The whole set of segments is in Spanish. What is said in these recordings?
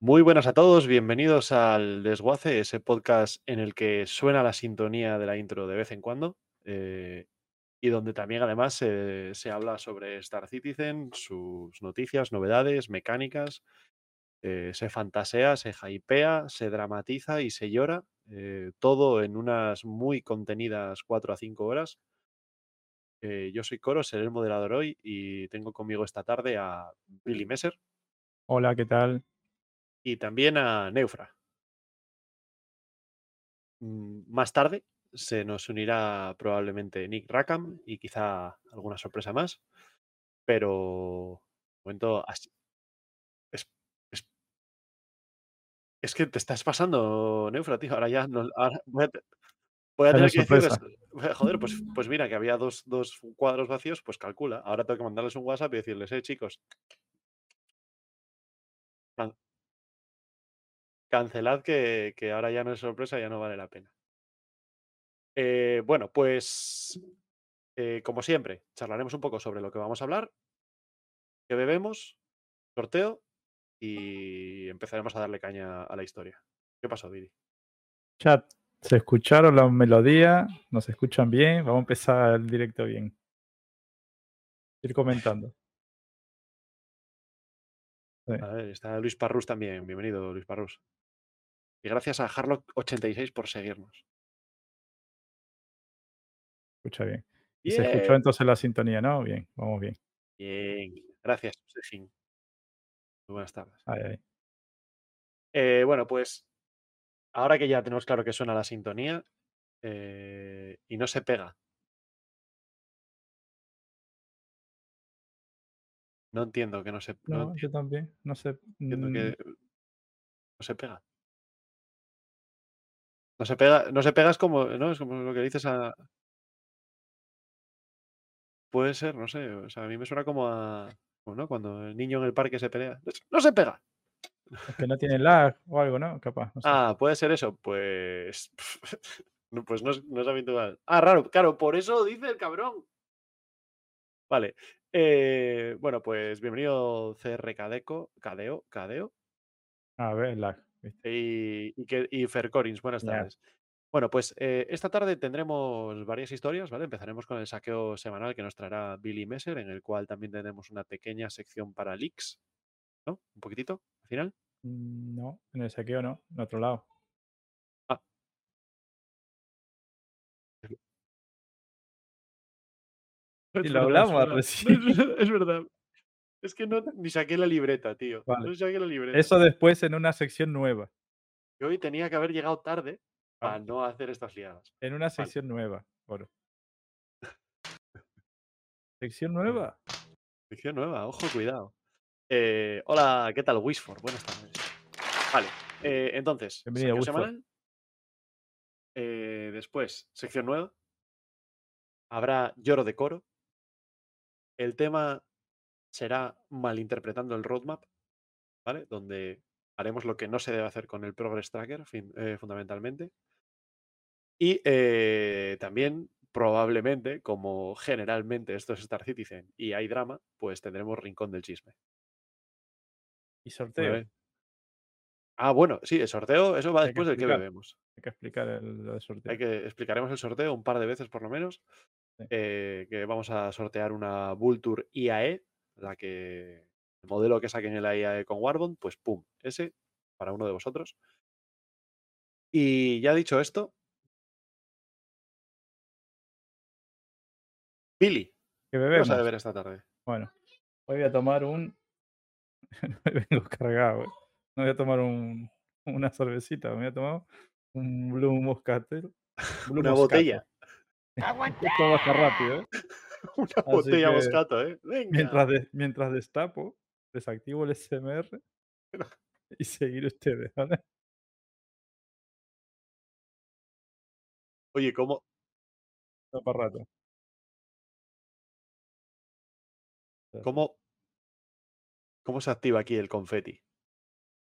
Muy buenas a todos, bienvenidos al Desguace, ese podcast en el que suena la sintonía de la intro de vez en cuando eh, y donde también además se, se habla sobre Star Citizen, sus noticias, novedades, mecánicas, eh, se fantasea, se hypea, se dramatiza y se llora, eh, todo en unas muy contenidas 4 a 5 horas. Eh, yo soy Coro, seré el moderador hoy y tengo conmigo esta tarde a Billy Messer Hola, ¿qué tal? y también a Neufra. Mm, Más tarde se nos unirá probablemente Nick Rackham y quizá alguna sorpresa más, pero momento así. Es, es- es que te estás pasando, Neufra, tío. Ahora ya no, ahora voy a, voy tener que decirles, joder, pues, pues mira, que había dos, dos cuadros vacíos, pues calcula. Ahora tengo que mandarles un WhatsApp y decirles, eh, chicos, can- cancelad que, que ahora ya no es sorpresa, ya no vale la pena. Eh, bueno, pues eh, como siempre, charlaremos un poco sobre lo que vamos a hablar, qué bebemos, sorteo y empezaremos a darle caña a la historia. ¿Qué pasó, Didi? Chat, ¿se escucharon la melodía? ¿Nos escuchan bien? Vamos a empezar el directo bien. Ir comentando. Sí. A ver, está Luis Parrus también. Bienvenido, Luis Parrus. Y gracias a Harlock86 por seguirnos. Escucha bien. Y se escuchó Bien. entonces la sintonía, ¿no? Bien, vamos bien. Bien. Gracias, Sejin. Muy buenas tardes. Eh, bueno, pues ahora que ya tenemos claro que suena la sintonía eh, y no se pega. No entiendo que no se, no No, yo también. No sé. entiendo mm, que no se pega. No se pega, no se pega es como, ¿no? Es como lo que dices a. Puede ser, no sé. O sea, a mí me suena como a. ¿no? Cuando el niño en el parque se pelea. ¡No se pega! es que no tiene lag o algo, ¿no? Capaz. No sé. Ah, puede ser eso. Pues. pues no es, no es habitual. Ah, raro. Claro, por eso dice el cabrón. Vale. eh, bueno, pues bienvenido CR Cadeco, Cadeo, Cadeo A ver, lag. y, y, que- y Fer Corins, buenas tardes. Bueno, pues eh, esta tarde tendremos varias historias, ¿vale? Empezaremos con el saqueo semanal que nos traerá Billy Messer, en el cual también tenemos una pequeña sección para leaks, ¿no? Un poquitito, al final. Mm, No, en el saqueo no, en otro lado. Ah. Y lo hablamos recién. Es verdad, es verdad. Es que no, ni saqué la libreta, tío. Vale. No saqué la libreta. Eso después en una sección nueva. Yo hoy tenía que haber llegado tarde para Vale. no hacer estas liadas. En una sección nueva. Oro. ¿Sección nueva? Sección nueva, ojo, cuidado. Eh, hola, ¿qué tal, Wisford? Buenas tardes. Vale, eh, entonces, Bienvenido, semanal. Eh, después, sección nueva. Habrá lloro de coro. El tema será malinterpretando el roadmap, ¿vale? Donde haremos lo que no se debe hacer con el Progress Tracker, fin- eh, fundamentalmente. Y eh, también, probablemente, como generalmente esto es Star Citizen y hay drama, pues tendremos Rincón del Chisme. Y sorteo. Ah, bueno, sí, el sorteo, eso va Hay que después del que bebemos. Hay que explicar el, sorteo. Hay que explicaremos el sorteo un par de veces por lo menos. Sí. eh, que vamos a sortear una Vulture IAE, la que el modelo que saquen en la IAE con Warbond, pues pum, ese para uno de vosotros. Y ya dicho esto, Billy, ¿Qué ¿qué vas bebemos? a beber esta tarde? Bueno, hoy voy a tomar un. Vengo cargado. eh. No voy a tomar un, una cervecita, me voy a tomar un Blue Moscatel. Blue Una Moscato. botella. Esto baja rápido, ¿eh? Una Así botella que, moscato, ¿eh? Venga. Mientras, de- mientras destapo, desactivo el SMR y seguir ustedes, ¿vale? Oye, ¿cómo, Está para rato. Cómo, ¿cómo se activa aquí el confeti?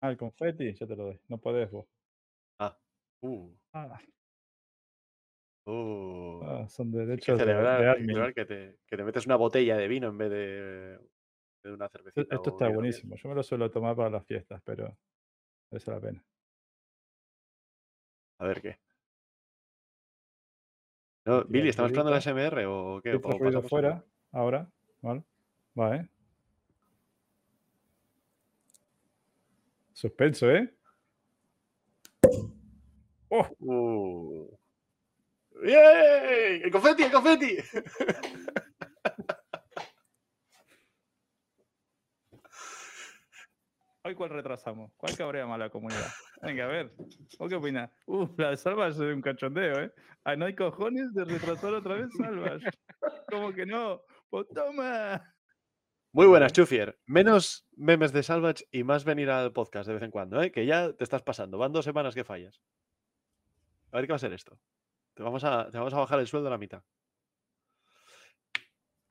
Ah, el confeti, ya te lo doy. No podés vos. Ah, uh, Ah, Uh, Ah, son que derechos de, de celebrar que te, que te metes una botella de vino en vez de, de una Esto, cervecita. esto está buenísimo. Yo me lo suelo tomar para las fiestas, pero merece la pena. A ver qué. No, Billy, ¿estamos esperando el ruidito. ASMR o qué? ¿O pasamos fuera, ahora. ¿vale? Va, ¿eh? Suspenso, ¿eh? ¡Oh! Uh. ¡Bien! ¡El confeti, el confeti! ¿Hoy cuál retrasamos? ¿Cuál cabrea más la comunidad? Venga, a ver. ¿Vos qué opinas? Uh, la de Salvas es un cachondeo, ¿eh? Ah, no hay cojones de retrasar otra vez Salvas. ¿Cómo que no? ¡Pues toma! Muy buenas, Chufier. Menos memes de Salvage y más venir al podcast de vez en cuando, ¿eh? Que ya te estás pasando. Van dos semanas que fallas. A ver qué va a ser esto. Te vamos a, te vamos a bajar el sueldo a la mitad.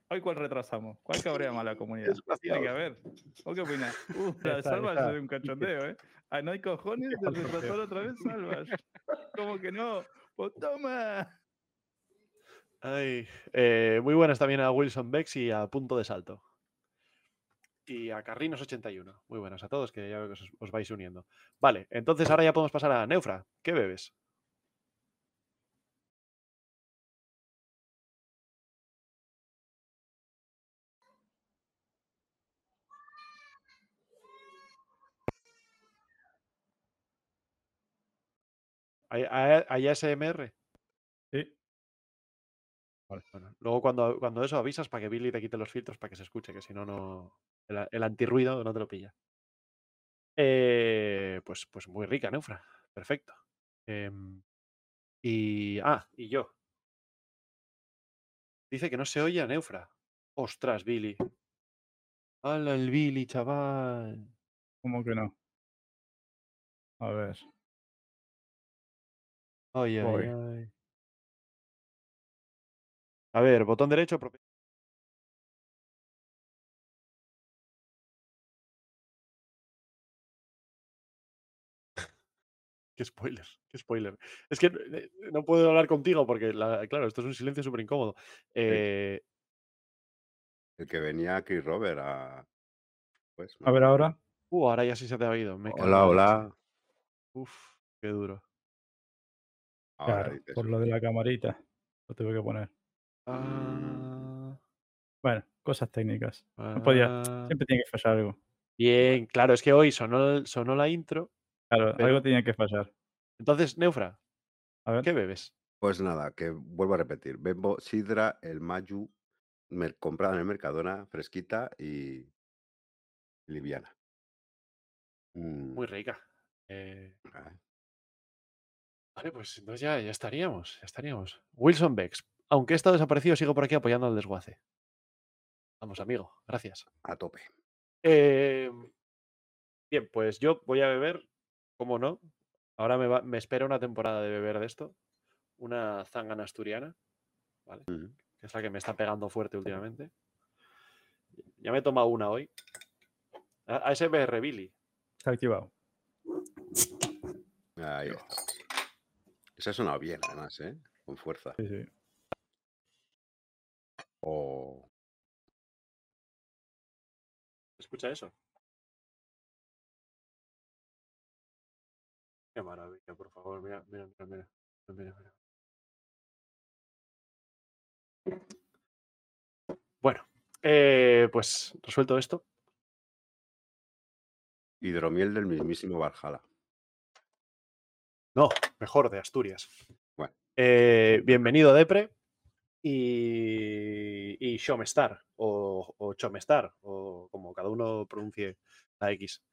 ¿Hoy cuál retrasamos? ¿Cuál cabrea más la comunidad? Venga, a ver. ¿Vos qué opinas? Uh, la está. es un cachondeo, ¿eh? Ah, no hay cojones de retrasar otra vez Salvas. ¿Cómo que no? ¡Pues toma! Ay, eh, muy buenas también a Wilson Bex y a Punto de Salto. Y a Carrinos81. Muy buenas a todos, que ya veo que os, os vais uniendo. Vale, entonces ahora ya podemos pasar a Neufra. ¿Qué bebes? ¿Hay, hay- hay ASMR? Sí. Bueno, luego cuando, cuando eso avisas para que Billy te quite los filtros para que se escuche, que si no, no. El, el antirruido no te lo pilla. Eh, pues, pues muy rica, Neufra. Perfecto. Em, y. Ah, y yo. Dice que no se oye a Neufra. Ostras, Billy. ¡Hala el Billy, chaval! ¿Cómo que no? A ver. Ay, ay. A ver, botón derecho. prope- Qué spoiler, qué spoiler. Es que eh, no puedo hablar contigo porque, la- claro, esto es un silencio súper incómodo. Eh, El que venía Chris Robert a. Pues, A ver ahora. uh, ahora ya sí se te ha oído. me Hola, hola. Uf, qué duro. Ahora Claro, por lo de la camarita. Lo tuve que poner. Ah, Bueno, cosas técnicas. No podía. ah. Siempre tiene que fallar algo. Bien, claro, es que hoy sonó, sonó la intro. Claro, Pero- algo tenía que fallar. Entonces, Neufra, A ver. ¿qué bebes? Pues nada, que vuelvo a repetir. Bebo sidra, el Mayu, mer- comprada en el Mercadona, fresquita y liviana. Mm, Muy rica. Eh, ah, vale, pues entonces ya, ya estaríamos, ya estaríamos. Wilson Bex, aunque he estado desaparecido, sigo por aquí apoyando al desguace. Vamos, amigo, gracias. a tope. Eh, bien, pues yo voy a beber, ¿cómo no? Ahora me, va- me espera una temporada de beber de esto. Una zangana asturiana, ¿vale? Mm, Que es la que me está pegando fuerte últimamente. Ya me he tomado una hoy. A- ASMR Billy. Está activado. Ahí está. Esa ha sonado bien, además, ¿eh? Con fuerza. Sí, sí. O. ¿Escucha eso? Qué maravilla, por favor. Mira, mira, mira, mira. mira, mira. Bueno, eh, pues resuelto esto. Hidromiel del mismísimo Valhalla. No, mejor de Asturias. Bueno. Eh, bienvenido, Depre. Y, y Shomestar, o, o Chomestar, o como cada uno pronuncie la X.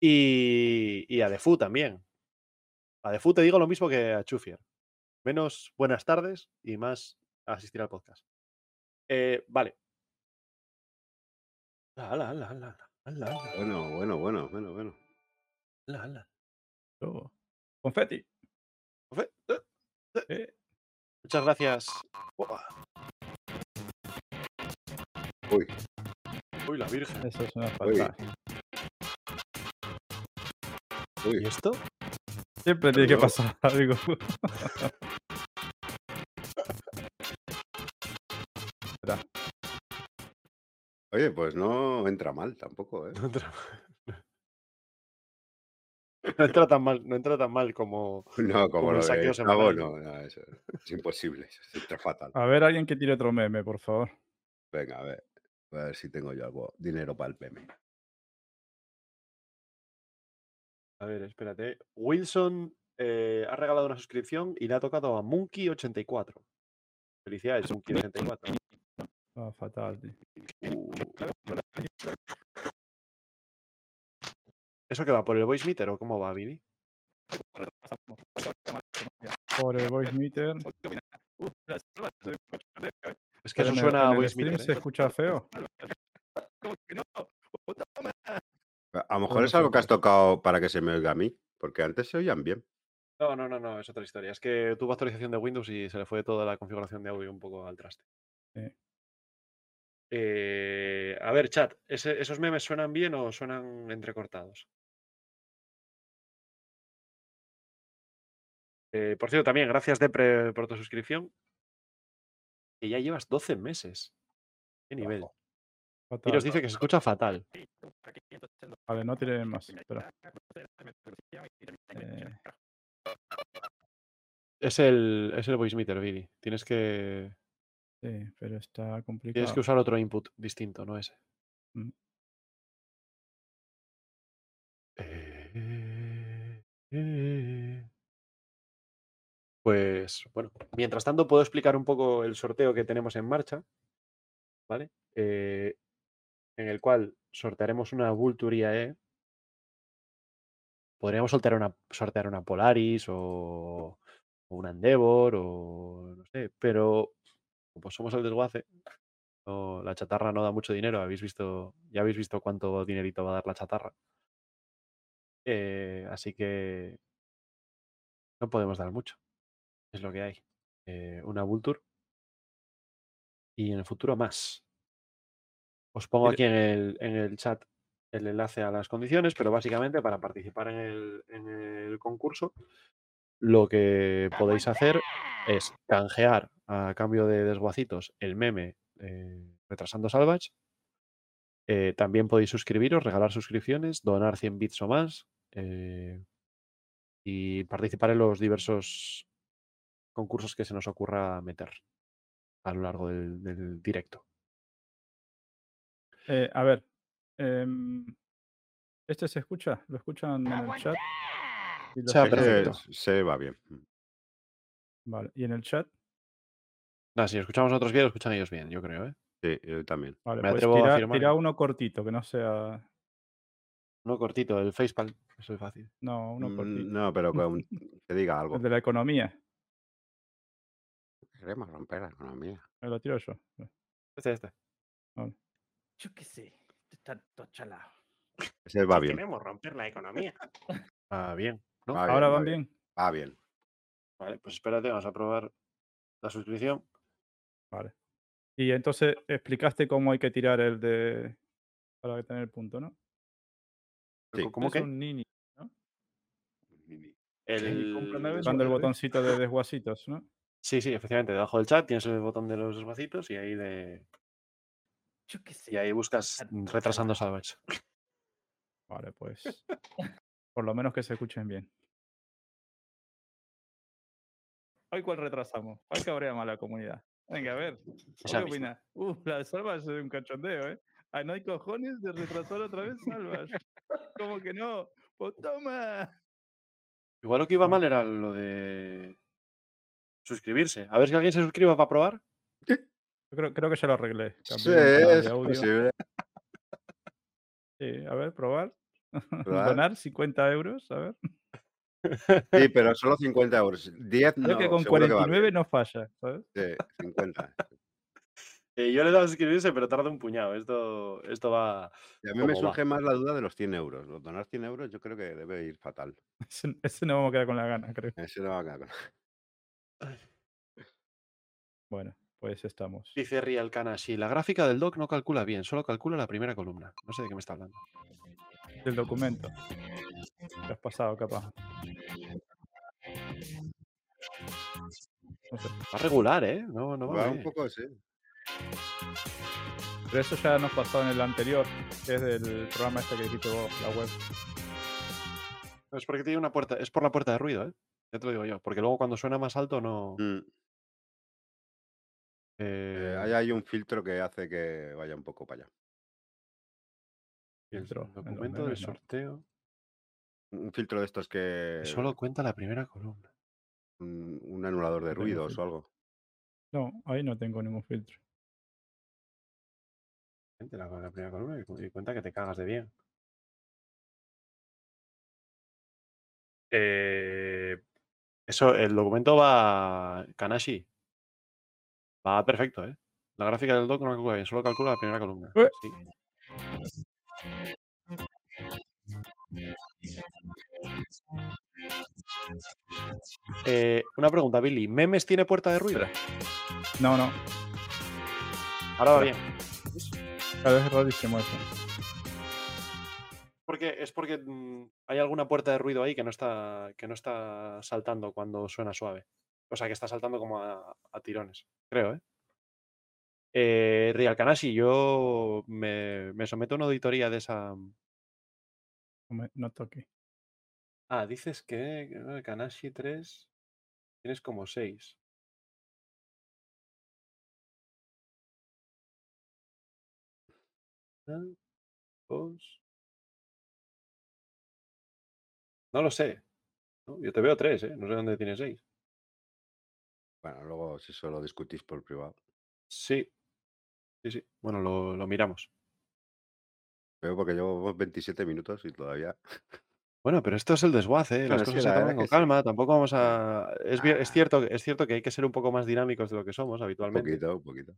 Y, y a también. A Defu te digo lo mismo que a Chufier. Menos buenas tardes y más asistir al podcast. Eh, vale. Ala, ala, ala, ala, ala, Bueno, bueno, bueno, bueno, bueno. ala, ala. Oh. Confeti. Profe, eh, Eh, Muchas gracias. Uy, Uy, la Virgen. eso es una Uy. falta. ¿Y uy. esto? Siempre tiene que pasar algo. Oye, pues no entra mal tampoco, ¿eh? No entra, no entra tan mal, no entra tan mal como, no, como, como el saqueo este es imposible, eso entra fatal. A ver, alguien que tire otro meme, por favor. Venga, a ver. A ver si tengo yo algo, dinero para el meme. A ver, espérate. Wilson eh, ha regalado una suscripción y le ha tocado a Monkey84. Felicidades, Monkey84. Ah, fatal, tío. ¿Eso que va por el voice meter o cómo va, Vini? Por el voice meter. Es que eso suena en a el voice stream meter. se ¿eh? escucha feo. A lo mejor Bueno, es algo que has tocado para que se me oiga a mí, porque antes se oían bien. No, no, no, no, es otra historia. Es que tuvo actualización de Windows y se le fue toda la configuración de audio un poco al traste. Eh, a ver, chat, ¿ese- ¿esos memes suenan bien o suenan entrecortados? Eh, por cierto, también, gracias Depre por tu suscripción. Que ya llevas 12 meses. ¿Qué nivel? Fatal. nos dice que se escucha fatal. Vale, no tire más. Espera. Eh, Es el, es el voice meter, Vini. Tienes que, sí, pero está tienes que complicado. usar otro input distinto, no ese. Mm. Eh, eh. Pues bueno, mientras tanto puedo explicar un poco el sorteo que tenemos en marcha, ¿vale? Eh, en el cual sortearemos una Vulture IAE. Podríamos sortear una, sortear una Polaris o, o una Endeavor o no sé, pero como somos el desguace, la chatarra no da mucho dinero. Habéis visto, ya habéis visto cuánto dinerito va a dar la chatarra. Eh, así que no podemos dar mucho. Es lo que hay. Eh, una Vulture. Y en el futuro más. Os pongo aquí en el, en el chat el enlace a las condiciones, pero básicamente para participar en el, en el concurso, lo que podéis hacer es canjear a cambio de desguacitos el meme eh, retrasando Salvage. Eh, también podéis suscribiros, regalar suscripciones, donar 100 bits o más eh, y participar en los diversos concursos que se nos ocurra meter a lo largo del, del directo. Eh, a ver. em, ¿Este se escucha? ¿Lo escuchan en el chat? Se va que- Ese perfecto. se va bien. Vale. ¿Y en el chat? Nada, si lo escuchamos nosotros bien, lo escuchan ellos bien, yo creo. ¿eh? Sí, yo también. Vale, Me pues atrevo a tira, afirmar tira que- uno cortito, que no sea. Uno cortito, el facepalm, eso es fácil. No, uno Mm, cortito. No, pero con- que diga algo. El de la economía. Queremos romper la economía. Me lo tiro yo. Este, este. Yo qué sé, está todo chalado. Ese va bien. Queremos romper la economía. Ah, bien. ¿no? Va Ahora va van bien. Va bien. Vale, pues espérate, vamos a probar la suscripción. Vale. Y entonces explicaste cómo hay que tirar el de. Para tener el punto, ¿no? Sí. ¿Cómo es que? un nini. El... Usando el botoncito de desguacitos, ¿no? Sí, sí, efectivamente. Debajo del chat tienes el botón de los desguacitos y ahí le... Yo qué sé. y ahí buscas mm, retrasando salvage. Vale, pues. Por lo menos que se escuchen bien. Hoy cuál retrasamos. Hoy cabrea más la comunidad. Venga, a ver. ¿Vos Esa ¿Qué opinas? Uh, la de Salvas es un cachondeo, ¿eh? Ah, no hay cojones de retrasar otra vez Salvas. ¿Cómo que no? Pues toma. Igual lo que iba mal era lo de suscribirse. A ver si alguien se suscriba para probar. Creo, creo que ya lo arreglé. Sí, Cambié canal es posible. Sí, a ver, probar. Probar. Donar 50 euros, a ver. Sí, pero solo 50 euros. 10 Creo no, que con seguro que va 49 bien. no falla, ¿sabes? Sí, 50. Eh, yo le he dado a suscribirse, pero tarda un puñado. Esto, esto va. Y a mí ¿Cómo me va? surge más la duda de los 100 euros. Los donar 100 euros yo creo que debe ir fatal. Ese, ese no vamos a quedar con la gana, creo. Ese no va a quedar con- Bueno, pues estamos. Dice Real Kanashi, la gráfica del doc no calcula bien, solo calcula la primera columna. No sé de qué me está hablando. Del documento. Te has pasado, capaz. No sé. Va regular, ¿eh? No, no va, Va bien. un poco, sí. Pero eso ya nos pasó en el anterior, que es del programa este que dijiste vos, la web. Es porque tiene una puerta, es por la puerta de ruido, ¿eh? Ya te lo digo yo. Porque luego cuando suena más alto no. Mm, eh, eh, ahí hay un filtro que hace que vaya un poco para allá. filtro documento de no. sorteo Un filtro de estos que. solo cuenta la primera columna. Un, un anulador de ruidos o algo. No, ahí no tengo ningún filtro. La, la primera columna y cuenta que te cagas de bien. Eh, eso, el documento va. Kanashi. Va perfecto, ¿eh? La gráfica del doc no calcula bien, solo calcula la primera columna. Eh. Sí. Eh, una pregunta, Billy. ¿Memes tiene puerta de ruido? No, no. Ahora va bien. Es rarísimo eso. Porque, es porque mm, hay alguna puerta de ruido ahí que no está, que no está saltando cuando suena suave. O sea, que está saltando como a, a tirones, creo, ¿eh? Eh, Real Kanashi, yo me, me someto a una auditoría de esa. No, me- no toque. Ah, dices que Kanashi 3 tienes como 6. Dos. No lo sé. ¿no? Yo te veo 3, ¿eh? No sé dónde tienes 6. Bueno, luego si solo discutís por privado. Sí. Sí, sí. Bueno, lo, lo miramos. Veo porque llevo 27 minutos y todavía. Bueno, pero esto es el desguace, ¿eh? las sí, cosas se toman con sí. calma, tampoco vamos a... Es, bien- es, Ah. cierto, es cierto que hay que ser un poco más dinámicos de lo que somos Un habitualmente, poquito, un poquito.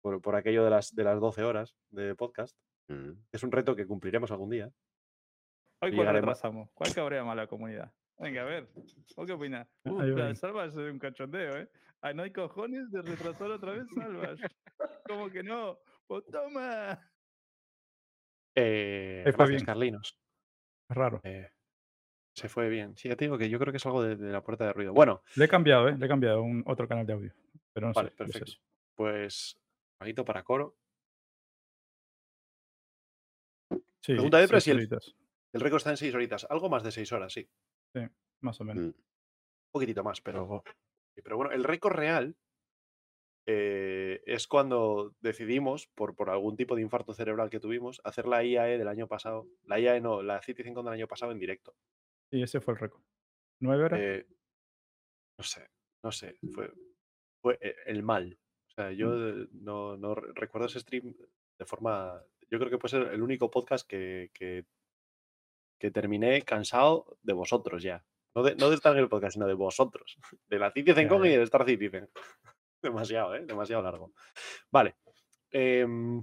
por, por aquello de las, de las 12 horas de podcast. Mm. Es un reto que cumpliremos algún día. Hoy cuál retrasamos. ¿Cuál cabrea más la comunidad? Venga, a ver. ¿Vos qué opinas? Uh, la Salvas es un cachondeo, ¿eh? Ah, no hay cojones de retrasar otra vez Salvas. ¿Cómo que no? Pues toma. Eh, gracias, bien. Carlinos. Es raro. Eh, se fue bien. Sí, ya te digo que yo creo que es algo de, de la puerta de ruido. Bueno, Le he cambiado, ¿eh? Le he cambiado a un otro canal de audio. Pero no vale, sé. perfecto. Pues, paguito para coro. Sí, Pregunta de Presi, el- El récord está en 6 horitas. Algo más de 6 horas, sí. Más o menos. Mm. Un poquitito más, pero. sí, Pero bueno, el récord real eh, es cuando decidimos, por, por algún tipo de infarto cerebral que tuvimos, hacer la IAE del año pasado. La IAE no, la Citizen del año pasado en directo. Sí, ese fue el récord. ¿Nueve horas? Eh, no sé, no sé. Fue, fue eh, el mal. O sea, yo Mm. no, no re- recuerdo ese stream de forma. Yo creo que puede ser el único podcast que, que, que terminé cansado de vosotros ya. No de, no de estar en el podcast, sino de vosotros. De la Citizen Con y del Star Citizen. Demasiado, ¿eh? Demasiado largo. Vale. em,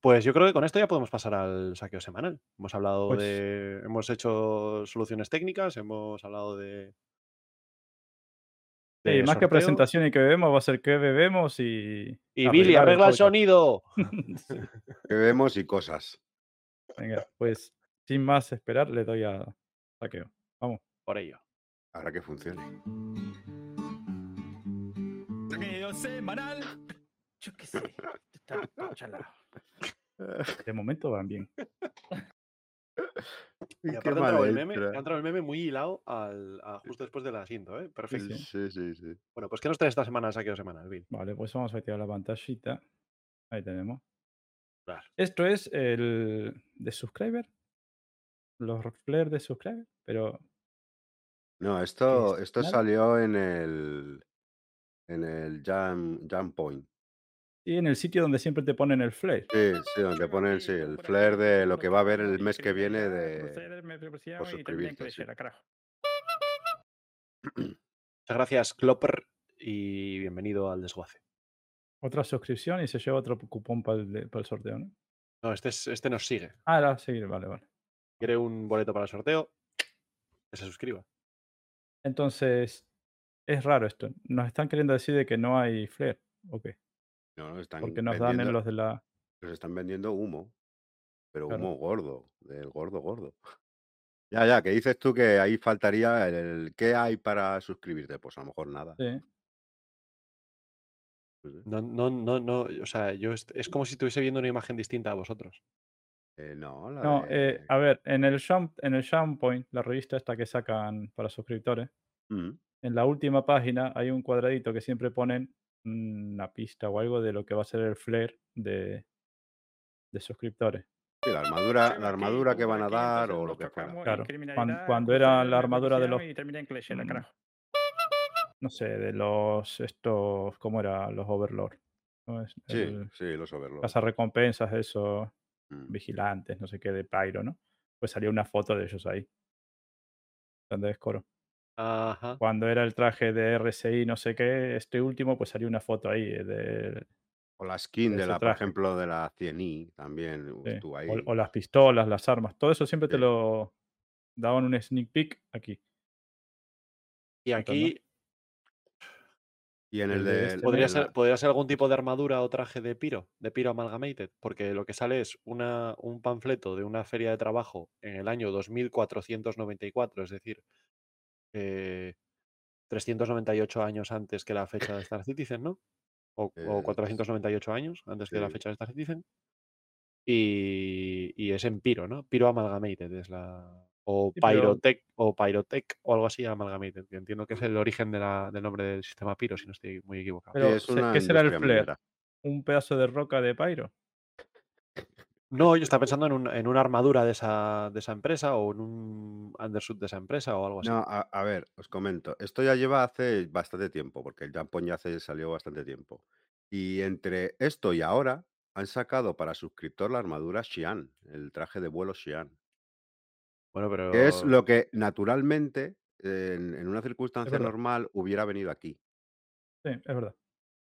pues yo creo que con esto ya podemos pasar al saqueo semanal. Hemos hablado Pues- de. Hemos hecho soluciones técnicas, hemos hablado de. Sí, más que presentación y que bebemos, va a ser que bebemos y. Y Billy, arregla el sonido. Que vemos y cosas. Venga, pues sin más esperar, le doy a saqueo. Vamos. Por ello. Ahora que funcione. Saqueo semanal. Yo qué sé. De momento van bien. Y Qué aparte ha mal entrado, el meme, ha entrado el meme muy hilado al, a justo después del asiento, ¿eh? Perfecto. sí. Sí, sí, sí. Bueno, pues ¿qué nos trae esta semana saqueo semanal, Bill? Vale, pues vamos a activar la pantallita. Ahí tenemos. Claro. Esto es el de subscriber. Los flares de subscriber, pero No, esto, es esto salió en el en el Jam, Jam Point. y en el sitio donde siempre te ponen el flare. Sí, sí, donde ponen sí, el flare de lo que va a haber el mes que viene de por suscribirte, sí. Muchas gracias, Klopper, y bienvenido al desguace. Otra suscripción y se lleva otro cupón para el, para el sorteo, ¿no? No, este, es- este nos sigue. Ah, era seguir, vale, vale. Quiere un boleto para el sorteo, que se suscriba. Entonces, es raro esto. Nos están queriendo decir de que no hay flare. Ok. No, no, están Porque nos dan en los de la. nos están vendiendo humo, pero Claro. humo gordo, del gordo gordo. Ya, ya, que dices tú que ahí faltaría el, el- ¿qué hay para suscribirte? Pues a lo mejor nada. Sí. Sí, sí. No, no, no, no. O sea, yo es como si estuviese viendo una imagen distinta a vosotros. Eh, no, la No, eh, a ver, en el Jump, en el Jump Point, la revista esta que sacan para suscriptores, Mm, en la última página hay un cuadradito que siempre ponen una pista o algo de lo que va a ser el flare de, de suscriptores. sí, la armadura, la armadura que van a dar o lo que fuera. Claro, cuando era la armadura de los- persecución Y termina en Clash, la Mm. carajo. No sé, de los estos, ¿cómo era? Los Overlord. ¿no? Es Sí, el sí, los overlords. recompensas, esos Mm. vigilantes, no sé qué, de Pyro, ¿no? Pues salía una foto de ellos ahí. ¿Entendés, Coro? Ajá. Cuando era el traje de RSI, no sé qué, este último, pues salió una foto ahí eh, de, O la skin de la, por traje. ejemplo, de la 100i también sí. estuvo ahí. O, o las pistolas, las armas, todo eso siempre te lo daban un sneak peek aquí. Y aquí Y en el, el de de... este podría ser, la- podría ser algún tipo de armadura o traje de Piro, de Piro Amalgamated, porque lo que sale es una, un panfleto de una feria de trabajo en el año 2494, es decir, eh, 398 años antes que la fecha de Star Citizen, ¿no? O, o Eh, 498 años antes que la fecha de Star Citizen. Y, y es en Piro, ¿no? Piro Amalgamated es la. O Sí, pero- Pyrotech, o Pyrotech, o algo así, Amalgamated. que entiendo que es el origen de la- del nombre del sistema Piro, si no estoy muy equivocado. Pero, es se- una ¿qué será el flare? ¿Un pedazo de roca de Pyro? No, yo estaba pensando en, un- en una armadura de esa, de esa empresa o en un undersuit de esa empresa o algo así. No, a, a ver, os comento. Esto ya lleva hace bastante tiempo, porque el Jampón ya hace, salió bastante tiempo. Y entre esto y ahora han sacado para suscriptor la armadura Xi'an, el traje de vuelo Xi'an. Bueno, pero. Que es lo que naturalmente, en, en una circunstancia normal, hubiera venido aquí. Sí, es verdad.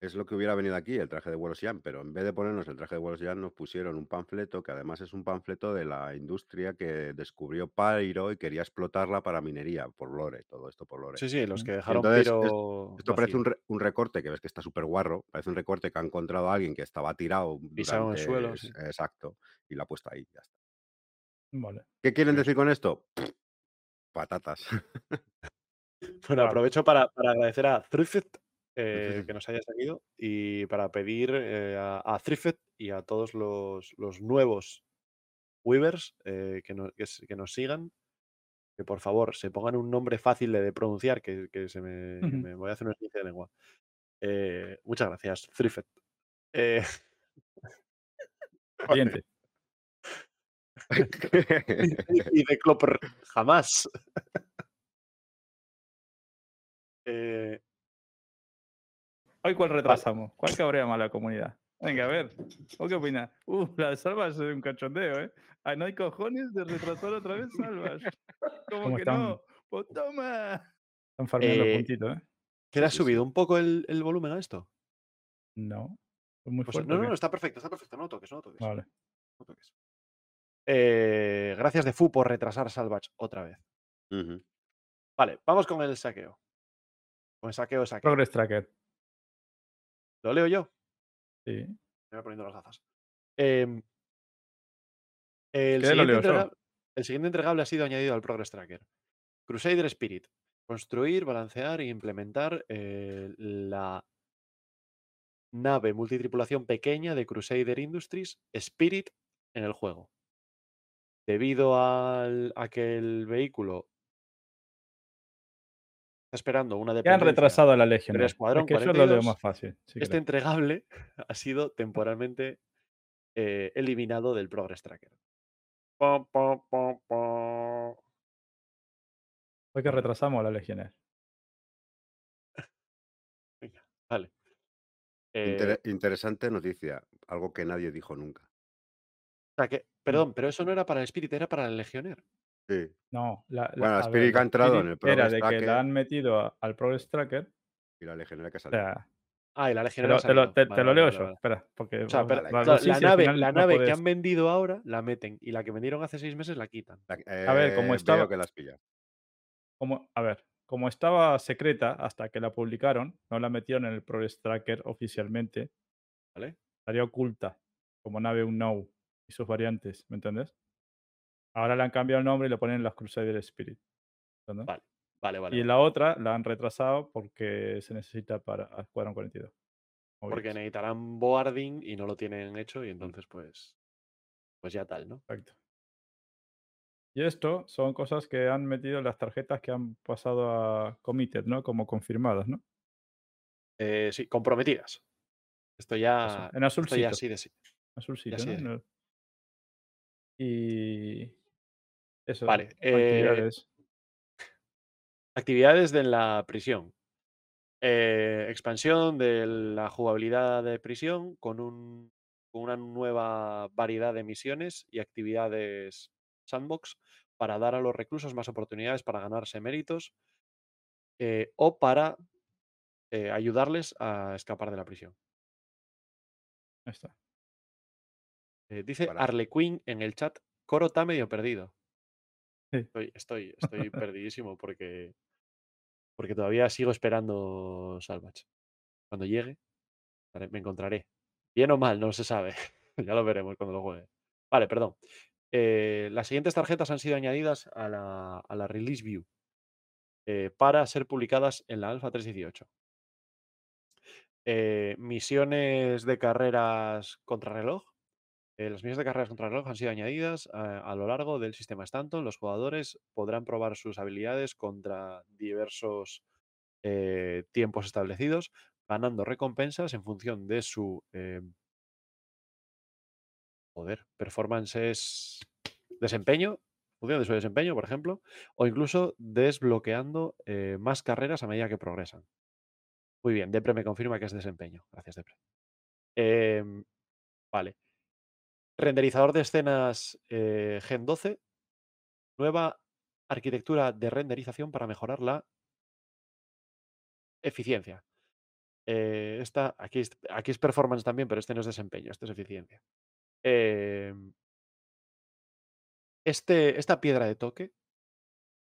Es lo que hubiera venido aquí, el traje de vuelo Xi'an, pero en vez de ponernos el traje de vuelo Xi'an, nos pusieron un panfleto que además es un panfleto de la industria que descubrió Pyro y quería explotarla para minería, por Lore, todo esto por Lore. Sí, sí, los que dejaron entonces, es-. Esto parece un, vacío. re- un recorte que ves que está súper guarro, parece un recorte que ha encontrado a alguien que estaba tirado Pisado en el suelo, sí. Exacto, y lo ha puesto ahí, ya está. Vale. ¿Qué quieren decir con esto? Patatas. Bueno, aprovecho para, para agradecer a Thrifet eh, que nos haya seguido y para pedir eh, a, a Thrifet y a todos los, los nuevos Weavers eh, que, no- que nos sigan, que por favor se pongan un nombre fácil de, de pronunciar, que, que se me, me voy a hacer una esguince de lengua. Muchas gracias, Thrifet. Eh, Siguiente. y de Clopper, jamás. Eh, Hoy cuál retrasamos, cuál cabrea más la comunidad. Venga, a ver, ¿vos qué opinas? Uh, la de Salvas es un cachondeo, ¿eh? Ah, no hay cojones de retrasar otra vez Salvas. ¿Cómo ¿Cómo que están? no? Pues toma. Están farmeando Eh, puntitos, ¿eh? ¿Que le has subido un poco el, el volumen a esto? No. ¿Es muy fuerte? no, no, no, está perfecto, está perfecto. No toques, no toques. Vale. no toques. Eh, gracias de Fu por retrasar Salvage otra vez. Vale, vamos con el saqueo. Con el saqueo, saqueo. Progress Tracker. ¿Lo leo yo? Sí. Me voy poniendo las gafas. Em, el, siguiente leo yo. entrega- el siguiente entregable ha sido añadido al Progress Tracker. Crusader Spirit. Construir, balancear e implementar eh, la nave multitripulación pequeña de Crusader Industries Spirit en el juego. Debido al- a que el vehículo está esperando una Ya han dependencia retrasado a la del Legionnaire. Escuadrón Es que yo lo leo 42, más fácil. este entregable ha sido temporalmente eh, eliminado del Progress Tracker. Pom. Hoy que retrasamos a la Legionnaire. Venga, vale. Eh, interesante noticia, algo que nadie dijo nunca. Sea que, perdón, pero eso no era para el Spirit, era para el Legionnaire. Sí. No, la, la- Bueno, ver, Spirit ha entrado en el era Progress de que la han metido a- al Progress Tracker. Y la legionaria que O sea, Ah, y la te Legionnaire lo, ha te lo- te- te Vale, lo vale, leo vale, yo. vale. Espera, porque O sea, pero Vale, la- claro, sí, la sí, al nave, la no nave que han vendido ahora la meten y la que vendieron hace seis meses la quitan. La- A ver, como eh, estaba- Veo que las pilla. como, a ver, como estaba secreta hasta que la publicaron, no la metieron en el Progress Tracker oficialmente, ¿Vale? estaría oculta, como nave Unknown y sus variantes, ¿me entendés? Ahora le han cambiado el nombre y le ponen las Crusader Spirit. ¿entendés? Vale, vale, vale. y la otra la han retrasado porque se necesita para Escuadrón 42. porque necesitarán boarding y no lo tienen hecho y entonces pues, pues ya tal, ¿no? Exacto. Y esto son cosas que han metido en las tarjetas que han pasado a committed, ¿no? Como confirmadas, ¿no? Eh, sí, comprometidas. Esto ya, en esto ya azulcito. sí de sí. Azulcito, de- No- Y eso, Vale, eh, actividades. Actividades de la prisión. Eh, expansión de la jugabilidad de prisión con, un, con una nueva variedad de misiones y actividades sandbox para dar a los reclusos más oportunidades para ganarse méritos eh, o para ayudarles a escapar de la prisión. Ahí está. Eh, dice Para- Arlequín en el chat, Coro está medio perdido. Sí. Estoy, estoy, estoy perdidísimo porque, porque todavía sigo esperando Salvage. Cuando llegue, me encontraré. Bien o mal, no se sabe. ya lo veremos cuando lo juegue. Vale, perdón. Eh, las siguientes tarjetas han sido añadidas a la, a la Release View eh, para ser publicadas en la Alpha 3.18. Eh, misiones de carreras contrarreloj. Eh, las misiones de carreras contrarreloj han sido añadidas a, a lo largo del sistema Stanton. Los jugadores podrán probar sus habilidades contra diversos eh, tiempos establecidos, ganando recompensas en función de su eh, joder, performances, desempeño, función de su desempeño, por ejemplo, o incluso desbloqueando eh, más carreras a medida que progresan. Muy bien, Depre me confirma que es desempeño. Gracias, Depre. Em, vale. Renderizador de escenas eh, Gen 12. Nueva arquitectura de renderización para mejorar la eficiencia. Eh, esta, aquí, es, performance también, pero este no es desempeño, este es eficiencia. Em, este, esta piedra de toque,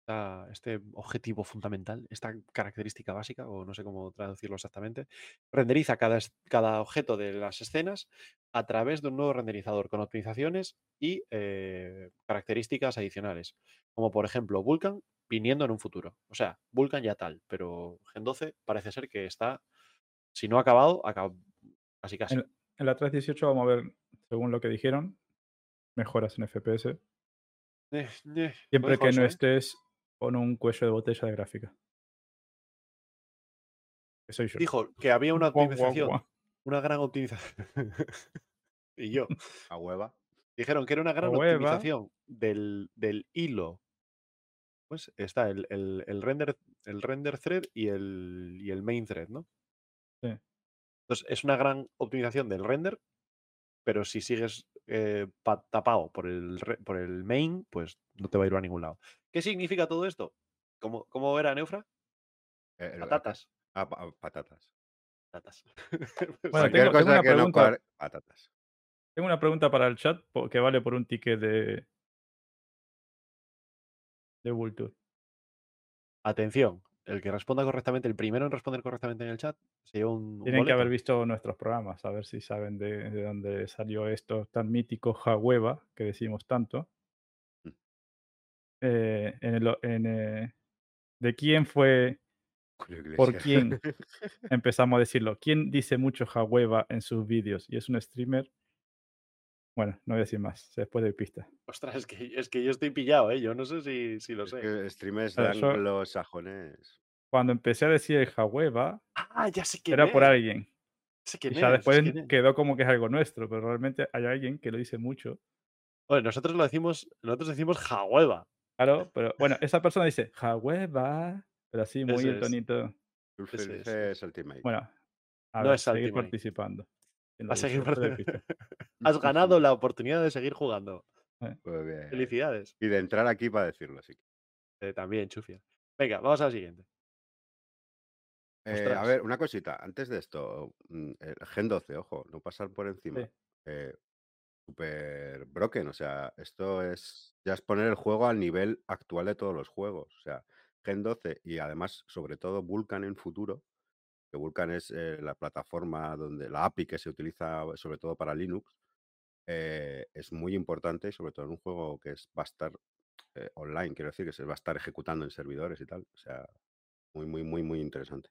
esta- este objetivo fundamental, esta característica básica, o no sé cómo traducirlo exactamente, renderiza cada, cada objeto de las escenas a través de un nuevo renderizador con optimizaciones y eh, características adicionales, como por ejemplo Vulkan viniendo en un futuro. O sea, Vulkan ya tal, pero Gen 12 parece ser que está, si no acabado, acab- casi casi. En, en la 318 vamos a ver, según lo que dijeron, mejoras en FPS. Eh, eh, Siempre que no estés con un cuello de botella de gráfica. Que soy yo. Dijo que había una guau, optimización, guau. una gran optimización. y yo. A hueva. Dijeron que era una gran optimización del, del hilo. Pues está el, el- el render, el render thread y el, y el main thread, ¿no? Sí. Entonces, es una gran optimización del render, pero si sigues eh, pa- tapado por el, por el main, pues no te va a ir a ningún lado. ¿Qué significa todo esto? ¿Cómo, cómo era Neufra? Eh, Patatas. Ah, pa- patatas. Patatas. Bueno, Cualquier tengo- una que no pregunta. cuadre, patatas. Tengo una pregunta para el chat que vale por un ticket de. de Vulture. Atención, el que responda correctamente, el primero en responder correctamente en el chat, se lleva un, un Tienen que haber visto nuestros programas, a ver si saben de, de dónde salió esto tan mítico Jahueva que decimos tanto. Eh, en el en, eh, ¿De quién fue? ¿Por quién? Empezamos a decirlo. ¿Quién dice mucho Jahueva en sus vídeos? Y es un streamer. Bueno, no voy a decir más, después de pista. Ostras, es que, es que yo estoy pillado, ¿eh? Yo no sé si, si lo Es sé. que streamers yo- anglosajones. Cuando empecé a decir el Ah, ya sé quién era por alguien. sé Y ya es, después quedó como que es algo nuestro, pero realmente hay alguien que lo dice mucho. Bueno, nosotros lo decimos, nosotros decimos jahueva. Claro, pero bueno, esa persona dice Jahueva, pero así muy Ese el es. tonito. Ese es, dice Ultimate. Bueno, a No ver, es seguir Ultimate. participando. ¿Quién lo Va a seguir de participando. pista. Has ganado la oportunidad de seguir jugando. Muy bien. Felicidades. Y de entrar aquí para decirlo, sí. Eh, también, Chufia. Venga, vamos a la siguiente. Eh, a Ostras. ver, una cosita. Antes de esto, mm, el Gen 12, ojo, no pasar por encima. Sí. Eh, super broken, o sea, esto es ya es poner el juego al nivel actual de todos los juegos. O sea, Gen 12 y además, sobre todo, Vulkan en futuro, que Vulkan es eh, la plataforma donde la API que se utiliza sobre todo para Linux, eh, es muy importante, sobre todo en un juego que es, va a estar eh, online, quiero decir, que se va a estar ejecutando en servidores y tal. O sea, muy, muy, muy, muy interesante.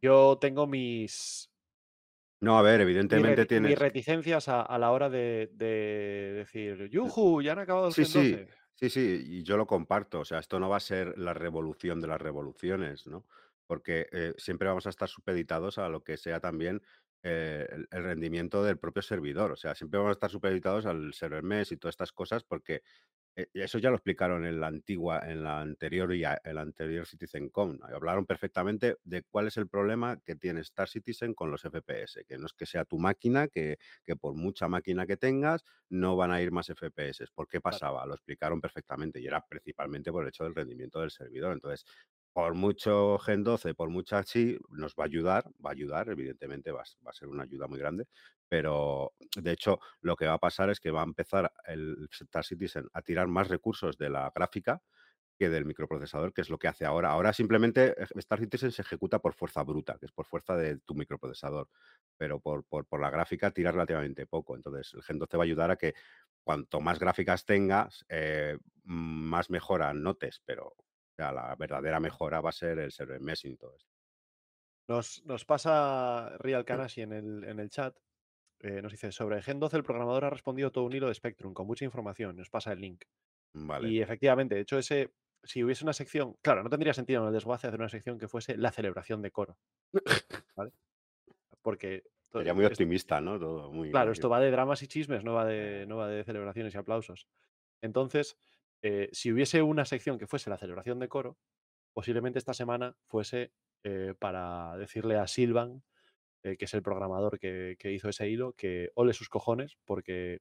Yo tengo mis, No, a ver, evidentemente reti- mis reticencias a, a la hora de, de decir, ¡Yujú! Ya han acabado el Sí, sí, 12. sí, sí, y yo lo comparto. O sea, esto no va a ser la revolución de las revoluciones, ¿no? Porque eh, siempre vamos a estar supeditados a lo que sea también eh, el, el rendimiento del propio servidor. O sea, siempre vamos a estar supeditados al server mesh y todas estas cosas porque eh, eso ya lo explicaron en la antigua, en la anterior y en la anterior CitizenCon. Hablaron perfectamente de cuál es el problema que tiene Star Citizen con los FPS, que no es que sea tu máquina, que, que por mucha máquina que tengas, no van a ir más FPS. ¿Por qué pasaba? Lo explicaron perfectamente y era principalmente por el hecho del rendimiento del servidor. Entonces, por mucho Gen 12, por mucha sí, nos va a ayudar, va a ayudar, evidentemente va, a ser una ayuda muy grande, pero de hecho lo que va a pasar es que va a empezar el Star Citizen a tirar más recursos de la gráfica que del microprocesador, que es lo que hace ahora. Ahora simplemente eh, Star Citizen se ejecuta por fuerza bruta, que es por fuerza de tu microprocesador, pero por, la gráfica tira relativamente poco. Entonces el Gen 12 va a ayudar a que cuanto más gráficas tengas, eh, más mejora notes, pero sea, la verdadera mejora va a ser el server meshing y todo esto. Nos, nos pasa Real Kanashi en el, en el chat. eh, nos dice, sobre Gen 12 el programador ha respondido todo un hilo de Spectrum con mucha información. Nos pasa el link. Vale. Y efectivamente, de hecho, ese, si hubiese una sección, claro, no tendría sentido en el desguace hacer una sección que fuese la celebración de coro. ¿Vale? Porque Sería muy optimista, ¿no? Todo muy, claro, esto va de dramas y chismes, no va de, no va de celebraciones y aplausos. Entonces, eh, si hubiese una sección que fuese la celebración de coro, posiblemente esta semana fuese eh, para decirle a Silvan, eh, que es el programador que, que hizo ese hilo, que ole sus cojones, porque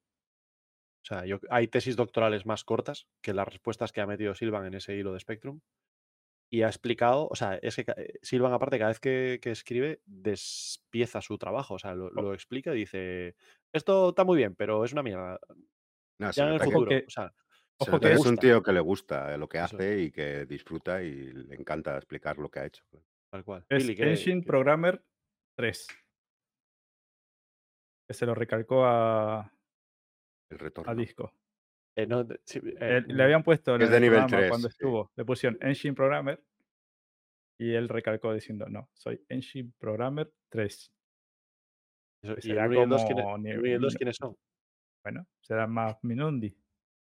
o sea, yo, hay tesis doctorales más cortas que las respuestas que ha metido Silvan en ese hilo de Spectrum. Y ha explicado, o sea, es que Silvan, aparte, cada vez que, que escribe, despieza su trabajo. O sea, lo, lo explica y dice: Esto está muy bien, pero es una mierda. No, Ya en el futuro. que- o sea, se Ojo que es un tío que le gusta eh, lo que Eso. hace y que disfruta y le encanta explicar lo que ha hecho. tal cual. es Billy, ¿qué- Engine qué- Programmer 3. Que se lo recalcó a, El retorno. a Disco. eh, no, de- sí, eh, le habían puesto en es el de nivel programa 3, cuando sí. estuvo, le pusieron Engine Programmer y él recalcó diciendo, no, soy Engine Programmer 3. eso- ¿Y el será 1 y el 2 quiénes, como el nivel- uno y el 2 quiénes son? Bueno, será más Minundi.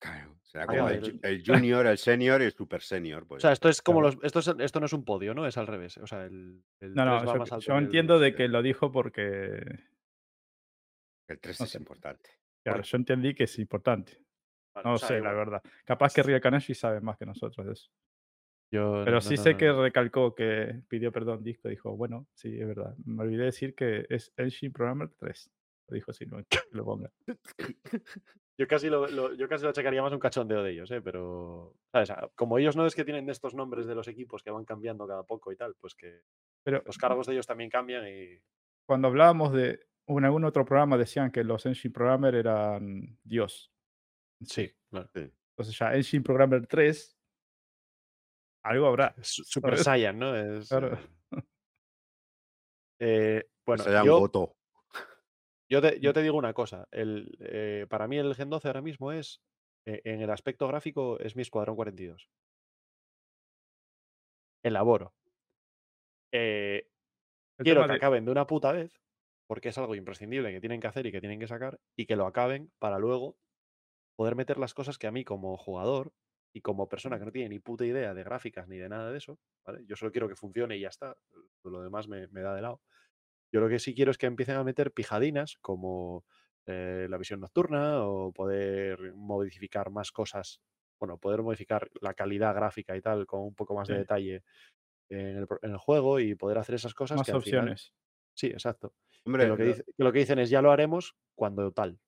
Claro, será como el, ju- el- el junior, el senior y el super senior. O Pues. sea, esto es como claro. los. Esto, es, esto no es un podio, ¿no? Es al revés. O sea, el, el No, no, 3 va yo, más alto yo entiendo de que lo dijo porque, el 3 no es sé. importante. claro, yo entendí que es importante. Vale, No o sea, sé, igual. la verdad. Capaz que Ria Kanashi sabe más que nosotros de eso. Yo Pero no- sí no- sé no- que no. recalcó que pidió perdón disco. Dijo, bueno, sí, es verdad. Me olvidé decir que es Engine Programmer 3. Lo dijo así, no que lo ponga. Yo casi lo, lo- yo casi lo achacaría más un cachondeo de ellos, ¿eh? Pero, ¿sabes? Como ellos no es que tienen estos nombres de los equipos que van cambiando cada poco y tal, pues que Pero los cargos de ellos también cambian y. cuando hablábamos de en algún otro programa decían que los Engine Programmer eran Dios. Sí, claro. Sí. Entonces ya Engine Programmer 3, algo habrá. Super ¿sabes? Saiyan, ¿no? Es, Claro. eh, eh, bueno, sean yo, Goto. Yo, te, yo te digo una cosa. El, eh, para mí el Gen 12 ahora mismo es, eh, en el aspecto gráfico, es mi Escuadrón 42. Elaboro. Eh, El quiero que de- acaben de una puta vez, porque es algo imprescindible que tienen que hacer y que tienen que sacar, y que lo acaben para luego poder meter las cosas que a mí como jugador y como persona que no tiene ni puta idea de gráficas ni de nada de eso, ¿vale? Yo solo quiero que funcione y ya está. Lo demás me, me da de lado. Yo lo que sí quiero es que empiecen a meter pijadinas como eh, la visión nocturna o poder modificar más cosas, bueno, poder modificar la calidad gráfica y tal con un poco más de detalle en el, pro- en el juego y poder hacer esas cosas más que final- opciones. sí, exacto. Hombre, Que lo, que, lo- dice- que lo que dicen es ya lo haremos cuando tal.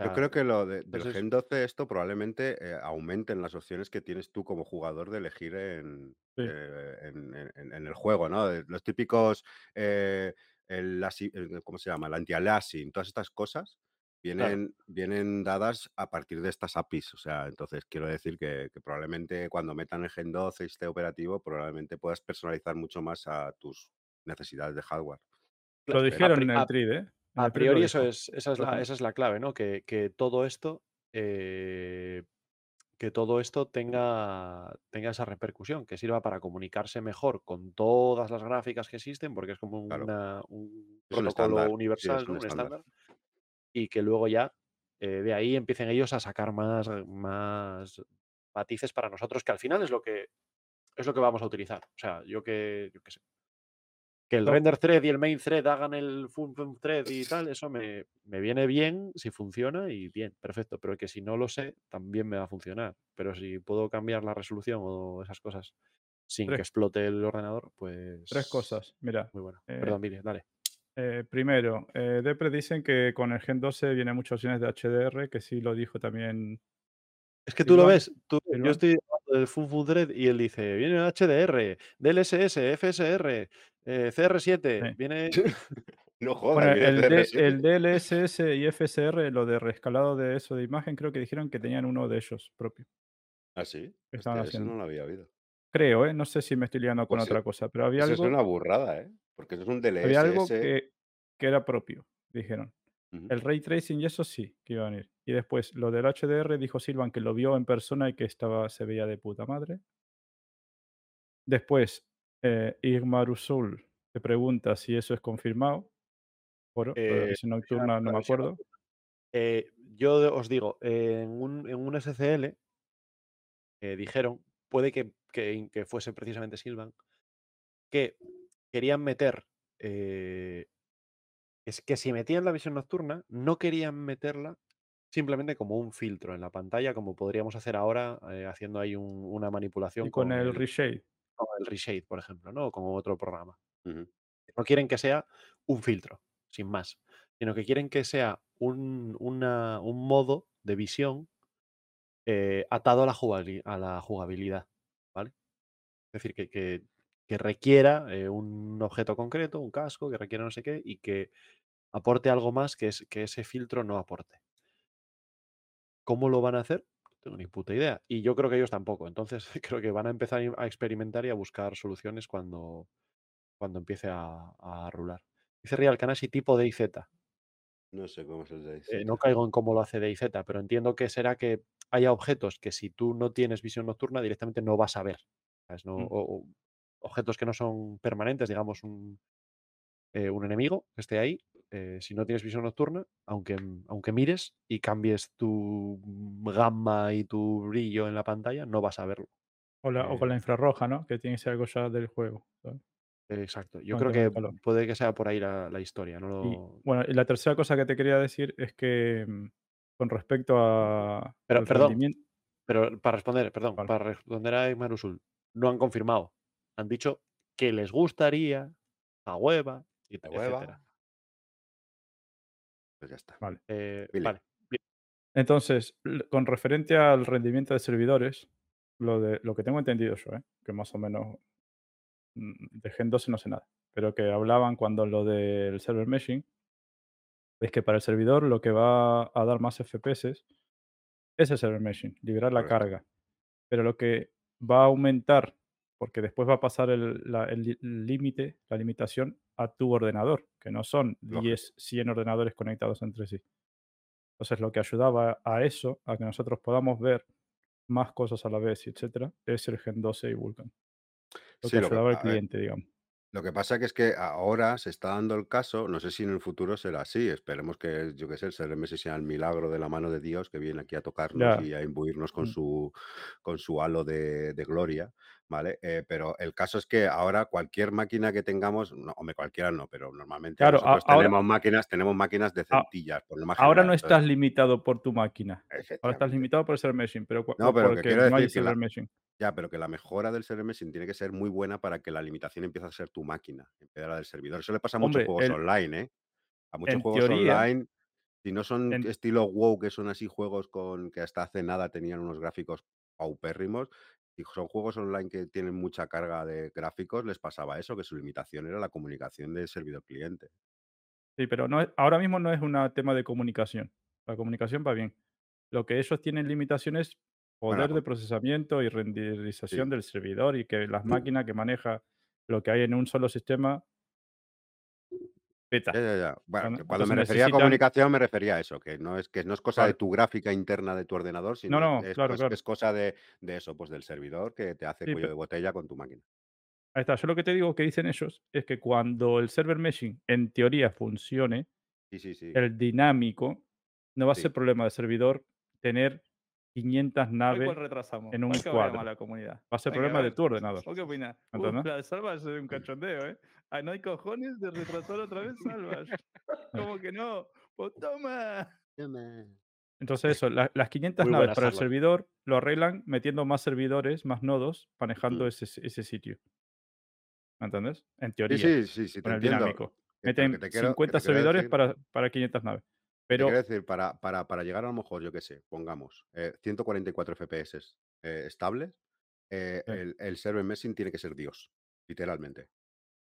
Yo creo que lo de- del Gen 12 esto probablemente eh, aumenten las opciones que tienes tú como jugador de elegir en, Sí. eh, en, en- en el juego, ¿no? Los típicos, eh, el, el- ¿cómo se llama? El anti-aliasing, todas estas cosas vienen, vienen dadas a partir de estas APIs. O sea, entonces quiero decir que, que probablemente cuando metan el Gen 12 y esté operativo, probablemente puedas personalizar mucho más a tus necesidades de hardware. Lo dijeron en el TRID, ¿eh? A priori eso es, esa, es la, esa es la clave, ¿no? Que, que todo esto eh, que todo esto tenga, tenga esa repercusión, que sirva para comunicarse mejor con todas las gráficas que existen, porque es como Claro. una- un Es un protocolo sí, universal, un un estándar. estándar, y que luego ya eh, de ahí empiecen ellos a sacar más, más matices para nosotros, que al final es lo que es lo que vamos a utilizar. O sea, yo que, yo que sé. Que el No. render thread y el main thread hagan el fun, fun thread y tal, eso me, me viene bien si funciona y bien, perfecto. Pero que si no lo sé, también me va a funcionar. Pero si puedo cambiar la resolución o esas cosas sin que explote el ordenador, pues. Tres cosas. Mira, Muy bueno. eh, Perdón, Viri, dale. eh, primero, eh, Depre dicen que con el Gen 12 vienen muchas opciones de HDR, que sí lo dijo también. Es que tú lo ves, tú- yo estoy hablando del Fun Fun Thread y él dice, viene HDR, DLSS, FSR, eh, CR7, Sí. viene... No jodas, Bueno, el, D- CR7. el DLSS y FSR, lo de rescalado de eso de imagen, creo que dijeron que tenían uno de ellos propio. ¿Ah, sí? Estaban Hostia, eso no lo había oído. Creo, ¿eh? No sé si me estoy liando con Pues, otra cosa, pero había Eso es algo, una burrada, ¿eh? Porque eso es un había algo DLSS. que, que era propio, dijeron. El ray tracing y eso sí, que iba a venir. Y después, lo del HDR, dijo Silvan que lo vio en persona y que estaba, se veía de puta madre. Después, eh, Igmar Usul te pregunta si eso es confirmado. La eh, nocturna no me acuerdo. Eh, yo os digo, en un, en un SCL eh, dijeron, puede que, que- que fuese precisamente Silvan, que querían meter, eh, es que si metían la visión nocturna, no querían meterla simplemente como un filtro en la pantalla, como podríamos hacer ahora haciendo ahí un- una manipulación Y con con el el, reshade. Con el Reshade, por ejemplo, ¿no? O con otro programa. No quieren que sea un filtro, sin más, sino que quieren que sea un, una- un modo de visión eh, atado a la, a la jugabilidad, ¿vale? Es decir, que, que- que requiera eh, un objeto concreto, un casco, que requiera no sé qué, y que aporte algo más que, es, que ese filtro no aporte. ¿Cómo lo van a hacer? Tengo ni puta idea. Y yo creo que ellos tampoco. Entonces creo que van a empezar a experimentar y a buscar soluciones cuando, cuando empiece a, a rular. Dice Real Canasi tipo DayZ. No sé cómo es el de Eh, no caigo en cómo lo hace DayZ, pero entiendo que será que haya objetos que si tú no tienes visión nocturna directamente no vas a ver. ¿sabes? No- Mm. o- o objetos que no son permanentes, digamos un, eh, un enemigo que esté ahí, eh, si no tienes visión nocturna, aunque, aunque mires y cambies tu gamma y tu brillo en la pantalla, no vas a verlo. O, la- o con la Eh, infrarroja, ¿no? Que tiene que ser algo ya del juego. ¿sabes? exacto. Yo creo que puede que sea por ahí la, la historia. No Y lo- bueno, y la tercera cosa que te quería decir es que mm, con respecto a, Pero, perdón, rendimiento, pero para responder, perdón, Vale. para responder a Aymar Usul, no han confirmado. Han dicho que les gustaría a hueva, y etcétera. hueva. Pues ya está. vale. Eh, vale. Entonces, con referente al rendimiento de servidores, lo, de, lo que tengo entendido yo, ¿eh? que más o menos mm, de Gen 12 no sé nada, pero que hablaban cuando lo del server meshing, es que para el servidor lo que va a dar más FPS es el server meshing, liberar la Correcto. carga. Pero lo que va a aumentar, porque después va a pasar el la- el li- límite, la limitación a tu ordenador, que no son Lógico. 10, 100 ordenadores conectados entre sí. Entonces, lo que ayudaba a eso, a que nosotros podamos ver más cosas a la vez, etcétera, es el Gen 12 y Vulkan. Lo Sí, que lo que, ayudaba al ver, cliente, digamos. lo que pasa que es que ahora se está dando el caso, no sé si en el futuro será así, esperemos que, yo qué sé, el CRMS sea el milagro de la mano de Dios que viene aquí a tocarnos Ya. y a imbuirnos con Mm. su, con su halo de, de gloria, ¿vale? Eh, pero el caso es que ahora cualquier máquina que tengamos, no, hombre, cualquiera no, pero normalmente Claro, a- nosotros ahora- tenemos máquinas, tenemos máquinas decentillas, por lo más Ahora general, no entonces, estás limitado por tu máquina. Ahora estás limitado por el server meshing, pero, No, pero que porque no hay que server meshing. Ya, pero que la mejora del server meshing tiene que ser muy buena para que la limitación empiece a ser tu máquina, en vez de la del servidor. Eso le pasa a muchos Hombre, juegos el- online, ¿eh? A muchos juegos teoría- online, si no son en- estilo WoW, que son así juegos con que hasta hace nada tenían unos gráficos paupérrimos, y son juegos online que tienen mucha carga de gráficos, les pasaba eso, que su limitación era la comunicación del servidor cliente. Sí, pero no es- ahora mismo no es un tema de comunicación. La comunicación va bien. Lo que ellos tienen limitaciones Bueno, poder de procesamiento y renderización Sí. del servidor y que las máquinas que maneja lo que hay en un solo sistema beta. Ya, ya, ya. Cuando me refería a comunicación me refería a eso, que no es, que no es cosa de tu gráfica interna de tu ordenador, sino no, es, claro, cos- claro. es cosa de, de eso, pues del servidor que te hace Sí, cuello de botella con tu máquina. Ahí está. Yo lo que te digo que dicen ellos es que cuando el server meshing en teoría funcione, Sí, sí, sí. el dinámico, no va a ser problema de servidor tener 500 Hoy naves. retrasamos. en un ¿Cuál cabrea cuadro. más la comunidad? Va a ser Venga, problema de tu ordenador. ¿Vos qué ¿Entendés? la de Salvas es un cachondeo, ¿eh? Ah, no hay cojones de retrasar otra vez Salvas. ¿Cómo que no? Pues toma. Entonces eso, la- las 500 Muy naves para el servidor lo arreglan metiendo más servidores, más nodos, manejando Mm. ese, ese sitio. ¿Me entendés? En teoría, sí, sí, sí, te con el entiendo. dinámico. Meten que te quiero- que 50 te quiero servidores para, para 500 naves. Pero quiero decir, para, para, para llegar a lo mejor, yo qué sé, pongamos eh, 144 FPS eh, estables, eh, Sí. el, el server meshing tiene que ser Dios, literalmente.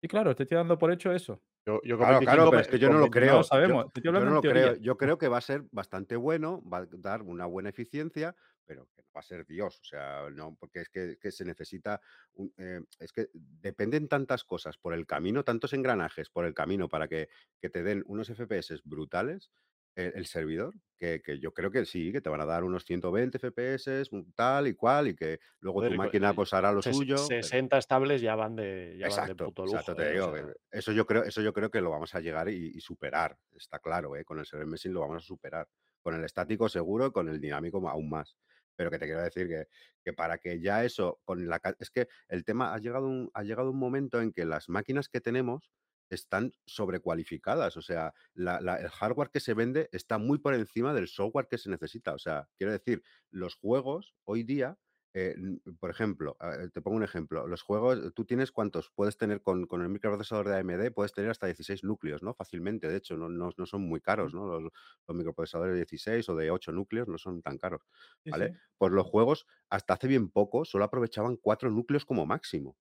sí, claro, te estoy dando por hecho eso. Yo, yo con Claro, 25 claro, pero me- es que yo con no lo 25 creo. No lo sabemos, Yo no lo creo. Yo creo que va a ser bastante bueno, va a dar una buena eficiencia, pero que no va a ser Dios. O sea, no, porque es que, que se necesita. un- eh, es que dependen tantas cosas por el camino, tantos engranajes por el camino para que, que te den unos FPS brutales. Eh, El, servidor, que, que yo creo que sí, que te van a dar unos 120 FPS, tal y cual, y que luego tu máquina pues hará lo suyo. pero- 60 estables ya van de, ya van de Exacto, puto lujo. exacto, te ¿eh? digo, O sea, que eso yo creo, eso yo creo que lo vamos a llegar y, y superar, está claro, ¿eh? Con el server meshing lo vamos a superar. Con el estático seguro con el dinámico aún más. Pero que te quiero decir que, que para que ya eso, con la es que el tema ha llegado un, ha llegado un momento en que las máquinas que tenemos están sobrecualificadas. O sea, la- la- el hardware que se vende está muy por encima del software que se necesita. O sea, quiero decir, los juegos hoy día eh, por ejemplo, te pongo un ejemplo. Los juegos, tú tienes cuántos puedes tener con, con el microprocesador de AMD, puedes tener hasta 16 núcleos, ¿no? Fácilmente, de hecho, no, no- no son muy caros, ¿no? Los, los microprocesadores de 16 o de 8 núcleos no son tan caros, ¿vale? sí, Pues los juegos, hasta hace bien poco, solo aprovechaban 4 núcleos como máximo.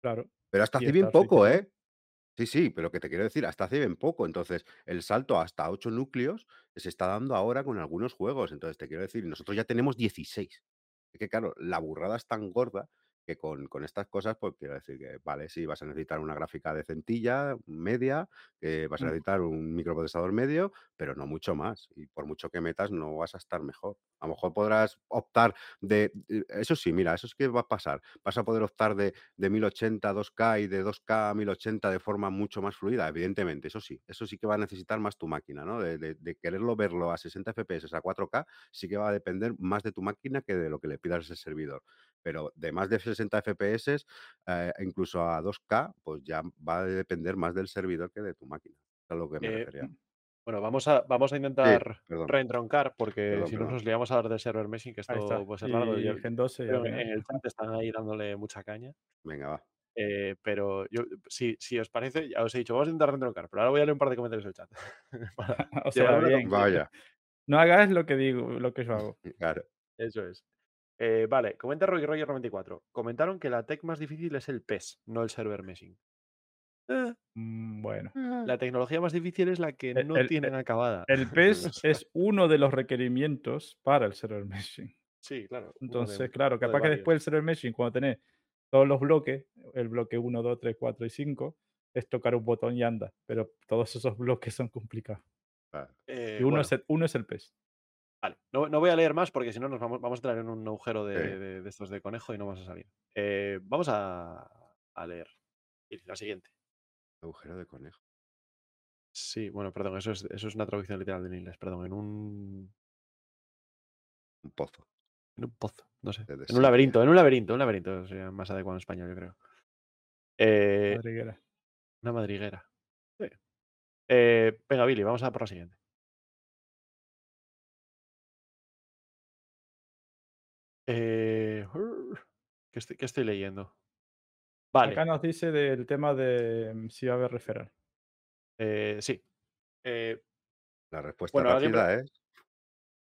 claro. Pero hasta hace bien poco. ¿eh? Sí, sí, pero que te quiero decir, hasta hace bien poco. Entonces, el salto hasta 8 núcleos se está dando ahora con algunos juegos. Entonces, te quiero decir, nosotros ya tenemos 16. Es que, claro, la burrada es tan gorda que con, con estas cosas, pues quiero decir que, vale, sí, vas a necesitar una gráfica decentilla, media, que vas a necesitar un microprocesador medio, pero no mucho más. Y por mucho que metas, no vas a estar mejor. A lo mejor podrás optar de... de- Eso sí, mira, eso es que va a pasar. Vas a poder optar de, de 1080 a 2K y de 2K a 1080 de forma mucho más fluida, evidentemente, eso sí. Eso sí que va a necesitar más tu máquina, ¿no? De, de- de quererlo verlo a 60 FPS, a 4K, sí que va a depender más de tu máquina que de lo que le pidas a ese servidor. Pero de más de 60 FPS, eh, incluso a 2K, pues ya va a depender más del servidor que de tu máquina. Es a lo que me Eh, refería. Bueno, vamos a, vamos a intentar reentroncar porque si no nos liamos a hablar de server meshing, que esto puede ser largo. Y Yo, Gen 12 creo al que final. en el chat están ahí dándole mucha caña. Venga, va. eh, pero yo, si, si os parece, ya os he dicho, vamos a intentar reentroncar, pero ahora voy a leer un par de comentarios del chat. O sea, bien. Vaya, No hagas lo que digo, lo que yo hago. claro. Eso es. Eh, vale, comenta Roy Roger 94. Comentaron que la tech más difícil es el PES, no el server meshing. Eh, Mm, Bueno. la tecnología más difícil es la que El- no el- tienen acabada. El PES es uno de los requerimientos para el server meshing. Sí, claro. de- Entonces, claro, de capaz que después el server meshing, cuando tenés todos los bloques, el bloque 1, 2, 3, 4 y 5, es tocar un botón y anda. Pero todos esos bloques son complicados. Eh, Y uno, bueno, es, el, uno es el PES. Vale, no, no voy a leer más porque si no nos vamos, vamos a entrar en un agujero de, Sí. de- de estos de conejo y no vamos a salir. Eh, vamos a, a leer. La siguiente. Agujero de conejo. Sí, bueno, perdón, eso es, eso es una traducción literal del inglés, perdón, en un, Un pozo. en un pozo, no sé. En un laberinto, en un laberinto, un laberinto, sería más adecuado en español, yo creo. Eh, Madriguera. una madriguera. Sí. Eh, venga, Billy, vamos a por la siguiente. Eh, ¿qué, estoy, qué estoy leyendo? Vale, Acá nos dice del tema de mm, si va a haber referral. eh, sí. Eh, La respuesta Bueno, alguien rápida es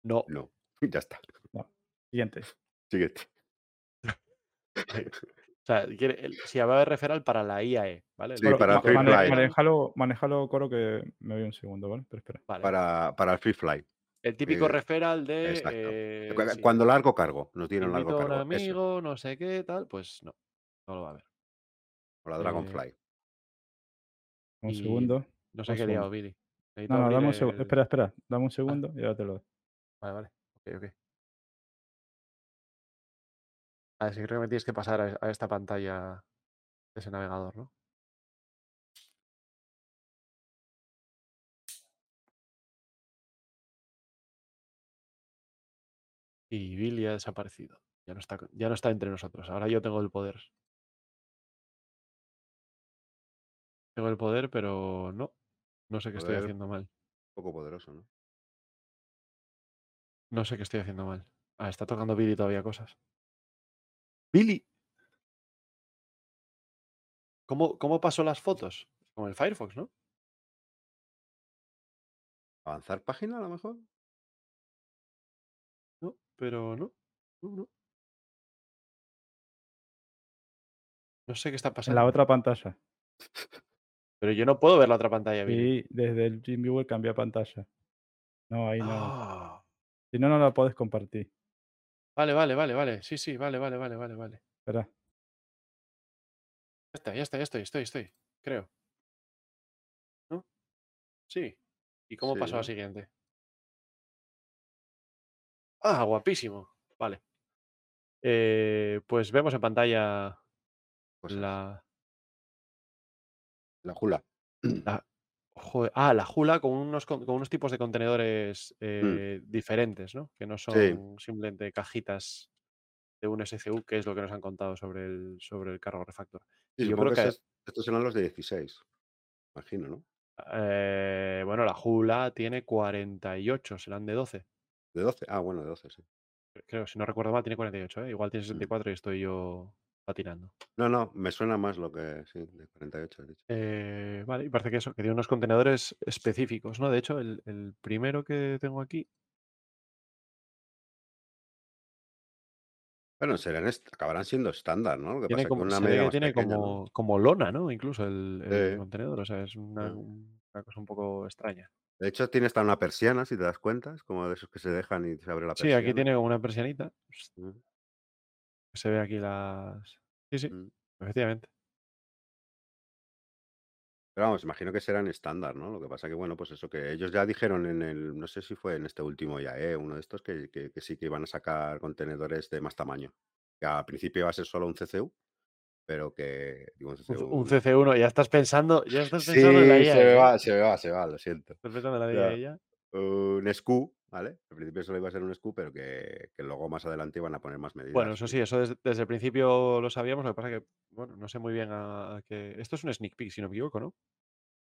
no, no. Ya está. Siguiente. Siguiente. O sea, si va a haber referral para la IAE, ¿vale? Sí, para Free mane- Fly. manejalo, manejalo, Coro, que me voy un segundo, ¿vale? Pero espera. vale. Para, para el free fly. El típico eh, referral de. eh, sí, Cuando largo cargo, nos dieron largo un cargo. Eso. amigo, no sé qué, tal, pues no. No lo va a haber. O la eh, Dragonfly. Un segundo. No sé qué he liado. Billy. Necesito No, no, dame un segundo. el- Espera, espera. Dame un segundo y ahora te lo doy. Vale, vale. Ok, ok. A ver, sí, creo que me tienes que pasar a, a esta pantalla de ese navegador, ¿no? Y Billy ha desaparecido. Ya no está, ya no está entre nosotros. Ahora yo tengo el poder. Tengo el poder, pero no. No sé qué estoy Poder. haciendo mal. Poco poderoso, ¿no? No sé qué estoy haciendo mal. Ah, está tocando Billy todavía cosas. ¡Billy! ¿Cómo, cómo pasó las fotos? Con el Firefox, ¿no? ¿Avanzar página a lo mejor? Pero no. No, no. No sé qué está En pasando. la otra pantalla. Pero yo no puedo ver la otra pantalla. Sí, desde el TeamViewer cambia pantalla. No, ahí no. Ah, Si no, no la podés compartir. Vale, vale, vale, vale. Sí, sí, vale, vale, vale, vale, vale. Espera. Ya está, ya está, ya estoy, estoy, estoy. Creo. ¿No? Sí. ¿Y cómo Sí, pasó a la siguiente? Ah, guapísimo. Vale. Eh, pues vemos en pantalla la, La jula. la- joder, ah, la Jula con unos, con, unos tipos de contenedores Mm. eh, diferentes, ¿no? Que no Sí. son simplemente cajitas de un SCU, que es lo que nos han contado sobre el, sobre el cargo refactor. Sí, yo creo que estos serán los de 16. Imagino, ¿no? eh, bueno, la Jula tiene 48, serán de 12. De 12. Ah, bueno, de 12, sí. Creo, si no recuerdo mal, tiene 48, ¿eh? Igual tiene Mm. 64 y estoy yo patinando. No, no, me suena más lo que. Sí, de 48 has dicho. Eh, vale, y parece que eso, que tiene unos contenedores específicos, ¿no? De hecho, el, el primero que tengo aquí, Bueno, serán acabarán siendo estándar, ¿no? Lo que tiene pasa es que como, una medida que tiene pequeña, ¿no? como, como lona, ¿no? Incluso el, contenedor, o sea, es una, un- una cosa un poco extraña. De hecho, tiene hasta una persiana, si te das cuenta. Es como de esos que se dejan y se abre la Sí, persiana. aquí tiene como una persianita. Mm, Se ve aquí las... Sí, sí, mm. efectivamente. Pero vamos, imagino que serán estándar, ¿no? Lo que pasa que, bueno, pues eso que ellos ya dijeron en el, no sé si fue en este último IAE, uno de estos, que, que- que sí que iban a sacar contenedores de más tamaño. Que al principio iba a ser solo un CCU, pero que, digo, un Un, CCU... un CC1, ya estás pensando, ya estás Sí, pensando en la IA. se me ¿eh? va, se me va, se va, lo siento. Estás pensando en la. IA ya. Un SKU, ¿vale? Al principio solo iba a ser un SKU, pero que, que luego más adelante iban a poner más medidas. Bueno, eso sí, eso desde, desde el principio lo sabíamos, lo que pasa que, bueno, no sé muy bien a, a qué... Esto es un sneak peek, si no me equivoco, ¿no?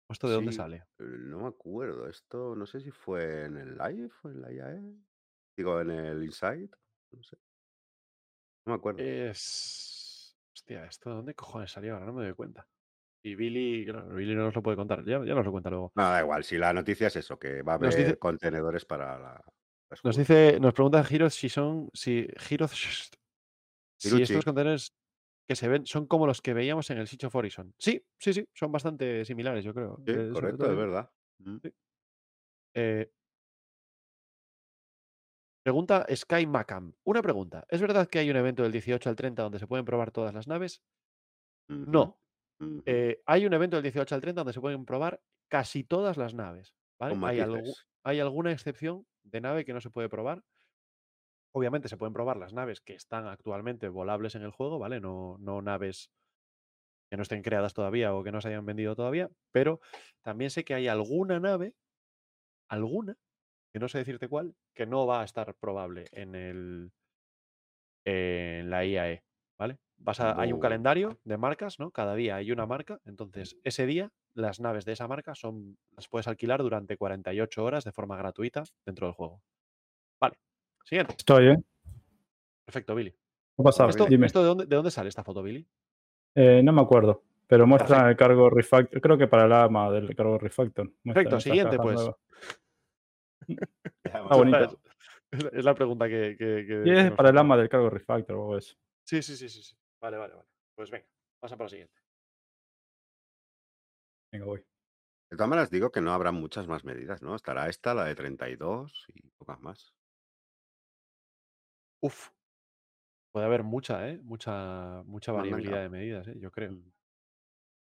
¿O ¿Esto de dónde Sí, sale? eh, No me acuerdo. Esto no sé si fue en el live o en la IAE. Digo, en el Insight. No sé. No me acuerdo. Es... Hostia, ¿esto de dónde cojones salió? Ahora no me doy cuenta. Y Billy, claro, Billy no nos lo puede contar, ya, ya nos lo cuenta luego. No, da igual. Si la noticia es eso, que va a haber dice- contenedores para la. Nos dice, nos pregunta Giros si son, si Giros, si Hiruchi. estos contenedores que se ven son como los que veíamos en el Siege of Horizon. Sí, sí, sí, son bastante similares, yo creo. Sí, Eh, correcto, es verdad. Mm. Eh, pregunta Sky Macam. Una pregunta. ¿Es verdad que hay un evento del 18 al 30 donde se pueden probar todas las naves? No. Eh, hay un evento del 18 al 30 donde se pueden probar casi todas las naves. hay alguna excepción de nave que no se puede probar. Obviamente se pueden probar las naves que están actualmente volables en el juego, ¿vale? No, no naves que no estén creadas todavía o que no se hayan vendido todavía, pero también sé que hay alguna nave, alguna, que no sé decirte cuál, que no va a estar probable en el en la IAE, ¿vale? Vas a- hay un calendario de marcas, ¿no? Cada día hay una marca, entonces ese día las naves de esa marca son las puedes alquilar durante 48 horas de forma gratuita dentro del juego. Vale. Siguiente. Estoy, ¿eh? Perfecto, Billy. ¿Qué pasa? ¿Esto, de, dónde, de dónde sale esta foto, Billy? Eh, no me acuerdo. Pero muestra el cargo refactor. Creo que para el ama del cargo refactor. Perfecto, siguiente, pues. Bonito. Es la- es la pregunta que. que- que- Y que es para el ama del cargo refactor o algo eso. Sí, sí, sí, sí, sí. Vale, vale, vale. Pues venga, pasa para la siguiente. Venga, voy. De todas maneras, digo que no habrá muchas más medidas, ¿no? Estará esta, la de 32 y pocas más. Uf. Puede haber mucha, ¿eh? Mucha, mucha variabilidad de medidas, ¿eh? Yo creo.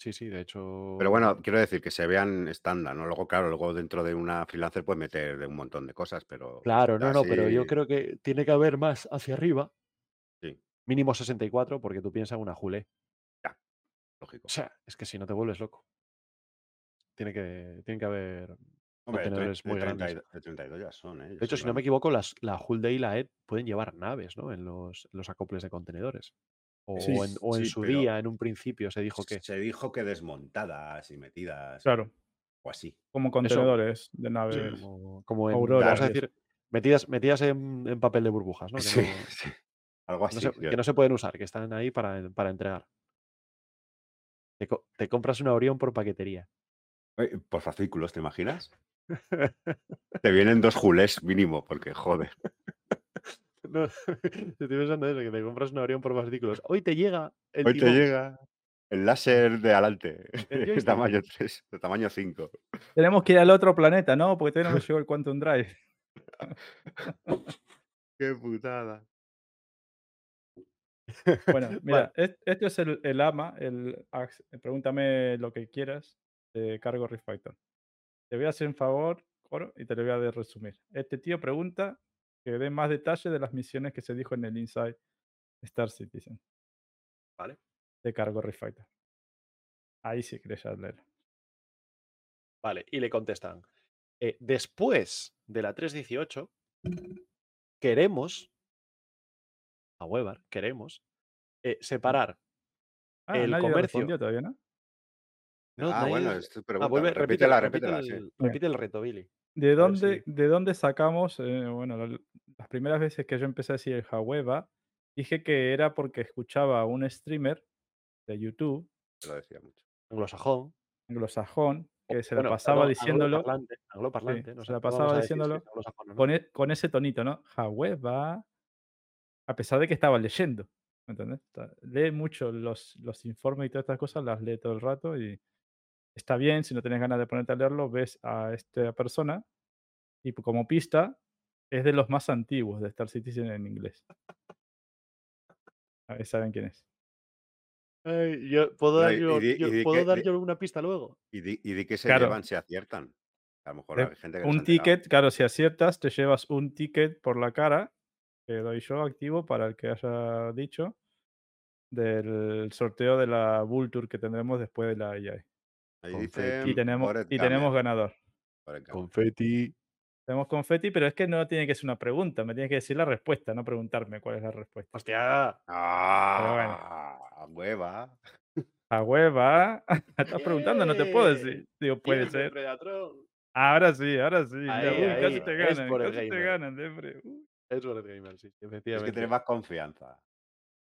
Sí, sí, de hecho. Pero bueno, quiero decir que se vean estándar, ¿no? Luego, claro, luego dentro de una freelancer puedes meter de un montón de cosas, pero Claro, ya no, no, pero yo creo que tiene que haber más hacia arriba. sí, Mínimo 64, porque tú piensas en una Jule. lógico. O sea, es que si no te vuelves loco. Tiene que, tiene que haber Hombre, contenedores muy 30 y- grandes. de 32 ya son, ¿eh? Ya De hecho, si no me equivoco, las, la Hulde y la ED pueden llevar naves, ¿no? En los, en los acoples de contenedores. O, Sí, en, o en sí, su día, en un principio, se dijo que. Se dijo que desmontadas y metidas Claro, o así. como contenedores de sí, naves. como, como en, Aurora, vamos a decir, metidas, metidas en, en papel de burbujas, ¿no? Que, Sí, no, sí, algo no así. se, que no se pueden usar, que están ahí para, para entregar. Te, co- te compras una Orión por paquetería. Por fascículos, ¿te imaginas? Te vienen dos julés mínimo, porque joder. No, estoy pensando eso, que te compras una Orión por fascículos. Hoy te llega el Hoy te llega el láser de adelante, el de tamaño 3, de tamaño 5. Tenemos que ir al otro planeta, ¿no? Porque todavía no me llegó el Quantum Drive. Qué putada. Bueno, mira, es- este es el, el AMA, el ax- pregúntame lo que quieras de Cargo Refactor. Te voy a hacer un favor, Coro, y te lo voy a resumir. Este tío pregunta que dé más detalle de las misiones que se dijo en el Inside Star Citizen Vale. de Cargo Refactor. Ahí sí querés ya leer. Vale, y le contestan. eh, después de la 318, queremos, a Weber, queremos eh, separar Ah, el nadie comercio. todavía, ¿no? No, ah, nadie- bueno, es tu Ah, repítela, repítela, repítela, repite, sí. el, repite el reto, Billy. ¿De dónde, si- ¿De dónde sacamos? eh, bueno, la- las primeras veces que yo empecé a decir el Jaweba, dije que era porque escuchaba a un streamer de YouTube, lo decía mucho. Anglosajón. anglosajón, que se la Bueno, pasaba perdón, diciéndolo Angloparlante, angloparlante, no se sé, la no vamos pasaba diciéndolo no. con, e- con ese tonito, ¿no? Jaweba, a pesar de que estaba leyendo, ¿me entendés? Lee mucho los, los informes y todas estas cosas, las lee todo el rato y está bien, si no tenés ganas de ponerte a leerlo, ves a esta persona y como pista es de los más antiguos de Star Citizen en inglés. A ver, saben quién es. Yo, ¿Puedo, dar, yo, di- yo- ¿puedo que- dar yo una pista luego? Y di, y di que se Claro. llevan si aciertan. A lo mejor hay gente que Un ticket, claro, si aciertas, te llevas un ticket por la cara que doy yo activo para el que haya dicho del sorteo de la Vulture que tendremos después de la AI. Ahí dice Y tenemos, y tenemos ganador. Confeti. Tenemos confeti, pero es que no tiene que ser una pregunta, me tienes que decir la respuesta, no preguntarme cuál es la respuesta. Hostia. Ah, hueva. A hueva. Estás preguntando, no te puedo decir. Digo, puede ser. Ahora sí, ahora sí. Ahí, uy, ahí, casi te es ganan, por el casi te ganan, Depre. Es World Gamer, sí, Es que efectivamente. tiene más confianza.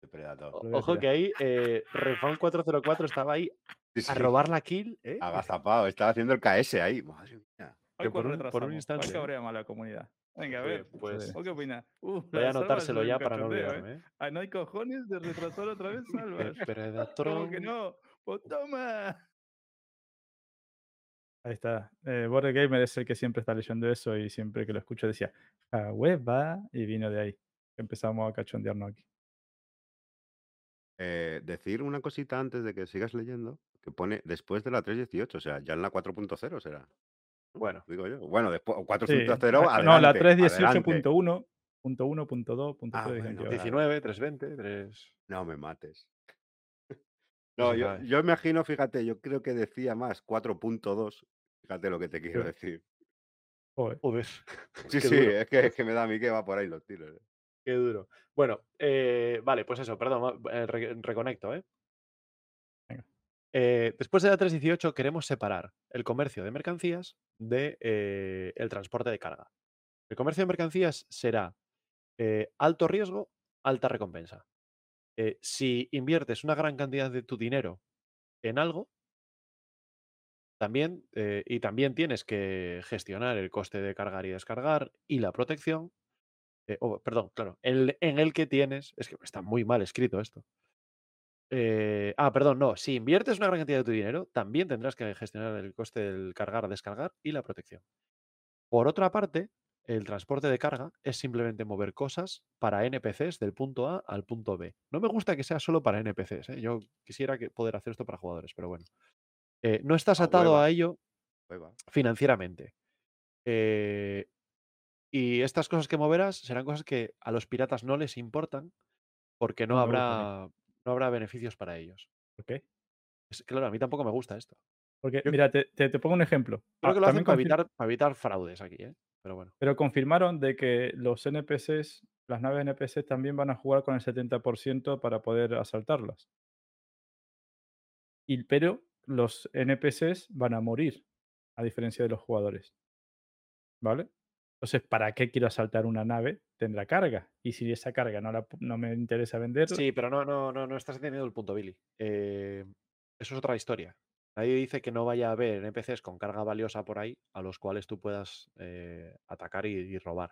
De Predator. O- Lo voy a Ojo que ahí eh, Refan 404 estaba ahí Sí, sí, a robar la kill, ¿eh? Agazapado. Estaba haciendo el KS ahí. Madre mía. Hoy por un- por un instante, ¿Cuál ¿eh? cabrea más la comunidad? Venga, a ver. pues ¿Vos qué opinas? Uh, voy a anotárselo ya para no ¿eh? olvidarme. ¿eh? Ah, no hay cojones de retrasar otra vez, Salvas. ¿Cómo Predatron. que no? Pues toma. Ahí está. Eh, Border Gamer es el que siempre está leyendo eso y siempre que lo escucho decía, a hueva, y vino de ahí. Empezamos a cachondearnos aquí. Eh, decir una cosita antes de que sigas leyendo, que pone después de la 3.18, o sea, ya en la 4.0 será, Bueno, digo yo. Bueno, después, Sí, 4.0, ah, no, la adelante, adelante. 318.1, punto 1, punto 2, punto Ah, 3, bueno, 19, 320, 3. No me mates. No yo, yo imagino, fíjate, yo creo que decía más 4.2. Fíjate lo que te quiero Sí. decir. Joder. Joder. Sí, Qué sí, duro. es que, es que me da a mí que va por ahí los tiros. eh. Qué duro. Bueno, eh, vale, pues eso, perdón, eh, re- reconecto, ¿eh? Eh, Después de la 318 queremos separar el comercio de mercancías de eh, el transporte de carga. El comercio de mercancías será eh, alto riesgo, alta recompensa. Si inviertes una gran cantidad de tu dinero en algo, también, y también tienes que gestionar el coste de cargar y descargar y la protección, perdón, claro, en el que tienes, es que está muy mal escrito esto. Eh, ah, perdón, no, si inviertes una gran cantidad de tu dinero, también tendrás que gestionar el coste del cargar, descargar y la protección. Por otra parte, el transporte de carga es simplemente mover cosas para NPCs del punto A al punto B. No me gusta que sea solo para NPCs. ¿eh? Yo quisiera que poder hacer esto para jugadores, pero bueno. Eh, no estás A atado a ello financieramente. Eh, y estas cosas que moverás serán cosas que a los piratas no les importan porque no habrá, no habrá beneficios para ellos. ¿Por qué? Es- claro, a mí tampoco me gusta esto. Porque, Yo- mira, te, te- te pongo un ejemplo. Creo Ah, que lo hacen para evitar, para evitar fraudes aquí, ¿eh? Pero bueno. Pero confirmaron de que los NPCs, las naves NPCs también van a jugar con el 70% para poder asaltarlas. Y, pero los NPCs van a morir, a diferencia de los jugadores. ¿Vale? Entonces, ¿para qué quiero asaltar una nave? Tendrá carga. Y si esa carga no, la, no me interesa venderla, Sí, pero no, no, no, no estás entendiendo el punto, Billy. Eh, eso es otra historia. Nadie dice que no vaya a haber NPCs con carga valiosa por ahí a los cuales tú puedas eh, atacar y, y robar.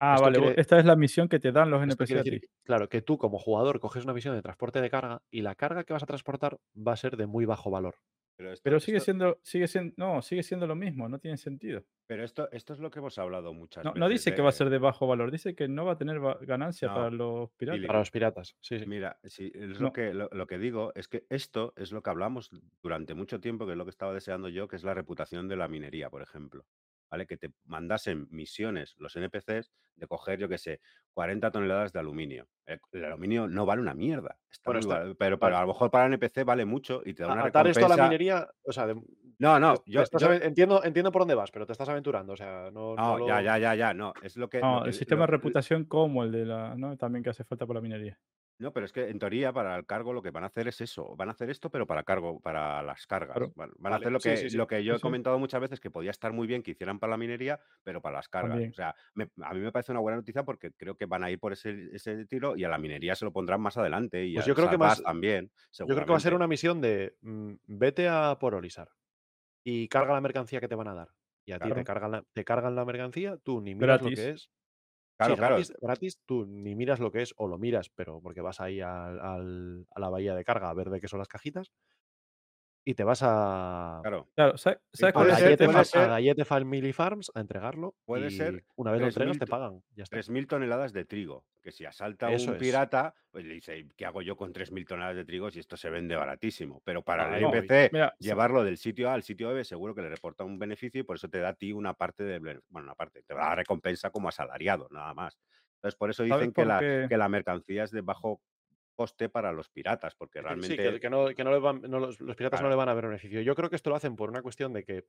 Ah, Esto vale. quiere- Esta es la misión que te dan los Esto NPC quiere a ti. decir, claro, que tú como jugador coges una misión de transporte de carga y la carga que vas a transportar va a ser de muy bajo valor. Pero esto, Pero sigue esto- siendo, sigue siendo, no, sigue siendo lo mismo, no tiene sentido. pero esto, esto es lo que hemos hablado muchas No, veces. no dice que va a ser de bajo valor, dice que no va a tener ganancia No, para los piratas. Para los piratas, sí, sí. Mira, sí, es No. lo, que, lo, lo que digo es que esto es lo que hablamos durante mucho tiempo, que es lo que estaba deseando yo, que es la reputación de la minería, por ejemplo. ¿Vale? Que te mandasen misiones los NPCs de coger, yo qué sé, 40 toneladas de aluminio. El, el aluminio no vale una mierda. está Bueno, pero, a lo mejor para el NPC vale mucho y te da A- una Atar esto a la recompensa. minería, o sea, de- No, no, yo, estás yo- aven- entiendo, entiendo por dónde vas, pero te estás aventurando, o sea, no, no no, ya, lo- ya, ya, ya, no. Es lo que. lo No, que- el sistema lo- de reputación como el de la, ¿no? También que hace falta por la minería. No, pero es que en teoría para el cargo lo que van a hacer es eso. Van a hacer esto, pero para cargo, para las cargas. Claro. Van, van a hacer lo que, sí, sí. lo que yo he comentado muchas veces, que podía estar muy bien que hicieran para la minería, pero para las cargas. También. O sea, me- a mí me parece una buena noticia porque creo que van a ir por ese, ese tiro y a la minería se lo pondrán más adelante y Pues a yo creo que más- también. Yo creo que va a ser una misión de mm, vete a por Olisar y carga la mercancía que te van a dar. Y a ti te cargan, la, te cargan la mercancía, tú ni miras lo que es. Claro, sí, claro. gratis, gratis, tú ni miras lo que es o lo miras, pero porque vas ahí al- al- a la bahía de carga a ver de qué son las cajitas y te vas a, Claro. Claro, ¿sabes, sabes a, Gallete, ser- a Gallete Family Farms a entregarlo Puede y ser una vez lo entregas 3.000 te pagan. Ya está. 3.000 toneladas de trigo. Que si asalta Eso un es. pirata, pues le dice, ¿qué hago yo con 3.000 toneladas de trigo si esto se vende baratísimo? Pero para Ahí el Mira, sa- llevarlo del sitio A al sitio B seguro que le reporta un beneficio y por eso te da a ti una parte de, bueno, una parte, te da la recompensa como asalariado, nada más. Entonces, por eso ¿sabes dicen que la, que la mercancía es de bajo coste para los piratas, porque realmente... Sí, que, que no, que no le van- no los, los piratas no le van a ver beneficio. Yo creo que esto lo hacen por una cuestión de que,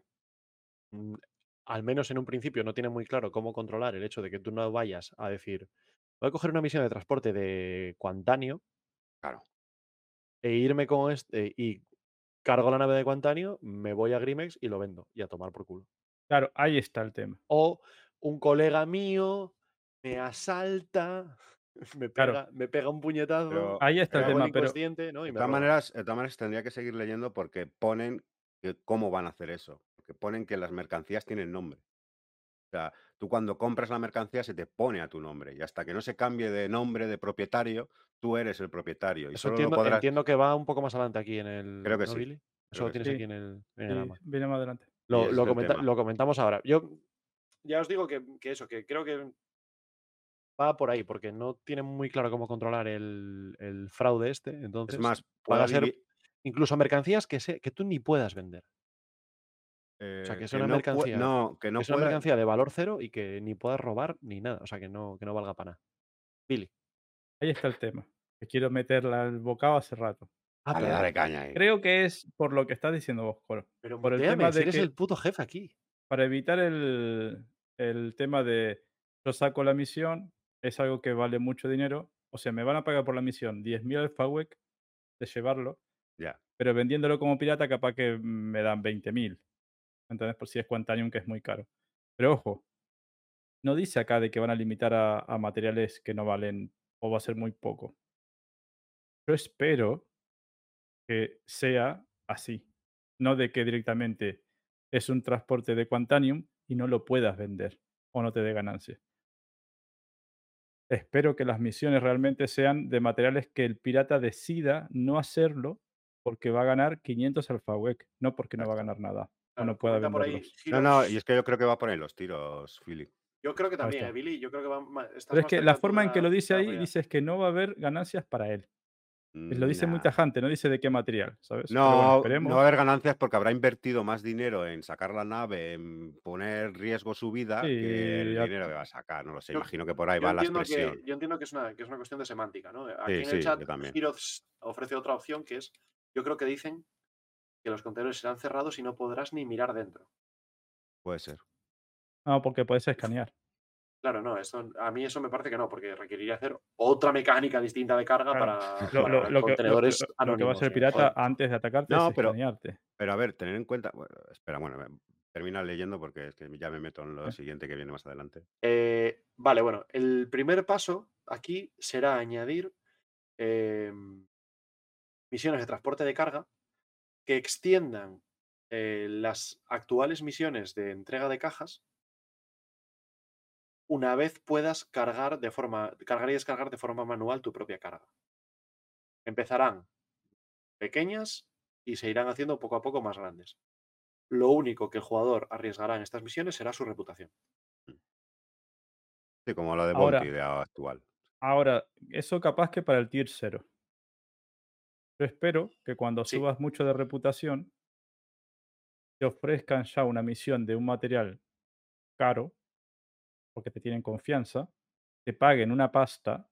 mm, al menos en un principio, no tienen muy claro cómo controlar el hecho de que tú no vayas a decir, voy a coger una misión de transporte de Quantanio Claro, e irme con este y cargo la nave de Quantanio, me voy a Grimex y lo vendo y a tomar por culo. Claro, ahí está el tema. O un colega mío me asalta, me Claro. pega, me pega un puñetazo, Pero- Ahí está el tema, pero ¿no? Y De todas, maneras, de todas maneras, tendría que seguir leyendo porque ponen que cómo van a hacer eso. Porque ponen que las mercancías tienen nombre. O sea, tú cuando compras la mercancía se te pone a tu nombre y hasta que no se cambie de nombre de propietario, tú eres el propietario. Y Eso solo entiendo, lo podrás. entiendo que va un poco más adelante aquí en el. Creo que ¿no, sí, Billy? Eso lo tienes sí. aquí en el, en el sí, AMA. viene más adelante. Lo, ese lo es el comenta- tema. lo comentamos ahora. Yo ya os digo que, que eso, que creo que va por ahí, porque no tienen muy claro cómo controlar el, el fraude este. Entonces, Es más, van a ser incluso mercancías que, se, que tú ni puedas vender. eh, sea, que es una no, mercancía- no, que no es una pueda- mercancía de valor cero y que ni puedas robar ni nada. O sea, que no, que no valga para nada. Billy. Ahí está el tema. Que quiero meterla al bocado hace rato. Ah, Dale, pero, dale caña ahí. Creo que es por lo que estás diciendo vos, Coro. pero por el tema si de eres que- el puto jefe aquí. Para evitar el, el tema de yo saco la misión, es algo que vale mucho dinero. O sea, me van a pagar por la misión 10.000 alfawek de llevarlo, Ya. pero vendiéndolo como pirata capaz que me dan 20.000. ¿Entendés? Por si es Quantanium, que es muy caro. Pero ojo, no dice acá de que van a limitar a, a materiales que no valen o va a ser muy poco. Yo espero que sea así. No de que directamente es un transporte de Quantanium y no lo puedas vender o no te dé ganancia. Espero que las misiones realmente sean de materiales que el pirata decida no hacerlo porque va a ganar 500 alfawek, no porque no va a ganar nada o no pueda por ahí. No, no, y es que yo creo que va a poner los tiros, Philip. Yo creo que también, eh, Billy, yo creo que va Pero es que la forma en que lo dice ahí, dice es que no va a haber ganancias para él. Pues Lo dice muy Nah. tajante, no dice de qué material, ¿sabes? Pero bueno, No, no va a haber ganancias porque habrá invertido más dinero en sacar la nave, en poner riesgo su vida, que el dinero que va a sacar. No lo sé, Yo- imagino que por ahí va la expresión. que, yo entiendo que es una, que es una cuestión de semántica, ¿no? Aquí Sí, en sí, el chat. Heroes ofrece otra opción que es, yo creo que dicen que los contenedores serán cerrados y no podrás ni mirar dentro. Puede ser. No, porque puedes escanear. Claro, no, esto, a mí eso me parece que no, porque requeriría hacer otra mecánica distinta de carga Claro. para, Lo, para lo- lo que, lo- contenedores lo- lo que va a eh, pirata joder. antes de atacarte No, es pero-. Pero a ver, tener en cuenta. bueno, espera, bueno, termina leyendo porque es que ya me meto en lo siguiente que viene más adelante. Eh, vale, bueno, el primer paso aquí será añadir em, misiones de transporte de carga que extiendan eh, las actuales misiones de entrega de cajas una vez puedas cargar de forma, cargar y descargar de forma manual tu propia carga. Empezarán pequeñas y se irán haciendo poco a poco más grandes. Lo único que el jugador arriesgará en estas misiones será su reputación. Sí, como la de Ahora- Bounty de actual. Ahora, eso capaz que para el tier 0. Yo espero que cuando Sí. subas mucho de reputación, te ofrezcan ya una misión de un material caro, porque te tienen confianza, te paguen una pasta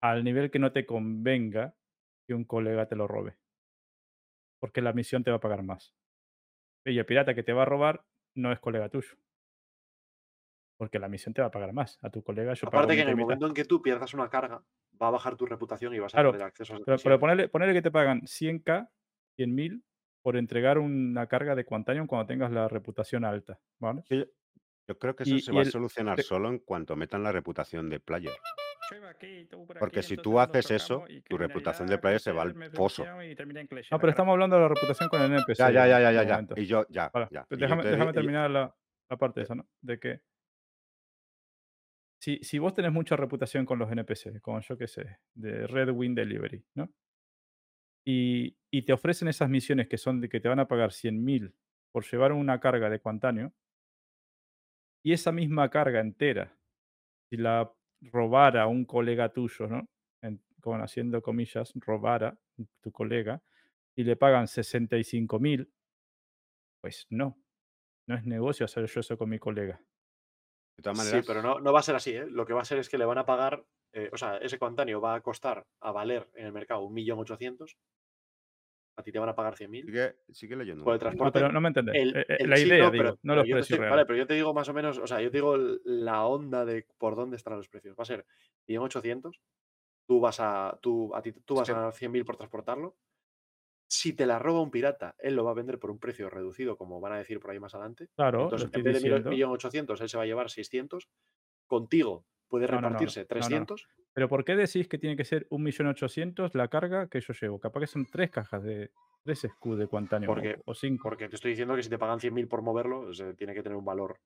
al nivel que no te convenga que un colega te lo robe. Porque la misión te va a pagar más. Y el pirata que te va a robar no es colega tuyo. Porque la misión te va a pagar más. A tu colega yo pago Aparte que en el mitad. momento en que tú pierdas una carga, va a bajar tu reputación y vas a Claro, perder acceso a esas Pero, pero ponerle, ponerle que te pagan 100k, 100.000 por entregar una carga de Quantanium cuando tengas la reputación alta. ¿vale? Yo- creo que eso Y- se y va el- a solucionar te- solo en cuanto metan la reputación de player. Porque si tú haces eso, tu reputación de player se va al Clash, No, pero estamos hablando de la reputación con el NPC. Ya, ya, ya, ya, de ya. Y yo, ya, Vale, ya. pues yo déjame, te déjame y- terminar la, la parte esa, ¿no? De que si, si vos tenés mucha reputación con los NPC, con yo qué sé, de Red Wing Delivery, ¿no? Y, y te ofrecen esas misiones que son de que te van a pagar 100.000 por llevar una carga de Quantanio, y esa misma carga entera, si la robara un colega tuyo, ¿no? En- con haciendo comillas, robara tu colega, y le pagan 65.000, pues no. No es negocio hacer yo eso con mi colega. De todas Sí, maneras, pero no, no va a ser así, ¿eh? Lo que va a ser es que le van a pagar, eh, o sea, ese Quantanio va a costar a valer en el mercado 1.800.000. A ti te van a pagar 100.000. sigue, sigue leyendo. Por el poquito. No, transporte. pero no me entendés. El- Eh, eh, el- la sí, idea, no, digo, pero- no pero los precios estoy- reales. Vale, pero yo te digo más o menos, o sea, yo te digo la onda de por dónde están los precios. Va a ser 1.800. Tú vas a, tú, a ti, tú vas que- a 100.000 por transportarlo. Si te la roba un pirata, él lo va a vender por un precio reducido, como van a decir por ahí más adelante. Claro, Entonces, en vez de diciendo. 1.800.000, él se va a llevar 600. Contigo puede No, no, no, no. repartirse No, no. 300. Pero ¿por qué decís que tiene que ser 1.800.000 la carga que yo llevo? Capaz que son tres cajas de tres escudos de Porque- o, o cinco. Porque te estoy diciendo que si te pagan 100.000 por moverlo, se tiene que tener un valor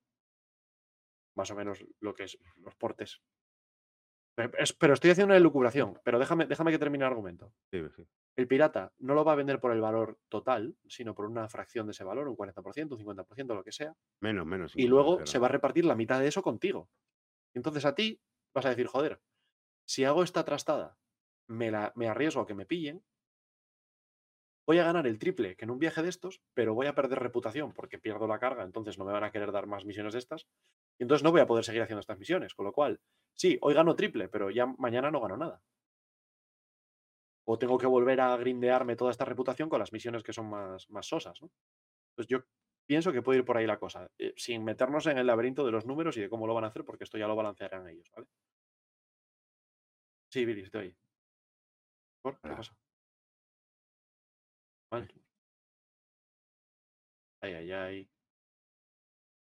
más o menos lo que es los portes. Pero, es- pero estoy haciendo una elucubración, pero déjame, déjame que termine el argumento. Sí, sí. El pirata no lo va a vender por el valor total, sino por una fracción de ese valor, un 40%, un 50%, lo que sea. Menos, menos. Y luego pero- se va a repartir la mitad de eso contigo. Entonces a ti vas a decir, joder, si hago esta trastada, me, arriesgo a que me pillen, voy a ganar el triple que en un viaje de estos, pero voy a perder reputación porque pierdo la carga, entonces no me van a querer dar más misiones de estas. Y entonces no voy a poder seguir haciendo estas misiones. Con lo cual, sí, hoy gano triple, pero ya mañana no gano nada. O tengo que volver a grindearme toda esta reputación con las misiones que son más, más sosas, ¿no? Entonces yo pienso que puede ir por ahí la cosa, eh, sin meternos en el laberinto de los números y de cómo lo van a hacer, porque esto ya lo balancearán ellos, ¿vale? Sí, Billy, estoy ahí. ¿Por? ¿Qué Hola. pasa? Vale. Ay, ay, ay.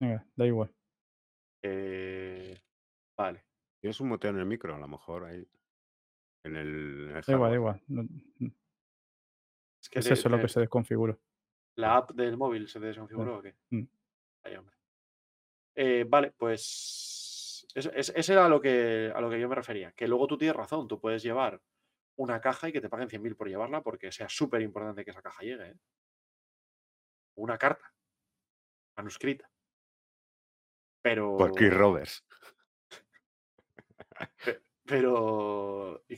Venga, da igual. Eh, vale. Tienes un moteo en el micro, a lo mejor ahí. En el, en el Da igual, da igual. No- no- Es que es de- eso lo de- que se desconfiguró. la app del móvil se desconfiguró o qué? Mm. Ay, hombre. Eh, vale, pues es- es- ese era a lo, que, a lo que yo me refería. Que luego tú tienes razón, tú puedes llevar una caja y que te paguen 100.000 por llevarla porque sea súper importante que esa caja llegue. ¿eh? Una carta manuscrita. Pero. Por Chris Roberts. pe- Pero. De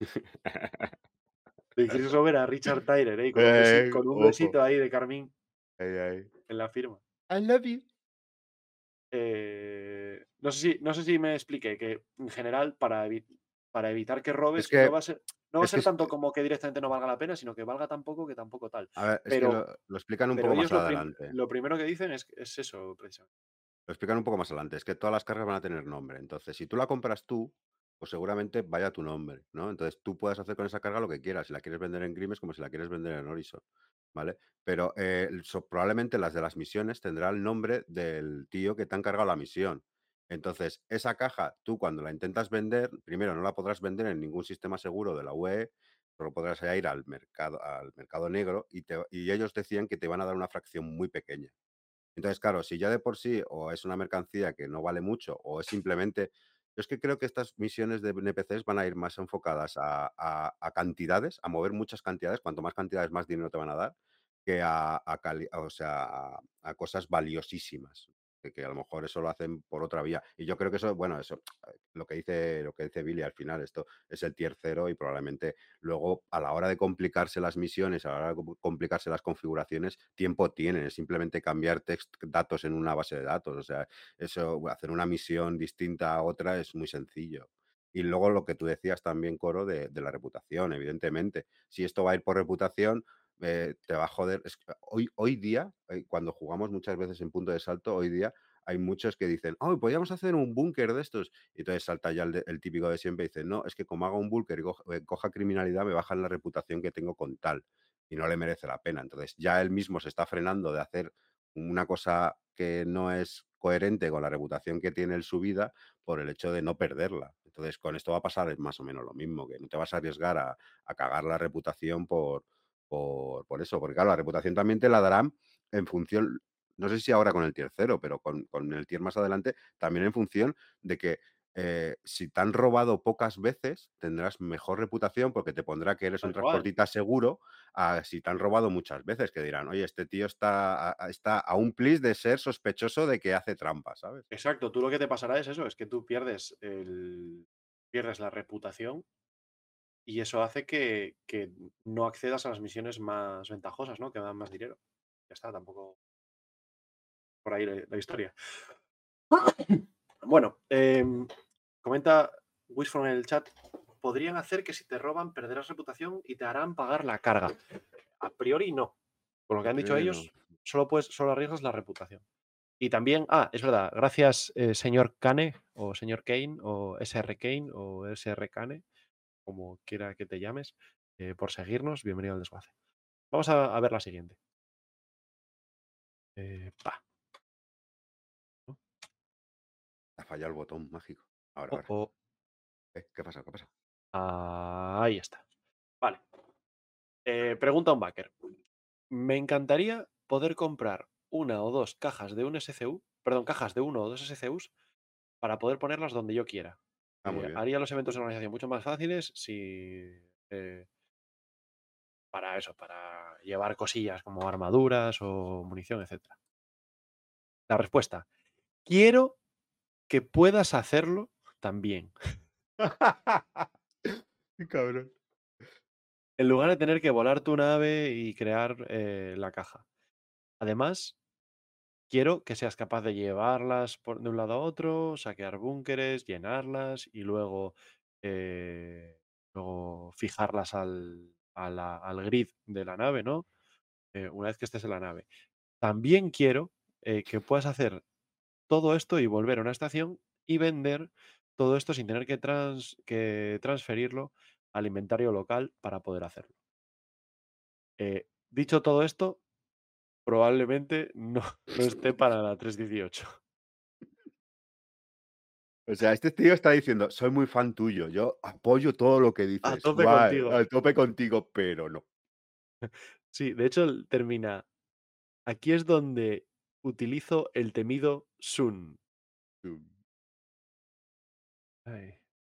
Chris Robert a Richard Tyler, ¿eh? Con un, besi- Eh, con un besito ahí de Carmín en la firma. I love you. Eh, no, sé si, no sé si me expliqué que en general para, evi- para evitar que robes que- no va a ser, no va a ser es- tanto como que directamente no valga la pena, sino que valga tan poco que tampoco tal. A ver, es Pero- que lo, lo explican un poco más lo, prim- adelante. lo primero que dicen es, es eso, precisamente. Lo explican un poco más adelante. Es que todas las cargas van a tener nombre. Entonces, si tú la compras tú, pues seguramente vaya tu nombre, ¿no? Entonces tú puedes hacer con esa carga lo que quieras. Si la quieres vender en Grimes como si la quieres vender en Horizon, ¿vale? Pero eh, so- probablemente las de las misiones tendrá el nombre del tío que te ha encargado la misión. Entonces, esa caja, tú cuando la intentas vender, primero no la podrás vender en ningún sistema seguro de la UE, solo podrás ir al mercado, al mercado negro y, ellos decían que te van a dar una fracción muy pequeña. Entonces, claro, si ya de por sí o es una mercancía que no vale mucho o es simplemente... Yo es que creo que estas misiones de NPCs van a ir más enfocadas a, cantidades, a mover muchas cantidades, cuanto más cantidades más dinero te van a dar, que a cosas valiosísimas. Que, a lo mejor eso lo hacen por otra vía. Y yo creo que eso, bueno, eso, lo que dice, lo que dice Billy al final, esto es el tier cero y probablemente luego a la hora de complicarse las misiones, a la hora de com- complicarse las configuraciones, tiempo tienen, es simplemente cambiar text, datos en una base de datos, o sea, eso, hacer una misión distinta a otra es muy sencillo. Y luego lo que tú decías también, Coro, de, de la reputación, evidentemente. Si esto va a ir por reputación, eh, te va a joder. Hoy, hoy día, eh, cuando jugamos muchas veces en punto de salto, hoy día hay muchos que dicen, oh, podríamos hacer un búnker de estos. Y entonces salta ya el, el típico de siempre y dice, no, es que como haga un búnker y coja, eh, coja criminalidad, me bajan la reputación que tengo con tal. Y no le merece la pena. Entonces ya él mismo se está frenando de hacer una cosa que no es coherente con la reputación que tiene en su vida por el hecho de no perderla. Entonces, con esto va a pasar más o menos lo mismo, que no te vas a arriesgar a, a cagar la reputación por, por, por eso, porque claro, la reputación también te la darán en función, no sé si ahora con el tier cero, pero con, con el tier más adelante, también en función de que eh, si te han robado pocas veces, tendrás mejor reputación porque te pondrá que eres un cual. transportista seguro, a si te han robado muchas veces, que dirán, oye, este tío está a, a- está a un plis de ser sospechoso de que hace trampa, ¿sabes? Exacto, tú lo que te pasará es eso, es que tú pierdes el pierdes la reputación y eso hace que, que no accedas a las misiones más ventajosas, ¿no? Que dan más dinero. Ya está, tampoco por ahí la, la historia. Bueno, em, comenta Wishful en el chat, podrían hacer que si te roban perderás reputación y te harán pagar la carga. A priori no. Por lo que han dicho ellos, solo, puedes, solo arriesgas la reputación. Y también, ah, es verdad, gracias eh, señor Kane o señor Kane o SR Kane o SR Kane, como quiera que te llames, eh, por seguirnos. Bienvenido al desguace. Vamos a, a ver la siguiente. Eh, pa. Ha fallado el botón mágico. Ahora, Oh, ahora. oh. Eh, ¿Qué pasa? ¿Qué pasa? Ahí está. Vale. Eh, pregunta un backer. Me encantaría poder comprar una o dos cajas de un SCU, perdón, cajas de uno o dos SCUs para poder ponerlas donde yo quiera. Ah, muy Eh, bien. haría los eventos de organización mucho más fáciles si eh, para eso, para llevar cosillas como armaduras o munición, etcétera. La respuesta: quiero que puedas hacerlo también. Cabrón. En lugar de tener que volar tu nave y crear eh, la caja. Además, quiero que seas capaz de llevarlas de un lado a otro, saquear búnkeres, llenarlas y luego, eh, fijarlas al, grid de la nave, ¿no? Eh, una vez que estés en la nave. También quiero eh, que puedas hacer todo esto y volver a una estación y vender todo esto sin tener que, trans- que transferirlo al inventario local para poder hacerlo. Dicho todo esto, probablemente no, no esté para la 318. O sea, este tío está diciendo, soy muy fan tuyo, yo apoyo todo lo que dices. tope guay, contigo". A tope contigo, pero no. Sí, de hecho termina. Aquí es donde utilizo el temido Sun. Ay.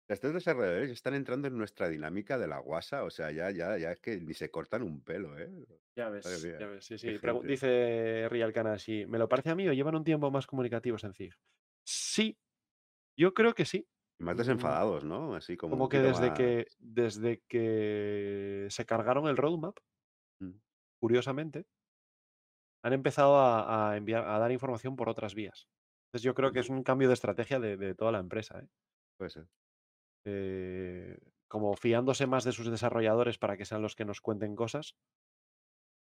Estos desarrolladores están entrando en nuestra dinámica de la guasa, o sea, ya, ya, ya es que ni se cortan un pelo, ¿eh? Ya ves, ya ves. Sí, sí. Pregu- dice Real Kanashi, ¿me lo parece a mí o llevan un tiempo más comunicativos en Zig? Sí, yo creo que sí. Más Mm, desenfadados, ¿no? Así como Como que desde más. que, desde que se cargaron el roadmap, Mm, curiosamente, han empezado a, a enviar, a dar información por otras vías. Entonces yo creo que es un cambio de estrategia de, de toda la empresa, ¿eh? Puede ser. Eh, como fiándose más de sus desarrolladores para que sean los que nos cuenten cosas.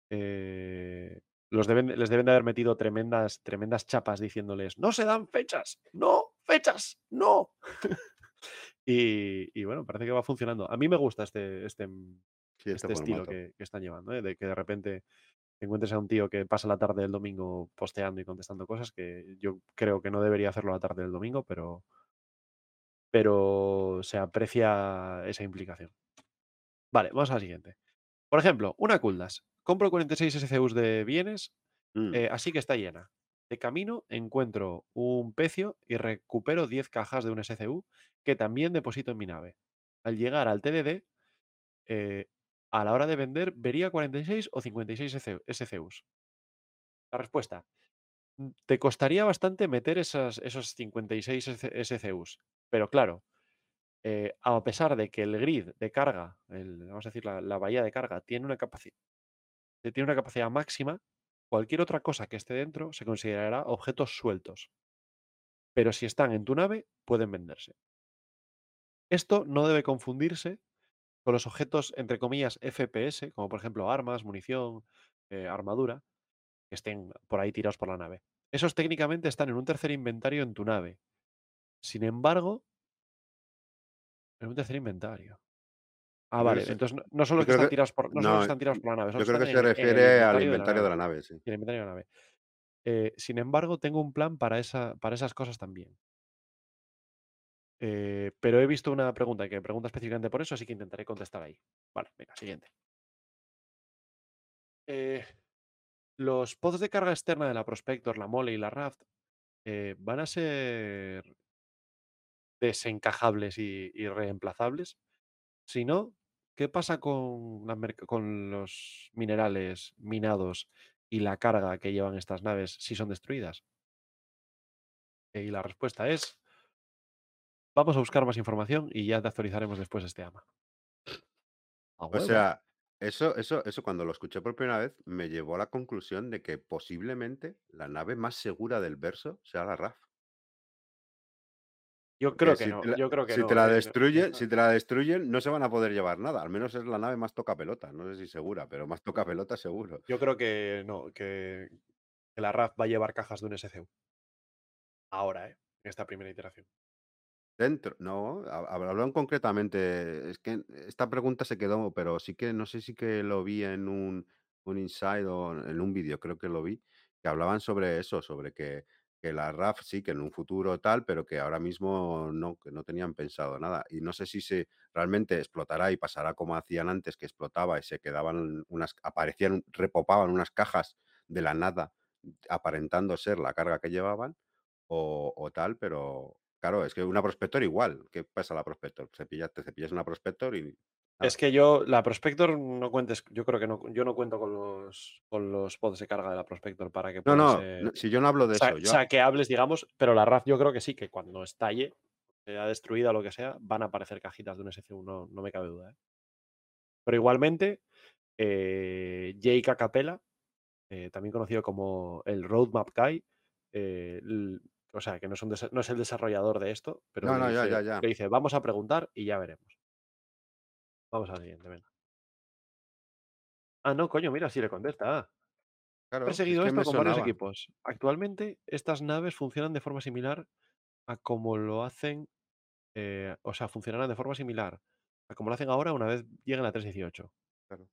eh, los deben, les deben de haber metido tremendas, tremendas chapas diciéndoles, no se dan fechas, no, fechas, no. y, y bueno, parece que va funcionando. A mí me gusta este, este, Sí, este este estilo que están llevando, ¿eh? de que de repente encuentres a un tío que pasa la tarde del domingo posteando y contestando cosas que yo creo que no debería hacerlo la tarde del domingo, pero, pero se aprecia esa implicación. Vale, vamos a la siguiente. Por ejemplo, una Kuldas. Compro 46 SCUs de bienes, Mm, eh, así que está llena. De camino encuentro un pecio y recupero 10 cajas de un SCU que también deposito en mi nave. Al llegar al TDD, eh, a la hora de vender, vería 46 o 56 SCUs. La respuesta. mm, Te costaría bastante meter esas, esos 56 SCUs. Pero claro, eh, a pesar de que el grid de carga, el, vamos a decir, la, bahía de carga, tiene una, tiene una capacidad máxima, cualquier otra cosa que esté dentro se considerará objetos sueltos. Pero si están en tu nave, pueden venderse. Esto no debe confundirse con los objetos, entre comillas, FPS, como por ejemplo armas, munición, eh, armadura, que estén por ahí tirados por la nave. Esos técnicamente están en un tercer inventario en tu nave. Sin embargo, en un tercer inventario. Ah, vale. Entonces no, no solo que están que. tirados por, no No, están tirados por la nave, yo creo que se en, en el refiere al inventario de la inventario de la nave. sí. el inventario de la nave. Eh, sin embargo, tengo un plan para, esa, para esas cosas también. Eh, pero he visto una pregunta que pregunta específicamente por eso, así que intentaré contestar ahí. Vale, venga, siguiente. Eh, los pods de carga externa de la Prospector, la Mole y la Raft van a ser desencajables y, y reemplazables. Si no, ¿qué pasa con, los minerales minados y la carga que llevan estas naves si son destruidas? Y la respuesta es, vamos a buscar más información y ya te actualizaremos después este ama. O sea, eso, eso, eso cuando lo escuché por primera vez me llevó a la conclusión de que posiblemente la nave más segura del verso sea la RAF. Yo creo que si no, te la, yo creo que si te no. la eh, no- destruyen, si te la destruyen, no se van a poder llevar nada. Al menos es la nave más toca pelota. No sé si segura, pero más toca pelota seguro. Yo creo que no, que, que la RAF va a llevar cajas de un SCU. Ahora, ¿eh? En esta primera iteración. Dentro, no, ha- hablaron concretamente. Es que esta pregunta se quedó, pero sí que no sé si que lo vi en un, un inside o en un vídeo, creo que lo vi, que hablaban sobre eso, sobre que, que la RAF sí, que en un futuro tal, pero que ahora mismo no, que no tenían pensado nada. Y no sé si se realmente explotará y pasará como hacían antes, que explotaba y se quedaban unas, aparecían, repopaban unas cajas de la nada, aparentando ser la carga que llevaban o, tal, pero claro, es que una Prospector igual. ¿Qué pasa la Prospector? Cepillas, te cepillas una Prospector y. Es que yo, la Prospector no cuentes, yo creo que no, yo no cuento con los, con los pods de carga de la Prospector para que No, no, ser no, si yo no hablo de eso, yo saqueables, digamos, pero la RAF yo creo que sí, que cuando estalle, sea destruida o lo que sea, van a aparecer cajitas de un SCU, no, no me cabe duda. ¿eh? Pero igualmente, eh, Jake Capella, eh, también conocido como el Roadmap Guy, eh, o sea, que no es, un desa- no es el desarrollador de esto, pero No, le, no, ya, dice, ya, ya. le dice, vamos a preguntar y ya veremos. Vamos al siguiente, venga. Ah, no, coño, mira, sí le contesta. ah. He Claro, es perseguido que esto con varios equipos. Actualmente, estas naves funcionan de forma similar a como lo hacen, eh, o sea, funcionarán de forma similar a como lo hacen ahora una vez lleguen a 3.18. Claro.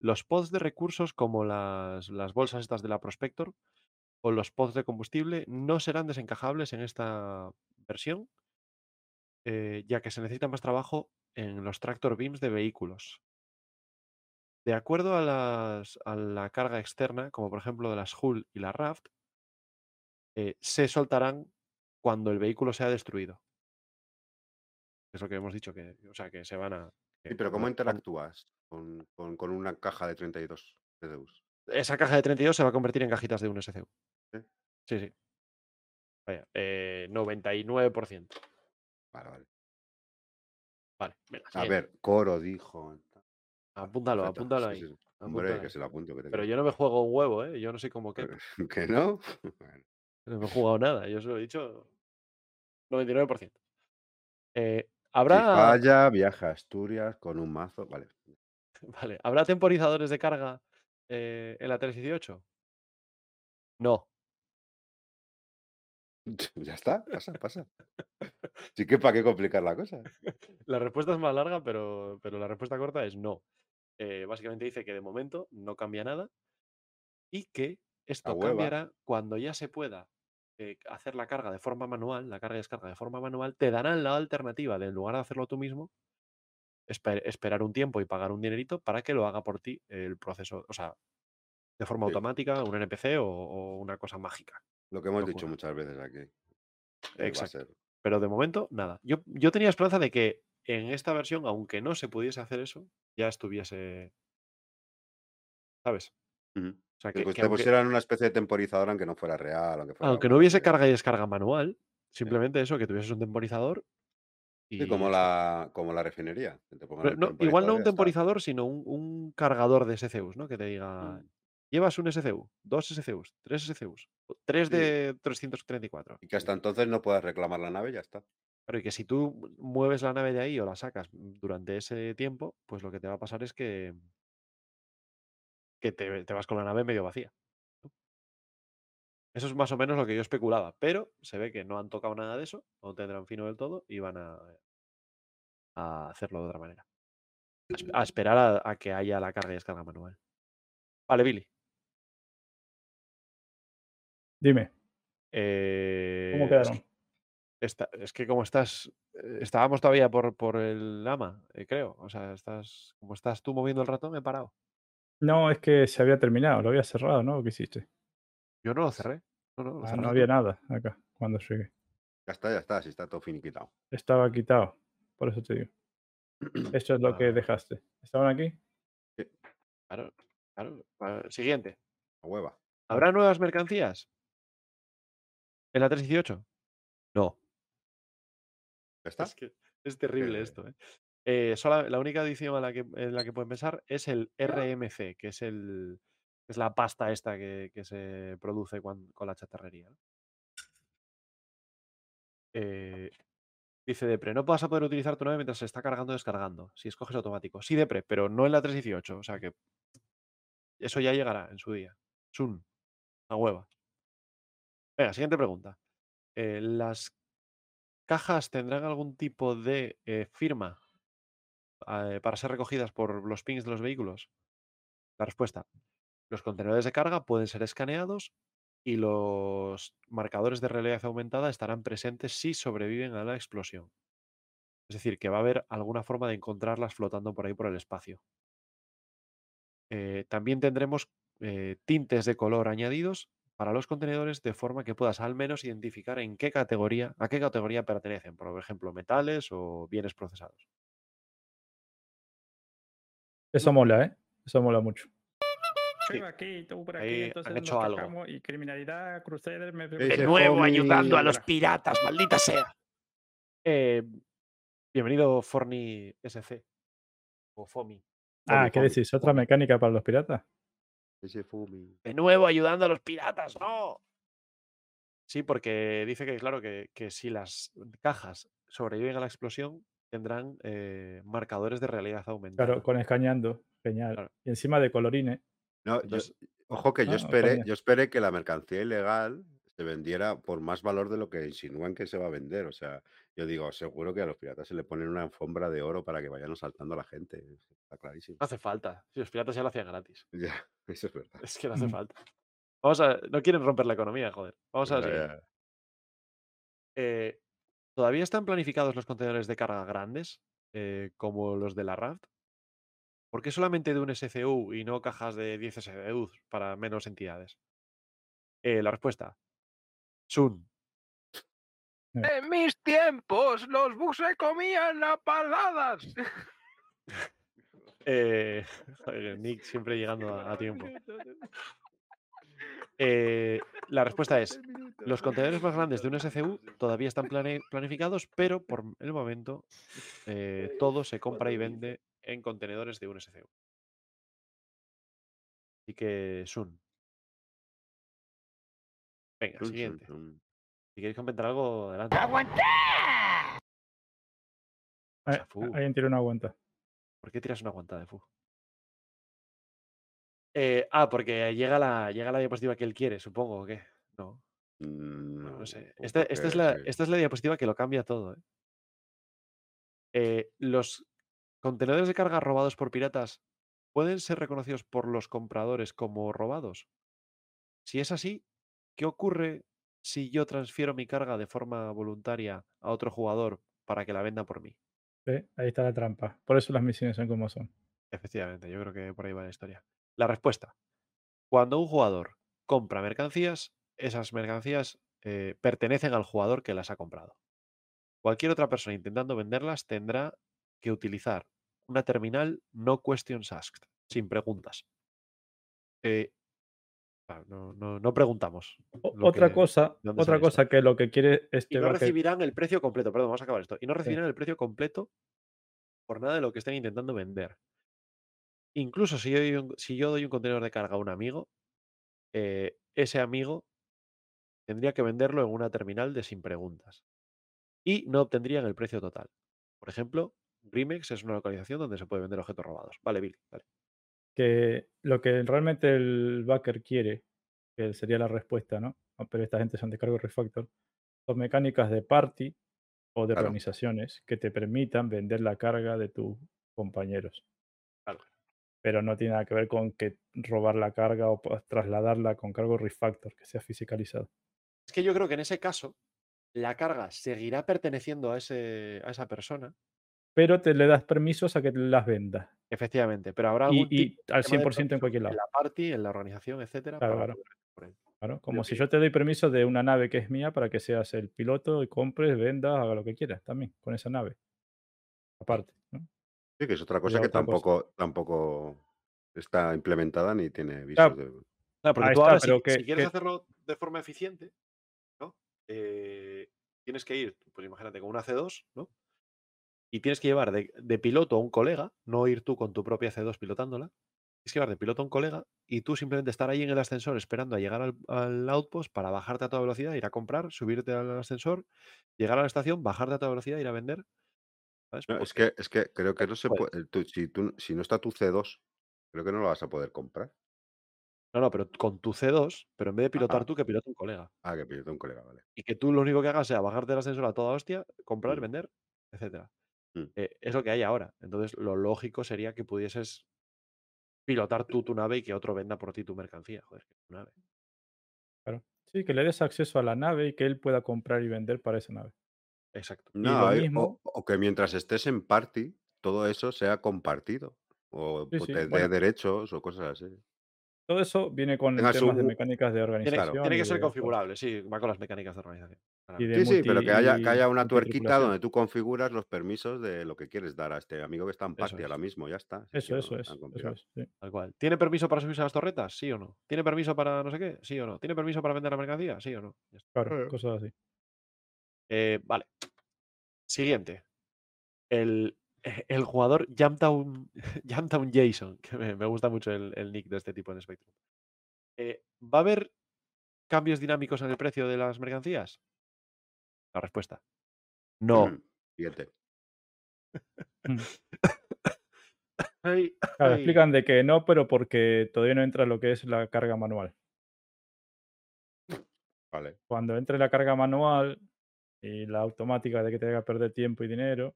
Los pods de recursos como las, las bolsas estas de la Prospector o los pods de combustible no serán desencajables en esta versión, eh, ya que se necesita más trabajo en los tractor beams de vehículos. De acuerdo a, las- a la carga externa, como por ejemplo de las Hull y la Raft, eh, se soltarán cuando el vehículo sea destruido. Es lo que hemos dicho, que, o sea, que se van a. Sí, pero ¿cómo interactúas con, con- con una caja de 32 CDUs? Esa caja de 32 se va a convertir en cajitas de un SCU. ¿Sí? Sí, sí. Vaya, eh, 99%. Vale, vale. Vale, venga, A ver, Coro dijo. Apúntalo, apúntalo ahí. sí, sí. apúntalo Hombre, que se lo apunto. Que Pero yo no me juego un huevo, ¿eh? Yo no soy como que ¿Que no? Bueno, no me he jugado nada. Yo solo he dicho 99%. Eh, Si ¿habrá, falla, viaja a Asturias con un mazo. Vale. vale, ¿Habrá temporizadores de carga eh, en la 318? No. Ya está, pasa, pasa. Sí que para qué complicar la cosa. La respuesta es más larga, pero, pero la respuesta corta es no. Eh, básicamente dice que de momento no cambia nada y que esto cambiará cuando ya se pueda eh, hacer la carga de forma manual, la carga y descarga de forma manual, te darán la alternativa de en lugar de hacerlo tú mismo, esper- esperar un tiempo y pagar un dinerito para que lo haga por ti el proceso, o sea, de forma Sí. automática, un NPC o, o una cosa mágica. Lo que hemos dicho muchas veces aquí. va a Exacto. ser. Pero de momento, nada. Yo, yo tenía esperanza de que en esta versión, aunque no se pudiese hacer eso, ya estuviese. ¿Sabes? O sea, Que, que, pues que aunque, pusieran una especie de temporizador aunque no fuera real. Aunque, fuera aunque no hubiese carga y descarga manual, simplemente eso, que tuvieses un temporizador. Y Sí, como la, como la refinería. que te no, igual no un está. temporizador, sino un, un cargador de SCUs, ¿no? Que te diga, Mm. Llevas un SCU, dos SCUs, tres SCUs, tres Sí. de 334. Y que hasta entonces no puedas reclamar la nave ya está. Claro, y que si tú mueves la nave de ahí o la sacas durante ese tiempo, pues lo que te va a pasar es que, que te, te vas con la nave medio vacía. Eso es más o menos lo que yo especulaba, pero se ve que no han tocado nada de eso, no tendrán fino del todo y van a, a hacerlo de otra manera. A, esp- a esperar a, a que haya la carga y descarga manual. Vale, Billy. Dime, eh, ¿cómo es quedaron? que- Esta- es que como estás, eh, estábamos todavía por, por el ama, eh, creo. O sea, estás, como estás tú moviendo el ratón, he parado. No, es que se había terminado, lo había cerrado, ¿no? ¿Qué hiciste? Yo no lo cerré. No, no, lo Ah, no había nada acá cuando llegué. Ya está, ya está. Si está todo finiquitado. Estaba quitado, por eso te digo. Eso es lo que Ah. dejaste. ¿Estaban aquí? Claro, claro. Ah, Siguiente. A hueva. ¿Habrá nuevas mercancías? ¿En la 318? No. ¿Ya está? Es que es terrible Eh. esto, ¿eh? Eh, sola- la única edición a la que, en la que pueden pensar es el RMC, que es el es la pasta esta que, que se produce con la chatarrería. ¿no? Eh, dice Depre, no vas a poder utilizar tu nave mientras se está cargando o descargando. Si escoges automático. Sí, Depre, pero no en la 318. O sea que eso ya llegará en su día. Sun. A hueva. Venga, siguiente pregunta. Eh, ¿Las cajas tendrán algún tipo de eh, firma eh, para ser recogidas por los pings de los vehículos? La respuesta. Los contenedores de carga pueden ser escaneados y los marcadores de realidad aumentada estarán presentes si sobreviven a la explosión. Es decir, que va a haber alguna forma de encontrarlas flotando por ahí por el espacio. También tendremos tintes de color añadidos para los contenedores de forma que puedas al menos identificar en qué categoría, a qué categoría pertenecen, por ejemplo, metales o bienes procesados. Eso mola, ¿eh? Eso mola mucho. Sí. Aquí, tú por Ahí aquí, han entonces hecho nos algo. y criminalidad, Crusader, me De nuevo ayudando a los piratas, maldita sea. Eh, bienvenido, Forni SC. O Fomi. Ah, ¿qué Fomi, decís? ¿Otra Fomi. mecánica para los piratas? Ese Fumi. De nuevo ayudando a los piratas, no. Sí, porque dice que, claro, que, que si las cajas sobreviven a la explosión, tendrán eh, marcadores de realidad aumentada. Claro, con escaneando. Genial. Claro. Y encima de colorines. No, yo- ojo que yo Ah, esperé, yo esperé que la mercancía ilegal se vendiera por más valor de lo que insinúan que se va a vender. O sea, yo digo, seguro que a los piratas se le ponen una alfombra de oro para que vayan asaltando a la gente. Está clarísimo. no hace falta. Si los piratas ya lo hacían gratis. Ya, eso es verdad. Es que no hace Mm. falta. Vamos a. No quieren romper la economía, joder. Vamos a ya. Eh, ¿Todavía están planificados los contenedores de carga grandes, eh, como los de la Raft? ¿Por qué solamente de un SCU y no cajas de 10 SCUs para menos entidades? Eh, la respuesta. Sun. En mis tiempos, los bugs se comían a paladas. Eh, joder, Nick siempre llegando a, a tiempo. Eh, la respuesta es, los contenedores más grandes de un SCU todavía están plane- planificados, pero por el momento eh, todo se compra y vende en contenedores de un SCU. Así que, Sun. Venga, siguiente. Si queréis comentar algo, adelante. ¡Aguanté! O sea, Ah, Fu, Alguien tiene una aguanta. ¿Por qué tiras una aguantada de Fu? Eh, ah, porque llega la, llega la diapositiva que él quiere, supongo, ¿o qué? No, Mm, no, sé. Esta, esta es la, esta es la diapositiva que lo cambia todo, ¿eh? Eh, los contenedores de carga robados por piratas pueden ser reconocidos por los compradores como robados. Si es así, ¿qué ocurre si yo transfiero mi carga de forma voluntaria a otro jugador para que la venda por mí? ¿Ve? Ahí está la trampa. Por eso las misiones son como son. Efectivamente, yo creo que por ahí va la historia. La respuesta. Cuando un jugador compra mercancías, esas mercancías eh, pertenecen al jugador que las ha comprado. Cualquier otra persona intentando venderlas tendrá que utilizar una terminal no questions asked, sin preguntas. Eh, no, no- no preguntamos. Otra que- cosa, otra esto. cosa que lo que quiere Y este no backer- recibirán el precio completo, perdón, vamos a acabar esto. Y no recibirán el precio completo por nada de lo que estén intentando vender. Incluso si yo doy un, si yo doy un contenedor de carga a un amigo, eh, ese amigo tendría que venderlo en una terminal de sin preguntas. Y no obtendrían el precio total. Por ejemplo, Grimex es una localización donde se puede vender objetos robados. Vale, Bill, dale. Que lo que realmente el backer quiere, que sería la respuesta, ¿no? Ah, Pero esta gente son de cargo refactor, son mecánicas de party o de Claro. organizaciones que te permitan vender la carga de tus compañeros. Claro. Pero no tiene nada que ver con que robar la carga o trasladarla con cargo refactor, que sea fiscalizado. Es que yo creo que en ese caso, la carga seguirá perteneciendo a, ese, a esa persona, Pero te le das permisos a que las vendas. efectivamente, pero habrá Y, algún y tipo al de tema de 100% en cualquier en lado. la party, en la organización, etcétera, Claro, para claro. como si que- yo te doy permiso de una nave que es mía para que seas el piloto y compres, vendas, haga lo que quieras también con esa nave. Aparte, ¿no? Sí, que es otra cosa que cosa. tampoco, tampoco está implementada ni tiene visos Claro. de. Claro, porque Ahí tú está, ahora, si- pero si, que- quieres que- hacerlo de forma eficiente, ¿no? Eh, tienes que ir, pues imagínate, con una C2, ¿no? Y tienes que llevar de, de piloto a un colega, no ir tú con tu propia C2 pilotándola. Tienes que llevar de piloto a un colega y tú simplemente estar ahí en el ascensor esperando a llegar al, al outpost para bajarte a toda velocidad, ir a comprar, subirte al ascensor, llegar a la estación, bajarte a toda velocidad, ir a vender. ¿sabes? No, es que, es que creo que no se puede. puede. tú- si, tú- si no está tu C2, creo que no lo vas a poder comprar. No, no, pero con tu C2, pero en vez de pilotar Ajá. tú, que pilote un colega. Ah, que pidió un colega, vale. y que tú lo único que hagas sea bajarte del ascensor a toda hostia, comprar, Mm. vender, etcétera. Mm. Eh, es lo que hay ahora. Entonces, lo lógico sería que pudieses pilotar tú tu nave y que otro venda por ti tu mercancía. Joder, que tu nave. Claro. Sí, que le des acceso a la nave y que él pueda comprar y vender para esa nave. Exacto. Y No, lo hay- mismo- o, o que mientras estés en party, todo eso sea compartido. O Sí, o sí, te dé bueno. derechos o cosas así. Todo eso viene con Tengas temas de mecánicas de organización. tiene que ser de- configurable, sí, va con las mecánicas de organización. Y claramente. de Sí, sí, pero que haya, que haya una tuerquita donde tú configuras los permisos de lo que quieres dar a este amigo que está en party es. ahora mismo, ya está. Eso, eso no es. Eso complicados. es, sí. Tal cual. ¿Tiene permiso para subirse a las torretas? Sí o no. ¿Tiene permiso para no sé qué? Sí o no. ¿Tiene permiso para vender la mercancía? Sí o no. Ya está. Claro, Eh. cosas así. Eh, vale. Siguiente. El, el jugador Jamtown, Jamtown Jason, que me, me gusta mucho el, el nick de este tipo en Spectrum. Eh, ¿Va a haber cambios dinámicos en el precio de las mercancías? La respuesta. No. Mm, Siguiente. Mm. Claro, explican de que no, pero porque todavía no entra lo que es la carga manual. Vale. Cuando entre la carga manual y la automática de que te haga perder tiempo y dinero,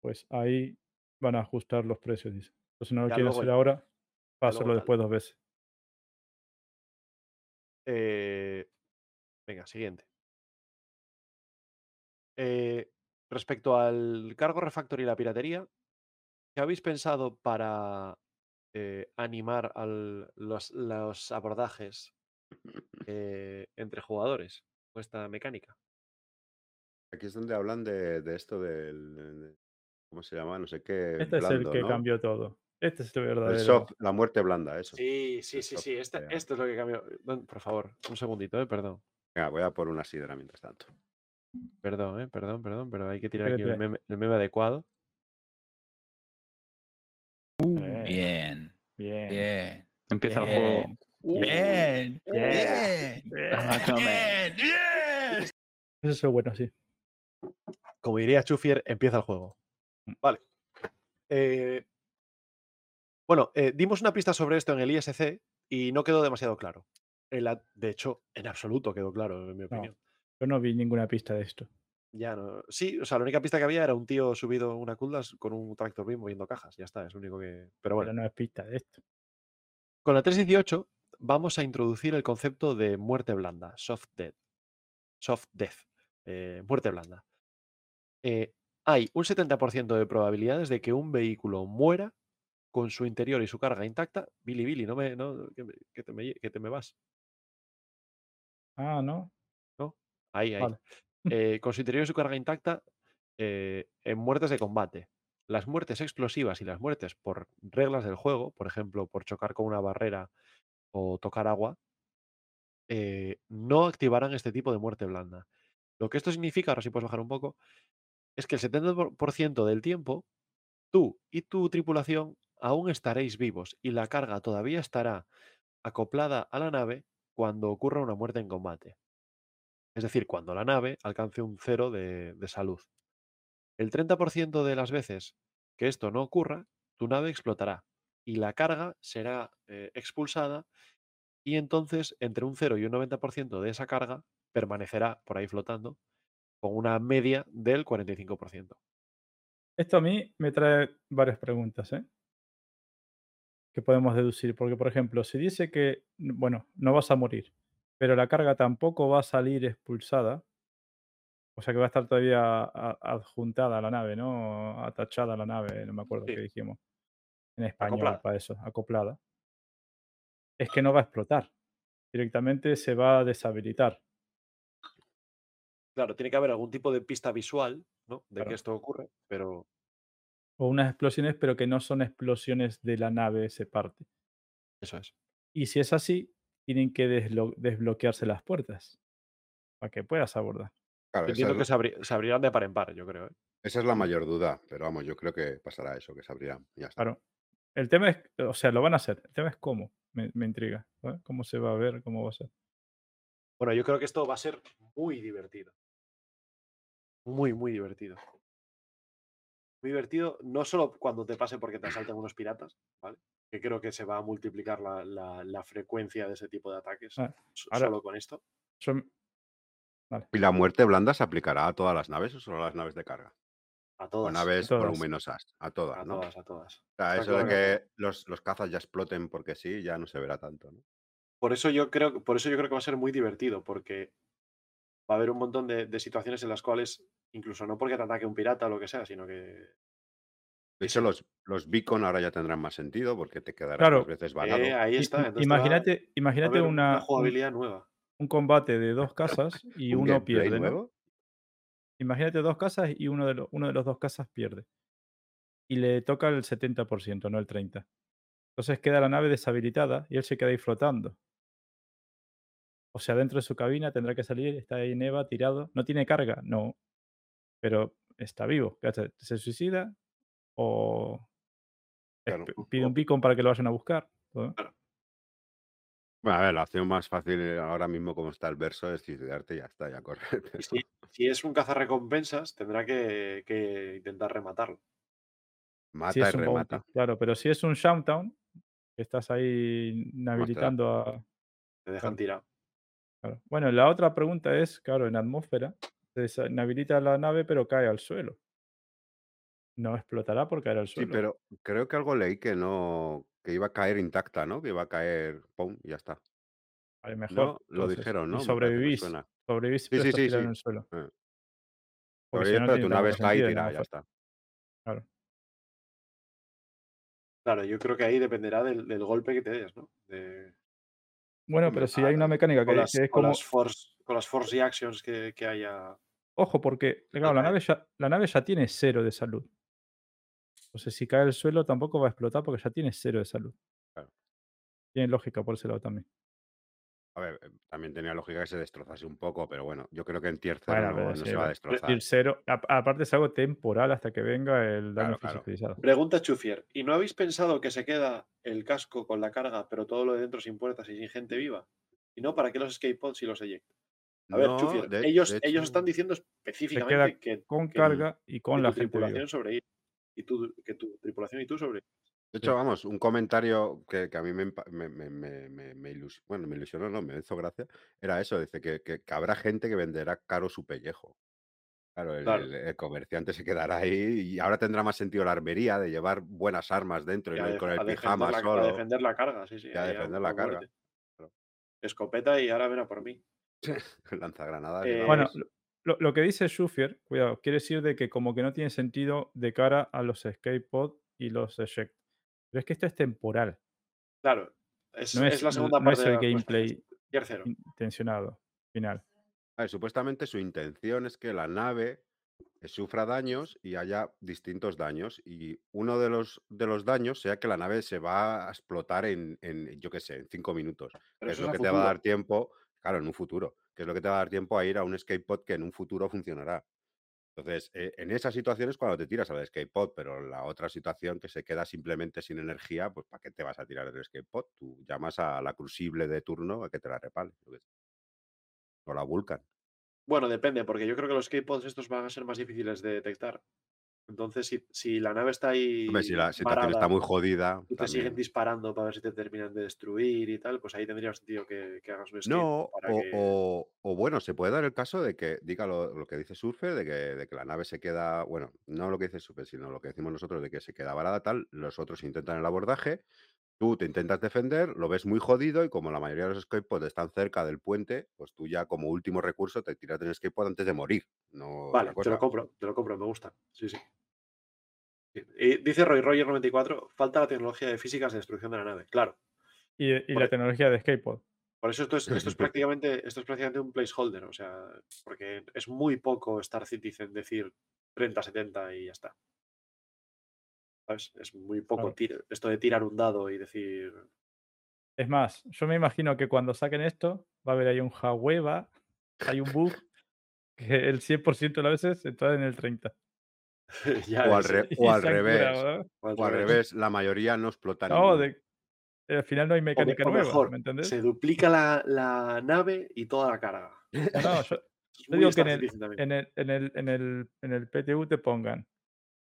pues ahí van a ajustar los precios, dice. Entonces no lo Ya quieren hacer ya- ahora, va ya a hacerlo luego tal. después dos veces. Eh, venga, siguiente. Eh, respecto al cargo refactor y la piratería, ¿qué habéis pensado para eh, animar al- los, los abordajes eh, entre jugadores con esta mecánica? Aquí es donde hablan de, de esto del. ¿Cómo se llama? No sé qué. Este es el que ¿no? cambió todo. Este es el El verdadero. soft, la muerte blanda, eso. Sí, sí, El sí, soft, sí. Este, esto es lo que cambió. Por favor, un segundito, eh, perdón. Venga, voy a por una sidra mientras tanto. Perdón, eh, perdón, perdón, pero hay que tirar aquí el meme, el meme adecuado. Eh, Bien, Bien. bien. Empieza el Bien. juego. Bien, Bien. bien. Bien, bien. Eso es bueno, sí. Como diría Chufier, empieza el juego. Vale. Eh, bueno, eh, dimos una pista sobre esto en el ISC y no quedó demasiado claro. La- de hecho, en absoluto quedó claro, en mi opinión. Yo no vi ninguna pista de esto. Ya no. Sí, o sea, la única pista que había era un tío subido una Kuldas con un tractor beam moviendo cajas. Ya está, es lo único que. Pero bueno. Pero no es pista de esto. Con la 318 vamos a introducir el concepto de muerte blanda, soft death. Soft death, eh, muerte blanda. Eh, hay un 70% de probabilidades de que un vehículo muera con su interior y su carga intacta. Billy, Billy, no me, no, que, me- que te, me, que te me vas. Ah, ¿no? ¿no? Ahí, ahí. Vale. Eh, con su interior y su carga intacta eh, en muertes de combate. Las muertes explosivas y las muertes por reglas del juego, por ejemplo, por chocar con una barrera o tocar agua, eh, no activarán este tipo de muerte blanda. Lo que esto significa, ahora sí puedes bajar un poco, es que el 70% del tiempo tú y tu tripulación aún estaréis vivos y la carga todavía estará acoplada a la nave cuando ocurra una muerte en combate. Es decir, cuando la nave alcance un cero de, de salud. El 30% de las veces que esto no ocurra, tu nave explotará y la carga será eh, expulsada y entonces entre un 0 y un 90% de esa carga permanecerá por ahí flotando con una media del 45%. Esto a mí me trae varias preguntas, ¿eh? Que podemos deducir. Porque, por ejemplo, si dice que, bueno, no vas a morir, pero la carga tampoco va a salir expulsada, o sea que va a estar todavía adjuntada a la nave, ¿no? Atachada a la nave, no me acuerdo Sí. qué dijimos en español Acoplada. para eso, acoplada. Es que no va a explotar. Directamente se va a deshabilitar. Claro, tiene que haber algún tipo de pista visual ¿no? de Claro. que esto ocurre, pero O unas explosiones, pero que no son explosiones de la nave se parte. eso es. Y si es así, tienen que desbloquearse las puertas para que puedas abordar. Claro, entiendo es, que se, abri- se abrirán de par en par, yo creo. ¿eh? esa es la mayor duda, pero vamos, yo creo que pasará eso, que se abrirán. Ya está. Claro. El tema es, o sea, lo van a hacer. El tema es cómo. Me, me intriga. ¿Cómo se va a ver? ¿Cómo va a ser? Bueno, yo creo que esto va a ser muy divertido. Muy, muy divertido. Muy divertido, no solo cuando te pase porque te asalten unos piratas, ¿vale? Que creo que se va a multiplicar la, la- la frecuencia de ese tipo de ataques Ah, ahora- solo con esto. ¿Y la muerte blanda se aplicará a todas las naves o solo a las naves de carga? A O todas. naves todas. voluminosas, a todas, A ¿no? todas, a todas. O sea, Está eso de que los, los cazas ya exploten porque sí, ya no se verá tanto, ¿no? Por eso yo creo, que- por eso yo creo que va a ser muy divertido, porque va a haber un montón de, de situaciones en las cuales, incluso no porque te ataque un pirata o lo que sea, sino que De Sí, hecho, sí. los, los beacon ahora ya tendrán más sentido porque te quedarás Claro. veces varado. eh, ahí está. imagínate va imagínate una, un, jugabilidad nueva. un combate de dos casas y ¿Un uno pierde. nuevo? Imagínate dos casas y uno de, los, uno de los dos casas pierde. Y le toca el 70%, no el 30%. Entonces queda la nave deshabilitada y él se queda ahí flotando. O sea, dentro de su cabina tendrá que salir, está ahí Neva tirado. ¿No tiene carga? No. Pero está vivo. ¿Qué hace? ¿Se suicida? ¿O Claro. pide un beacon para que lo vayan a buscar? Todo. Bueno, a ver, la opción más fácil eh, ahora mismo como está el verso es suicidarte y ya está, ya pero- si, si es un cazarrecompensas, tendrá que, que intentar rematarlo. Mata Si y bounty, remata. claro, pero si es un Shoutdown, que estás ahí inhabilitando a. Te dejan Claro. tirado. claro. Bueno, la otra pregunta es, claro, en atmósfera, se la nave, pero cae al suelo. No explotará por caer al Sí, suelo. pero creo que algo leí que no, que iba a caer intacta, ¿no? Que iba a caer, pum, y ya está. A lo mejor. No, lo entonces, dijeron, y ¿no? Me sobrevivís. Sobrevivís Sí, sí, sí, tirado en sí. el suelo. Eh. Porque Sobrevivir, si no, pero tu nave está ahí tirada, ya está. Claro. Claro, yo creo que ahí dependerá del, del golpe que te des, ¿no? De- Bueno, pero si hay una mecánica que, las, que es con como. las force, con las force reactions que, que haya Ojo, porque claro, la, nave ya, la nave ya tiene cero de salud. Entonces, si cae al suelo, tampoco va a explotar porque ya tiene cero de salud. Claro. Tiene lógica por ese lado también. A ver, eh, también tenía lógica que se destrozase un poco, pero bueno, yo creo que en tier 0 Bueno, no, pero no sí, se va a destrozar. decir cero, a- aparte es algo temporal hasta que venga el daño Claro. Pregunta Chufier, ¿y no habéis pensado que se queda el casco con la carga, pero todo lo de dentro sin puertas y sin gente viva? Y no, ¿para qué los escape pods y los eject? A ver, No, de- ellos, de ellos están diciendo específicamente queda que, con que- carga y con la tripulación sobre y tú, que tu tripulación y tú sobre De hecho, vamos, un comentario que, que a mí me, empa- me, me, me, me- me ilus- bueno, me ilusionó, no, me hizo gracia, era eso, dice que, que- que habrá gente que venderá caro su pellejo. Claro, el, Claro. el- el comerciante se quedará ahí y ahora tendrá más sentido la armería de llevar buenas armas dentro y no ir con el pijama la, a solo. defender la carga, sí, sí. y a defender la carga. Claro. Escopeta y ahora ven a por mí. Lanzagranadas. y Eh. Bueno, lo, lo que dice Schufier, cuidado, quiere decir de que como que no tiene sentido de cara a los escape pod y los eject. Pero es que esto es temporal, Claro, es, no es es, la segunda no parte es de el respuesta. gameplay intencionado final. A ver, supuestamente su intención es que la nave sufra daños y haya distintos daños. Y uno de los, de los daños sea que la nave se va a explotar en, en, yo qué sé, en cinco minutos. Pero que es eso lo es a que te va a dar tiempo, claro, en un futuro, que es lo que te va a dar tiempo a ir a un escape pod que en un futuro funcionará. Entonces, eh, en esas situaciones cuando te tiras al escape pod, pero la otra situación que se queda simplemente sin energía, pues ¿para qué te vas a tirar del escape pod? Tú llamas a la crucible de turno a que te la repale. O la Vulcan. Bueno, depende, porque yo creo que los escape pods estos van a ser más difíciles de detectar. Entonces, si, si la nave está ahí Hombre, si la situación está muy jodida, y te siguen disparando para ver si te terminan de destruir y tal, pues ahí tendría sentido que, que hagas un No, para o, que... o- o bueno, se puede dar el caso de que, diga lo, lo que dice Surfer, de que, de que la nave se queda, bueno, no lo que dice Surfer, sino lo que decimos nosotros, de que se queda varada tal, los otros intentan el abordaje, tú te intentas defender, lo ves muy jodido y como la mayoría de los escape pods están cerca del puente, pues tú ya como último recurso te tiras del pod antes de morir, no Vale, te lo compro, te lo compro, me gusta. Sí, sí. Y dice Roy Roger 94, falta la tecnología de físicas de destrucción de la nave. Claro. Y, y la tecnología de skateboard. Por eso esto es, esto es prácticamente, esto es prácticamente un placeholder, o sea, porque es muy poco Star Citizen decir 30-70 y ya está. ¿Sabes? Es muy poco Claro. esto de tirar un dado y decir. Es más, yo me imagino que cuando saquen esto, va a haber ahí un Jahueva, hay un bug que el 100% de las veces está en el 30. ya O al, re- o revés, curado, ¿eh? o al o al revés. revés, la mayoría no explota No, de- al final no hay mecánica o nueva, mejor, ¿me entendés? se duplica la, la nave y toda la carga. No, yo, digo que en el, en, el, en, el, en, el, en el PTU te pongan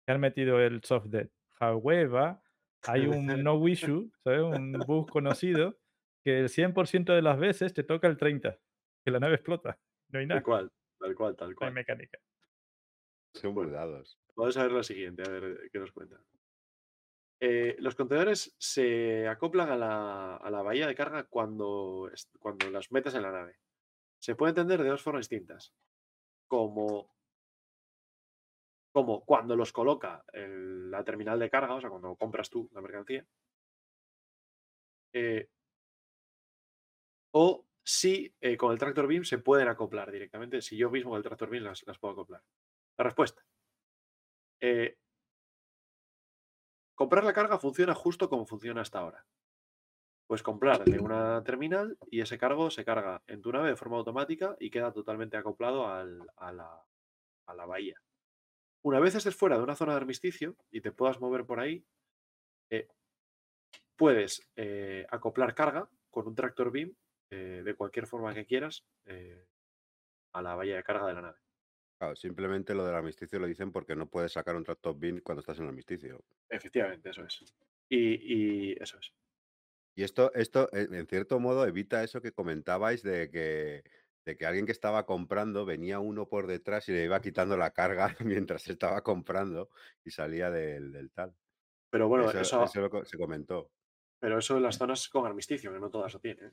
que han metido el soft dead. However, hay un no issue, ¿sabes? Un bug conocido que el 100% de las veces te toca el 30, que la nave explota. No hay Tal nada, cual, tal cual, tal no hay cual. mecánica. Son Bueno. mudados. Vamos a ver la siguiente, a ver qué nos cuenta. Eh, los contenedores se acoplan a la, a la bahía de carga cuando, cuando las metes en la nave. Se puede entender de dos formas distintas. Como, como cuando los coloca la terminal de carga, o sea, cuando compras tú la mercancía. eh, o si eh, con el tractor beam se pueden acoplar directamente. Si yo mismo con el tractor beam las, las puedo acoplar. La respuesta. Eh, comprar la carga funciona justo como funciona hasta ahora. Pues comprar de una terminal y ese cargo se carga en tu nave de forma automática y queda totalmente acoplado al- a, la, a la bahía. Una vez estés fuera de una zona de armisticio y te puedas mover por ahí, eh, puedes eh, acoplar carga con un tractor beam eh, de cualquier forma que quieras a la bahía de carga de la nave. Claro, simplemente lo del armisticio lo dicen porque no puedes sacar un tractor beam cuando estás en el armisticio. Efectivamente, eso es. Y, y eso es. Y esto, esto, eh, en cierto modo, evita eso que comentabais de que, de que alguien que estaba comprando venía uno por detrás y le iba quitando la carga mientras estaba comprando y salía del, del tal. Pero bueno, eso eso, eso lo co- se comentó. pero eso en las zonas con armisticio, que no todas lo tienen.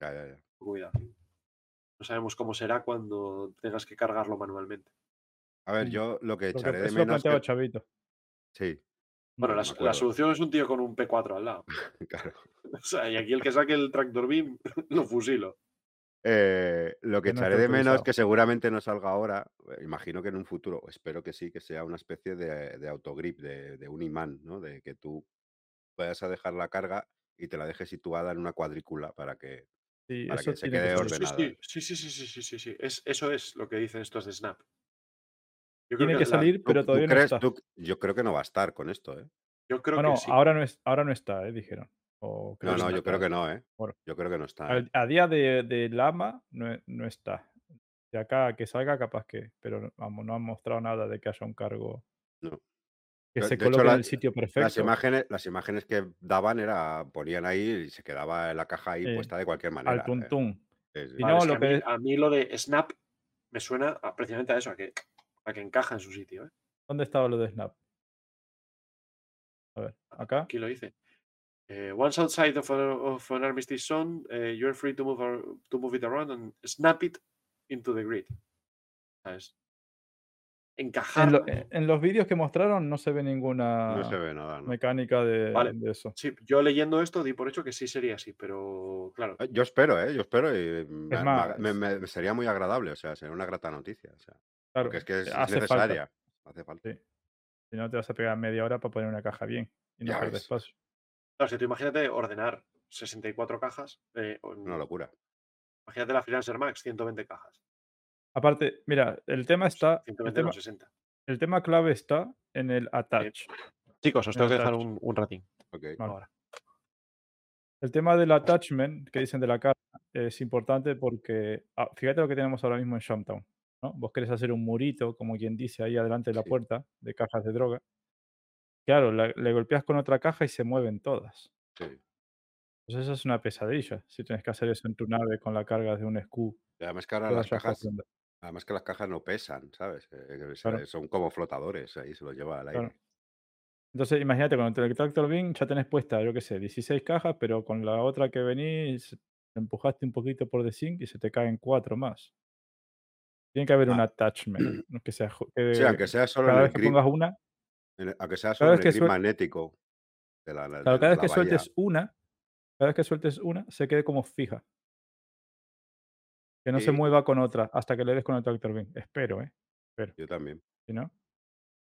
Ya, ya, ya. Cuidado. No sabemos cómo será cuando tengas que cargarlo manualmente. A ver, Mm. yo lo que Lo que echaré de lo menos. planteaba que- Chavito. Sí, Bueno, la, la solución es un tío con un P4 al lado. claro. O sea, y aquí el que saque el tractor beam lo fusilo. Eh, lo que Que echaré de menos, que seguramente no salga ahora, eh, imagino que en un futuro, espero que sí, que sea una especie de, de autogrip, de, de un imán, ¿no? De que tú puedas a dejar la carga y te la dejes situada en una cuadrícula para que, Sí, para eso que se que quede. Sí, ordenada. sí, sí, sí, sí, sí, sí, sí, sí. Es, eso es lo que dicen estos de Snap. Yo Tiene que la- salir, ¿Tú- pero tú todavía no crees- está. tú- yo creo que no va a estar con esto, ¿eh? yo creo que sí. ahora no, es, ahora no está, eh, dijeron. O No, no, yo está. creo que no, ¿eh? Bueno. Yo creo que no está. A, ¿eh? a día de, de Lama no, no está. De acá a que salga, capaz que. Pero no- vamos, no han mostrado nada de que haya un cargo No. que se de hecho, coloque la- en el sitio Las perfecto. imágenes, las imágenes que daban era, ponían ahí y se quedaba la caja ahí Sí. puesta de cualquier manera. al ¿eh? tuntún. Sí, sí. Y Vale, no, que a, mí, que- a mí lo de Snap me suena a- precisamente a eso, a que, a que encaja en su sitio. ¿eh? ¿Dónde estaba lo de Snap? A ver, acá. Aquí lo dice. Eh, once outside of, a- of an armistice zone, eh, you're free to move, ar- to move it around and snap it into the grid. ¿Sabes? En, Encajar. lo- en los vídeos que mostraron no se ve ninguna No se ve nada, ¿no? mecánica de, Vale. de eso. Sí, yo leyendo esto di por hecho que sí sería así, pero claro. Eh, Yo espero, ¿eh? Yo espero y me, me- más, me- me- me sería muy agradable, o sea, sería una grata noticia. O sea, Claro, porque es que es, es hace necesaria. falta. Hace falta. Sí. Si no, te vas a pegar media hora para poner una caja bien y no perder espacio. Claro, si tú imagínate ordenar 64 cajas. eh, Una locura. imagínate la Freelancer Max, 120 cajas. Aparte, mira, el tema está. El 120 no, tema, 60. el tema clave está en el attach. Chicos, os En tengo que el dejar un, un ratín. Ok. Vale. Ahora. El tema del attachment que dicen de la carga es importante porque ah, fíjate lo que tenemos ahora mismo en Shoptown. ¿no? Vos querés hacer un murito, como quien dice, ahí adelante de la Sí. puerta de cajas de droga. Claro, la- le golpeas con otra caja y se mueven todas. Sí. Entonces eso es una pesadilla. Si tienes que hacer eso en tu nave con la carga de un SKU. Además que ahora que las cajas, además que las cajas no pesan, ¿sabes? Eh, que Claro. Son como flotadores, ahí se los lleva al aire. Claro. Entonces, imagínate, con el Tractor Beam ya tenés puesta, yo qué sé, 16 cajas, pero con la otra que venís, empujaste un poquito por the sink y se te caen cuatro más. Tiene que haber un Ah. attachment, no que sea jo- Sí, que aunque sea solo en el vez que pongas una, el- aunque sea vez el que magnético de la, claro, de cada vez que bahía. sueltes una, cada vez que sueltes una, se quede como fija. Que no se Sí. mueva con otra hasta que le des con el Tractor Beam. Espero, ¿eh? Espero. Yo también. Si no,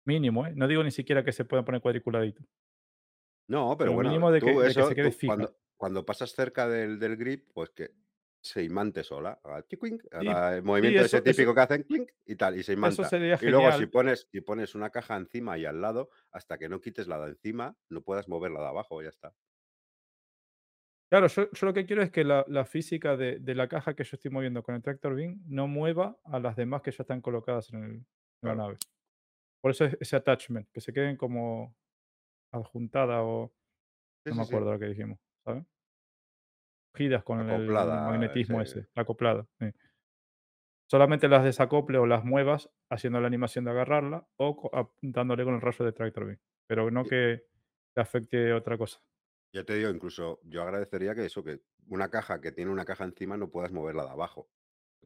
mínimo, ¿eh? No digo ni siquiera que se pueda poner cuadriculadito. No, pero Pero bueno, mínimo de tú que- de que eso, se quede tú fija. cuando, cuando pasas cerca del, del grip, pues que se imante sola. el movimiento eso- ese eso- típico que hacen clink y tal, y se imanta. Y luego si pones, si pones una caja encima y al lado, hasta que no quites la de encima, no puedas moverla de abajo, ya está. Claro, yo, yo lo que quiero es que la, la física de, de la caja que yo estoy moviendo con el Tractor Beam no mueva a las demás que ya están colocadas en, el- en Claro. la nave. Por eso es ese attachment, que se queden como adjuntada o Sí, no sí, me sí. acuerdo lo que dijimos, ¿sabes? Cogidas con el- magnetismo sí. ese, acoplada. sí. Solamente las desacople o las muevas haciendo la animación de agarrarla o apuntándole con el rayo de Tractor Beam. Pero no que te afecte otra cosa. Ya te digo, incluso yo agradecería que eso, que una caja que tiene una caja encima no puedas moverla de abajo.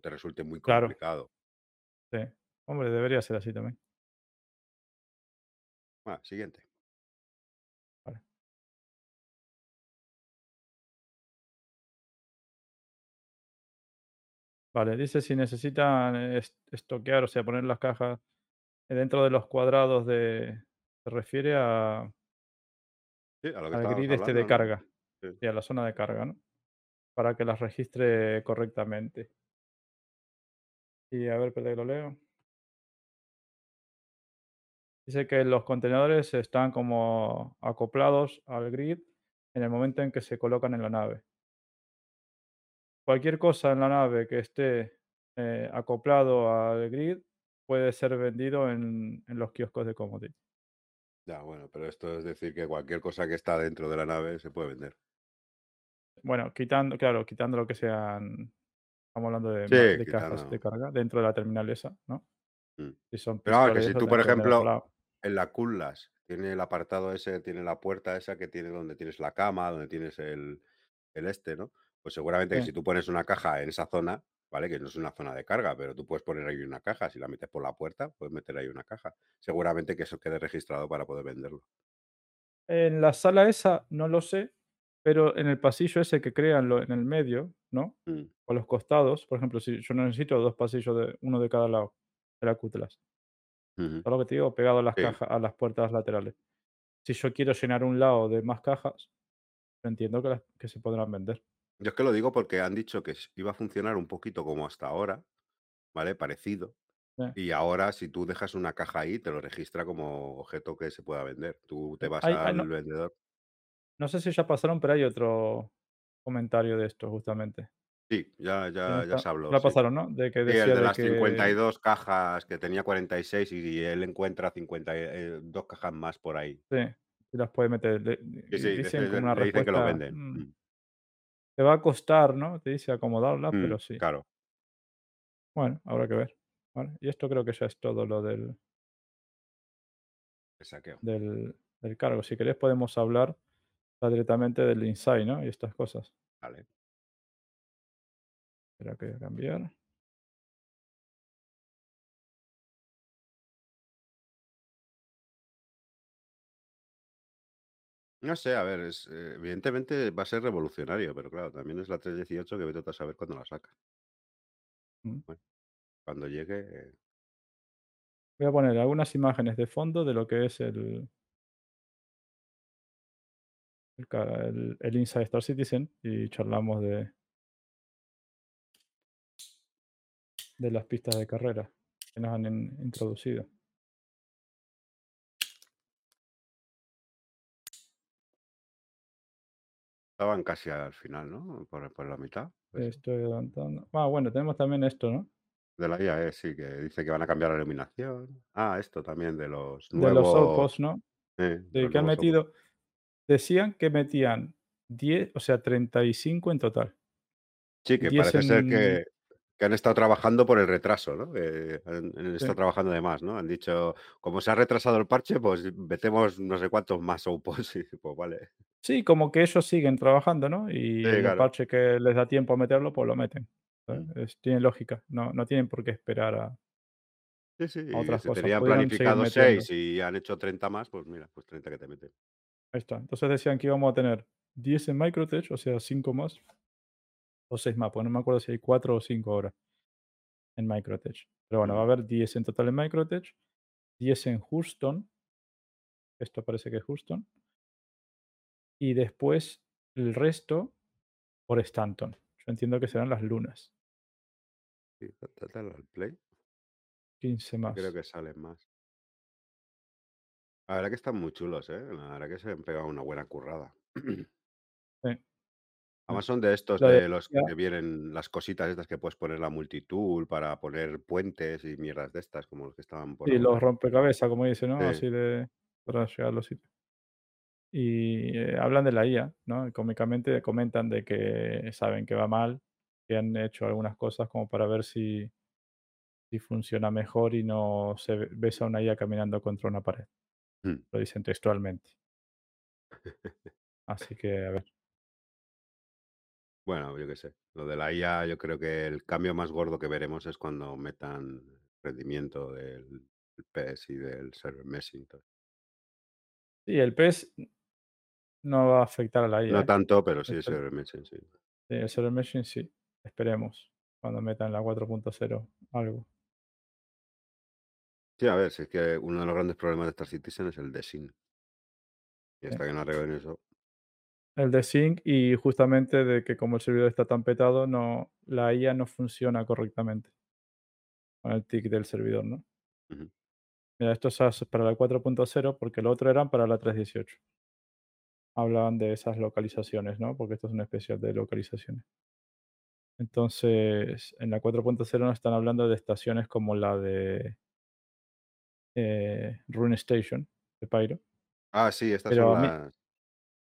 Te resulte muy Claro. complicado. Sí. Hombre, debería ser así también. Ah, siguiente. Vale, dice si necesitan es- estoquear, o sea, poner las cajas dentro de los cuadrados de... Se refiere a, Sí, a lo que al grid este de carga Sí. y a la zona de carga, ¿no? Para que las registre correctamente. Y a ver, espera que lo leo. Dice que los contenedores están como acoplados al grid en el momento en que se colocan en la nave. Cualquier cosa en la nave que esté eh, acoplado al grid puede ser vendido en, en los kioscos de commodity. Ya, bueno, pero esto es decir que cualquier cosa que está dentro de la nave se puede vender. Bueno, quitando, claro, quitando lo que sean, estamos hablando de, Sí, ma- de cajas de carga dentro de la terminal esa, ¿no? Mm. Si son Pero que si tú, por ejemplo. En la Cullas tiene el apartado ese, tiene la puerta esa que tiene donde tienes la cama, donde tienes el, el este, ¿no? Pues seguramente que si tú pones una caja en esa zona, ¿vale? Que no es una zona de carga, pero tú puedes poner ahí una caja. Si la metes por la puerta, puedes meter ahí una caja. Seguramente que eso quede registrado para poder venderlo. En la sala esa no lo sé, pero en el pasillo ese que crean lo- en el medio, ¿no? Mm, O a los costados, por ejemplo, si yo necesito dos pasillos, de, uno de cada lado de la Qtlas. ujú. ¿Sabes lo que te digo? Pegado a las Sí. cajas, a las puertas laterales. Si yo quiero llenar un lado de más cajas, entiendo que, las- que se podrán vender. Yo es que lo digo porque han dicho que iba a funcionar un poquito como hasta ahora, ¿vale? Parecido. Eh, Y ahora, si tú dejas una caja ahí, te lo registra como objeto que se pueda vender. Tú te eh, vas hay- hay- al no, vendedor. no sé si ya pasaron, pero hay otro comentario de esto justamente. Sí, ya, ya, ya está- se habló, la sí. pasaron, ¿no? De que Sí, el decía de de las que 52 cajas, que tenía 46 y él encuentra 52 cajas más por ahí. sí, sí las puede meter. Le- Sí, sí, dicen como una le dicen que lo respuesta, venden. "Mm, Mm, te va a costar, ¿no? Te dice acomodarlas, mm, pero sí. Claro, Bueno, habrá que ver. ¿vale? Y esto creo que ya es todo lo del, el saqueo. del, del cargo. Si querés podemos hablar directamente del insight, ¿no? Y estas cosas. Vale. Espera que voy a cambiar. No sé, a ver, es, eh, evidentemente va a ser revolucionario, pero claro, también es la 318 que vete tú a saber cuándo la saca. Mm. Cuando llegue, eh, Voy a poner algunas imágenes de fondo de lo que es el, el, ca- el, el Inside Star Citizen y charlamos de, de las pistas de carrera que nos han in- introducido. Estaban casi al final, ¿no? Por, por la mitad. Estoy adelantando. Ah, bueno, tenemos también esto, ¿no? De la IAE, sí, que dice que van a cambiar la iluminación. Ah, esto también de los De los nuevos. outposts, ¿no? eh, de los que han nuevos metido. Decían que metían 10, o sea, 35 en total. Sí, que 10 parece ser en. que, que han estado trabajando por el retraso, ¿no? Que han, han estado trabajando de más, ¿no? Han dicho, como se ha retrasado el parche, pues metemos no sé cuántos más outposts. Y pues vale. Sí, como que ellos siguen trabajando, ¿no? Y Sí, el claro. parche que les da tiempo a meterlo, pues lo meten. Es- tiene lógica. No, no tienen por qué esperar a, Sí, sí, a otras se cosas. tenían planificado metiendo. 6 y han hecho 30 más, pues mira, pues 30 que te meten. Ahí está. Entonces decían que íbamos a tener 10 en Microtech, o sea, 5 más. O 6 más, pues no me acuerdo si hay 4 o 5 ahora en Microtech. Pero bueno, va a haber 10 en total en Microtech, 10 en Houston. Esto parece que es Houston. Y después el resto por Stanton. Yo entiendo que serán las lunas. Sí, da- da- dale al play. 15 que más. Creo que salen más. La verdad que están muy chulos, ¿eh? La verdad que se han pegado una buena currada. Sí. Además son de estos de- de los que vienen las cositas estas que puedes poner la multitool para poner puentes y mierdas de estas, como los que estaban por Sí, ahora. los rompecabezas, como dice, ¿no? Sí. Así de para llegar a los sitios. Y eh, hablan de la IA, ¿no? Y cómicamente comentan de que saben que va mal, que han hecho algunas cosas como para ver si, si funciona mejor y no se ve- ves a una IA caminando contra una pared. Mm. Lo dicen textualmente. Así que, a ver. Bueno, yo qué sé. Lo de la IA, yo creo que el cambio más gordo que veremos es cuando metan rendimiento del PS y del server meshing. Sí, el PES no va a afectar a la IA. No tanto, pero sí el Espero. server meshing, sí. Sí, el server meshing sí. Esperemos. Cuando metan la 4.0 algo. Sí, a ver, si es que uno de los grandes problemas de Star Citizen es el desync. Y Sí. hasta que no arreglen eso. El de sync y justamente de que como el servidor está tan petado, no, la IA no funciona correctamente con el tick del servidor, ¿no? Ujú. Mira, esto es para la 4.0 porque lo otro eran para la 3.18. Hablaban de esas localizaciones, ¿no? Porque esto es una especial de localizaciones. Entonces, en la 4.0 nos están hablando de estaciones como la de eh, Rune Station de Pyro. Ah, sí, estas Pero son mí- las.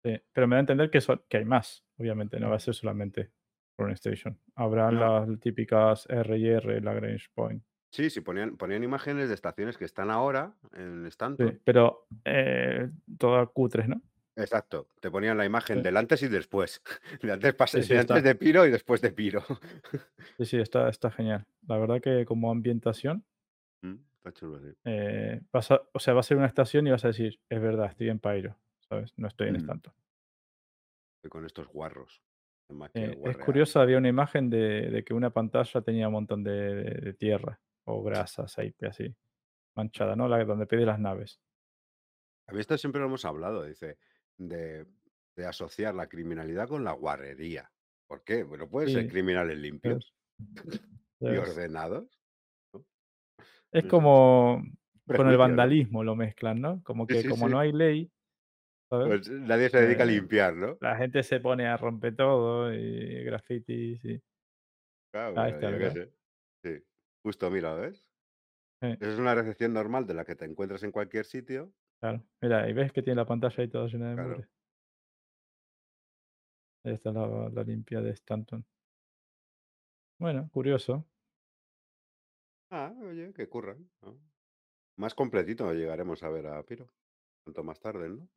Sí, pero me da a entender que, son- que hay más, obviamente, no va a ser solamente Rune Station. Habrán No. las típicas R&R, Lagrange Point. Sí, sí, ponían, ponían imágenes de estaciones que están ahora en Sí, Stanton. pero eh, todas cutres, ¿no? Exacto. Te ponían la imagen Sí. del antes y después. De antes, pas- Sí, sí, de antes de Piro y después de Piro. Sí, sí, está, está genial. La verdad que como ambientación, Mm, Está chulo, eh, vas a- o sea, va a ser una estación y vas a decir, es verdad, estoy en Pyro, ¿sabes? No estoy en Mm. Estoy con estos guarros. Eh, es curioso, había una imagen de, de que una pantalla tenía un montón de tierra o grasa, aceite así, manchada, ¿no? La donde pide las naves. A mí esto siempre lo hemos hablado, dice, de, de asociar la criminalidad con la guarrería. ¿Por qué? Bueno, pueden ser Sí, criminales limpios y ordenados. Es no sé. como con el vandalismo lo mezclan, ¿no? Como Sí, que sí, como sí. no hay ley. Pues nadie se dedica a Eh, limpiar, ¿no? La gente se pone a romper todo y grafitis y... Claro, pero está, sé. Sí. Justo, mira, ¿ves? Eh, Eso es una recepción normal de la que te encuentras en cualquier sitio. Claro. Mira, y ves que tiene la pantalla ahí toda llena de Claro. mugre. Ahí está la, la limpia de Stanton. Bueno, curioso. Ah, oye, que curran. ¿no? Más completito llegaremos a ver a Piro. Cuanto más tarde, ¿no?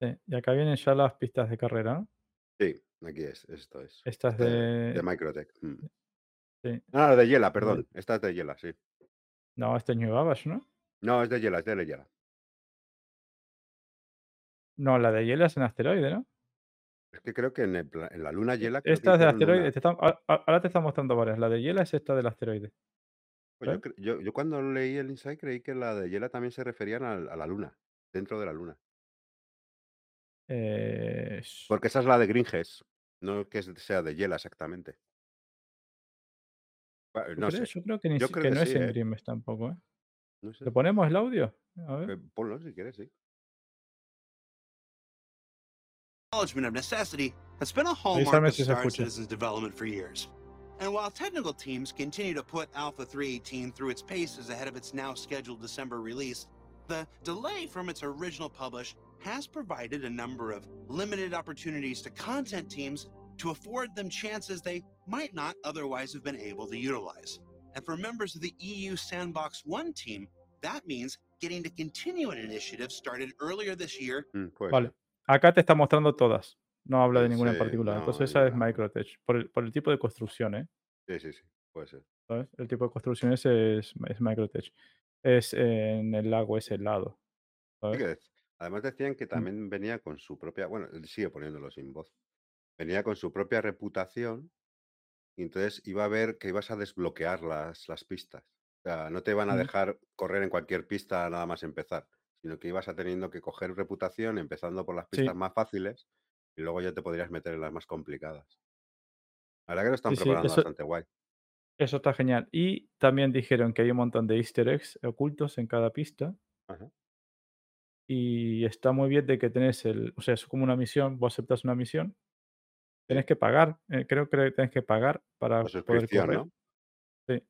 Sí, Y acá vienen ya las pistas de carrera, ¿no? Sí, aquí es, esto es. Esta es Este de, de... Microtech. mm. sí. Ah, de Yela, perdón. Esta es de Yela, sí. No, este es New Babbage, ¿no? No, es de Yela, es de Yela. No, la de hielo es en asteroide, ¿no? Es que creo que en, el pla- en la luna E- creo que Esta es de asteroide. una. te está- a- a- ahora te está mostrando varias. La de hielo es esta del asteroide. Pues yo, cuando leí el Insight creí que la de Yela también se referían a, la luna, dentro de la luna. Eh, Porque esa es la de Gringes, no que sea de Yela exactamente. Bueno, ¿tú No sé, Yo creo que, ni yo si- creo que que no es en ¿eh? Grimes tampoco, ¿eh? No sé. ¿Le ponemos el audio? A ver. Eh, Ponlo si quieres, sí. Acknowledgement of necessity has been a hallmark of si Star. Citizen's development for years. And while technical teams continue to put Alpha 318 through its paces ahead of its now scheduled December release, the delay from its original publish has provided a number of limited opportunities to content teams to afford them chances they might not otherwise have been able to utilize. And for members of the EU Sandbox 1 team, that means getting to continue an initiative started earlier this year Mm, puede Vale. Acá te está mostrando todas. No habla de Sí, ninguna en particular. no, Entonces esa es. Microtech. Por el, por el tipo de construcción, ¿eh? Sí, sí, sí, puede ser. ¿Sabes? El tipo de construcción ese es, es Microtech. Es en el lago ese dec- Además decían que Mm. también venía con su propia, bueno, él sigue poniéndolo sin voz, venía con su propia reputación y entonces iba a ver que ibas a desbloquear las, las pistas. O sea, no te iban a Mm. dejar correr en cualquier pista nada más empezar, sino que ibas a teniendo que coger reputación empezando por las Sí. pistas más fáciles y luego ya te podrías meter en las más complicadas. La verdad que lo están Sí, sí, preparando eso, bastante guay. eso está genial. Y también dijeron que hay un montón de easter eggs ocultos en cada pista. Ajá. Y está muy bien de que tenés el... O sea, es como una misión. Vos aceptas una misión. Tenés que pagar. eh, creo que tenés que pagar para poder correr. ¿no? Sí.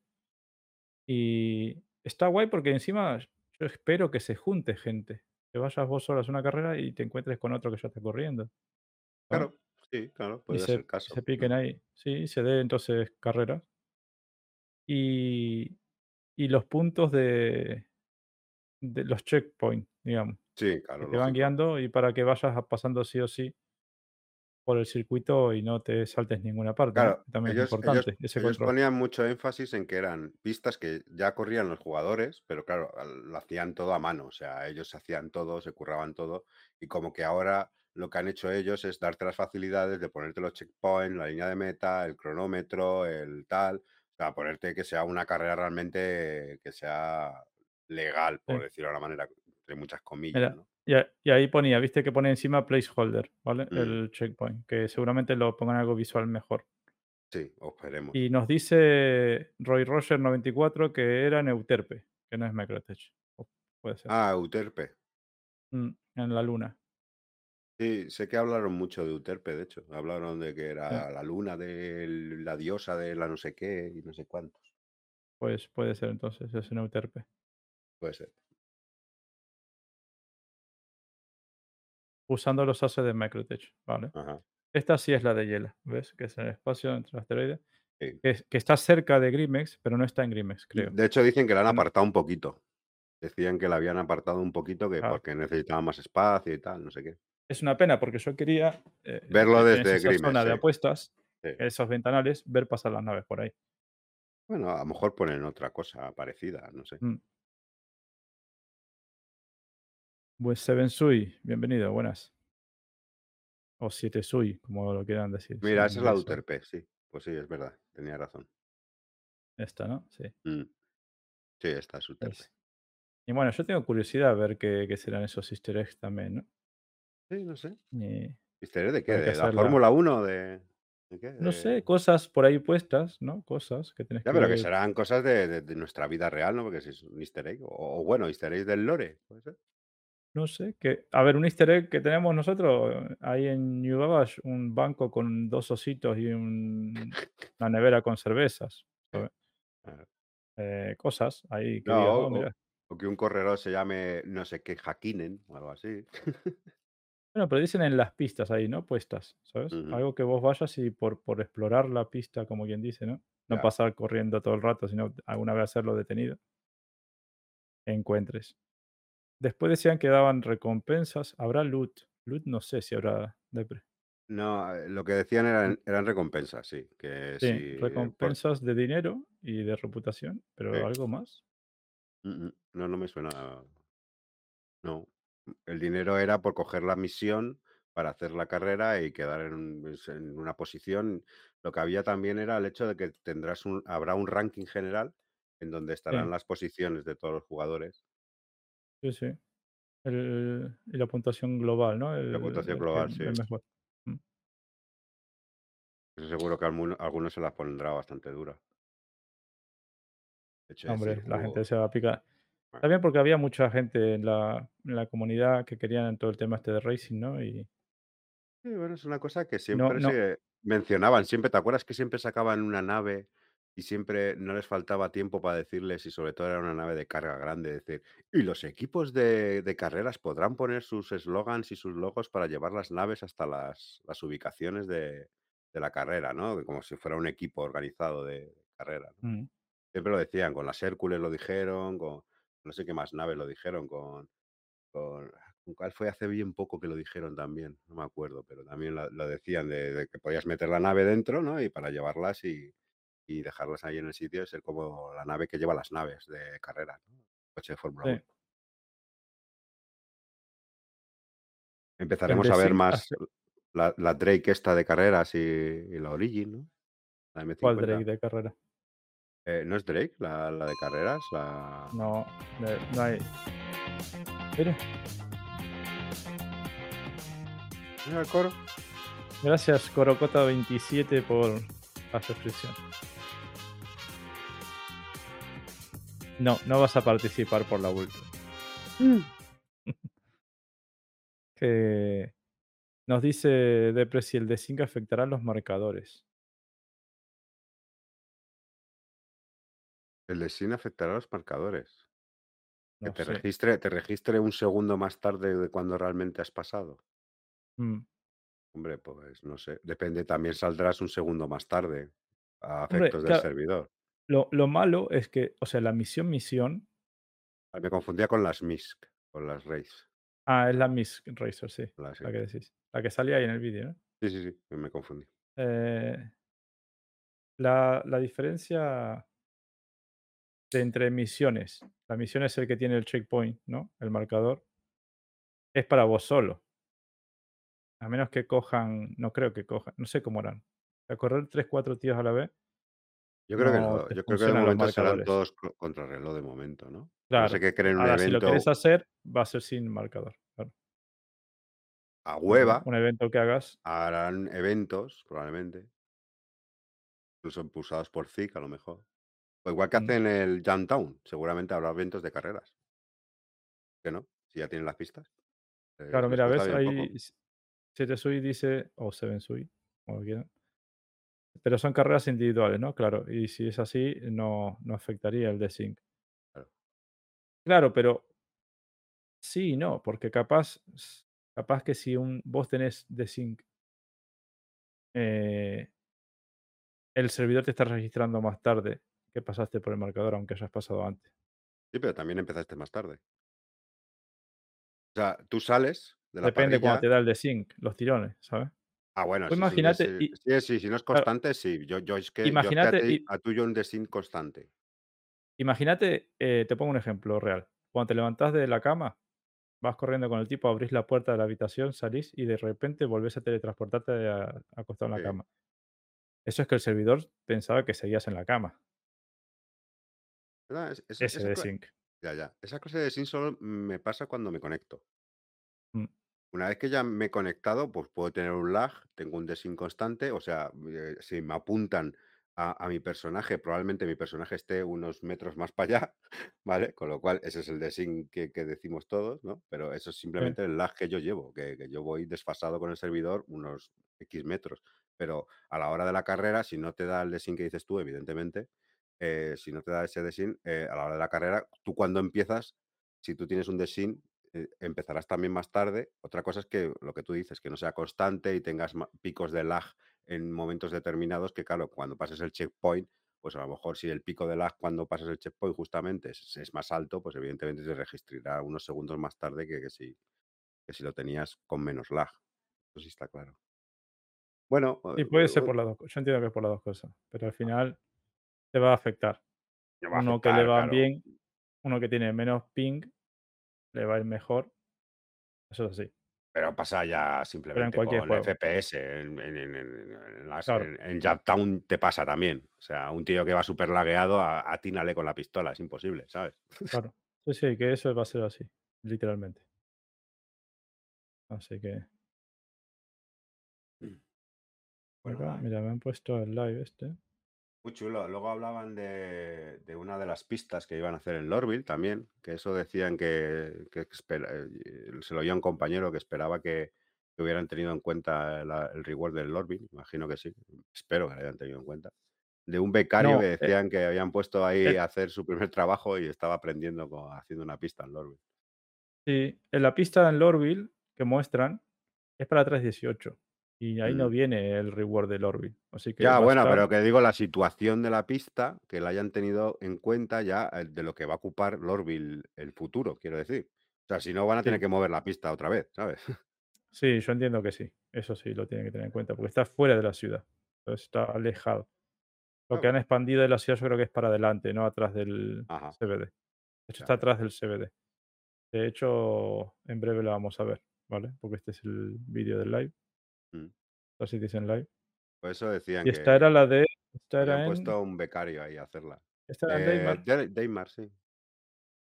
Y está guay porque encima yo espero que se junte gente. Que vayas vos solas a una carrera y te encuentres con otro que ya está corriendo. Claro, sí, claro, se, ser caso. se piquen ahí. Sí, se dé entonces carreras. Y, y los puntos de, de los checkpoints, digamos, Sí, que claro, te van guiando y para que vayas pasando sí o sí por el circuito y no te saltes ninguna parte, ¿no? Claro, Que también es ellos, ellos, importante ese ellos ponían mucho énfasis en que eran pistas que ya corrían los jugadores, pero claro, lo hacían todo a mano, o sea, ellos hacían todo, se curraban todo, y como que ahora lo que han hecho ellos es darte las facilidades de ponerte los checkpoints, la línea de meta, el cronómetro, el tal, o sea, ponerte que sea una carrera realmente que sea legal, por Sí. decirlo de una manera, entre muchas comillas, Mira, ¿no? Y, a- y ahí ponía, viste que pone encima placeholder, ¿vale? Mm, El checkpoint, que seguramente lo pongan algo visual mejor. sí, esperemos. Y nos dice Roy Roger 94 que era Neuterpe, que no es Microtech. Puede ser. Ah, Euterpe. Mm, en la luna. Sí, sé que hablaron mucho de Euterpe, de hecho. Hablaron de que Sí, era la luna de la diosa de la no sé qué y no sé cuántos. pues puede ser entonces, es Neuterpe. Puede ser. Usando los ases de Microtech, ¿vale? Ajá. Esta sí es la de Yela, ¿ves? Que es en el espacio entre los asteroides. sí. Que, es- que está cerca de Grimex, pero no está en Grimex, creo. De hecho, dicen que la han apartado un poquito. Decían que la habían apartado un poquito que porque necesitaba más espacio y tal, no sé qué. Es una pena porque yo quería, eh, Verlo en desde esa Grimex, zona de apuestas, sí. esos ventanales, ver pasar las naves por ahí. Bueno, a lo mejor ponen otra cosa parecida, no sé. Mm. Pues Seven Sui, bienvenido, buenas. O 7 Sui, como lo quieran decir. Mira, esa es la Uterpe, sí. Pues sí, es verdad, tenía razón. Esta, ¿no? Sí. Mm. Sí, esta es Uterpe. es- Y bueno, yo tengo curiosidad a ver qué, qué serán esos easter eggs también, ¿no? Sí, no sé. Y ¿Easter egg de qué? ¿De la Fórmula 1? ¿De, de qué? no sé, cosas por ahí puestas, ¿no? Cosas que tenés Ya, que pero que serán cosas de, nuestra vida real, ¿no? Porque si es un easter egg. O, o bueno, easter egg del lore, puede ser. No sé, que, a ver, un easter egg que tenemos nosotros ahí en New Babbage, un banco con dos ositos y un- una nevera con cervezas. Eh, cosas ahí que No, "Oh, o- mira". o que un corredor se llame no sé qué Hakinen o algo así. Bueno, pero dicen en las pistas ahí, ¿no? Puestas, ¿sabes? Algo que vos vayas y por, por explorar la pista, como quien dice, ¿no? No pasar corriendo todo el rato, sino alguna vez hacerlo detenido. Encuentres. Después decían que daban recompensas. Habrá loot. Loot no sé si habrá. depre. No, eh, lo que decían eran, eran recompensas, sí. Que Sí, por- recompensas de dinero y de reputación, pero algo más. No, no me suena. No. El dinero era por coger la misión para hacer la carrera y quedar en, pues, en una posición. Lo que había también era el hecho de que tendrás un, habrá un ranking general en donde estarán las posiciones de todos los jugadores. Sí, sí. El- y la puntuación global, ¿no? El, puntuación el que- global, sí. mejor. Mm. Seguro que algunos se las pondrá bastante dura. De hecho, Hombre, decir, la gente "Oh, se va a picar. Bueno. También porque había mucha gente en la, en la comunidad que querían todo el tema este de racing, ¿no? Y Sí, bueno, es una cosa que siempre no. se mencionaban, siempre, ¿te acuerdas que siempre sacaban una nave y siempre no les faltaba tiempo para decirles, y sobre todo era una nave de carga grande, decir, y los equipos de, de carreras podrán poner sus eslogans y sus logos para llevar las naves hasta las, las ubicaciones de, de la carrera, ¿no? Como si fuera un equipo organizado de carrera. ¿no? Mm. Siempre lo decían, con las Hércules lo dijeron, con no sé qué más naves lo dijeron, con, con, ¿con cuál fue hace bien poco que lo dijeron también, no me acuerdo, pero también lo, lo decían de, de que podías meter la nave dentro, ¿no? Y para llevarlas y, y dejarlas ahí en el sitio, ser como la nave que lleva las naves de carrera, ¿no? Coche de Fórmula Sí. 1. Empezaremos a ver más la, la Drake esta de carreras y, y la Origin, ¿no? La M50. ¿Cuál Drake de carrera? Eh, ¿No es Drake la, la de carreras? La... No, de- no hay. Mira, Mira el coro. gracias Corocota27 por la suscripción. No, no vas a participar por la última. que nos dice Depre si el de 5 afectará a los marcadores. El de Sin afectará a los marcadores. Que te sé. registre, te registre un segundo más tarde de cuando realmente has pasado. Mm. Hombre, pues no sé. Depende, también saldrás un segundo más tarde a Hombre, efectos del claro. servidor. Lo, lo malo es que, o sea, la misión misión. Ah, Me confundía con las MISC, con las RACE. Ah, es la Miss Racer, sí. La, sí. La que decís. La que salía ahí en el vídeo, ¿no? sí, sí, sí, me confundí. Eh, la, la diferencia de entre misiones. La misión es el que tiene el checkpoint, ¿no? El marcador. Es para vos solo. A menos que cojan, no creo que cojan, no sé cómo harán. A correr 3, 4 tíos a la vez. Yo creo que no te Yo creo que de momento serán todos co- contra reloj de momento, ¿no? Claro. ser que creen un Ahora, si lo querés hacer, va a ser sin marcador. claro. a hueva, Un evento que hagas. harán eventos, probablemente. Incluso impulsados por ZIC, a lo mejor. O igual que Mm. hacen el Downtown, seguramente habrá eventos de carreras. ¿Que no? Si ya tienen las pistas. Eh, Claro, mira, ves, bien poco. ahí 7 Sui dice, o 7 Sui, como quieran. Pero son carreras individuales, ¿no? Claro, y si es así, no, no afectaría el de Sync. Claro. Claro, pero sí y no, porque capaz, capaz que si un, vos tenés de Sync, eh, el servidor te está registrando más tarde que pasaste por el marcador, aunque hayas pasado antes. Sí, pero también empezaste más tarde. O sea, tú sales de la Depende cuando te parrilla. da el de Sync, los tirones, ¿sabes? Ah, bueno, Tú sí, imagínate, y- Sí, sí, si no es claro, constante, sí. Yo, yo es que yo es que a, imagínate, ti- a tuyo un desin constante. imagínate, eh, te pongo un ejemplo real. Cuando te levantás de la cama, vas corriendo con el tipo, abrís la puerta de la habitación, salís y de repente volvés a teletransportarte a- acostado en la Sí. cama. Eso es que el servidor pensaba que seguías en la cama. Es- es- Ese de sync. ya, ya. Esa clase de sync solo me pasa cuando me conecto. Mm. Una vez que ya me he conectado, pues puedo tener un lag, tengo un desync constante, o sea, eh, si me apuntan a, a mi personaje, probablemente mi personaje esté unos metros más para allá, ¿vale? Con lo cual, ese es el desync que, que decimos todos, ¿no? Pero eso es simplemente el lag que yo llevo, que, que yo voy desfasado con el servidor unos X metros. Pero a la hora de la carrera, si no te da el desync que dices tú, evidentemente, eh, si no te da ese desync, eh, a la hora de la carrera, tú cuando empiezas, si tú tienes un desync, empezarás también más tarde. Otra cosa es que lo que tú dices, que no sea constante y tengas picos de lag en momentos determinados, que claro, cuando pases el checkpoint, pues a lo mejor si el pico de lag cuando pasas el checkpoint justamente es, es más alto, pues evidentemente se registrará unos segundos más tarde que, que si, que si lo tenías con menos lag. Eso sí está claro. Bueno, Y eh, puede ser eh, por las dos cosas. Yo entiendo que es por las dos cosas, pero al final te va a afectar. me va a Uno que le va claro. bien, uno que tiene menos ping, le va a ir mejor. Eso es así. Pero pasa ya simplemente con juego. FPS. En, en, en- las- Claro. Jacktown te pasa también. O sea, un tío que va súper lagueado, atínale con la pistola. Es imposible, ¿sabes? Claro. Sí, sí, que eso va a ser así, literalmente. Así que. Bueno, acá, nada, mira, me han puesto el live este. Muy chulo. Luego hablaban de, de una de las pistas que iban a hacer en Lorville también, que eso decían que, que espera- eh, se lo oía un compañero que esperaba que, que hubieran tenido en cuenta la- el reward del Lorville. Imagino que sí. Espero que lo hayan tenido en cuenta. De un becario No, que eh, decían que habían puesto ahí eh, a hacer su primer trabajo y estaba aprendiendo haciendo una pista en Lorville. Sí, en la pista en Lorville que muestran es para 3.18 y ahí no Mm. viene el reward de Lorville. Así que Ya, bueno, estar. pero que digo la situación de la pista, que la hayan tenido en cuenta ya eh, de lo que va a ocupar Lorville el futuro, quiero decir. O sea, si no van a tener Sí, que mover la pista otra vez, ¿sabes? sí, yo entiendo que sí. Eso sí lo tienen que tener en cuenta porque está fuera de la ciudad. Entonces está alejado. Lo que han expandido de la ciudad yo creo que es para adelante, no atrás del Ajá, CBD. De hecho, está atrás del CBD. De hecho, en breve lo vamos a ver, ¿vale? Porque este es el vídeo del live, Mm. Citizen Live. Por eso decían Y esta era la de. Esta en. puesto un becario ahí a hacerla. Esta era Eh, Daymar. sí.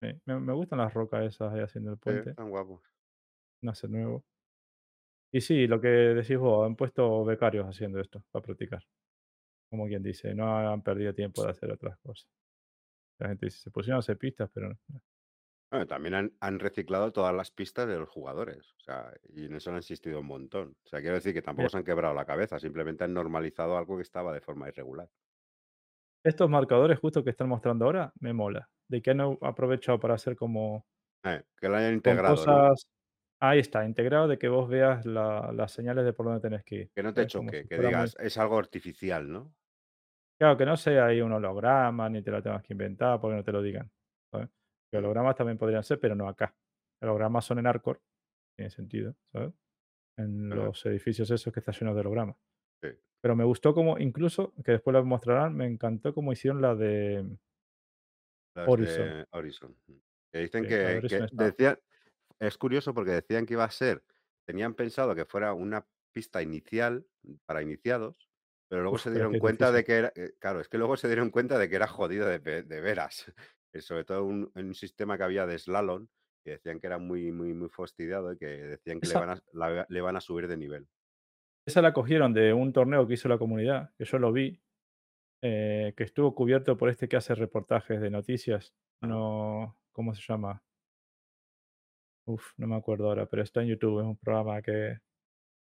Sí, Me, me gustan las rocas esas ahí haciendo el Sí, puente. están guapos. Nace nuevo. Y sí, lo que decís vos, han puesto becarios haciendo esto para practicar. Como quien dice, no han perdido tiempo de hacer otras cosas. La gente dice, se pusieron a hacer pistas, pero no. Bueno, también han, han reciclado todas las pistas de los jugadores. O sea, y en eso han insistido un montón. O sea, quiero decir que tampoco se han quebrado la cabeza, simplemente han normalizado algo que estaba de forma irregular. estos marcadores justo que están mostrando ahora, me mola. De que han aprovechado para hacer como Eh, que lo hayan integrado. Ahí está, integrado de que vos veas la- las señales de por dónde tenés que ir. Que no te choque, si que muy. digas, es algo artificial, ¿no? Claro, que no sea ahí un holograma, ni te lo tengas que inventar, porque no te lo digan. ¿sabes? Hologramas también podrían ser, pero no acá. Hologramas son en Arcor, tiene sentido, ¿sabes? En ajá, los edificios esos que están llenos de hologramas. sí. Pero me gustó como, incluso, que después lo mostrarán, me encantó como hicieron la de Horizon. de Horizon. Que dicen Sí, la de que, Horizon que está. decían, es curioso porque decían que iba a ser, tenían pensado que fuera una pista inicial para iniciados, pero luego Uf, se pero es dieron que es cuenta de difícil. que era, eh, claro, es que luego se dieron cuenta de que era jodido de, ve- de veras. Sobre todo un, en un sistema que había de slalom, que decían que era muy, muy, muy fastidiado y que decían que le van a, la- le van a subir de nivel. esa la cogieron de un torneo que hizo la comunidad, que yo lo vi, eh, que estuvo cubierto por este que hace reportajes de noticias. Ajá, No, ¿cómo se llama? Uf, no me acuerdo ahora, pero está en YouTube, es un programa que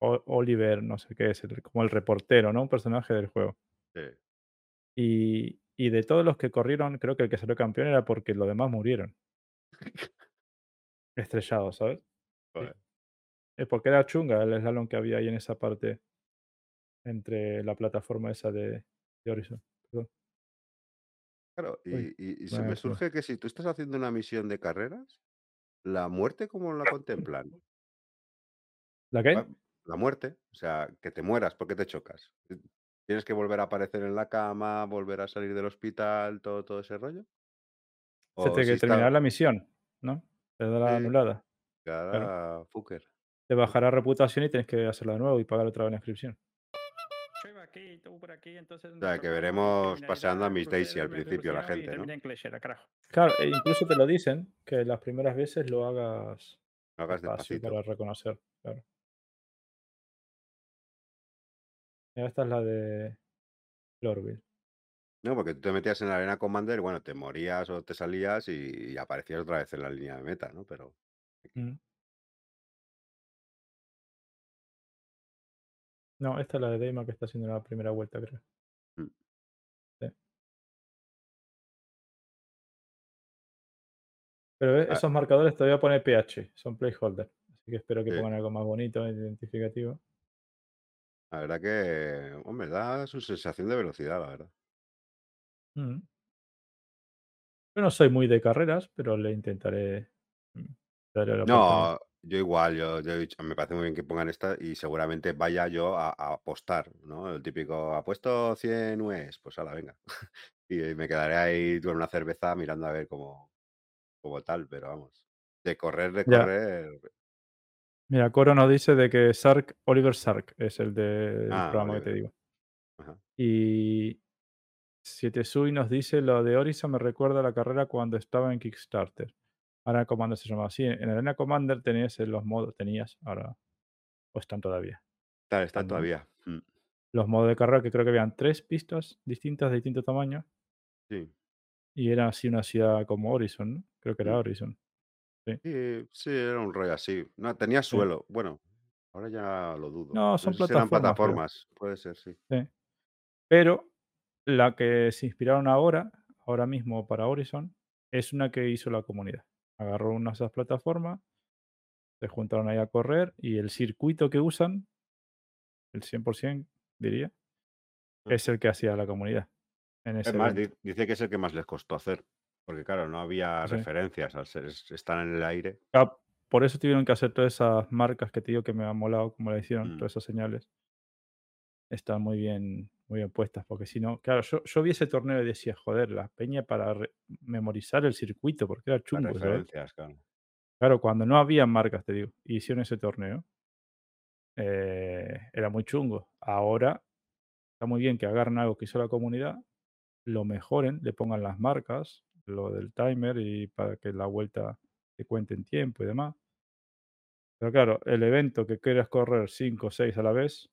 Oliver, no sé qué es, el- como el reportero, ¿no? Un personaje del juego. sí, Y, y de todos los que corrieron, creo que el que salió campeón era porque los demás murieron, estrellados, ¿sabes? Sí. Es porque era chunga el slalom que había ahí en esa parte entre la plataforma esa de, de Horizon. Perdón. Claro, Uy, y, y- se me- surge que si tú estás haciendo una misión de carreras, ¿la muerte cómo la contemplan? ¿La qué? La muerte, o sea, que te mueras porque te chocas. ¿Tienes que volver a aparecer en la cama, volver a salir del hospital, todo, todo ese rollo? Se O te si que está... terminar la misión, ¿no? Te da la Sí, anulada. Te dará fucker. Te bajará reputación y tienes que hacerlo de nuevo y pagar otra vez la inscripción. Yo iba aquí, tú por aquí, entonces O sea, que veremos paseando a Miss Daisy al principio la gente, ¿no? Claro, e incluso te lo dicen, que las primeras veces lo hagas Lo hagas despacio para reconocer, claro. Esta es la de Lorville. No, porque tú te metías en la arena Commander, bueno, te morías o te salías y, y aparecías otra vez en la línea de meta, ¿no? Pero Mm. No, esta es la de Deima que está haciendo la primera vuelta, creo. Mm. Sí. Pero ¿ves? Ah. esos marcadores todavía pone PH, son placeholder. Así que espero que Sí. pongan algo más bonito, identificativo. La verdad que, hombre, da su sensación de velocidad, la verdad. Mm. Yo no soy muy de carreras, pero le intentaré mm, darle la oportunidad. No, yo igual, yo, yo he dicho, me parece muy bien que pongan esta y seguramente vaya yo a, a apostar, ¿no? El típico, apuesto 100 UEs, pues la venga. y me quedaré ahí con una cerveza mirando a ver cómo, cómo tal, pero vamos. De correr, de Ya. correr. Mira, Coro nos dice de que Sark, Oliver Sark es el del Ah, programa que te digo. Ajá. Y Siete Sui nos dice lo de Horizon me recuerda a la carrera cuando estaba en Kickstarter. Arena Commander se llamaba así. En Arena Commander tenías en los modos, tenías, ahora o están todavía. Está, está Están, todavía. Mm, Los modos de carrera que creo que habían tres pistas distintas de distinto tamaño Sí. y era así una ciudad como Horizon, ¿no? Creo que era. Horizon. Sí, sí, era un rollo así. No, tenía Sí. suelo. Bueno, ahora ya lo dudo. No, son sé si eran plataformas, creo. plataformas. Puede ser, sí. Sí. Pero la que se inspiraron ahora, ahora mismo para Horizon, es una que hizo la comunidad. Agarró una de esas plataformas, se juntaron ahí a correr y el circuito que usan, el 100% diría, Ah. es el que hacía la comunidad en Es ese más, evento. di- dice que es el que más les costó hacer. Porque claro, no había Sí. referencias al ser, es- están en el aire. Ah, por eso tuvieron que hacer todas esas marcas que te digo que me han molado como la hicieron, Mm. todas esas señales. Están muy bien, muy bien puestas, porque si no, claro, yo, yo vi ese torneo y decía, joder, la peña para memorizar el circuito, porque era chungo, ¿sabes? referencias, claro. Claro, cuando no había marcas, te digo, y hicieron ese torneo, eh, era muy chungo. Ahora está muy bien que agarren algo que hizo la comunidad, lo mejoren, le pongan las marcas, lo del timer y para que la vuelta te cuente en tiempo y demás. Pero claro, el evento que quieras correr 5 o 6 a la vez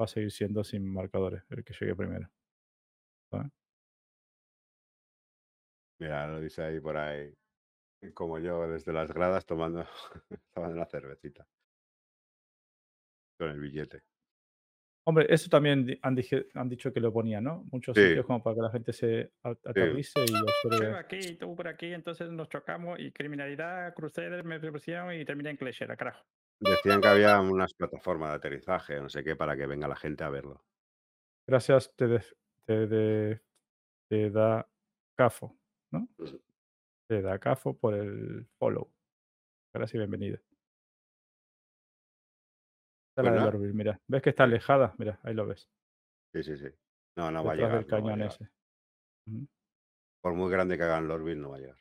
va a seguir siendo sin marcadores, el que llegue primero. ¿sabes? Mira, lo dice ahí por ahí. Como yo desde las gradas tomando, tomando una cervecita. Con el billete. Hombre, eso también han, dije- han dicho que lo ponían, ¿no? Muchos Sí. sitios como para que la gente se aterrice y Yo iba observe. aquí, tú por aquí, entonces nos chocamos y criminalidad, cruceros, persecución y terminé en Clasher, a carajo. Decían que había unas plataformas de aterrizaje, no sé qué, para que venga la gente a verlo. Gracias, te, def- te, de- te da CAFO, ¿no? Te da CAFO por el follow. Gracias y bienvenida. Pues la mira. ¿Ves que está alejada? Mira, ahí lo ves. Sí, sí, sí. No, no va a llegar. del no ese. Por muy grande que hagan Lorville, no va a llegar.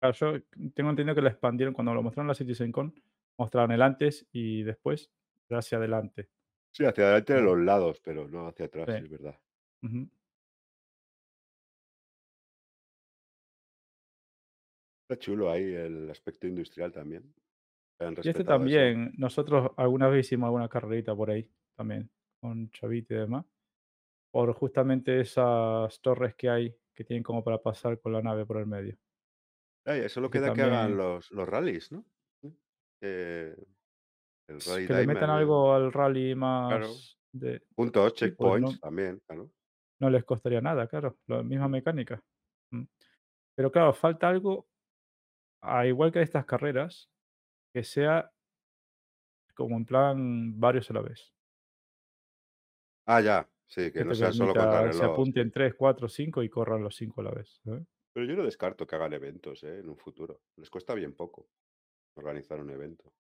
Claro, yo tengo entendido que la expandieron cuando lo mostraron la CitizenCon. Mostraron el antes y después, hacia adelante. Sí, hacia adelante de los lados, pero no hacia atrás, Sí. es verdad. Está chulo ahí el aspecto industrial también. Y este respetado eso. también, nosotros alguna vez hicimos alguna carrerita por ahí también, con Chavito y demás, por justamente esas torres que hay que tienen como para pasar con la nave por el medio. Ay, solo que queda que hagan también- los, los rallies, ¿no? Eh, el rally Que le metan algo al rally más de... puntos, Sí, pues checkpoints no- también, claro. no les costaría nada, claro, la misma mecánica. Mm. Pero claro, falta algo, a igual que estas carreras, que sea como en plan varios a la vez. Ah, ya, sí, que Que no sea solo permita, se apunten sí. 3, 4, 5 y corran los 5 a la vez. ¿sabes? Pero yo no descarto que hagan eventos ¿eh? en un futuro. Les cuesta bien poco organizar un evento.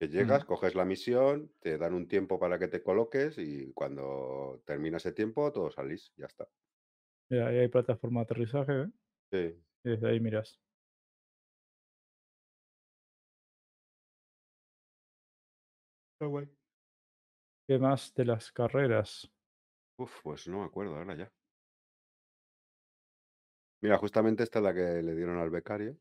Que llegas, Mm. coges la misión, te dan un tiempo para que te coloques y cuando termina ese tiempo todos salís, ya está. Mira, ahí hay plataforma de aterrizaje, ¿eh? Sí. y desde ahí miras. Está guay. ¿Qué más de las carreras? Uf, pues no me acuerdo ahora ya. Mira, justamente esta es la que le dieron al becario.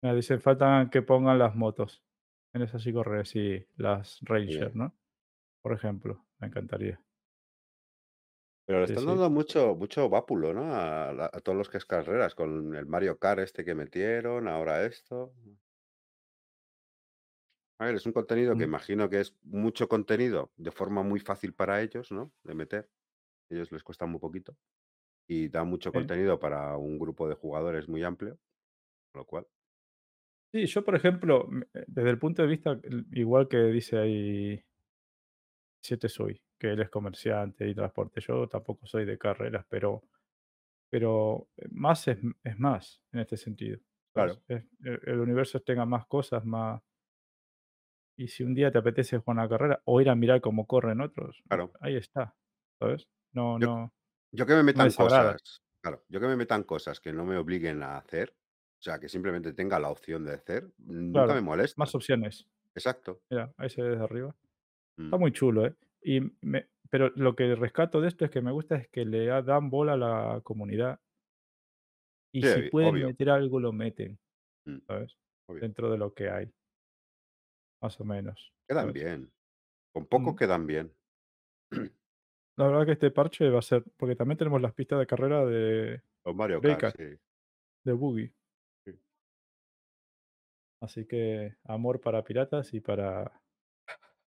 Me dicen, faltan que pongan las motos. En esas sí correr, sí, las bien. Ranger, ¿no? Por ejemplo, me encantaría. Pero le están sí. dando mucho, mucho vápulo, ¿no? A, a todos los que es carreras, con el Mario Kart este que metieron, ahora esto. A ver, es un contenido que imagino que es mucho contenido de forma muy fácil para ellos, ¿no? De meter. A ellos les cuesta muy poquito. Y da mucho Sí. contenido para un grupo de jugadores muy amplio. Lo cual, Sí, yo, por ejemplo, me- eh, desde el punto de vista, igual que dice ahí Siete soy, que él es comerciante y transporte. Yo tampoco soy de carreras, pero, pero eh, más es, m- es más en este sentido. claro, Es- el, el universo tenga más cosas, más. Y si un día te apetece jugar una carrera o ir a mirar cómo corren otros, claro. ahí está. ¿Sabes? No, Yo, no, yo que me metan cosas, claro, yo que me metan cosas que no me obliguen a hacer, o sea, que simplemente tenga la opción de hacer, nunca me molesta. más opciones. Exacto. Mira, ahí se ve desde arriba. Está Mm, muy chulo, ¿eh? Y me- pero lo que rescato de esto es que me gusta es que le da- dan bola a la comunidad y Sí, si pueden obvio. meter algo, lo meten, mm, ¿sabes? obvio. Dentro de lo que hay, más o menos, Quedan ¿sabes? bien. Con poco Mm. quedan bien. La verdad que este parche va a ser, porque también tenemos las pistas de carrera de Con Mario Breaker, Kart, sí. de Boogie. sí. Así que amor para piratas y para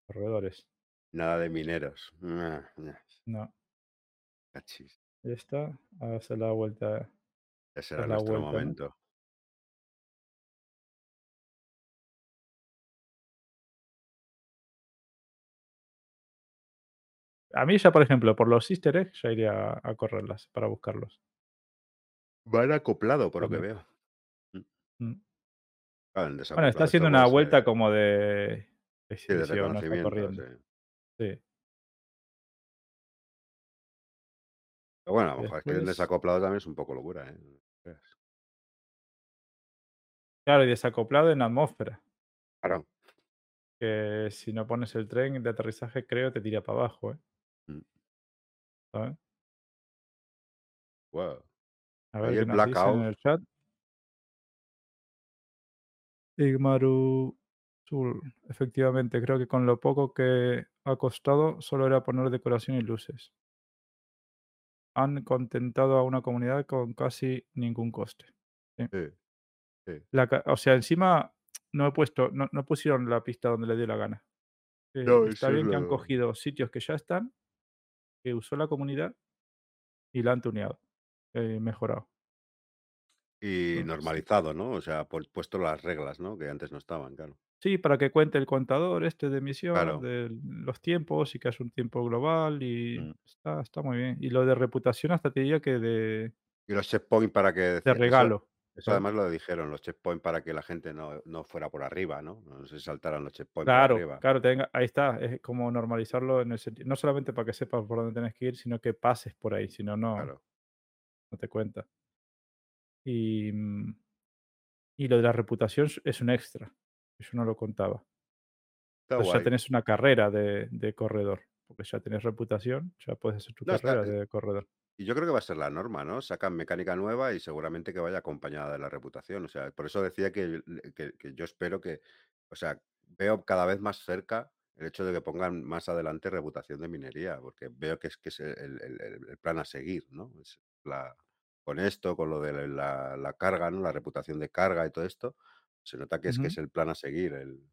corredores. Nada de mineros. No, cachis. ya está, a hacer la vuelta, Ya será es la nuestro vuelta, ¿no? momento. A mí ya, por ejemplo, por los easter eggs, ya iría a, correrlas para buscarlos. Van acoplado, por lo que veo. Mm. Mm. En Bueno, está haciendo una puede vuelta como de Sí, de no está reconocimiento, sí. Sí. Pero bueno, a lo mejor es que Después, desacoplado también es un poco locura, ¿eh? Claro, y desacoplado en atmósfera, Claro. que si no pones el tren de aterrizaje, creo, te tira para abajo, ¿eh? Mm. ¿Sabes? Wow. A Ahí ver qué el nos dicen en blackout. el chat. Igmaru Sul, efectivamente, creo que con lo poco que ha costado, solo era poner decoración y luces. Han contentado a una comunidad con casi ningún coste. Sí. Sí, sí. La ca- o sea, encima no he puesto, no, no pusieron la pista donde le dio la gana. Eh, No, está eso es bien que han lo. cogido sitios que ya están, que usó la comunidad y la han tuneado, eh, mejorado. Y Entonces, normalizado, ¿no? O sea, pu- puesto las reglas, ¿no? Que antes no estaban, claro. sí, para que cuente el contador este de emisión, Claro. de los tiempos y que haya un tiempo global y Mm. está, está muy bien. Y lo de reputación hasta te diría que de, Y los checkpoints para que de regalo. Eso además lo dijeron, los checkpoints para que la gente no, no fuera por arriba, ¿no? No se saltaran los checkpoints por Claro, arriba. claro, tenga, ahí está, es como normalizarlo en el sentido, no solamente para que sepas por dónde tenés que ir, sino que pases por ahí, si no, no, Claro. no te cuenta. Y, mm, y lo de la reputación es- un extra, yo no lo contaba. Entonces ya tenés una carrera de, de corredor, porque ya tenés reputación, ya puedes hacer tu No, carrera eh, de corredor. Y yo creo que va a ser la norma, ¿no? Sacan mecánica nueva y seguramente que vaya acompañada de la reputación. O sea, por eso decía que, que- que yo espero que, o sea, veo cada vez más cerca el hecho de que pongan más adelante reputación de minería, porque veo que es que es el, el- el- el plan a seguir, ¿no? Es la, con esto, con lo de la, la carga, ¿no? La reputación de carga y todo esto, se nota que es que Ujú. es el plan a seguir, el,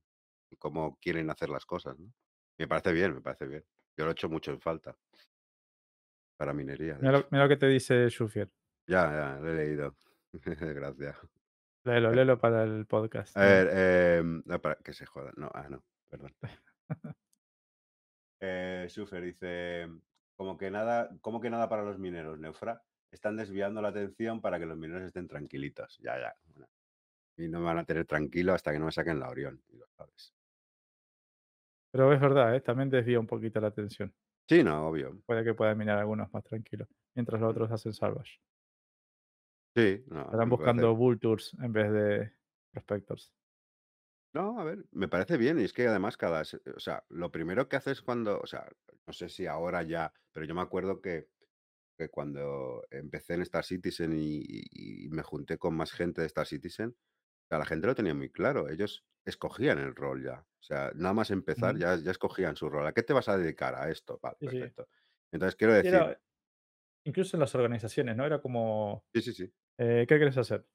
cómo quieren hacer las cosas, ¿no? Me parece bien, me parece bien. Yo lo he hecho mucho en falta para minería, Mira, lo, hecho. mira lo que te dice Shufier. Ya, ya, lo he leído. Gracias. Léelo, Eh, léelo para el podcast. A ver, em, no, para que se joda. No, ah, no, perdón. Eh, dice, como que nada, como que nada para los mineros, Neufra. Están desviando la atención para que los mineros estén tranquilitos. Ya, ya. bueno. Y no me van a tener tranquilo hasta que no me saquen la Orión, y lo sabes. Pero es verdad, ¿eh? también desvía un poquito la atención. Sí, no, obvio. Puede que puedan mirar algunos más tranquilos, mientras los Mm. otros hacen salvage. Sí, no, Estarán me parece- buscando vultures en vez de prospectors. No, a ver, me parece bien. Y es que además cada, se- o sea, lo primero que haces cuando, o sea, no sé si ahora ya, pero yo me acuerdo que, que cuando empecé en Star Citizen y, y- y me junté con más gente de Star Citizen, sea, la gente lo tenía muy claro. Ellos escogían el rol ya. O sea, nada más empezar ya, ya escogían su rol. ¿A qué te vas a dedicar? A esto. Vale, Sí, sí. perfecto. Entonces quiero decir, era incluso en las organizaciones, ¿no? Era como, sí, sí, sí. eh, ¿qué quieres hacer?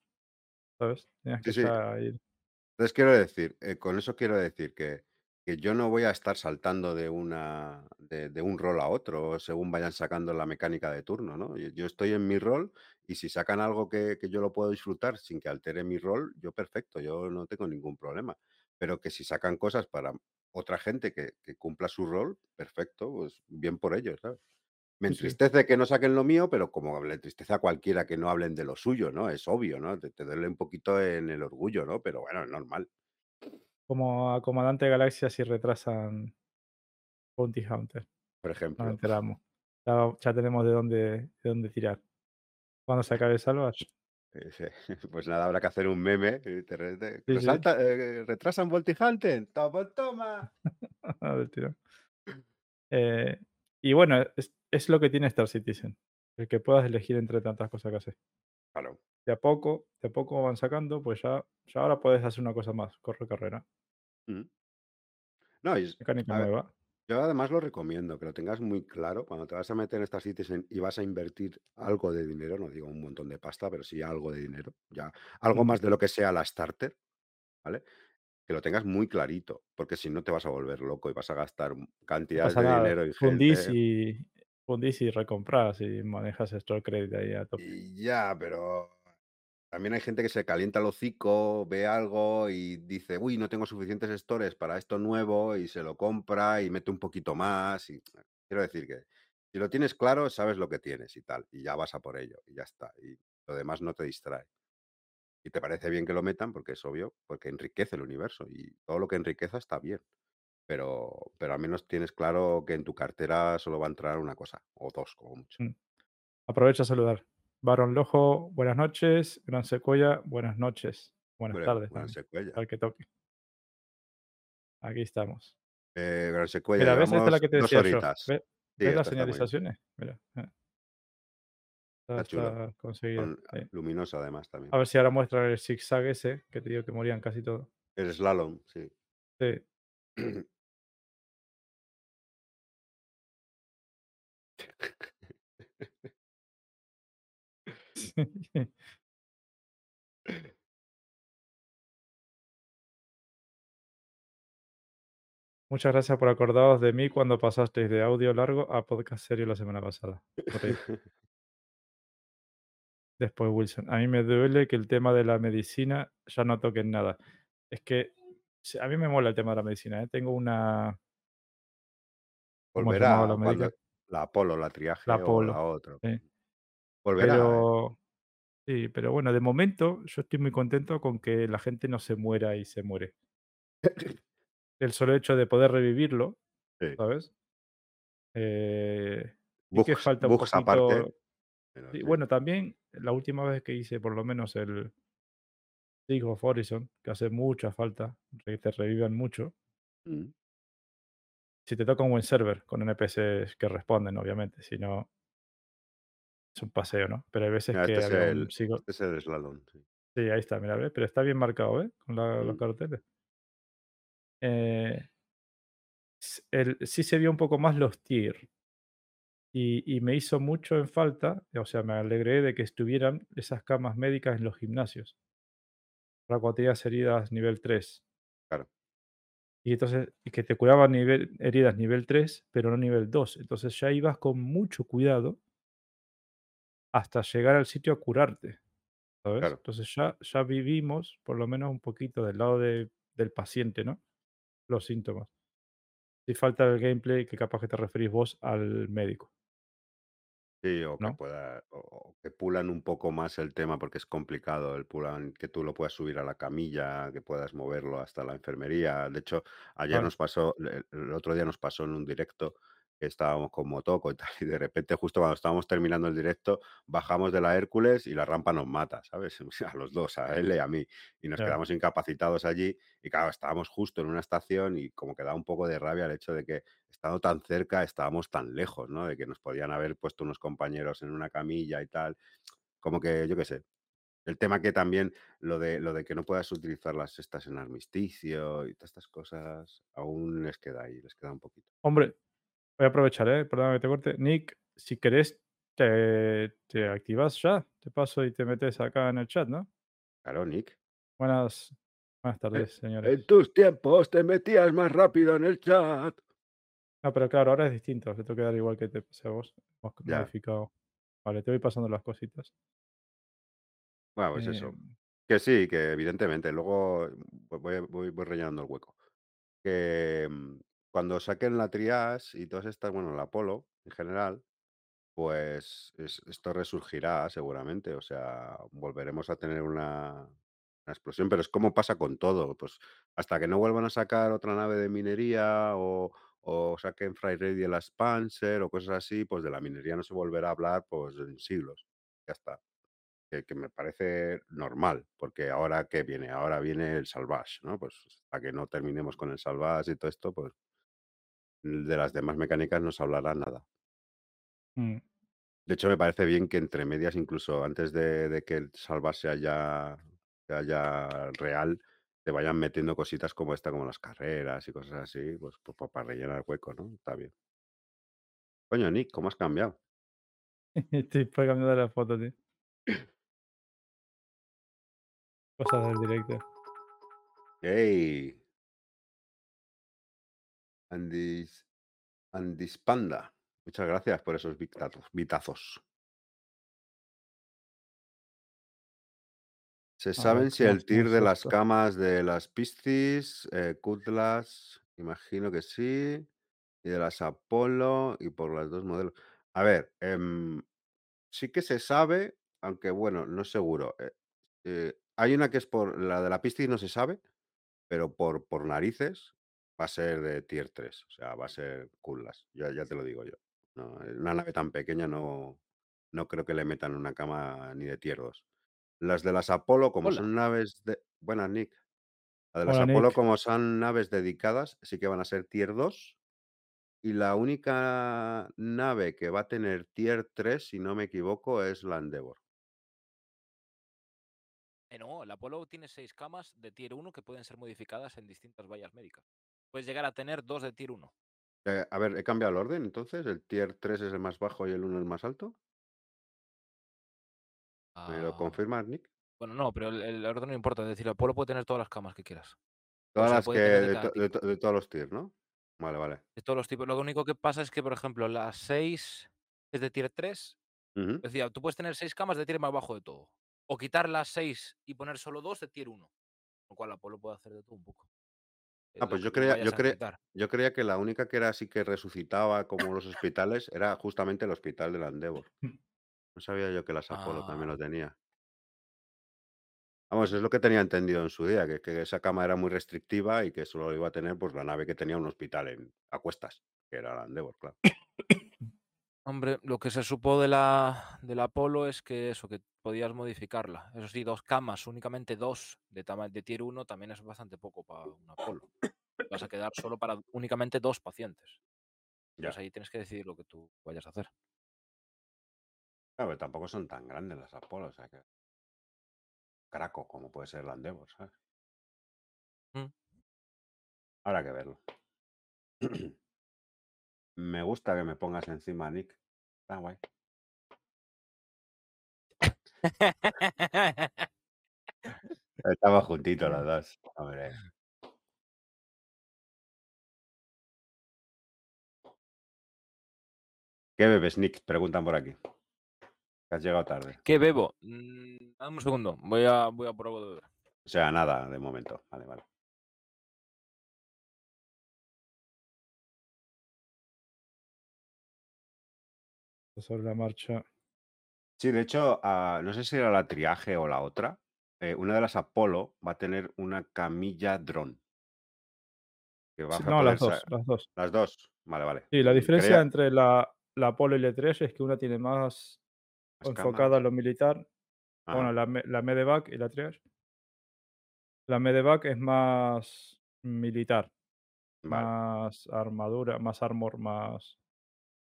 ¿Sabes? Tenías que sí. ya ir. Entonces quiero decir, eh, con eso quiero decir que, que yo no voy a estar saltando de una de, de un rol a otro según vayan sacando la mecánica de turno, ¿no? Yo, yo estoy en mi rol y si sacan algo que, que yo lo puedo disfrutar sin que altere mi rol, yo perfecto, yo no tengo ningún problema. Pero que si sacan cosas para otra gente que, que cumpla su rol, perfecto, pues bien por ellos, ¿sabes? Me sí. entristece que no saquen lo mío, pero como le entristece a cualquiera que no hablen de lo suyo, ¿no? Es obvio, ¿no? Te, te duele un poquito en el orgullo, ¿no? Pero bueno, es normal. Como a Comandante Galaxia si retrasan Bounty Hunter. Por Nos ejemplo. enteramos. Ya, ya tenemos de dónde, de dónde tirar. Cuando se acabe Salvage. Eh, sí, Pues nada, habrá que hacer un meme. y te re- te- Sí, sí. resalta, eh, retrasan. Toma, toma. Eh, y bueno, es, es lo que tiene Star Citizen. El que puedas elegir entre tantas cosas que haces. Claro. De a poco, de a poco van sacando, pues ya, ya ahora puedes hacer una cosa más. Corre carrera. Mm. No, y es- Mecánica nueva. Yo además lo recomiendo, que lo tengas muy claro. Cuando te vas a meter en Star Citizen y vas a invertir algo de dinero, no digo un montón de pasta, pero sí algo de dinero, ya algo más de lo que sea la starter, ¿vale? Que lo tengas muy clarito, porque si no te vas a volver loco y vas a gastar No cantidades pasa de nada. dinero Fundís ingente. y, fundís y recompras y manejas Store Credit ahí a tope. Y ya, pero también hay gente que se calienta el hocico, ve algo y dice, uy, no tengo suficientes stores para esto nuevo y se lo compra y mete un poquito más. Y quiero decir que si lo tienes claro, sabes lo que tienes y tal, y ya vas a por ello y ya está. Y lo demás no te distrae. Y te parece bien que lo metan porque es obvio, porque enriquece el universo y todo lo que enriqueza está bien. Pero, pero al menos tienes claro que en tu cartera solo va a entrar una cosa o dos como mucho. Mm. Aprovecho a saludar. Baron Lojo, buenas noches. Gran Secuoya, buenas noches. Buenas tardes. Gran Secuella. Al que toque. Aquí estamos. Eh, Gran Secuella, Mira, ¿ves? Esta es la que te decía yo. ¿Ves, Sí, ves las señalizaciones? Mira. Está, Está chulo. conseguido. Con- sí. luminoso además también. A ver si ahora muestra el zigzag ese, que te digo que morían casi todos. El slalom, sí. Sí. Sí. Muchas gracias por acordaros de mí cuando pasasteis de audio largo a podcast serio la semana pasada. Después Wilson. A mí me duele que el tema de la medicina ya no toquen nada. Es que a mí me mola el tema de la medicina. ¿eh? Tengo una. ¿Cómo se llamaba la Volverá cuando la Apolo, la triaje La o la otra. Sí. Volverá, ¿eh? Pero. Sí, pero bueno, de momento yo estoy muy contento con que la gente no se muera y se muere. El solo hecho de poder revivirlo, Sí. ¿sabes? Eh, que Bugs, falta un bugs aparte. Sí, sí. bueno, también la última vez que hice por lo menos el League of Horizon, que hace mucha falta, que te revivan mucho. Mm. Si te toca un buen server con NPCs que responden, obviamente, si no es un paseo, ¿no? Pero hay veces Mira, que este, es había un el, sigo. este es el slalom. sí. Sí, ahí está, mira, ¿ves? Pero está bien marcado, ¿eh? Con la- los Mm. carteles. Eh, el- sí se vio un poco más los tier. Y, y me hizo mucho en falta, o sea, me alegré de que estuvieran esas camas médicas en los gimnasios. Para cuando tenías heridas nivel 3. Claro. Y entonces, que te curaban nivel, heridas nivel 3, pero no nivel 2. Entonces ya ibas con mucho cuidado hasta llegar al sitio a curarte, ¿sabes? Claro. Entonces ya, ya vivimos, por lo menos un poquito del lado de- del paciente, ¿no? Los síntomas. Si falta el gameplay, que capaz que te referís vos al médico, Sí, o que pueda, o- que pulan un poco más el tema porque es complicado el pulan, que tú lo puedas subir a la camilla, que puedas moverlo hasta la enfermería. De hecho, ayer Claro. nos pasó, el otro día nos pasó en un directo que estábamos con Motoco y tal, y de repente, justo cuando estábamos terminando el directo, bajamos de la Hércules y la rampa nos mata, ¿sabes? A los dos, a él y a mí. Y nos quedamos incapacitados allí. Y claro, estábamos justo en una estación y como que da un poco de rabia el hecho de que, estando tan cerca, estábamos tan lejos, ¿no? De que nos podían haber puesto unos compañeros en una camilla y tal. Como que, yo qué sé. El tema que también, lo de, lo de que no puedas utilizar las cestas en armisticio y todas estas cosas, aún les queda ahí, les queda un poquito. Hombre, voy a aprovechar, ¿eh? Perdona que te corte. Nick, si querés, te, te activas ya. Te paso y te metes acá en el chat, ¿no? Claro, Nick. Buenas, buenas tardes, señores. tus tiempos te metías más rápido en el chat. No, pero claro, ahora es distinto. Te tengo que dar igual que te pasé a vos. Hemos Ya. modificado. Vale, te voy pasando las cositas. Bueno, pues eso. Em, Que sí, que evidentemente, luego voy, voy, voy rellenando el hueco. Que mm, cuando saquen la Trias y todas estas, bueno, la Apolo en general, pues es- esto resurgirá seguramente. O sea, volveremos a tener una, una explosión, pero es como pasa con todo. Pues hasta que no vuelvan a sacar otra nave de minería o, o saquen Fry Ready la Spancer o cosas así, pues de la minería no se volverá a hablar pues en siglos. Ya está que, que me parece normal, porque ahora que viene, ahora viene el Salvage, ¿no? Pues hasta que no terminemos con el Salvage y todo esto, pues de las demás mecánicas no se hablará nada. mm, De hecho, me parece bien que entre medias, incluso antes de, de que el Salvage sea ya, sea ya real, te vayan metiendo cositas como esta, como las carreras y cosas así, pues, pues, para rellenar hueco, ¿no? Está bien. Coño, Nick, ¿cómo has cambiado? Estoy cambiando la foto, tío. Cosas del directo. ¡Ey! Andis, Andis Panda. Muchas gracias por esos bitazos. bitazos. ¿Se ver, saben si ¿cómo el tir de las camas de las Piscis, eh, Cutlass, imagino que sí, y de las Apollo y por las dos modelos? A ver, em, sí que se sabe, aunque bueno, no es seguro. eh, eh, hay una que es por, la de la Piscis no se sabe, pero por, por narices va a ser de tier 3, o sea, va a ser Cutlass, ya, ya te lo digo yo. No, en una nave tan pequeña no, no creo que le metan una cama ni de tier 2. Las de las Apolo, como Hola. son naves de. Buenas, Nick. Las de las Apolo, Nick. como son naves dedicadas, sí que van a ser tier 2. Y la única nave que va a tener tier 3, si no me equivoco, es la Endeavor. Eh, no, el Apolo tiene seis camas de tier 1 que pueden ser modificadas en distintas vallas médicas. Puedes llegar a tener dos de tier 1. Eh, a ver, he cambiado el orden entonces. El tier 3 es el más bajo y el 1 el más alto. ¿Me lo Ah, confirmas, Nick? Bueno, no, pero el, el orden no importa. Es decir, el Apolo puede tener todas las camas que quieras. O Todas sea, las que. de De, cada to- de tipo. to- de todos los tiers, ¿no? Vale, vale. De todos los tipos. Lo único que pasa es que, por ejemplo, las 6 es de tier 3. Ujú. Es decir, tú puedes tener 6 camas de tier más bajo de todo. O quitar las 6 y poner solo 2 de tier 1. Lo cual Apolo puede hacer de todo un poco. Ah, pues yo creía, yo, creía, yo creía que la única que era así que resucitaba como los hospitales era justamente el hospital de la Endeavor. No sabía yo que las Apolo también Ah, lo tenía. Vamos, es lo que tenía entendido en su día, que, que esa cama era muy restrictiva y que solo iba a tener pues la nave que tenía un hospital en, a cuestas, que era la Endeavor, claro. Hombre, lo que se supo de la, del Apolo es que eso, que podías modificarla. Eso sí, dos camas, únicamente dos de, de tier 1 también es bastante poco para un Apolo. Vas a quedar solo para únicamente dos pacientes. Ya. Pues ahí tienes que decidir lo que tú vayas a hacer. Claro, pero tampoco son tan grandes las Apolo, o sea que. Craco, como puede ser la Endeavor, ¿sabes? Mm. Habrá que verlo. me gusta que me pongas encima, Nick. Está guay. Estamos juntitos los dos. Hombre. ¿Qué bebes, Nick? Preguntan por aquí. Has llegado tarde. ¿Qué bebo? Mm, dame un segundo, voy a, voy a beber. O sea, nada de momento. Vale, vale. Sobre la marcha. Sí, de hecho, ah, no sé si era la triaje o la otra. eh, una de las Apolo va a tener una camilla dron. Que vas Sí, a no, las dos, las dos. Las dos. Vale, vale. Sí, la diferencia entre la, la Apollo y la E3 es que una tiene más Más enfocada a lo militar. Bueno, la, la Medevac y la Triage. La Medevac es más militar, vale. más armadura, más armor, más...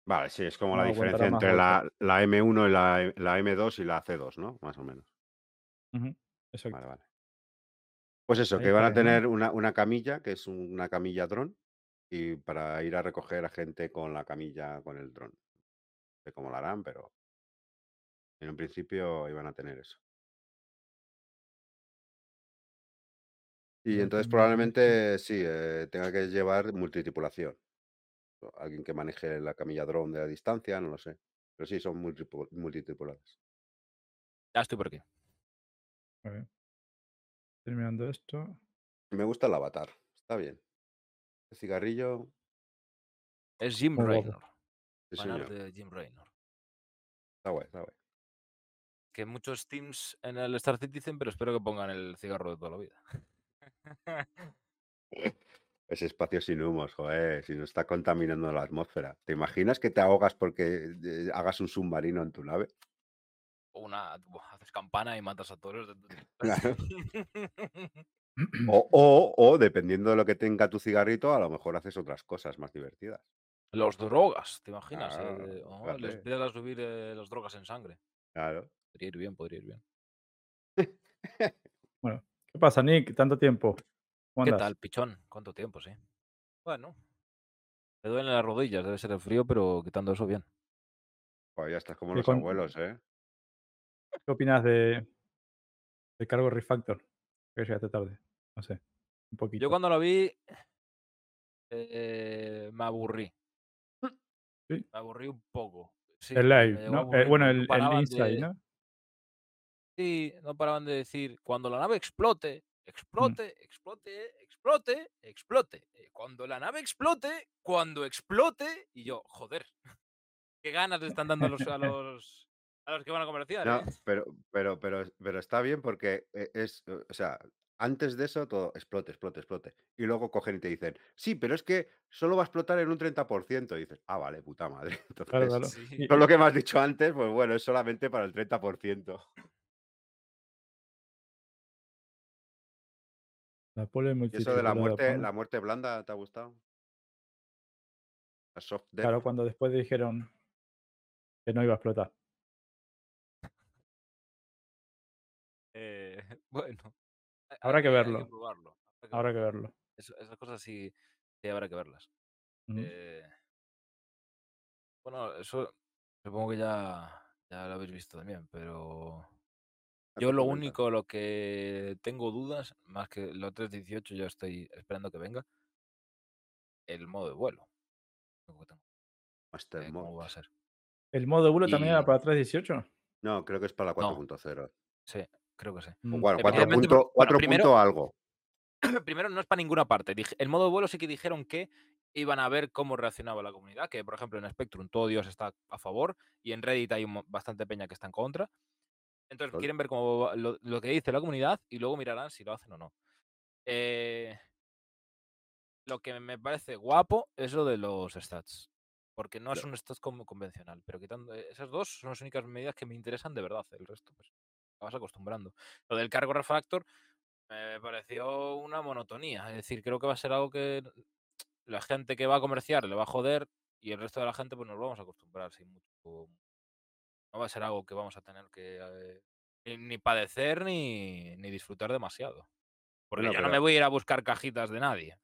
Vale, sí, es como la diferencia entre la, la M1 y la, la M2 y la C2, ¿no? Más o menos. Exacto. Vale, vale. Pues eso, Ahí que van a tener una, una camilla, que es una camilla dron, y para ir a recoger a gente con la camilla, con el dron. No sé cómo lo harán, pero en un principio iban a tener eso. Y entonces probablemente sí, eh, tenga que llevar multitripulación. Alguien que maneje la camilla dron de la distancia, no lo sé. Pero sí, son multitripuladas. Ya estoy por aquí. A ver. Terminando esto. Me gusta el avatar, está bien. El cigarrillo, Es Jim guapo. Raynor. sí, señor. de Jim Raynor. Está guay, está guay. Que muchos teams en el Star Citizen, pero espero que pongan el cigarro de toda la vida. Ese espacio sin humos, joder, si no está contaminando la atmósfera. ¿Te imaginas que te ahogas porque eh, hagas un submarino en tu nave? Una, buah, haces campana y matas a todos los de tu Claro. O, o, o, dependiendo de lo que tenga tu cigarrito, a lo mejor haces otras cosas más divertidas. Los drogas, ¿te imaginas? Claro, Eh, oh, les empiezas a subir eh, las drogas en sangre. Claro. Podría ir bien, podría ir bien. Bueno, ¿qué pasa, Nick? Tanto tiempo. ¿Cómo ¿Qué andas? tal, pichón? ¿Cuánto tiempo, sí? Bueno. Me duelen las rodillas, debe ser el frío, pero quitando eso, bien. Pues ya estás como ¿Qué los con- abuelos, ¿eh? ¿Qué opinas de, de Cargo Refactor? Que llegaste tarde. No sé. Un poquito. Yo cuando lo vi, eh, me aburrí. Sí. Me aburrí un poco. Sí, el live, ¿no? Eh, bueno, el, no el paraban Inside, de- ¿no? Sí, no paraban de decir, cuando la nave explote, explote, explote, explote, explote. Eh, Cuando la nave explote, cuando explote. Y yo, joder, qué ganas le están dando a los, a los, a los que van a comerciar. No, ¿eh? pero, pero, pero, pero está bien porque eh, es, o sea, antes de eso todo explote, explote, explote. Y luego cogen y te dicen, sí, pero es que solo va a explotar en un 30%. Y dices, ah, vale, puta madre. Entonces, Claro, claro. Sí. Y- todo lo que me has dicho antes, pues bueno, es solamente para el 30%. La pole ¿Y eso de la muerte, la muerte blanda, te ha gustado? La soft death. Claro, cuando después dijeron que no iba a explotar. Eh, bueno. Habrá que verlo. probarlo. habrá que Habrá que verlo. Eso- esas cosas sí, sí habrá que verlas. Eh, bueno, eso supongo que ya, ya lo habéis visto también, pero yo lo único lo que tengo dudas, más que lo 318 yo estoy esperando que venga, el modo de vuelo. Lo que tengo, Master eh, ¿Cómo Mode. va a ser? ¿El modo vuelo también era para 318? No, creo que es para la No. 4.0. Sí, creo que sí. Mm, Bueno, Eh, 4 evidentemente, punto, bueno, 4 primero- punto algo. Primero, no es para ninguna parte. El modo de vuelo sí que dijeron que iban a ver cómo reaccionaba la comunidad, que por ejemplo en Spectrum todo Dios está a favor y en Reddit hay un bastante peña que está en contra. Entonces quieren ver cómo va- lo, lo que dice la comunidad y luego mirarán si lo hacen o no. Eh, lo que me parece guapo es lo de los stats. Porque no es un stats como convencional, pero quitando eh, esas dos son las únicas medidas que me interesan de verdad. El resto, pues, te vas acostumbrando. Lo del cargo refactor me pareció una monotonía. Es decir, creo que va a ser algo que la gente que va a comerciar le va a joder y el resto de la gente pues nos vamos a acostumbrar sin mucho. No va a ser algo que vamos a tener que eh, ni, ni padecer ni, ni disfrutar demasiado. Porque Bueno, yo no me voy a ir a buscar cajitas de nadie.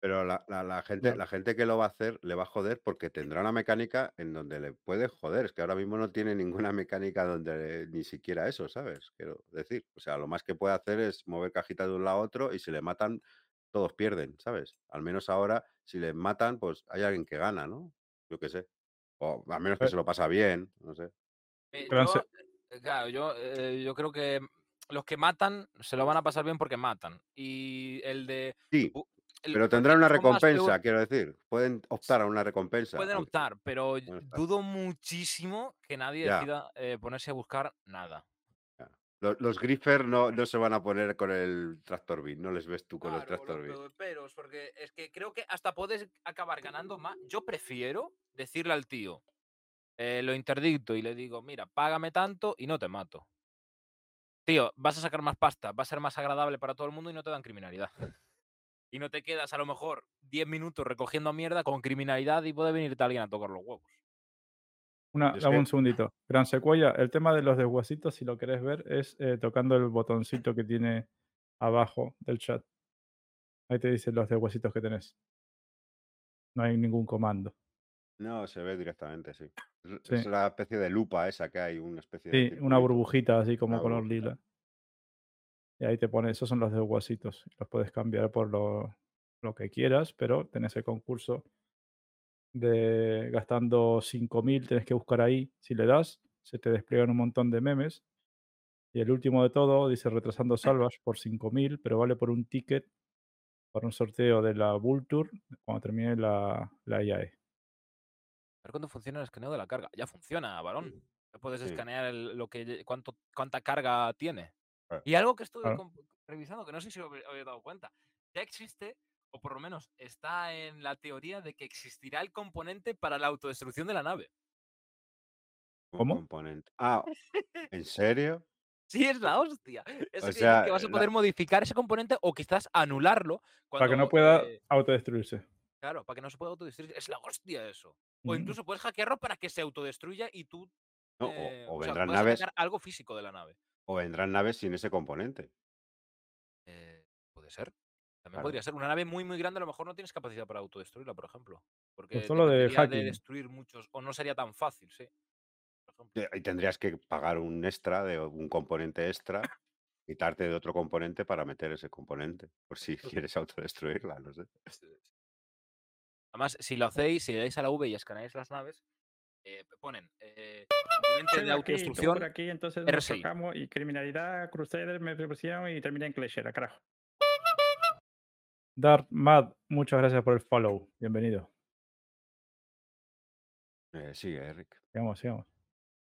Pero la, la- la gente, la gente que lo va a hacer le va a joder porque tendrá una mecánica en donde le puede joder. Es que ahora mismo no tiene ninguna mecánica donde ni siquiera eso, ¿sabes? Quiero decir. O sea, lo más que puede hacer es mover cajitas de un lado a otro y si le matan, todos pierden, ¿sabes? Al menos ahora, si le matan, pues hay alguien que gana, ¿no? Yo qué sé. O al menos que Eh. se lo pasa bien, no sé. Eh, yo, eh, claro, yo, eh, yo creo que los que matan se lo van a pasar bien porque matan. Y el de. Sí, bu- el- pero tendrán una recompensa, quiero decir. Pueden optar a una recompensa. Pueden optar, pero dudo muchísimo que nadie Ya. decida eh, ponerse a buscar nada. Los, los Griffer no, no se van a poner con el Tractor Beam, no les ves tú con el Tractor lo- pero porque es que creo que hasta puedes acabar ganando más. Yo prefiero decirle al tío, eh, lo interdicto y le digo, mira, págame tanto y no te mato. Tío, vas a sacar más pasta, va a ser más agradable para todo el mundo y no te dan criminalidad. Y no te quedas a lo mejor 10 minutos recogiendo mierda con criminalidad y puede venirte alguien a tocar los huevos. Una, dame que- un segundito. Gran Secuoya, el tema de los desguacitos, si lo querés ver, es eh, tocando el botoncito que tiene abajo del chat. Ahí te dice los desguacitos que tenés. No hay ningún comando. No, se ve directamente, sí. Es, Sí. es la especie de lupa esa que hay, una especie de. Sí, una circulito. burbujita así como Una color burbujita. lila. Y ahí te pone, esos son los desguacitos. Los puedes cambiar por lo, lo que quieras, pero tenés el concurso de gastando 5.000, tenés que buscar ahí. Si le das, se te despliegan un montón de memes. Y el último de todo dice retrasando salvas por 5.000, pero vale por un ticket para un sorteo de la Vulture cuando termine la, la. IAE. A ver cuándo funciona el escaneo de la carga. Ya funciona, varón. Ya puedes Sí. escanear el- lo que, cuánto, cuánta carga tiene. Ah. Y algo que estuve Claro. revisando, que no sé si os habéis dado cuenta, ya existe, o por lo menos está en la teoría de que existirá el componente para la autodestrucción de la nave. ¿Cómo? componente. Ah, ¿en serio? Sí, es la hostia. Eso O sea, que vas a la- poder modificar ese componente o quizás anularlo. Para que no pueda eh, autodestruirse. Claro, para que no se pueda autodestruir. Es la hostia eso. O incluso puedes hackearlo para que se autodestruya y tú. No, o- eh, o, vendrán naves, algo físico de la nave. o vendrán naves sin ese componente. Eh, puede ser. También Claro. podría ser. Una nave muy, muy grande, a lo mejor no tienes capacidad para autodestruirla, por ejemplo. Porque Pues solo de hacking. destruir muchos. O no sería tan fácil, sí. Eh, Y tendrías que pagar un extra de un componente extra, quitarte de otro componente para meter ese componente. Por si quieres autodestruirla, no sé. Sí, sí. Además, si lo hacéis, si le dais a la V y escaneáis las naves, eh, ponen eh, de autodestrucción. por aquí, entonces nos RSI. tocamos y criminalidad, Crusader, me preparación y termina en Cleshera, carajo. Darth Mad, muchas gracias por el follow. Bienvenido. Eh, sigue, Eric. Sigamos, sigamos.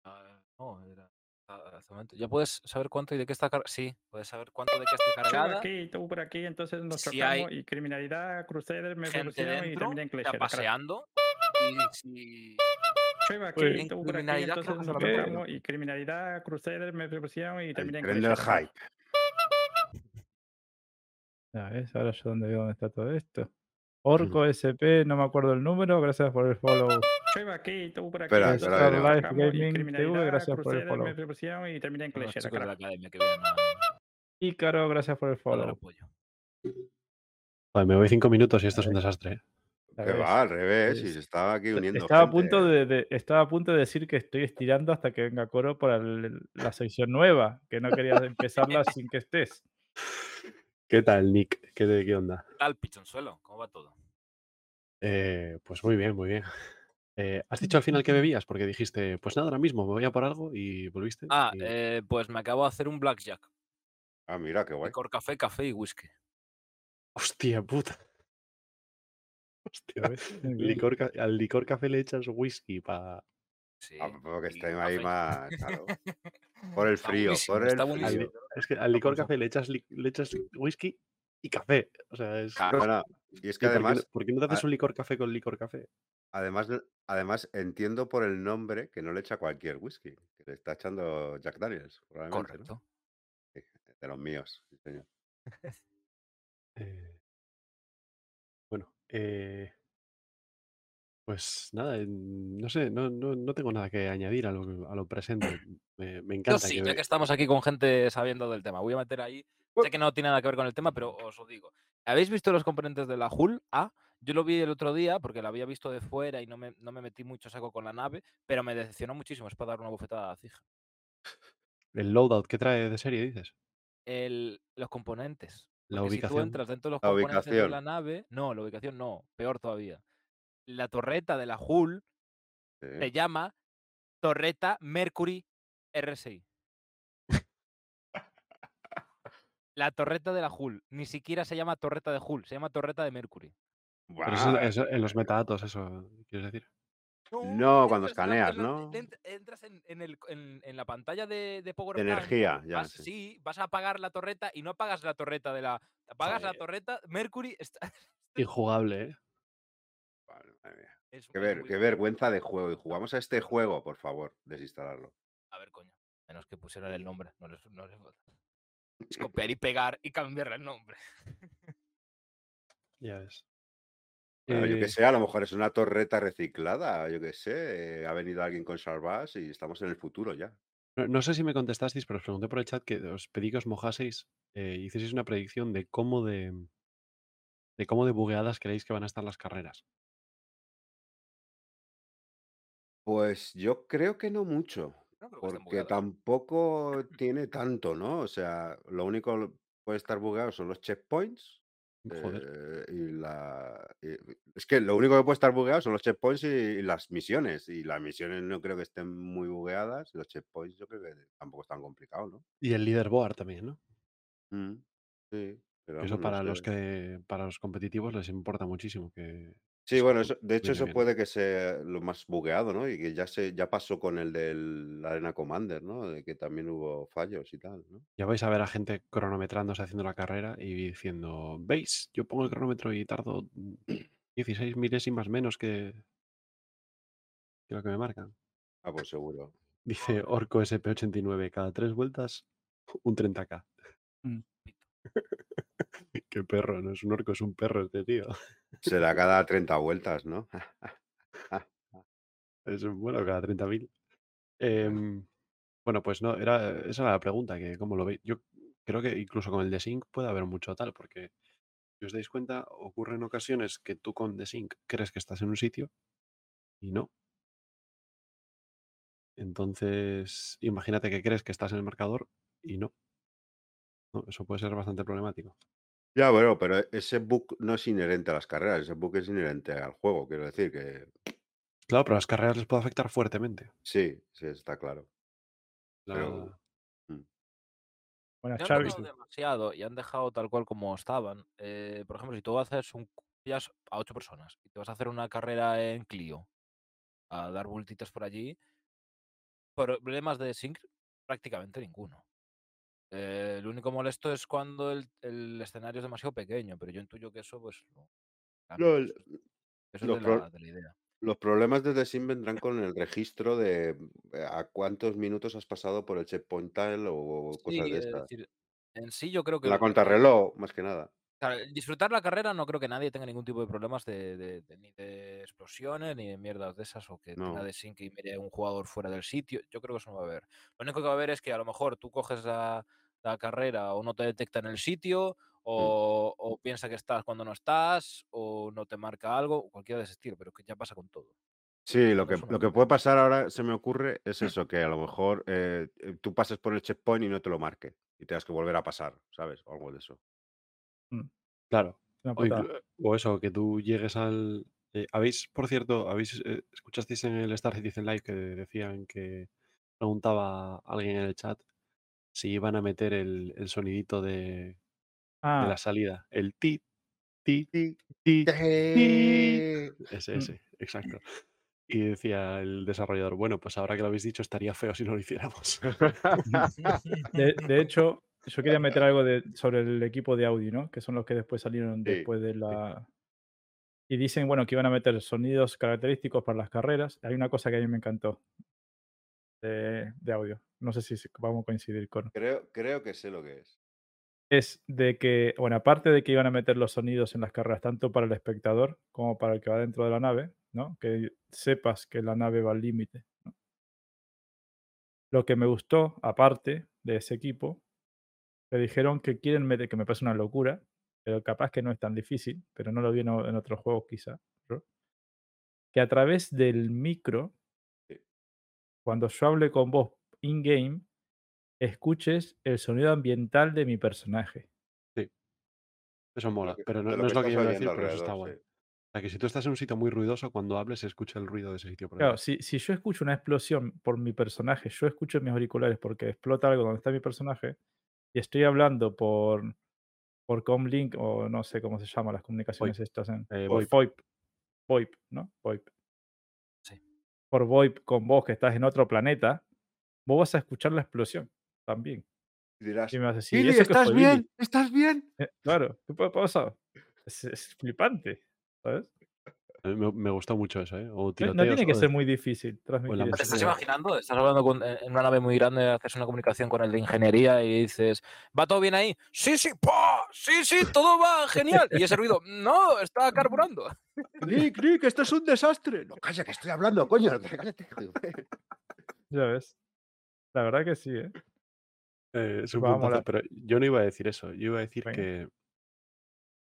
Ah, no, era- ¿Ya puedes saber cuánto y de qué está cargada? Sí, puedes saber cuánto de qué está cargada. aquí, tú por aquí, entonces nos Si y criminalidad, Crusader, me Gente preparación y dentro, termina en está paseando. Y si. Estoy aquí, Oye, en tú por aquí, criminalidad creo entonces que nos solamente- tocamos y criminalidad, Crusader, me y El termina en carajo. hype. Ahora yo dónde veo dónde está todo esto. Orco SP, no me acuerdo el número, gracias por el follow. Estoy aquí, tú por aquí, Espera, espera. Life y Gaming TV, gracias por el follow. y termina en vienen a, Ícaro, gracias por el follow. Joder, me voy cinco minutos y esto es un desastre. ¿eh? Que va, al revés, y se estaba aquí uniendo. Estaba a, punto eh. de, de- estaba a punto de decir que estoy estirando hasta que venga Coro para el- la sección nueva, que no quería empezarla sin que estés. ¿Qué tal, Nick? ¿Qué, qué onda? ¿Qué tal, pichonzuelo? ¿Cómo va todo? Eh, pues muy bien, muy bien. Eh, ¿Has dicho al final que bebías? Porque dijiste, pues nada, ahora mismo me voy a por algo y volviste. Ah, y- eh, pues me acabo de hacer un blackjack. Ah, mira, qué guay. Licor café, café y whisky. Hostia puta. Hostia. ves, muy bien. Licor ca- al licor café le echas whisky para. Sí. Ah, porque y estén ahí café. más. Claro. Por el Está frío, buenísimo, por el está frío. buenísimo. Es que al licor café le echas, li- le echas whisky y café. O sea, es. Claro. Bueno, y es ¿Y que por qué no- además, ¿Por qué no te haces un licor café con licor café? además, de- además entiendo por el nombre que no le echa cualquier whisky, que le está echando Jack Daniels, probablemente, ¿no? Correcto. Sí, de los míos, sí, señor. Eh, bueno, eh, pues nada, no sé, no, no, no tengo nada que añadir a lo, a lo presente. Me, me Yo encanta sí, que ya que estamos aquí con gente sabiendo del tema. Voy a meter ahí. Sé que no tiene nada que ver con el tema, pero os lo digo. ¿Habéis visto los componentes de la Hull A? Yo lo vi el otro día porque la había visto de fuera y no me, no me metí mucho saco con la nave, pero me decepcionó muchísimo. Es para dar una bufetada a Cija. el loadout que trae de serie, dices. El, los componentes. La Porque si tú ubicación. entras dentro de los La componentes de ubicación. la nave, no, la ubicación no, peor todavía. La torreta de la Hull Sí. se llama Torreta Mercury RSI. La torreta de la Hull. Ni siquiera se llama torreta de Hull, se llama torreta de Mercury. Pero eso, Buah, eso en los metadatos, eso quieres decir. No, cuando en la- escaneas, ¿no? ent- Entras en, en el- en- en la pantalla de, de De PowerPoint. energía, ya. Vas, sí. sí, vas a apagar la torreta y no apagas la torreta de la. Apagas la torreta. Mercury está. Injugable, ¿eh? Vale, madre mía. es- Qué, es ver- muy qué jodido. vergüenza de juego. Y jugamos a este juego, por favor, desinstalarlo. A ver, coño. Menos que pusieran el nombre. No les, no les- Es copiar y pegar y cambiarle el nombre. Ya ves. Bueno, yo Eh, que sé, a lo mejor es una torreta reciclada, yo que sé. eh, Ha venido alguien con Salvas y estamos en el futuro ya. no, no sé si me contestasteis, pero os pregunté por el chat que os pedí que os mojaseis eh, hicieseis una predicción de cómo de, de cómo de bugueadas creéis que van a estar las carreras. Pues yo creo que no mucho, No creo que estén porque bugueadas. tampoco tiene tanto, ¿no? O sea, lo único que puede estar bugueado son los checkpoints. Joder. eh, y la. y- es que lo único que puede estar bugueado son los checkpoints y, y las misiones. Y las misiones no creo que estén muy bugueadas. Los checkpoints yo creo que tampoco es tan complicado, ¿no? Y el leaderboard también, ¿no? Mm, sí, pero Eso no para los que para los competitivos les importa muchísimo que Sí, bueno, eso- de hecho eso bien. puede que sea lo más bugueado, ¿no? Y que ya se ya pasó con el del Arena Commander, ¿no? De que también hubo fallos y tal, ¿no? Ya vais a ver a gente cronometrándose haciendo la carrera y diciendo, ¿veis? Yo pongo el cronómetro y tardo mm, 16 milésimas menos que, que lo que me marcan. Ah, pues seguro. Dice Orco SP89, cada tres vueltas, un 30k. Mm. Qué perro, no es un orco, es un perro este tío. Será cada 30 vueltas, ¿no? Es bueno, cada 30.000. Ya. Em, bueno, pues no, era, esa era la pregunta, que cómo lo veis. Yo creo que incluso con el desync puede haber mucho tal, porque si os dais cuenta, ocurre en ocasiones que tú con desync crees que estás en un sitio y no. Entonces, imagínate que crees que estás en el marcador y no. No, Eso puede ser bastante problemático. Ya, bueno, pero ese bug no es inherente a las carreras, ese bug es inherente al juego, quiero decir que Claro, pero a las carreras les puede afectar fuertemente. sí, sí, está claro. Pero La- mm, Buenas, Ya han Xavi. tocado demasiado y han dejado tal cual como estaban. Eh, por ejemplo, si tú haces un pillas a ocho personas y te vas a hacer una carrera en Clio a dar vueltitas por allí, problemas de sync prácticamente ninguno. Eh, lo único molesto es cuando el, el escenario es demasiado pequeño, pero yo intuyo que eso, pues. No, eso, eso es de la, de la idea. los problemas de The Sim vendrán con el registro de eh, a cuántos minutos has pasado por el checkpoint tal o Sí, cosas de es estas. decir, en sí yo creo que. La el- contrarreloj, más que nada. Claro, disfrutar la carrera no creo que nadie tenga ningún tipo de problemas de, de- de- ni de explosiones ni de mierdas de esas o que tenga No. de sync y mire un jugador fuera del sitio. Yo creo que eso no va a haber. Lo único que va a haber es que a lo mejor tú coges la, la carrera o no te detecta en el sitio o, o piensa que estás cuando no estás o no te marca algo, o cualquiera de ese estilo, pero que ya pasa con todo. Sí, lo que, lo que puede pasar ahora, se me ocurre, es eso, que a lo mejor eh, tú pases por el checkpoint y no te lo marque y tengas que volver a pasar, ¿sabes? O algo de eso. Claro. Una O, inclu- o eso, que tú llegues al. eh, habéis, por cierto, habéis eh, escuchasteis en el Star Citizen Live que decían que preguntaba alguien en el chat si iban a meter el, el sonidito de, de Ah, la salida. El ti, ti, Sí. ti, ti. Eh, Ese, Mm. ese, exacto. Y decía el desarrollador, bueno, pues ahora que lo habéis dicho, estaría feo si no lo hiciéramos. de, de hecho, yo quería meter algo de, sobre el equipo de Audi, ¿no? Que son los que después salieron Sí, después de la... Y dicen, bueno, que iban a meter sonidos característicos para las carreras. Hay una cosa que a mí me encantó de, de audio. No sé si vamos a coincidir con... Creo, creo que sé lo que es. Es de que, bueno, aparte de que iban a meter los sonidos en las carreras, tanto para el espectador como para el que va dentro de la nave, ¿no? Que sepas que la nave va al límite. ¿no? Lo que me gustó, aparte de ese equipo, que dijeron que quieren meter, que me parece una locura, pero capaz que no es tan difícil, pero no lo vi en, en otros juegos quizá, ¿no? que a través del micro, Sí. cuando yo hable con vos in-game, escuches el sonido ambiental de mi personaje. Eso De mola, pero no, es lo que yo iba a decir, pero eso está guay. sí. O sea, que si tú estás en un sitio muy ruidoso, cuando hables se escucha el ruido de ese sitio por Claro, si, si yo escucho una explosión por mi personaje, yo escucho en mis auriculares porque explota algo donde está mi personaje y estoy hablando por, por Comlink o no sé cómo se llama las comunicaciones estas en Eh, VoIP. VoIP, VoIP, ¿no? VoIP. Sí. por VoIP con vos que estás en otro planeta, vos vas a escuchar la explosión también. Y dirás, Y me vas a decir, Billy, "¿Eso qué ¿estás fue, Billy?". bien? ¿Estás bien? Eh, claro, ¿qué pa- pasa? Es, es flipante, ¿sabes? A mí Me, me gustó mucho eso, ¿eh? O No, tiene que o ser de- muy difícil la transmitir ¿Te estás imaginando? Estás hablando con- en una nave muy grande, haces una comunicación con el de ingeniería y dices, ¿va todo bien ahí? Sí, sí, ¡pah! sí, sí, todo va genial. Y ese ruido, no, está carburando. Nick, Nick, esto es un desastre. No, calla, que estoy hablando, coño. Cállate. Ya ves. La verdad que sí, ¿eh? Eh, es un puntazo, pero yo no iba a decir eso. Yo iba a decir Venga. que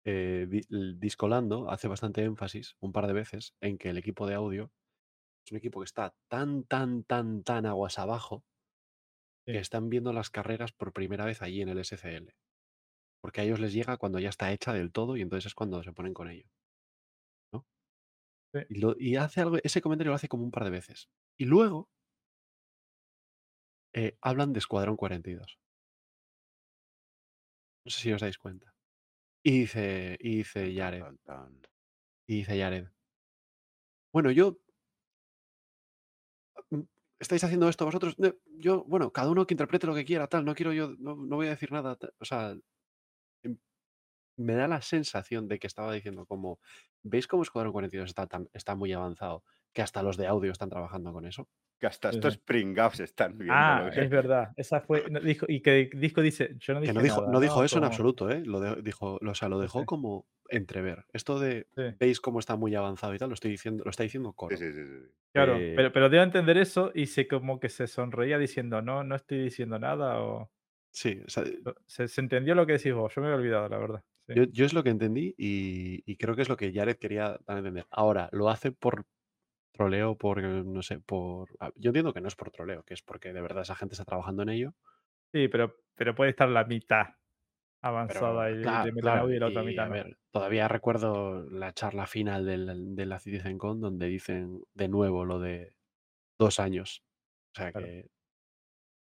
eh, Di- Discolando hace bastante énfasis, un par de veces, en que el equipo de audio es un equipo que está tan, tan, tan, tan aguas abajo Sí. que están viendo las carreras por primera vez allí en el SCL. Porque a ellos les llega cuando ya está hecha del todo y entonces es cuando se ponen con ello. ¿no? Sí. Y, lo- y hace algo, ese comentario lo hace como un par de veces. Y luego eh, hablan de Escuadrón 42. No sé si os dais cuenta. Y dice, y dice Jared, tan, tan. y dice Jared. Bueno, yo. mm, Estáis haciendo esto vosotros. Yo, bueno, cada uno que interprete lo que quiera, tal. No quiero yo, no, no voy a decir nada. tal, O sea, em, me da la sensación de que estaba diciendo como, ¿veis cómo Escuadrón 42 está, tan, está muy avanzado? Que hasta los de audio están trabajando con eso. Que hasta Sí, estos sí. pringados están viendo Ah, que... es verdad. Esa fue. no, dijo, y que Disco dice, yo no Que dije no dijo, nada, no dijo eso en absoluto, ¿eh? Lo de- dijo, o sea, lo dejó sí. como entrever. Esto de Sí. veis cómo está muy avanzado y tal, lo estoy diciendo, lo está diciendo Coro. Sí, sí, sí, sí. Claro, Eh, pero, pero a entender eso y se como que se sonreía diciendo, no, no estoy diciendo nada o... sí, o sea, lo- Se, se entendió lo que decís vos, yo me había olvidado, la verdad. Sí. Yo, yo es lo que entendí y, y creo que es lo que Jared quería dar a entender. Ahora, lo hace por troleo, por, eh, no sé, por... ah, Yo entiendo que no es por troleo, que es porque de verdad esa gente está trabajando en ello. Sí, pero, pero puede estar la mitad Pero, avanzada y claro, claro, y la otra y, mitad a ver, todavía recuerdo la charla final del- de la CitizenCon donde dicen de nuevo lo de dos años. O sea Claro. que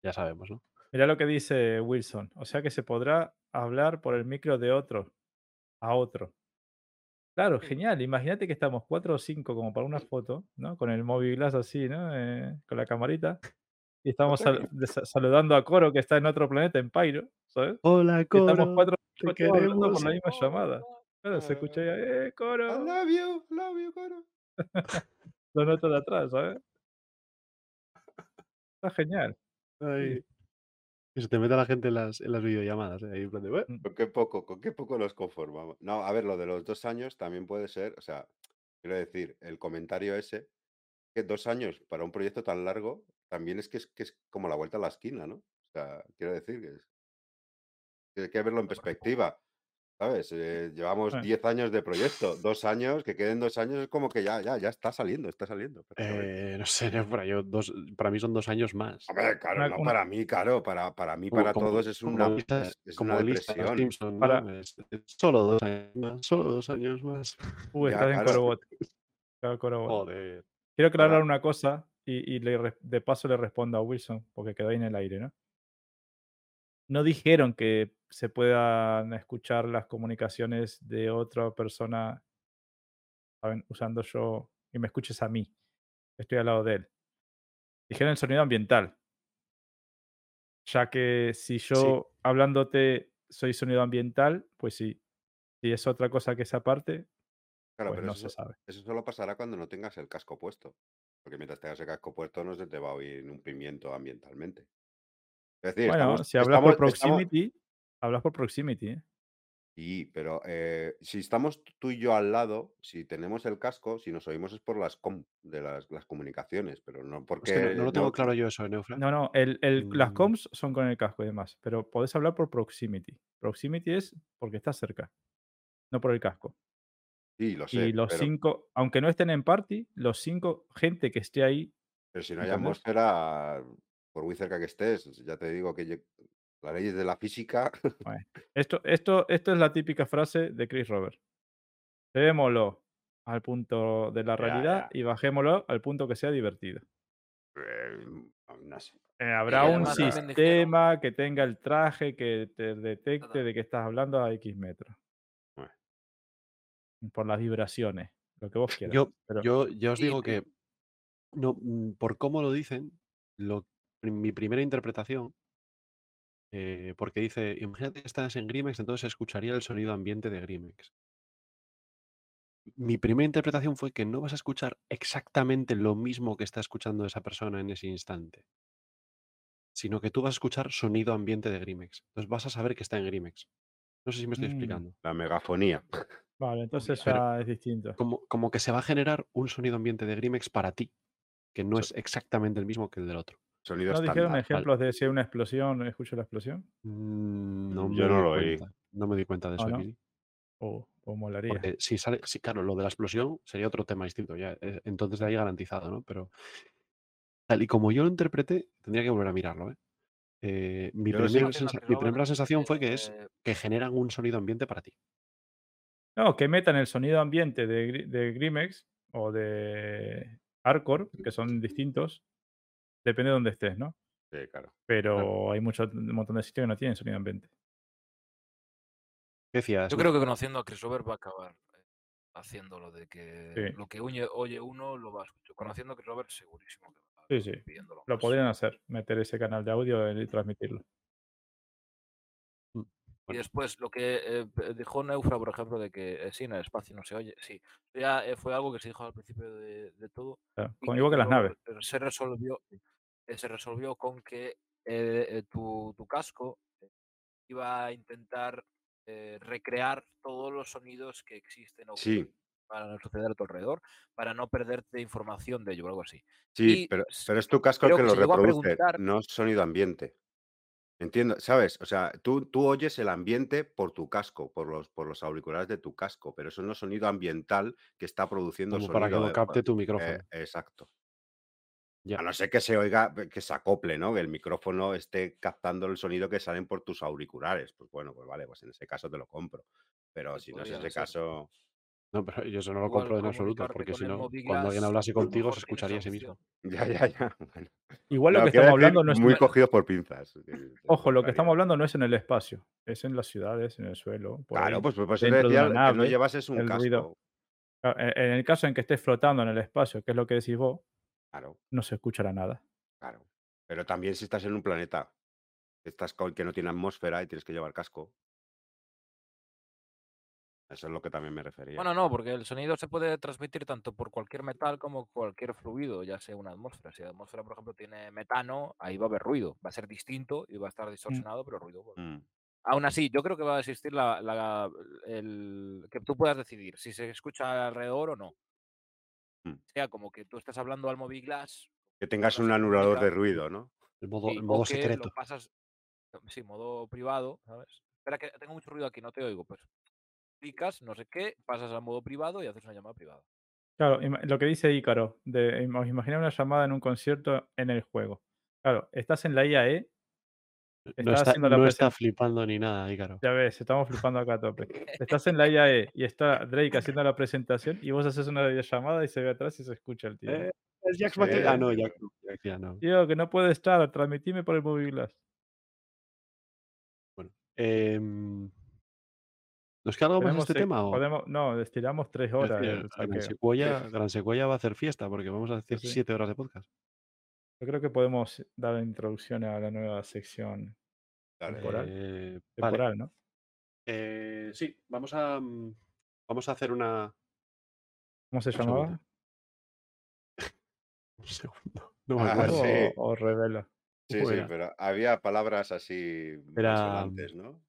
ya sabemos, ¿no? Mira lo que dice Wilson. O sea que se podrá hablar por el micro de otro a otro. Claro, genial. Imagínate que estamos cuatro o cinco como para una foto, ¿no? Con el móvil glass así, ¿no? Eh, con la camarita. Y estamos sal- saludando a Coro que está en otro planeta, en Pyro, ¿sabes? Hola, Y estamos Coro. cuatro o te cinco todos hablando queremos. por la misma llamada. Claro, se escucha ya, ¡eh, I Coro! love you, love you, Coro. Lo noto de atrás, ¿sabes? Está genial. Ay, Que se te meta la gente en las, en las videollamadas. ¿eh? Ahí en plan de, "Ué". Mm. Con qué poco, con qué poco nos conformamos. No, a ver, lo de los dos años también puede ser, o sea, quiero decir, el comentario ese, que dos años para un proyecto tan largo, también es que es, que es como la vuelta a la esquina, ¿no? O sea, quiero decir que es, que hay que verlo en perspectiva, ¿sabes? Eh, llevamos Eh. 10 años de proyecto, dos años, que queden dos años es como que ya, ya, ya está saliendo, está saliendo. Eh, no sé, no, para, yo dos, para mí son dos años más. Hombre, claro, Una- no una- para mí, claro, para, para mí, Como- para como- todos es como una, lista- es, es como una depresión. Simpson, ¿no? Para- Es- es solo dos años más, solo dos años más. Uh, Ya, estás en. Corobot. Claro, Corobot. Joder. Quiero aclarar una cosa y, y le re- de paso le respondo a Wilson, porque quedó ahí en el aire, ¿no? No dijeron que se puedan escuchar las comunicaciones de otra persona ¿saben? usando yo y me escuches a mí. Estoy al lado de él. Dijeron el sonido ambiental. Ya que si yo hablándote soy sonido ambiental, pues sí. Si es otra cosa que esa parte, Claro, pues pero no eso, se sabe. eso solo pasará cuando no tengas el casco puesto. Porque mientras tengas el casco puesto no se te va a oír un pimiento ambientalmente. Es decir, Bueno, estamos, si hablas por estamos- proximity, hablas por proximity, ¿eh? Sí, pero eh, si estamos tú y yo al lado, si tenemos el casco, si nos oímos es por las com de las, las comunicaciones, pero no porque Es que no, no lo tengo no- claro yo eso, Neufra. No, no, el, el- las Mm. comms son con el casco y demás, pero podés hablar por proximity. Proximity es porque estás cerca, no por el casco. Sí, lo sé, y los pero, cinco, aunque no estén en party, los cinco, gente que esté ahí, pero si no hay atmósfera, por muy cerca que estés, ya te digo que yo- las leyes de la física, bueno, esto, esto, esto es la típica frase de Chris Robert. Llevémoslo al punto de la Ya, realidad y bajémoslo al punto que sea divertido. eh, no sé. Eh, habrá un dijeron- sistema que tenga el traje que te detecte de que estás hablando a X metros. Bueno. Por las vibraciones, lo que vos quieras. Yo, pero- yo, yo os digo que No, mm, por cómo lo dicen, lo, mi primera interpretación, eh, porque dice, imagínate que estás en Grimex, entonces se escucharía el sonido ambiente de Grimex. Mi primera interpretación fue que no vas a escuchar exactamente lo mismo que está escuchando esa persona en ese instante, sino que tú vas a escuchar sonido ambiente de Grimex. Entonces vas a saber que está en Grimex. No sé si me estoy Mm. explicando. La megafonía. Vale, entonces ya es distinto. Como, como que se va a generar un sonido ambiente de Grimex para ti, que no es exactamente el mismo que el del otro. Sonido ¿No dijeron ejemplos de si hay una explosión, escucho la explosión? Mm, No yo no lo oí. No me di cuenta de ¿Ah, eso, no? O, o molaría. Porque si sale, sí, claro, lo de la explosión sería otro tema distinto, ya. eh, Entonces de ahí garantizado, ¿no? Pero tal y como yo lo interpreté, tendría que volver a mirarlo, ¿eh? Eh, mi, primera sensa- mi sensación fue que es que generan un sonido ambiente para ti. No, que metan el sonido ambiente de, de Grimex o de Arcor, que son distintos, depende de dónde estés, ¿no? Sí, claro. Pero hay mucho, un montón de sitios que no tienen sonido ambiente. ¿Qué decías? Yo creo que conociendo a Chris Robert va a acabar eh, haciendo lo de que Sí. lo que oye, oye uno lo va a escuchar. Conociendo a Chris Robert, segurísimo que va a Sí, sí. acabar pidiéndolo Lo más. podrían hacer, meter ese canal de audio y transmitirlo. Y Bueno. después, lo que eh, dijo Neufra, por ejemplo, de que eh, sí, en el espacio no se oye, sí. Ya eh, fue algo que se dijo al principio de, de todo. O sea, y con- igual que las luego, naves. Se resolvió, se resolvió con que eh, eh, tu, tu casco eh, iba a intentar eh, recrear todos los sonidos que existen Sí, que van a suceder a tu alrededor para no perderte información de ello o algo así. sí, Y pero, pero es tu casco el que que lo reproduce, no sonido ambiente. Entiendo, ¿sabes? O sea, tú, tú oyes el ambiente por tu casco, por los, por los auriculares de tu casco, pero eso no es sonido ambiental que está produciendo Como sonido. para que lo eh, capte tu eh, micrófono. exacto. Ya. A no ser que se oiga, que se acople, ¿no? Que el micrófono esté captando el sonido que salen por tus auriculares. Pues bueno, pues vale, pues en ese caso te lo compro. Pero Pues si no es ese ser. caso, No, pero yo eso no lo compro en absoluto, porque si no, cuando alguien hablase contigo, se escucharía a sí mismo. ya, ya, ya. Bueno, Igual lo que estamos hablando no es muy cogidos por pinzas. Ojo, lo que estamos hablando no es en el espacio, es en las ciudades, en el suelo. Por Claro, ahí, pues, pues por eso de decía una que no llevases un casco. ruido. Claro, En en el caso en que estés flotando en el espacio, que es lo que decís vos, Claro, no se escuchará nada. claro. Pero también si estás en un planeta estás con, que no tiene atmósfera y tienes que llevar casco. Eso es lo que también me refería. Bueno, no, porque el sonido se puede transmitir tanto por cualquier metal como cualquier fluido, ya sea una atmósfera. Si la atmósfera, por ejemplo, tiene metano, ahí va a haber ruido. Va a ser distinto y va a estar distorsionado, pero ruido. haber. Mm, Aún así, yo creo que va a existir la, la- el que tú puedas decidir si se escucha alrededor o no. Mm. Sea como que tú estás hablando al móvil glass. Que tengas un anulador de ruido, ¿no? El modo, sí, el modo secreto. lo pasas, sí, modo privado, ¿sabes? Espera que tengo mucho ruido aquí, no te oigo. Pues clicas, no sé qué, pasas al modo privado y haces una llamada privada. Claro, lo que dice Ícaro, de im- os imaginar una llamada en un concierto en el juego. Claro, estás en la IAE, No está, haciendo la no está presen- flipando ni nada, Ícaro. Ya ves, estamos flipando acá a tope. Estás en la IAE y está Drake haciendo la presentación y vos haces una llamada y se ve atrás y se escucha el tío. Eh, es. Ah, no, Jack, Jack ya no. Tío, que no puede estar, transmitime por el móvil glass. Bueno, em, ¿nos queda algo más este se- tema? O? podemos, no, estiramos tres Es horas. decir, Gran. Secuoya, Gran Secuoya va a hacer fiesta porque vamos a hacer Sí, sí. siete horas de podcast. Yo creo que podemos dar la introducción a la nueva sección. Temporal. Eh, vale. temporal, ¿no? Eh, sí, vamos a, mm, vamos a hacer una. ¿Cómo se llamaba? Un segundo. No me Ah, acuerdo. sí. O, o revela. Sí, ¿Cómo sí, era? pero había palabras así Era- ¿no?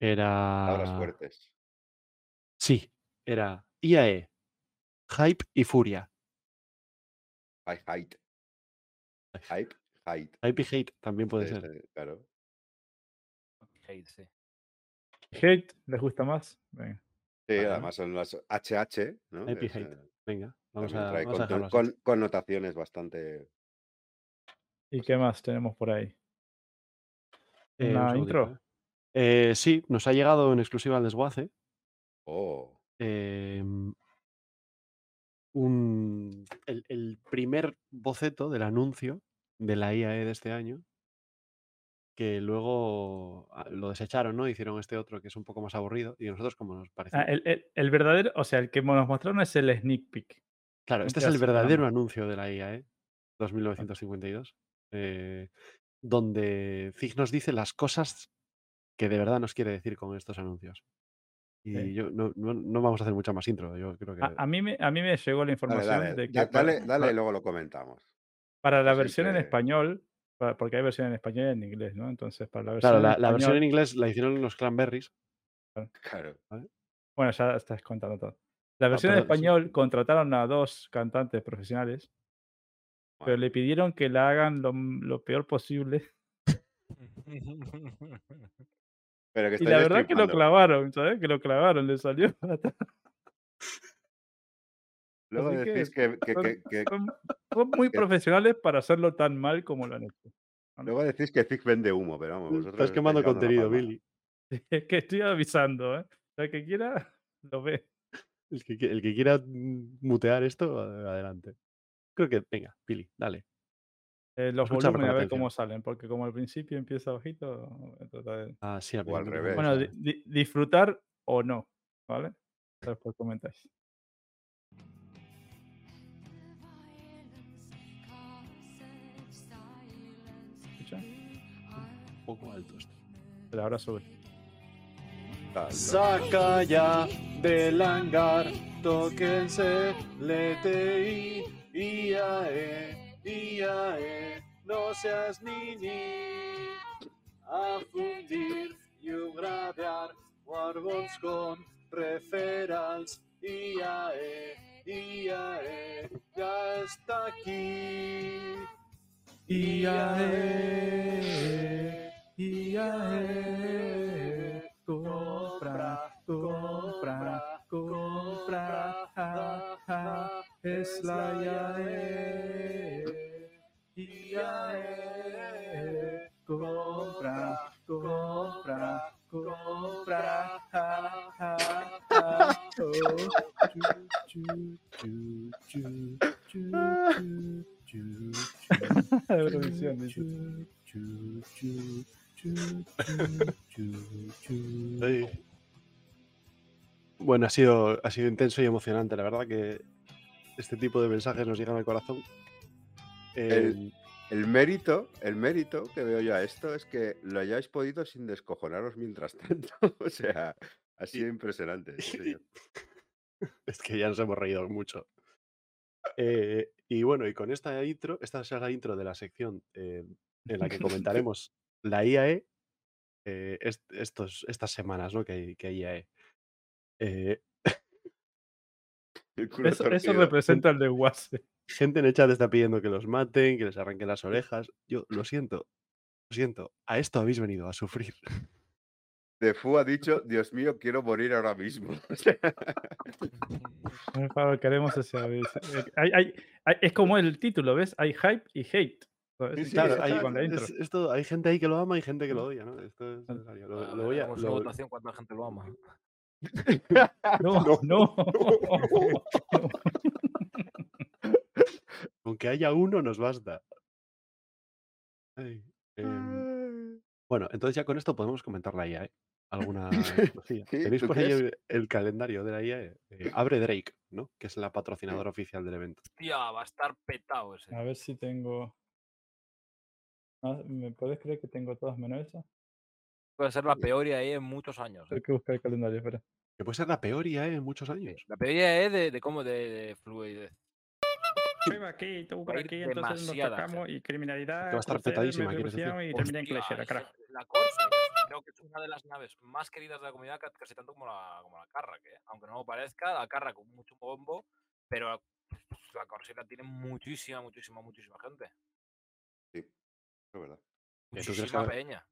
Era. Palabras fuertes. Sí, era IAE, Hype y Furia. High height. Hype, height. Hype y Hate también puede Sí, ser. claro. Hate, sí. Hate, ¿les gusta más? Venga. Sí, Vale. además son las HH, ¿no? Hype y Es, Hate. eh, Venga, vamos a, trae vamos a dejarlo así. con- connotaciones bastante. ¿Y qué más tenemos por ahí? Eh, un ¿Una segundito, intro? ¿eh? Eh, sí, nos ha llegado en exclusiva al desguace. Oh, em, un, el, el primer boceto del anuncio de la IAE de este año, que luego ah, lo desecharon, ¿no? Hicieron este otro que es un poco más aburrido y a nosotros como nos. Ah, el, el- el verdadero, o sea, el que nos mostraron es el sneak peek. Claro, este es el verdadero anuncio de la IAE 2952, eh, donde Zig nos dice las cosas que de verdad nos quiere decir con estos anuncios. Y Sí. yo no, no- no vamos a hacer mucha más intro. Yo creo que. A, a mí me, a mí me llegó la información dale, de que para, dale, dale para- y luego lo comentamos. para la versión en español, pa- porque hay versión en español y en inglés, ¿no? Entonces, para la versión Claro, en la, la versión español- en inglés la hicieron los Cranberries. Claro. Bueno, ya estás contando todo. La versión en Ah, perdón, sí. español contrataron a dos cantantes profesionales, pero le pidieron que la hagan lo, lo peor posible. Pero que Y la verdad que lo clavaron, ¿sabes? Que lo clavaron, le salió. Luego Así decís que, que- son- que- que- Son, son muy profesionales para hacerlo tan mal como lo han hecho. luego decís que Zig vende humo, pero vamos, vosotros Estás quemando contenido. Billy. Es que estoy avisando, ¿eh? El que quiera, lo ve. El que, qui- el que quiera mm, mutear esto, adelante. Creo que, venga, Billy, dale. Eh, los Escucharlo con volúmenes a ver cómo salen, porque como al principio empieza bajito, tratar de- Ah, sí, al O al principio revés. Bueno, se- di- di- disfrutar o no, ¿vale? Después comentáis. ¿Escucha? un poco alto esto. Pero ahora sube. Saca ya del hangar, tóquense, LTI, IAE, IAE, no seas niñi, a fundir y gradear, Warbons con referrals, IAE, IAE, ya está aquí. IAE, IAE, compra, compra, compra, ja, ja, es la IAE, Compra, compra, compra, ja, ja, ja, oh, chu, chu, chu, chu, chu, chu, Eurovisión, dice. Ay. Bueno, ha sido, ha sido intenso y emocionante, la verdad que este tipo de mensajes nos llegan al corazón. El- El mérito, el mérito que veo yo a esto es que lo hayáis podido sin descojonaros mientras tanto. o sea, ha sido impresionante. sí, es que ya nos hemos reído mucho. Eh, y bueno, y con esta intro, esta será la intro de la sección eh, en la que comentaremos la IAE eh, est- estos, estas semanas, ¿no? Que hay, que hay IAE. Eh, Eso, eso representa el desguace. Gente en el chat está pidiendo que los maten, que les arranquen las orejas. Yo lo siento, lo siento. A esto habéis venido, a sufrir. De Fu ha dicho, Dios mío, quiero morir ahora mismo. Por favor, queremos ese aviso. Eh, hay- hay- hay- es como el título, ¿ves? Hay hype y hate. Sí, sí, Claro, hay, es- esto, hay gente ahí que lo ama y gente que lo odia, ¿no? Esto es Ah. necesario. Lo, A lo voy a. haremos una lo- votación cuánta gente lo ama. No, no. Con que haya uno nos basta. Ay, em, bueno, entonces ya con esto podemos comentar la IA, ¿eh? ¿Alguna? Sí, ¿Tenéis ¿tú por ahí el, el calendario de la IA? Eh, abre Drake, ¿no? Que es la patrocinadora oficial del evento. Hostia, va a estar petado ese. A ver si tengo. Ah, ¿Me puedes creer que tengo todas menos esa? Puede ser la peor ahí en muchos años. eh. Hay que buscar el calendario, espera. Que puede ser la peor IA en muchos años. La peor es de, de cómo de, de fluidez. Prueba aquí, tú por aquí, entonces nos tocamos y criminalidad. Va a estar petadísima. Y termina en es carajo. La Corsair creo que es una de las naves más queridas de la comunidad, ca- casi tanto como la, como la Carrack. ¿eh? Aunque no lo parezca, la Carrack con mucho bombo, pero la la tiene muchísima, muchísima, muchísima gente. Sí, es verdad. ¿Y Muchísima peña.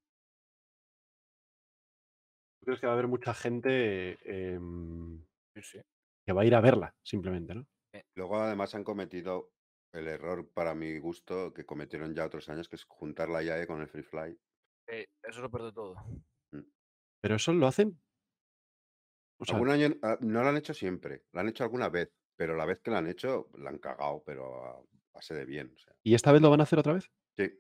¿Tú crees que va a haber mucha gente em, Sí, sí. que va a ir a verla, simplemente, ¿no? Luego además han cometido el error para mi gusto que cometieron ya otros años, que es juntar la IAE con el Free Fly. Eh, eso es lo peor de todo. Pero eso lo hacen. O sea, Algún año ah, no lo han hecho siempre, lo han hecho alguna vez, pero la vez que lo han hecho la han cagado, pero a base de bien. O sea, ¿Y esta vez lo van a hacer otra vez? sí,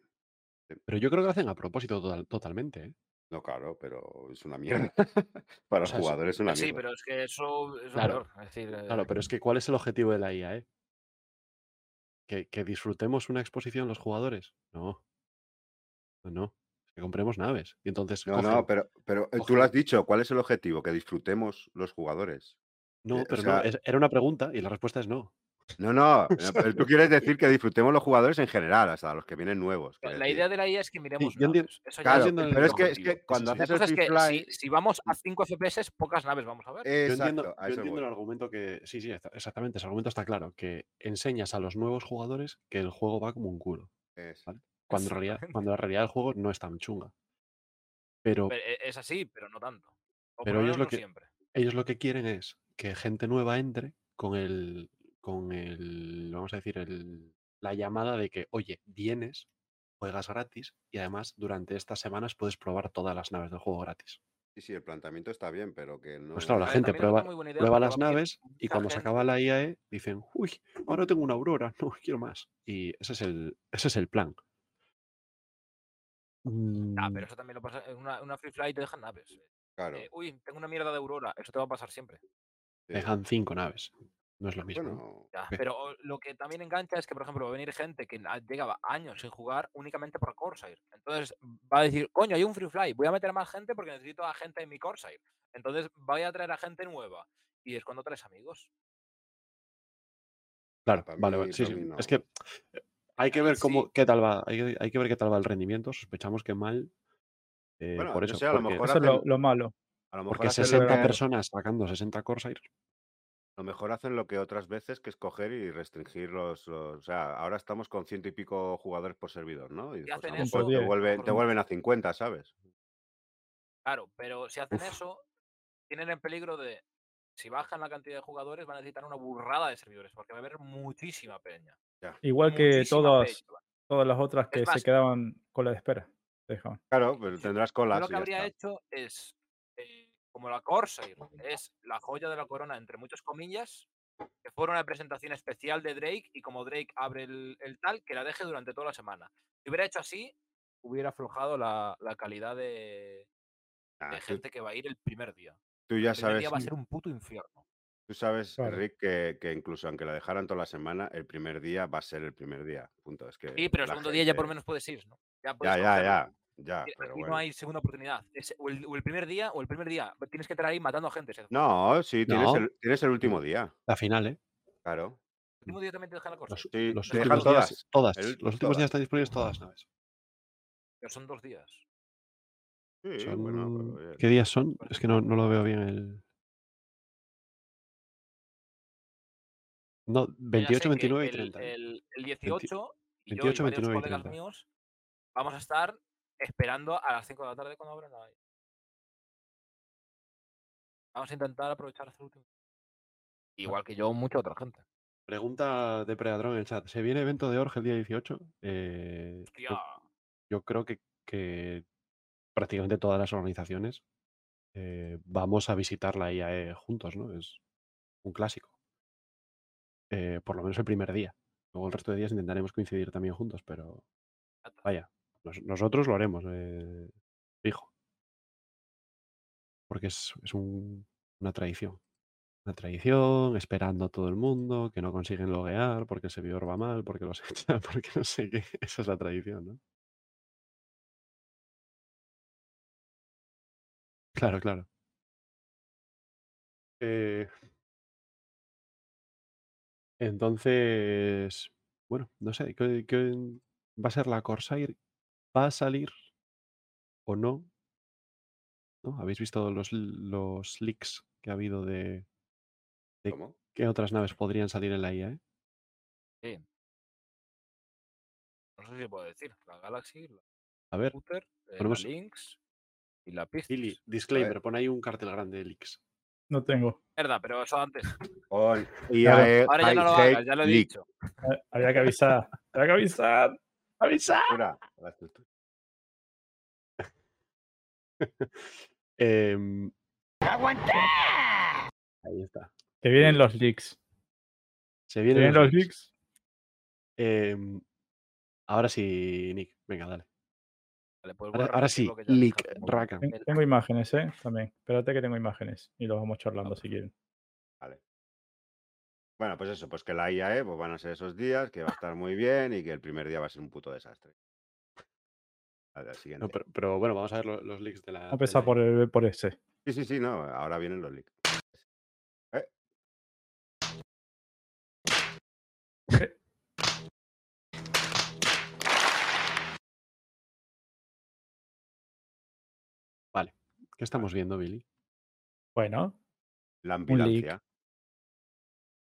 Pero yo creo que lo hacen a propósito total- totalmente, ¿eh? No claro, pero es una mierda. para O sea, el es- una Sí, mierda. pero es que eso es Claro. Es decir, Claro, eh, pero es que ¿cuál es el objetivo de la IA, eh? ¿Que, que disfrutemos una exposición los jugadores? No. No, no. Que compremos naves. Y entonces No, no, pero, pero eh, tú lo has dicho. ¿Cuál es el objetivo? Que disfrutemos los jugadores. No, eh, o pero sea- no, era una pregunta y la respuesta es no. No, no. pero tú quieres decir que disfrutemos los jugadores en general, hasta los que vienen nuevos. La la decir. idea de la IA es que miremos yo entiendo- naves. Eso ya Claro, es entiendo el pero es que, es objetivo. que cuando sí. La haces el cosa es fly. si, si vamos a 5 FPS, pocas naves vamos a ver. Yo entiendo, yo entiendo el argumento que. Sí, sí, está- exactamente. Ese argumento está claro. Que enseñas a los nuevos jugadores que el juego va como un culo. Es- Vale. Cuando en, realidad, Exactamente. cuando en realidad el juego no es tan chunga. Pero Pero e- es así, pero no tanto. O Pero ellos lo no que- siempre. ellos lo que quieren es que gente nueva entre con el. Con el. vamos a decir, el, la llamada de que, oye, vienes, juegas gratis y además durante estas semanas puedes probar todas las naves del juego gratis. Sí, sí, el planteamiento está bien, pero que no. Pues claro, la ver, gente prueba, idea prueba las naves y cuando se acaba la IAE dicen, uy, ahora tengo una Aurora, no, quiero más. Y ese es el, ese es el plan. Ah, pero eso también lo pasa en una, una free fly te dejan naves. Claro. Eh, uy, tengo una mierda de Aurora. Eso te va a pasar siempre. sí. Dejan cinco naves. No es lo mismo. ¿no? Bueno. Pero lo que también engancha es que, por ejemplo, va a venir gente que llegaba años sin jugar únicamente por Corsair. Entonces va a decir, coño, hay un free fly, voy a meter a más gente porque necesito a gente en mi Corsair. Entonces voy a traer a gente nueva. Y es cuando traes amigos. Claro, para vale, mí- vale. Sí, sí. Es que eh, hay que ver cómo, sí. qué tal va, hay que, hay que ver qué tal va el rendimiento. Sospechamos que mal. eh, Bueno, por no eso, sé, a lo mejor Eso es lo, malo. a lo mejor porque hacen lo 60 que- personas sacando 60 Corsair. A lo mejor hacen lo que otras veces, que es coger y restringir los, los- O sea, ahora estamos con ciento y pico jugadores por servidor, ¿no? Y Si pues a hacen lo mejor eso, te, vuelven, te a 50, ¿sabes? Claro, pero si hacen Uf. eso, tienen en peligro de. Si bajan la cantidad de jugadores, van a necesitar una burrada de servidores, porque va a haber muchísima peña. Igual que muchísima todas, peña. todas las otras que se más- quedaban con la de espera. Dejaban. Claro, pero tendrás Yo colas lo y que ya habría está. hecho es, eh, como la Corsair es la joya de la corona, entre muchas comillas, que fuera una presentación especial de Drake y como Drake abre el, el tal, que la deje durante toda la semana. Si hubiera hecho así, hubiera aflojado la, la calidad de, Ah, de tú, gente que va a ir el primer día. tú El ya primer sabes, día va a ser un puto infierno. tú sabes, Claro. Rick, que, que incluso aunque la dejaran toda la semana, el primer día va a ser el primer día. Punto. Es que Sí, pero el segundo día ya por menos puedes ir, ¿no? Ya, Ya, ya, cogerlo. Ya. Aquí pero no bueno. hay segunda oportunidad. Es o, el, o el primer día o el primer día. Tienes que entrar ahí matando a gente. El No, sí, tienes, No. El, tienes el último día. La final, ¿eh? Claro. último día también te dejan la cosa. Los, Sí, los te dejan últimos días, todas. todas. El- los últimos todas. días están disponibles todas las naves. Pero son dos días. Sí, Son- bueno, pero. ¿Qué días son? Es que no, no lo veo bien el. No, Yo ya 28, sé que 29 y el, 30. ¿eh? El, el 18 y yo 28, y varios 29 y colegas 30. míos vamos a estar esperando a las 5 de la tarde cuando abran la Vamos a intentar aprovechar hasta el último. Igual que yo, mucha otra gente. Pregunta de Predadrón en el chat. ¿Se viene evento de Orge el día 18? Eh, Hostia, yo, yo creo que, que prácticamente todas las organizaciones eh, vamos a visitar la IAE juntos, ¿no? Es un clásico. Eh, por lo menos el primer día. Luego el resto de días intentaremos coincidir también juntos, pero vaya, nos- nosotros lo haremos, eh. Porque es, es un- una tradición. Una tradición, esperando a todo el mundo, que no consiguen loguear, porque el servidor va mal, porque los echan, porque no sé qué. Esa es la tradición, ¿no? Claro, claro. Eh, entonces, bueno, no sé, ¿qué, qué va a ser la Corsair? ¿Va a salir o no? ¿No? ¿Habéis visto los, los leaks que ha habido de de ¿Cómo? qué otras naves podrían salir en la IA? sí. No sé si puedo decir. La Galaxy, la A ver, Scooter, eh, ponemos- la Lynx y la Piscis. Gili, disclaimer, pon ahí un cartel grande de leaks. No tengo. Verdad, pero eso antes. Claro. IAE Ahora ya no lo hagas, ya lo he dicho. Eh, Había que avisar. Había que avisar. ¡Avisar! Mira, la estructura. Em, Ahí está. Que vienen los leaks. Se vienen vienen los los leaks. leaks. Em, ahora sí, Nick. Venga, dale. Vale, pues Ahora, ahora sí, leak, El- Tengo imágenes, ¿eh? También. Espérate que tengo imágenes. Y los vamos charlando si quieren. Vale. Bueno, pues eso, pues que la IAE pues van a ser esos días, que va a estar muy bien y que el primer día va a ser un puto desastre. Al día siguiente. No, pero, pero bueno, vamos a ver lo- los leaks de la. A la- por, el- por ese. Sí, sí, sí, no, ahora vienen los leaks. Eh, Vale. ¿Qué estamos viendo, Billy? Bueno, La leak. ambulancia.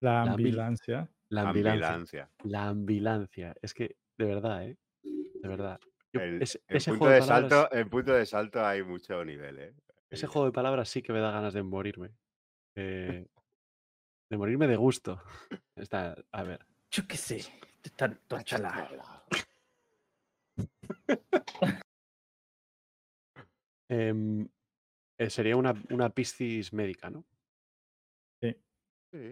La ambulancia. La ambulancia. Ambulancia. La ambulancia. Es que, de verdad, ¿eh? De verdad. Yo- El, ese en ese punto juego de de palabras, salto, en punto de salto hay mucho nivel, ¿eh? ese Ahí, juego de palabras sí que me da ganas de morirme. Eh, de morirme de gusto. Está, a ver. Yo qué sé. Tan, Em, eh, sería una, una piscis médica, ¿no?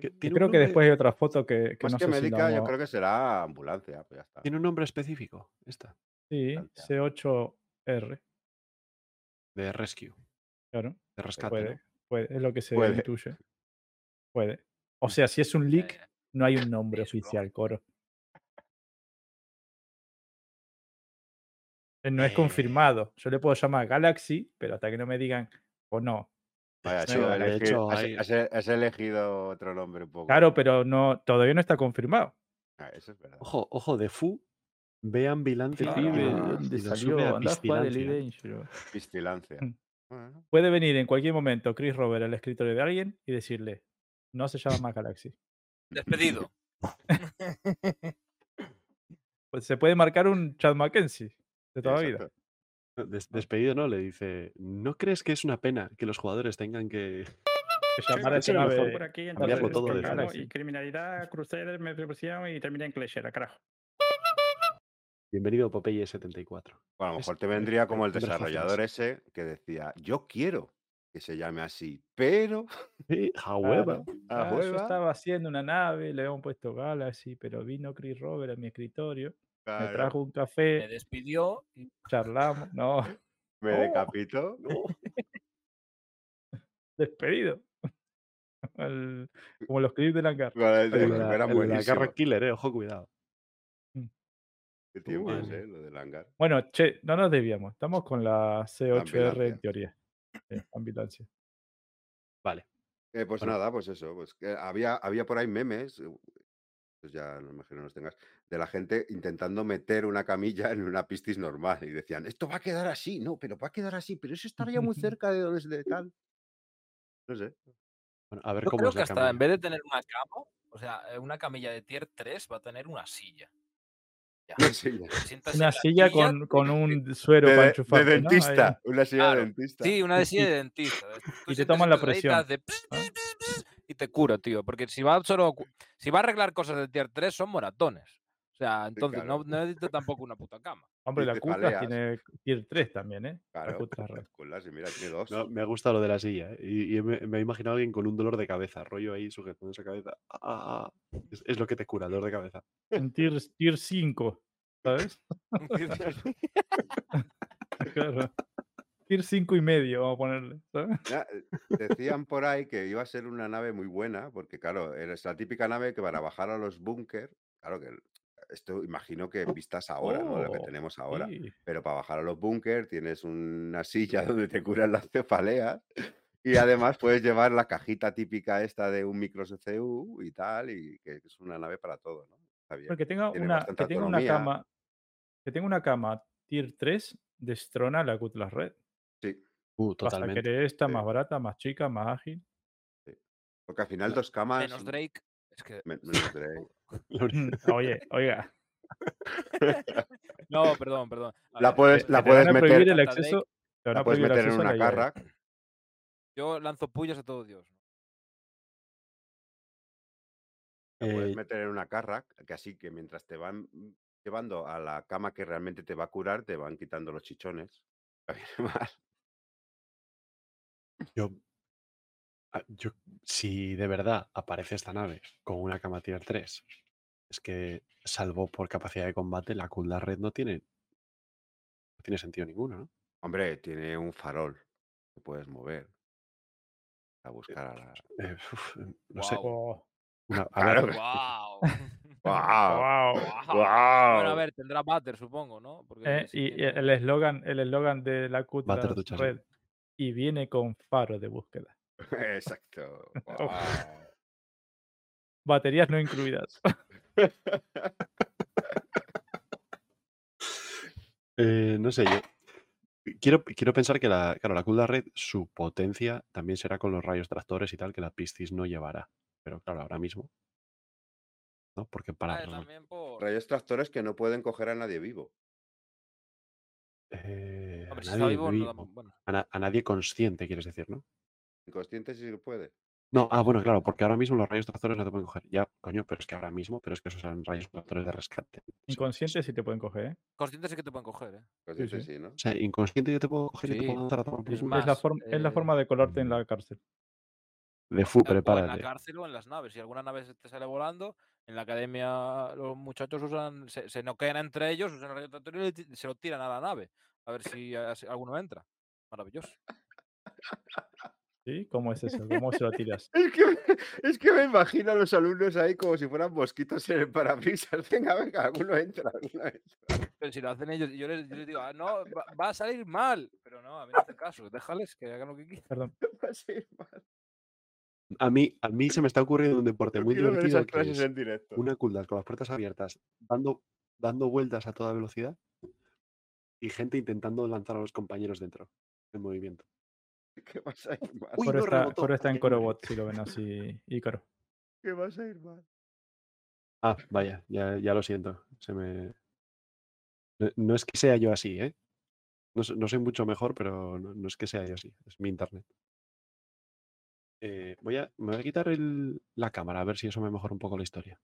Yo tiene, creo que después hay otra foto que, que Más no que sé si la médica, yo vamos- creo que será ambulancia, pues ya está. tiene un nombre específico, esta, Sí, ambulancia. C8R. de rescue, Claro, de rescate. puede, ¿no? puede, es lo que se Puede. intuye. Puede. O sea, si es un leak, no hay un nombre oficial, coro. Eh, No es Eh. confirmado. Yo le puedo llamar Galaxy, pero hasta que no me digan o no. Vaya, Sí, chico, de elegir- hecho, has, hay- has- has elegido otro nombre un poco. Claro, pero no, todavía no está confirmado. Ah, eso es verdad. Ojo, ojo, de Fu, ve ambulante Sí, dónde salió. Pistilancia. Mm. Bueno, Puede venir en cualquier momento Chris Robert al escritorio de alguien y decirle, no se llama más Galaxy. Despedido. Pues se puede marcar un Chad Mackenzie de toda la vida. Des- despedido, ¿no? Le dice, ¿no crees que es una pena que los jugadores tengan que... Llamar por aquí, Cambiarlo todo de Galaxy. y criminalidad, Crusader, me preparación y termina en Clasher, a carajo. Bienvenido Popeye 74. Bueno, a lo mejor te vendría como el desarrollador ese que decía, yo quiero que se llame así, pero Sí, a Ah, yo hueva, estaba haciendo una nave, le habíamos puesto Galaxy, pero vino Chris Robert a mi escritorio, me trajo un Me café, despidió y charlamos, no, me ¡Oh! decapitó. despedido. Como los clips de Langar. El de la, era de. Garra Killer, eh, ojo, cuidado. Qué tiempos, Uh. eh, lo del hangar. Bueno, che, no nos desviamos, estamos con la C8R ambulancia. en teoría. Ambulancia. Vale. Eh, pues Bueno. nada, pues eso, pues había, había por ahí memes, eh, pues ya no me imagino los tengas, de la gente intentando meter una camilla en una pistis normal y decían, esto va a quedar así, no, pero va a quedar así, pero eso estaría muy cerca de donde es de tal. No sé. Bueno, a ver Yo cómo creo es que hasta camilla. en vez de tener una cama, o sea, eh, una camilla de tier 3 va a tener una silla. Ya. Una silla. Una con, con un suero De, para de enchufarte, ¿no? Ahí. dentista, una silla Claro, de dentista. Sí, una de silla de dentista. Tú Y te toman la presión. ¿Ah? Y te cura, tío. Porque si va solo si va a arreglar cosas de tier 3 son moratones. O sea, entonces claro. no, no necesito tampoco una puta cama. Hombre, Y la Kutlas tiene tier 3 también, ¿eh? La Claro, Kutlas culas, y mira, tiene dos. No, me ha gustado lo de la silla. ¿eh? Y, y me, me he imaginado a alguien con un dolor de cabeza, rollo ahí sujetando esa cabeza. Ah, ah, ah. Es, es lo que te cura, el dolor de cabeza. En tier, tier 5, ¿sabes? Claro. Tier 5 y medio, vamos a ponerle. ¿sabes? Ya, eh, Decían por ahí que iba a ser una nave muy buena, porque claro, es la típica nave que para bajar a los búnker, claro que esto imagino que vistas ahora, ¿no? Lo que Oh, tenemos ahora. sí. Pero para bajar a los búnker tienes una silla donde te curan las cefaleas y además puedes llevar la cajita típica esta de un micro CCU y tal, y que es una nave para todo, ¿no? Está bien. Que tenga Tiene una, que tenga una cama. Que tenga una cama tier 3 destrona la Cutlass Red. Uh, totalmente. querer esta Sí. más barata, más chica, más ágil. porque al final dos camas... Menos Drake. Es que. men- menos Drake. La uni- Mm, Oye, oiga. No, perdón, perdón. A La ver, puedes- la te puedes meter- el. Te van La puedes meter en una carra. Yo lanzo pullas a todo Dios. La puedes meter en una carra, que así que mientras te van mm, llevando a la cama que realmente te va a curar, te van quitando los chichones. Yo, ah, yo, si de verdad aparece esta nave con una cama tier 3, es que, salvo por capacidad de combate, la Kula Red no tiene, no tiene sentido ninguno, ¿no? Hombre, tiene un farol que puedes mover a buscar a la... Eh, uf, no sé. Una- a ver, Claro. ¡Wow! ¡Guau! ¡Wow! Bueno, a ver, tendrá váter, supongo, ¿no? Porque Eh, sí y que y el eslogan el eslogan de la. Red. Y viene con faro de búsqueda. Exacto. Baterías no incluidas. Eh, no sé, yo quiero, quiero pensar que la, claro, la Cooldown Red, su potencia también será con los rayos tractores y tal, que la Piscis no llevará. Pero claro, ahora mismo. ¿No? Porque para. Ah, por... Rayos tractores que no pueden coger a nadie vivo. Eh, a, Hombre, si está nadie vivo, no da- vivo. bueno. A na- a nadie consciente, quieres decir, ¿no? Inconsciente sí que puede. No, ah, bueno, claro, porque ahora mismo los rayos tractores no te pueden coger. Ya, coño, pero es que ahora mismo, pero es que esos serán rayos tractores de rescate. Inconscientes sí te pueden coger, ¿eh? Conscientes sí que te pueden coger, ¿eh? Consciente sí. sí, ¿no? O sea, inconsciente yo te puedo coger y te puedo lanzar a tomar Es culo. más, es, la forma, es la eh, forma de colarte en la cárcel. De fu, O en la prepárate. cárcel o en las naves. Si alguna nave se te sale volando, en la academia los muchachos usan, se, se noquean entre ellos, usan el radiotractor y se lo tiran a la nave. A ver si alguno entra. Maravilloso. ¿Sí? ¿Cómo es eso? ¿Cómo se lo tiras? Es que, es que me imagino a los alumnos ahí como si fueran mosquitos en el parabrisas. Venga, venga, alguno entra, alguno entra. Pero si lo hacen ellos, yo les, yo les digo, "Ah, no, va, va a salir mal. Pero no, a mí no hace caso. Déjales que hagan lo que quieran. Perdón. Va a ser mal. A mí, a mí se me está ocurriendo un deporte Yo muy divertido esas que es en directo. una cooldown con las puertas abiertas, dando, dando vueltas a toda velocidad y gente intentando lanzar a los compañeros dentro en movimiento. ¿Qué vas a ir mal? Uy, Coro no está. Coro está en. Corobot, si lo ven así. Ícaro. ¿Qué vas a ir mal? Ah, vaya, ya, ya lo siento. Se me... no, no es que sea yo así, ¿eh? No, no soy mucho mejor, pero no, no es que sea yo así. Es mi internet. Eh, voy a, me voy a quitar el- la cámara a ver si eso me mejora un poco la historia.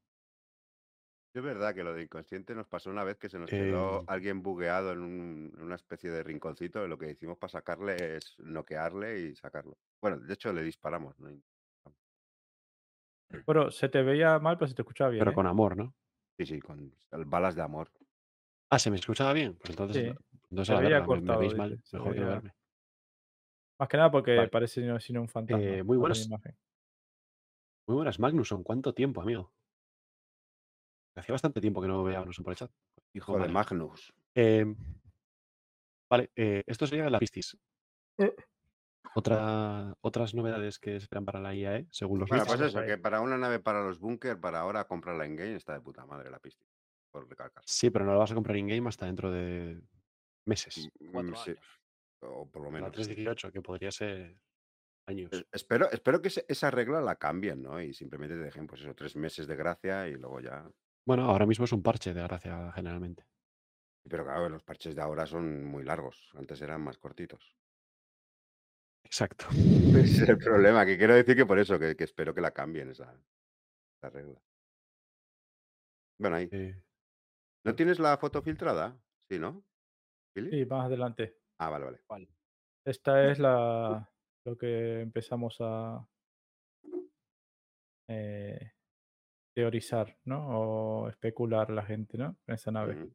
Es verdad que lo de inconsciente nos pasó una vez que se nos quedó Eh, alguien bugueado en, un- en una especie de rinconcito y lo que hicimos para sacarle es noquearle y sacarlo. Bueno, de hecho le disparamos. ¿no? Coro, se te veía mal, pero se te escuchaba bien. pero ¿eh? con amor, ¿no? Sí, sí, con balas de amor. Ah, ¿se me escuchaba bien? Pues entonces, Sí, entonces se la verdad, me, me veis mal. Mejor que verme. Más que nada porque Vale. parece sino, sino un fantasma. Eh, muy buenas. imagen. Muy buenas, Magnuson. ¿Cuánto tiempo, amigo? Hacía bastante tiempo que no veíamos por el chat. Hijo de. Magnus. Eh, vale, eh, esto sería la Pistis. Eh. Otra, otras novedades que esperan para la IAE, según los Bueno, pues eso, que para una nave para los búnker, para ahora comprarla en game, está de puta madre la pista. Por recalcar. Sí, pero no la vas a comprar in-game hasta dentro de meses. Cuatro Mm, sí. O por lo La menos. sí. 318, que podría ser años. Es- Espero, espero que esa regla la cambien, ¿no? Y simplemente te dejen, pues eso, tres meses de gracia y luego ya. Bueno, ahora mismo es un parche de gracia generalmente. Pero claro, los parches de ahora son muy largos. Antes eran más cortitos. Exacto. Ese es el problema, que quiero decir que por eso, que, que espero que la cambien esa, esa regla. Bueno, ahí. ¿No tienes la foto filtrada? Sí, ¿no? ¿Philip? Sí, más adelante. Ah, vale, vale. Esta es la lo que empezamos a eh, teorizar, ¿no? O especular la gente, ¿no? En esa nave.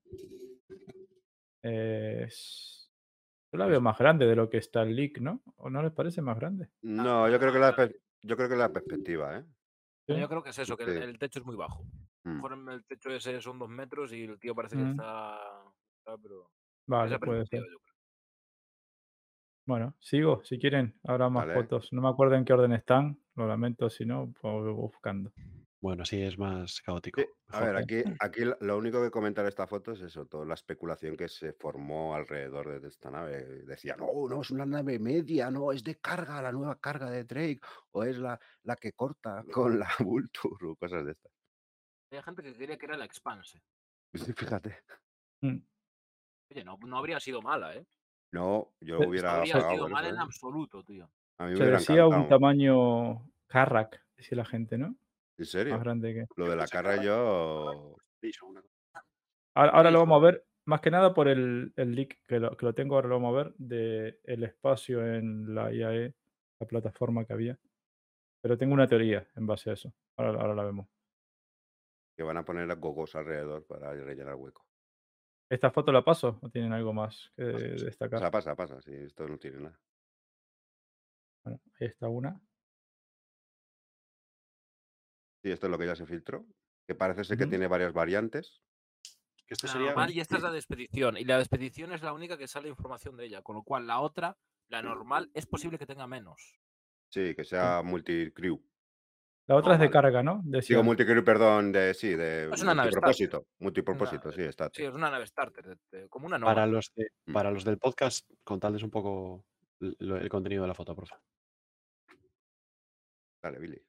Es- Yo la veo más grande de lo que está el leak, ¿no? ¿O no les parece más grande? No, yo creo que la, yo creo que la perspectiva, ¿eh? ¿Sí? Yo creo que es eso, que el, Sí. el techo es muy bajo. A lo Mm. mejor en el techo ese son dos metros y el tío parece que Mm. está. está, pero Vale, puede ser. perspectiva, yo creo. Bueno, sigo, si quieren, habrá más Vale. fotos. No me acuerdo en qué orden están, lo lamento, si no, pues voy buscando. bueno, así es más caótico. Sí, a Mejor. ver, aquí, aquí lo- lo único que comentar esta foto es eso, toda la especulación que se formó alrededor de esta nave. Decía, no, no, es una nave media, no, es de carga, la nueva carga de Drake, o es la, la que corta con la Vulture, o cosas de estas. Hay gente que quería que era la Expanse. Sí, fíjate. Mm. Oye, no, no habría sido mala, ¿eh? No, yo No hubiera habría pagado sido por eso, en ¿eh? absoluto, tío. A mí me Se decía un tamaño Carrack, decía la gente, ¿no? ¿En serio? Más grande que. Lo de la carga yo... Ahora, ahora lo vamos a ver, más que nada por el, el leak que lo, que lo tengo, ahora lo vamos a ver, de el espacio en la IAE, la plataforma que había. Pero tengo una teoría en base a eso. Ahora, ahora la vemos. que van a poner gogos alrededor para rellenar hueco. ¿Esta foto la paso o tienen algo más que Pasa, destacar? pasa, pasa, sí, esto no tiene nada. Bueno, ahí está una. Sí, esto es lo que ya se filtró. Que parece ser que tiene varias variantes. Que esto La sería. normal y esta es la de expedición. Y la de expedición es la única que sale información de ella. Con lo cual, la otra, la normal, es posible que tenga menos. Sí, que sea multicrew. La otra es de vale. carga, ¿no? Digo Decía. multicrew, perdón, de sí, de Es una nave multipropósito. Multipropósito, Una- sí, está. Sí, es una nave starter, de- de- como una Para nova. los, de- Mm. para los del podcast, contarles un poco el contenido de la foto, por favor. Dale, Billy.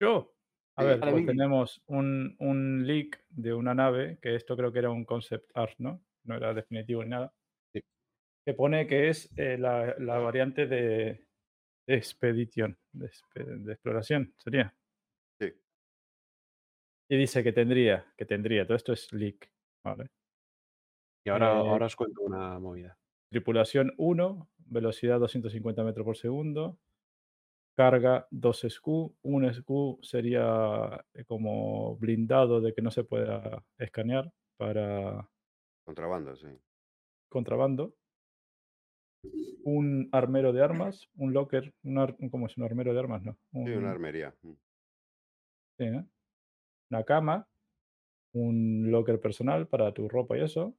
Yo. A Sí. ver, Dale, pues tenemos un, un leak de una nave, que esto creo que era un concept art, ¿no? No era definitivo ni nada. Sí. Que pone que es eh, la, la variante de, de expedición, de, exploración, sería. Sí. Y dice que tendría, que tendría, todo esto es leak, ¿vale? Y ahora, Eh, ahora os cuento una movida. Tripulación 1, velocidad 250 metros por segundo, carga 2 SQ, un SQ sería eh, como blindado de que no se pueda escanear para Contrabando, sí. contrabando, un armero de armas, un locker, un ar- ¿cómo es un armero de armas? No, Sí, un- una armería. Mm. una cama, un locker personal para tu ropa y eso,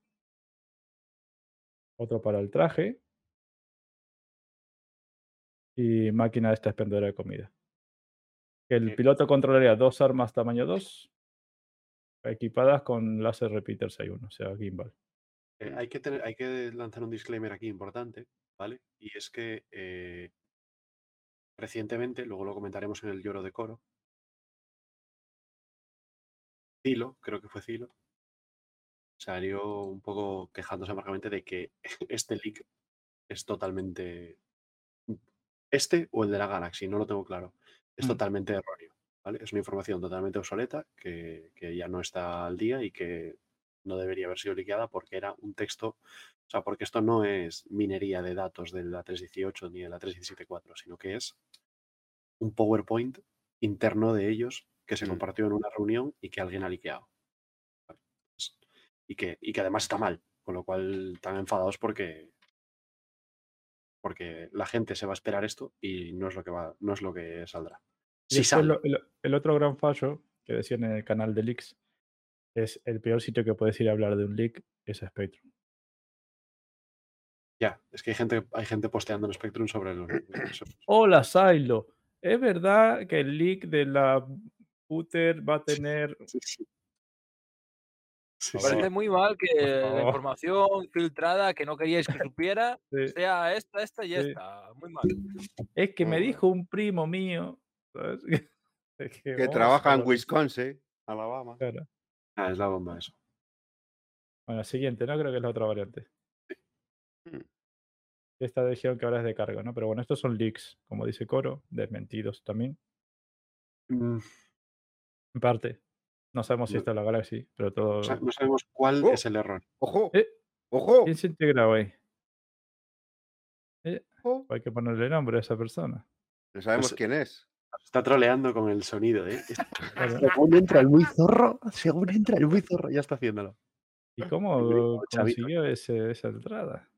otro para el traje y máquina de esta expendedora de comida. El piloto controlaría dos armas tamaño 2 equipadas con láser repeater 6.1, o sea, gimbal. Eh, hay, que tener, hay que lanzar un disclaimer aquí importante, ¿vale? Y es que eh, recientemente, luego lo comentaremos en el lloro de coro, Cilo, creo que fue Cilo, salió un poco quejándose amargamente de que este leak es totalmente. Este o el de la Galaxy, no lo tengo claro. Es Mm. totalmente erróneo. ¿vale? Es una información totalmente obsoleta que, que ya no está al día y que no debería haber sido liqueada porque era un texto. O sea, porque esto no es minería de datos de la 318 ni de la 317.4, sino que es un PowerPoint interno de ellos que se Mm. compartió en una reunión y que alguien ha liqueado. Pues, Y que, y que además está mal, con lo cual están enfadados porque porque la gente se va a esperar esto y no es lo que va, no es lo que saldrá. Sale. lo- el, el otro gran fallo que decían en el canal de leaks es el peor sitio que puedes ir a hablar de un leak es a Spectrum. Ya, es que hay gente, hay gente posteando en Spectrum sobre el. eso. Hola, Silo. ¿Es verdad que el leak de la Puter va a tener... Sí, sí. Sí. Parece muy mal que la información filtrada que no queríais que supiera Sí. sea esta, esta y Sí. esta. Muy mal. Es que me dijo un primo mío ¿sabes? Es que Que vamos trabaja en Wisconsin, Alabama. claro. Ah, es la bomba eso. Bueno, siguiente, ¿no? Creo que es la otra variante. Mm. Esta dijeron que ahora es de carga, ¿no? Pero bueno, estos son leaks, como dice Coro, desmentidos también. Mm, En parte. No sabemos si No. esta es la Galaxy, pero todo. o sea, no sabemos cuál Oh. es el error. ¡Ojo! Eh, ¡Ojo! ¿Quién se integra ahí? Eh, ¡Ojo! hay que ponerle nombre a esa persona. No sabemos Pues- quién es. Está troleando con el sonido, ¿eh? Según entra el muy zorro, según entra el muy zorro, ya está haciéndolo. ¿Y cómo consiguió ese- esa entrada?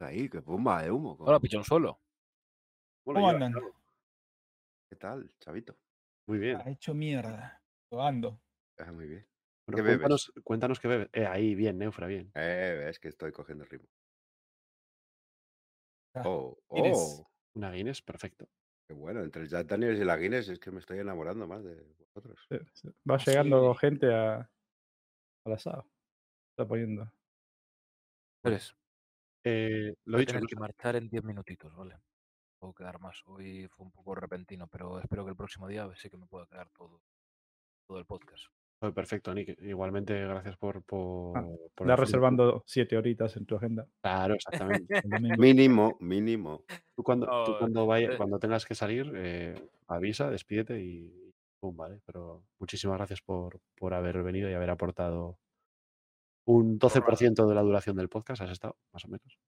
Ahí, qué bomba de humo. Hola, pichonzuelo. ¿Cómo lo ¿Cómo andan? ¿Qué tal, chavito? Muy bien. Ha hecho mierda. Ando. Ah, muy bien. Bueno, ¿Qué bebes? cuéntanos, qué bebes. Eh, ahí, bien, Neufra, bien. Eh, ves que estoy cogiendo el ritmo. Ah, Oh, Guinness. oh. Una Guinness, perfecto. Qué bueno, entre el Jack Daniels y la Guinness es que me estoy enamorando más de vosotros. Sí, sí. Va llegando gente a, al asado. Está poniendo. Pérez, Eh, lo a dicho, que marchar en 10 minutitos, ¿vale? Puedo quedar más. Hoy fue un poco repentino, pero espero que el próximo día sí que me pueda quedar todo, todo el podcast. Pues perfecto, Nick. Igualmente, gracias por. por, Ah, por reservando siete horitas en tu agenda. Claro, exactamente. Mínimo, mínimo. Tú cuando, tú No, cuando, vaya, eh. cuando tengas que salir, eh, avisa, despídete y pum, vale. Pero muchísimas gracias por, por haber venido y haber aportado un 12% de la duración del podcast. Has estado, más o menos.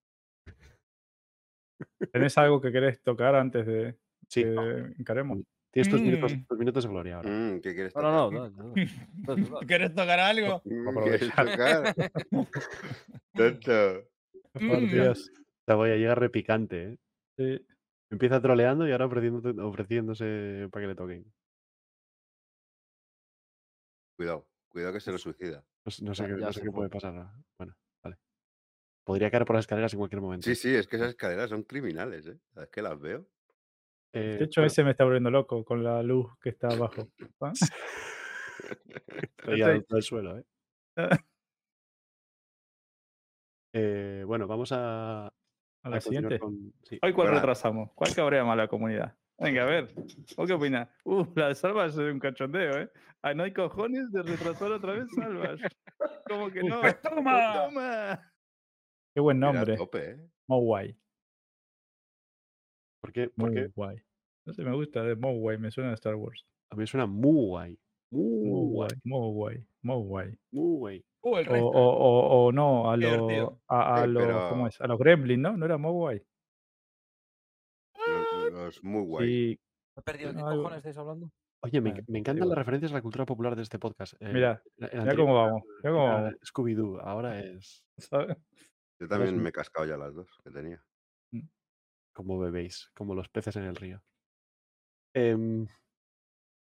¿Tenés algo que querés tocar antes de Sí, que encaremos? Tienes tus minutos, Mm. tus minutos de gloria ahora. Mm, ¿Qué quieres No, tocar? no, no. dale. Dale, dale. ¿Quieres tocar algo? Mm. ¿Quieres tocar? Tonto. Por Mm. Dios. La voy a llegar repicante, ¿eh? Sí. Empieza troleando y ahora ofreciéndose, ofreciéndose para que le toquen. Cuidado, cuidado que se lo suicida. No, sé- no sé Ya- qué, ya no sé se qué fue. puede pasar. ahora. Bueno, vale. Podría caer por las escaleras en cualquier momento. Sí, sí, es que esas escaleras son criminales, ¿eh? Es que las veo. Eh, El techo bueno, ese me está volviendo loco con la luz que está abajo. ¿ah? estoy suelo, ¿eh? Eh, bueno, vamos a, A a la siguiente. con. sí. Hoy cuál Hola. retrasamos. ¿Cuál cabrea más la comunidad? Venga, a ver. ¿Vos qué opinas? Uh, la de Salvas es un cachondeo, ¿eh? Ah, no hay cojones de retrasar otra vez Salvas. ¿Cómo que no? Toma. ¡Toma! Qué buen a nombre. tope, ¿eh? ¿Por qué? Porque Mowai. No sé, me gusta de Mowai, me suena a Star Wars. a mí suena muy guay. Muy Mowai, guay. Mowai, Mowai. Muy guay. Uh, el O, o, o, o no, a Qué los a, a pero- ¿cómo es? A los Gremlins, ¿no? ¿No era Mowai? Los, muy guay. Sí, ¿Me he perdido de qué cojones estáis hablando? Oye, me, me encantan las referencias a la cultura popular de este podcast. Eh, Mira, mira cómo vamos, mira cómo vamos. Scooby-Doo, ahora es ¿sabes? Yo también me he cascado ya las dos que tenía. Como bebéis, como los peces en el río. Em,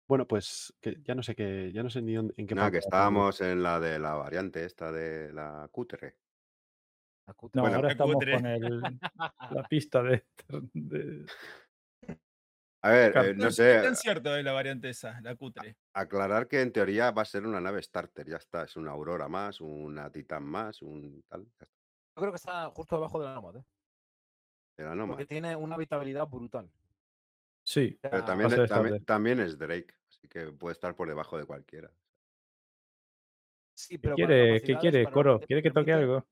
bueno, pues que ya no sé qué, ya no sé ni dónde- en qué Nada, parte que estábamos. en la de la variante esta de la cutre. La cutre. No, Bueno, ahora estamos cutre. con el, la pista de, de- A ver, eh, no ¿Qué sé, tan cierto es la variante esa, la cutre? aclarar que en teoría va a ser una nave starter, ya está. Es una Aurora más, una Titan más, un tal. Yo creo que está justo debajo de la Nomad, ¿eh? Porque tiene una habitabilidad brutal. Sí, Pero también, es- también, es Drake, así que puede estar por debajo de cualquiera. sí, ¿qué pero quiere, ¿qué quiere, Coro? ¿Quiere que toque algo?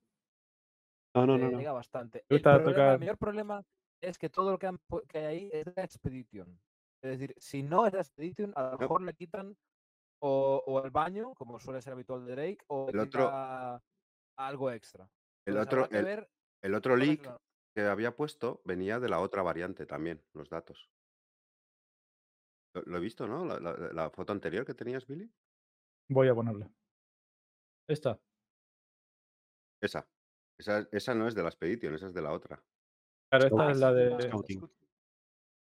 No, no, no, no. bastante. ¿Te El, problema, tocar? el mayor problema es que todo lo que, han pu- que hay ahí es de la Expedition. Es decir, si no es la Expedition, a lo mejor le quitan o, o el baño, como suele ser habitual de Drake, o El otro- algo extra. El Entonces, otro, el, ver el otro leak que había puesto venía de la otra variante también, los datos. Lo, lo he visto, ¿no? La, la- la foto anterior que tenías, Billy. Voy a ponerla. Esta. Esa. Esa, esa no es de la Expedition, esa es de la otra. Claro, esta es la de. Scouting.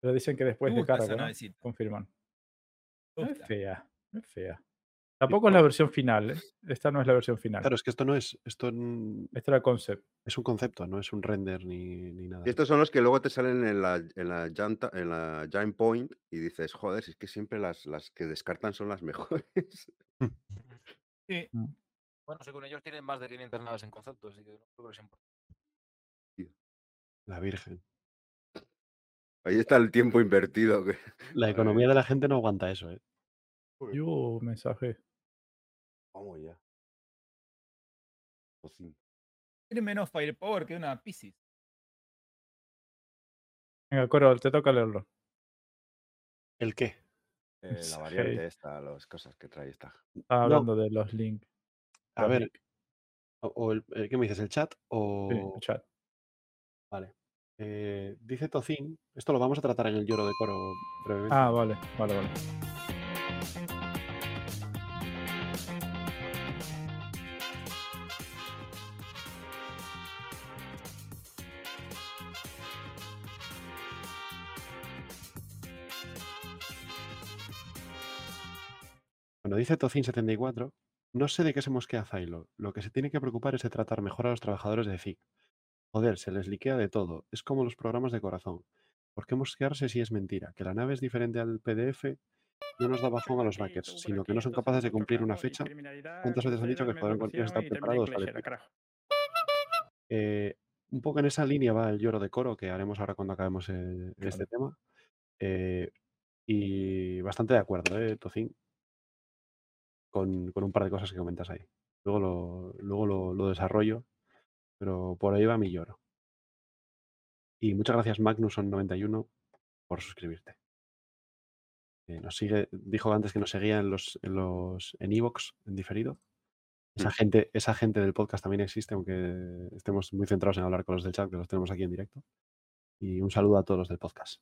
Pero dicen que después Me de gusta esa carga, ¿no? navecita. Confirman. Me No es gusta. fea, no es fea. Tampoco es la versión final, ¿eh? Esta no es la versión final. Claro, es que esto no es, esto Este era el concept. es un concepto, no es un render ni, ni nada. Y estos son los que luego te salen en la, en la, llanta- en la Giant Point y dices, joder, si es que siempre las, las que descartan son las mejores. Sí, Bueno, según ellos tienen más de 500 naves en concepto, así que no creo que. La Virgen. Ahí está el tiempo invertido. La economía de la gente no aguanta eso, ¿eh? Yo mensaje. Vamos ya. Tocín. tiene menos firepower que una Pisces. Venga, Coro, te toca leerlo. ¿El qué? Eh, Sí. la variante esta, las cosas que trae esta. Estaba hablando de los links. A ver, o, o el, ¿qué me dices? ¿El chat? Sí, O... el chat. Vale. Eh, dice Tocín, esto lo vamos a tratar en el lloro de coro brevemente. Ah, vale, vale, vale. Bueno, dice Tocín74, no sé de qué se mosquea Zylo. Lo que se tiene que preocupar es de tratar mejor a los trabajadores de FIC. Joder, se les liquea de todo. Es como los programas de corazón. ¿Por qué mosquearse si es mentira? Que la nave es diferente al PDF no nos da bajón a los backers, sino que no son capaces de cumplir una fecha. ¿Cuántas veces han dicho que el Escuadrón Cualquiera está preparado? Eh, un poco en esa línea va el lloro de coro que haremos ahora cuando acabemos eh, este tema. Eh, y bastante de acuerdo, ¿eh, Tocín? Con, con un par de cosas que comentas ahí. Luego lo, luego lo, lo desarrollo, pero por ahí va mi lloro. Y muchas gracias, Magnuson91, por suscribirte. Eh, nos sigue, dijo antes que nos seguía en los en los en iVoox, en diferido. Esa Mm. gente, esa gente del podcast también existe, aunque estemos muy centrados en hablar con los del chat, que los tenemos aquí en directo. Y un saludo a todos los del podcast.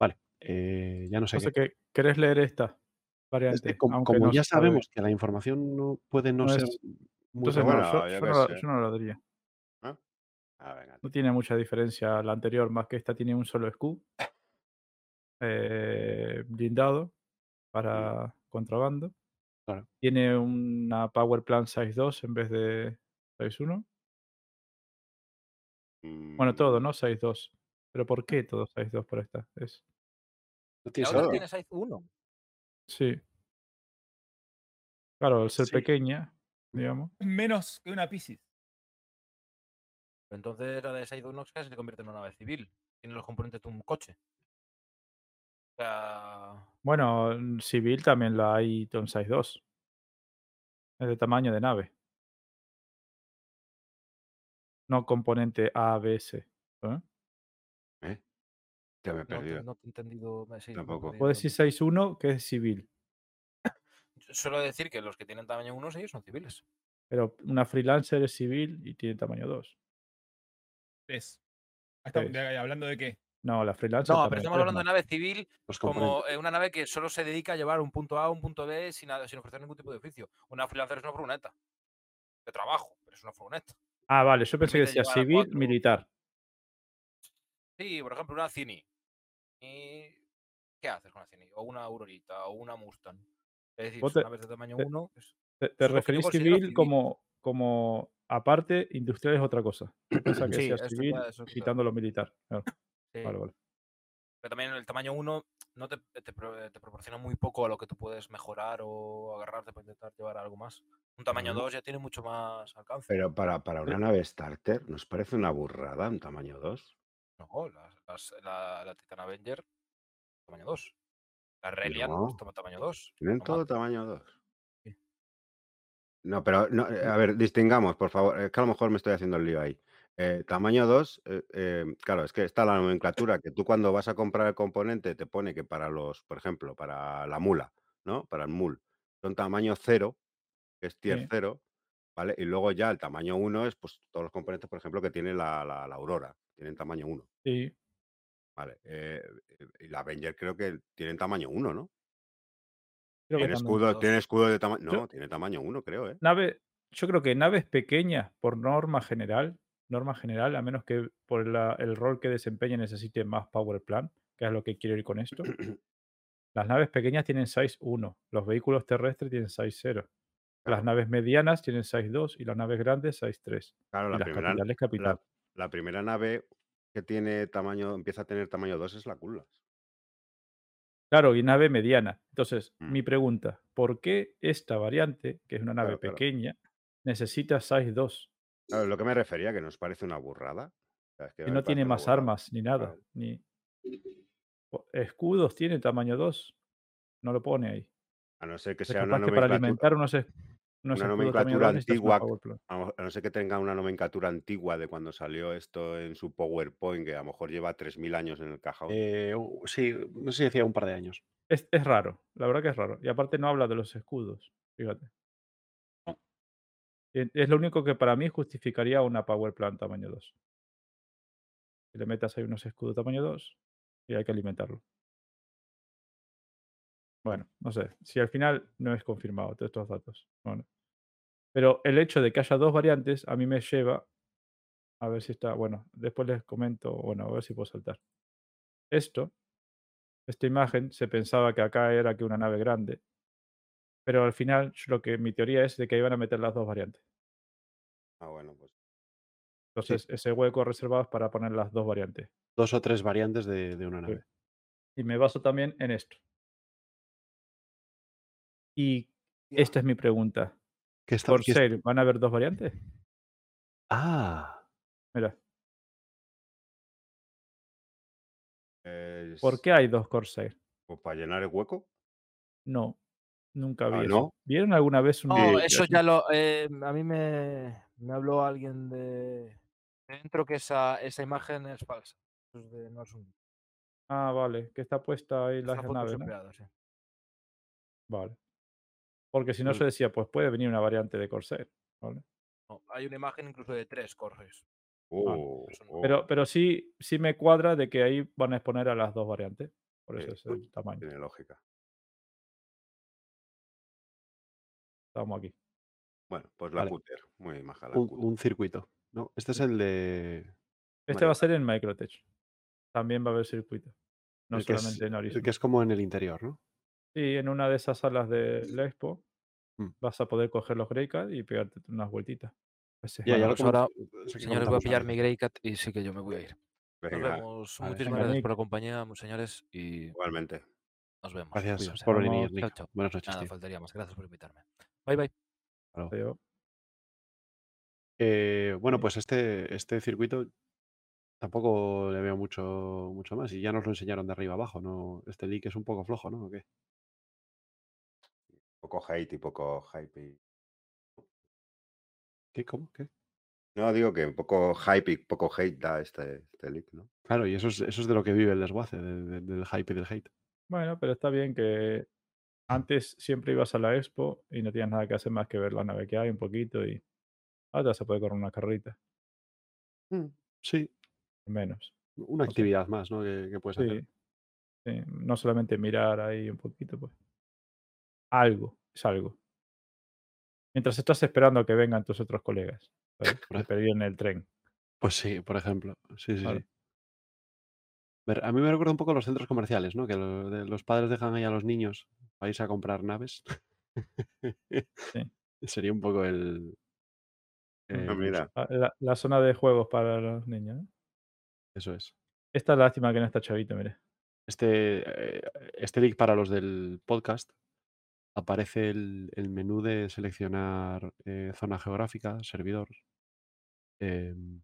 Vale, eh, ya no sé No sé qué. qué. ¿Querés leer esta Es variante? que como, como no ya sabe. sabemos que la información no puede no, No ser es- muy Entonces, no, Bueno, yo, no, yo no la daría. Ah, venga. No tiene mucha diferencia la anterior, más que esta tiene un solo SKU. eh, blindado para contrabando. Claro. Tiene una Power Plant 6.2 en vez de 6.1. Bueno, todo, Mm, ¿no? 6.2. Pero ¿por qué todo 6.2 por esta? Es, ¿No ¿Y tiene ahora tienes iPhone 1? Sí. Claro, al ser Sí. pequeña, digamos. Menos que una Piscis. Entonces la de casi se convierte en una nave civil. Tiene los componentes de un coche. O sea, Bueno, en civil también la hay con 6.2. Es de tamaño de nave. No componente A, B, C. ¿eh? ¿eh? Ya me he no te, perdido. no te he entendido. sí, Tampoco. también. decir 6.1 que es civil. Yo Suelo decir que los que tienen tamaño 1 sí son civiles. Pero una freelancer es civil y tiene tamaño 2. Es. Hasta- Tres. de- ¿Hablando de qué? No, la freelancer No, pero estamos 3 hablando de nave civil como eh, una nave que solo se dedica a llevar un punto A a un punto B sin, sin ofrecer ningún tipo de oficio. Una freelancer es una furgoneta. De trabajo, pero es una furgoneta. Ah, vale, yo pensé que decía civil, militar. Sí, por ejemplo, una Cini. ¿Y qué haces con una Cini? O una Aurorita, o una Mustang. Es decir, te- naves de tamaño te- 1. pues, Te, te referís civil civil. como, como aparte, industrial es otra cosa. Que Sí, civil eso está- quitando lo militar. Claro, sí. Vale, vale. Pero también el tamaño 1 no te, te pro- te proporciona muy poco a lo que tú puedes mejorar o agarrarte para intentar llevar algo más. Un tamaño Ujú. 2 ya tiene mucho más alcance. Pero para, para una nave starter, ¿nos parece una burrada un tamaño 2? No, las- las- la, la Titan Avenger, tamaño 2. La Reliant, No. pues, toma tamaño 2. Tienen todo tamaño 2. Sí. No, pero no, eh, a ver, distingamos, por favor. Es que a lo mejor me estoy haciendo el lío ahí. Eh, tamaño 2, eh, eh, claro, es que está la nomenclatura que tú cuando vas a comprar el componente te pone que para los, por ejemplo, para la mula, ¿no? Para el mul, son tamaño 0, que es tier Sí. 0, ¿vale? Y luego ya el tamaño 1 es pues todos los componentes, por ejemplo, que tiene la, la- la Aurora, tienen tamaño 1, Sí. ¿vale? Eh, eh, y la Avenger creo que tienen tamaño 1, ¿no? Creo Tiene escudo, tiene escudo de tamaño. No, tiene tamaño 1, creo, ¿eh? Nave, yo creo que naves pequeñas, por norma general, norma general, a menos que por la- el rol que desempeñe necesite más power plant, que es lo que quiero ir con esto. Las naves pequeñas tienen 6.1, los vehículos terrestres tienen 6.0, las Claro. naves medianas tienen 6.2 y las naves grandes 6.3. Claro, Y la las primera, capitales capital. la, la primera nave que tiene tamaño, empieza a tener tamaño 2 es la Kullas. Claro, y nave mediana. Entonces, Mm. mi pregunta, ¿por qué esta variante, que es una nave Claro, claro. pequeña, necesita 6.2 Claro, lo que me refería, que nos parece una burrada. O sea, es que y no tiene más burrada. armas ni nada? Ni... Escudos tiene tamaño 2. No lo pone ahí. A no ser que sea una que para alimentar unos, unos una nomenclatura 2 necesitas una antigua, a no ser que tenga una nomenclatura antigua de cuando salió esto en su PowerPoint, que a lo mejor lleva 3.000 años en el cajón. Eh, sí, no sé si decía un par de años. Es, es raro, la verdad que es raro. Y aparte no habla de los escudos, fíjate. Es lo único que para mí justificaría una power plant tamaño 2. Que le metas ahí unos escudos tamaño 2 y hay que alimentarlo. Bueno, no sé. Si al final no es confirmado todos estos datos. Bueno. Pero el hecho de que haya dos variantes a mí me lleva a ver si está. Bueno, después les comento. Bueno, a ver si puedo saltar. Esto, esta imagen, se pensaba que acá era que una nave grande. Pero al final, lo que mi teoría es de que iban a meter las dos variantes. Ah, bueno, pues Entonces, ese hueco reservado es para poner las dos variantes. Dos o tres variantes de, de una nave. Y me baso también en esto. Y esta es mi pregunta. ¿Qué está, qué es- Corsair, ¿van a haber dos variantes? Ah, Mira, es- ¿por qué hay dos Corsair? pues para llenar el hueco. No, nunca vi Ah, eso. ¿no? ¿Vieron alguna vez un No, eso ya lo. eh, a mí me, me habló alguien de. Dentro que esa, esa imagen es falsa. Es de- no es un. Ah, vale, que está puesta ahí la nave, ¿no? sopeada, sí. Vale. Porque si no, Mm. yo decía, pues puede venir una variante de Corsair. ¿vale? No, hay una imagen incluso de tres corres. Oh, oh, Pero, pero sí, sí me cuadra de que ahí van a exponer a las dos variantes. Por eso es el tamaño. tiene lógica. Estamos aquí. Bueno, pues la Vale. Cutter. Muy maja la un, Cutter. un circuito. No, este es el de. Este va a ser en Microtech. También va a haber circuito. No el que es- solamente en el Horizon. que es como en el interior, ¿no? Sí, en una de esas salas de la Expo Mm. vas a poder coger los Greycat y pegarte unas vueltitas. Ese es Ya, ya bueno. pues ahora, que Señores, voy a pillar mi. Greycat y sí que yo me voy a ir. Nos vemos. Vale, Muchísimas gracias por la compañía, señores, y igualmente. nos vemos. Gracias Cuídense. por venir, Chao, Nick. chao. Buenas noches, Nada, tío. faltaría más. Gracias por invitarme. Bye, bye. Eh, bueno, pues este, este circuito tampoco le veo mucho, mucho más. Y ya nos lo enseñaron de arriba abajo, ¿no? Este leak es un poco flojo, ¿no? ¿O qué? Poco hate y poco hype. y- ¿Qué? ¿Cómo? ¿Qué? No, digo que un poco hype y poco hate da este, este leak, ¿no? Claro, y eso es, eso es de lo que vive el desguace, de- de- del hype y del hate. Bueno, pero está bien que antes siempre ibas a la expo y no tenías nada que hacer más que ver la nave que hay un poquito y ahora se puede correr una carrerita, Sí, menos. una actividad más, ¿no? Que, que puedes hacer. Sí, no solamente mirar ahí un poquito, pues. Algo, es algo. Mientras estás esperando a que vengan tus otros colegas. Por pedir en el tren. Pues sí, por ejemplo. Sí, sí, Claro. sí. A mí me recuerda un poco a los centros comerciales, ¿no? Que los padres dejan ahí a los niños para irse a comprar naves. Sería un poco el. Ah, mira, La, la zona de juegos para los niños. ¿eh? Eso es. Esta lástima que no está chavito, mire. Este, eh, este link para los del podcast aparece el, el menú de seleccionar eh, zona geográfica, servidor. em,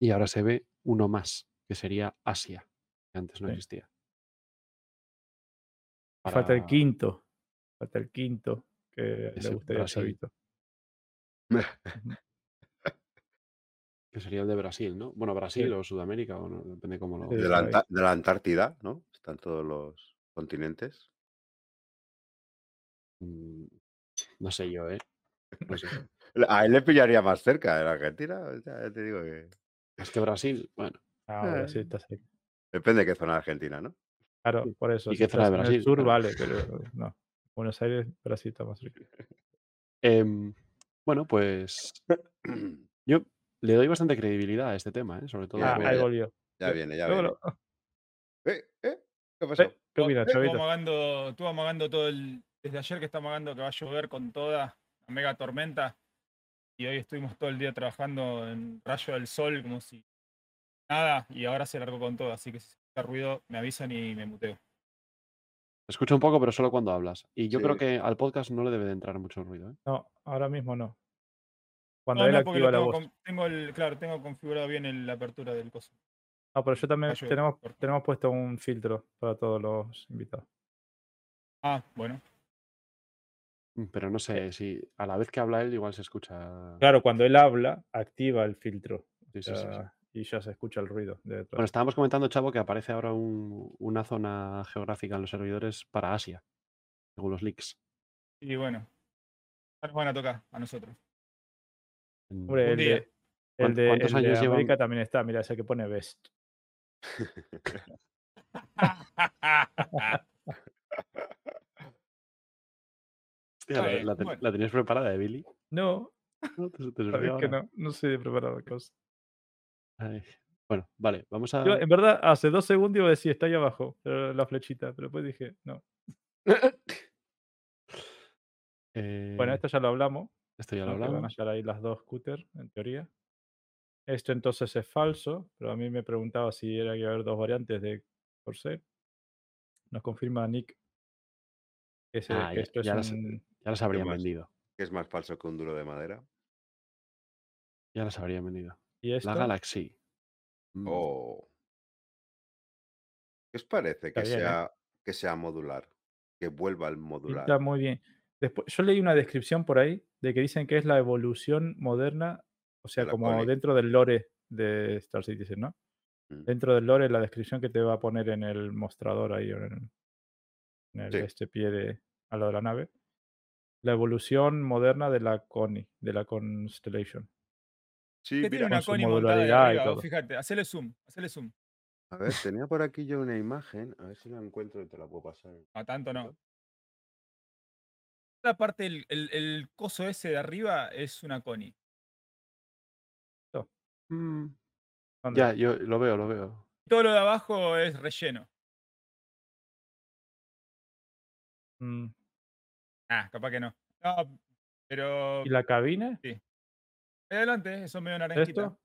y ahora se ve uno más, que sería Asia, que antes no Sí. existía. Falta el quinto. Falta el quinto que Ese le gustaría que sería el de Brasil, ¿no? Bueno, Brasil Sí. o Sudamérica, o no, depende cómo lo. De la, de la Antártida, ¿no? Están todos los continentes. Mm, No sé yo, ¿eh? No sé. A él le pillaría más cerca de la Argentina. Ya te digo que. Es que Brasil, bueno, Ahora Eh. sí está cerca. Depende de qué zona de Argentina, ¿no? Claro, por eso. ¿Y si qué zona de estás en el Brasil? sur, Claro. vale, pero no. Buenos Aires, Brasil está más cerca. em, bueno, pues yo le doy bastante credibilidad a este tema, ¿eh? Sobre todo Ya, Ah, ahí ya. volvió. Ya viene, ya viene. lo- ¿Eh? ¿Eh? ¿Qué pasó? Eh, ¿Qué opinas, Estuvo chavito? amagando, estuvo amagando todo el. Desde ayer que está amagando que va a llover con toda la mega tormenta. Y hoy estuvimos todo el día trabajando en rayo del sol como si nada. Y ahora se largó con todo. Así que si escucha ruido, me avisan y me muteo. Escucho un poco, pero solo cuando hablas. Y yo creo Sí. que al podcast no le debe de entrar mucho ruido, ¿eh? No, ahora mismo no. Cuando No, él no, activa la tengo, voz. tengo el, claro, tengo configurado bien el- la apertura del coso. No, pero yo también tenemos, tenemos puesto un filtro para todos los invitados. Ah, bueno. Mm, Pero no sé si a la vez que habla él, igual se escucha. Claro, cuando él habla, activa el filtro. Sí, sí, sí, Y ya se escucha el ruido de. Bueno, estábamos comentando, Chavo, que aparece ahora un- una zona geográfica en los servidores para Asia, según los leaks. Y bueno. Nos van a tocar a nosotros. Hombre, el de, el ¿Cuán- de, cuántos el de años llevan? América también está, mira, ese que pone best. Hostia, la, bueno. tenías preparada, ¿eh, Billy? No, No, te, te surgió sabes que ahora. no, no sé de preparar cosas. Ay, Bueno, vale, vamos a. Yo, en verdad, hace dos segundos iba a decir, está ahí abajo, pero la flechita, pero después dije, no. Bueno, Eh, esto ya lo hablamos. esto ya lo que van a hablamos. hallar ahí las dos scooters, en teoría. Esto entonces es falso, pero a mí me preguntaba si era que iba a haber dos variantes de Corsair. Nos confirma Nick que, se- Ah, que ya, esto es ya un... ya las habrían vendido. ¿Qué es más falso que un duro de madera? Ya las habrían vendido. ¿Y esto? La Galaxy. Mm, Oh. ¿Qué os parece que Está ¿eh? sea, que sea modular? Que vuelva al modular. Pinta muy bien. Después, yo leí una descripción por ahí de que dicen que es la evolución moderna, o sea, la como dentro del lore de Star Citizen, ¿no? Mm. Dentro del lore, la descripción que te va a poner en el mostrador ahí, en el, en el Sí. este pie de, al lado de la nave. La evolución moderna de la Connie, de la Constellation. Sí, ¿Qué tiene mira, una con su Connie montada ahí modularidad y todo. Fíjate, hacele zoom, hacele zoom. a ver, tenía por aquí yo una imagen. A ver si la encuentro y te la puedo pasar. A tanto no. La parte, el, el, el coso ese de arriba es una Connie. mm, ¿Dónde? Ya, yo lo veo, lo veo. Todo lo de abajo es relleno. Mm, Ah, capaz que no. No, pero. ¿Y la cabina? Ahí adelante, eso medio naranjita. ¿Esto?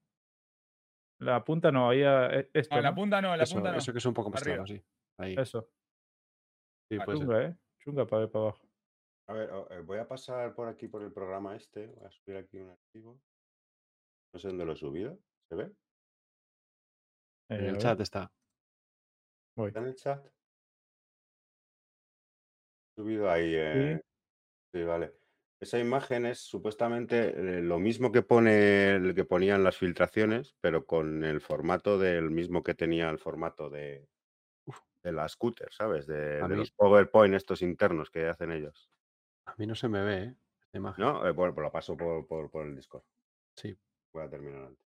La punta no, ahí a- e- esto. No, la ¿no? punta no, la Eso, punta no. eso que es un poco más Arriba. claro, sí. Ahí. Eso. Sí, Ah, ser. Chunga, ¿eh? Chunga para ver para abajo. A ver, eh, voy a pasar por aquí por el programa este. Voy a subir aquí un archivo. No sé dónde lo he subido. ¿Se ve? Eh, En el ver, chat está. voy. ¿Está en el chat? Subido ahí. eh, Sí, vale. Esa imagen es supuestamente eh, lo mismo que pone el que ponían las filtraciones, pero con el formato del mismo que tenía el formato de, de la scooter, ¿sabes? De, A de mí- los PowerPoint estos internos que hacen ellos. A mí no se me ve, ¿eh? Esta imagen. ¿No? Eh, bueno, pues lo paso por, por, por el Discord. Sí. Voy a terminar antes.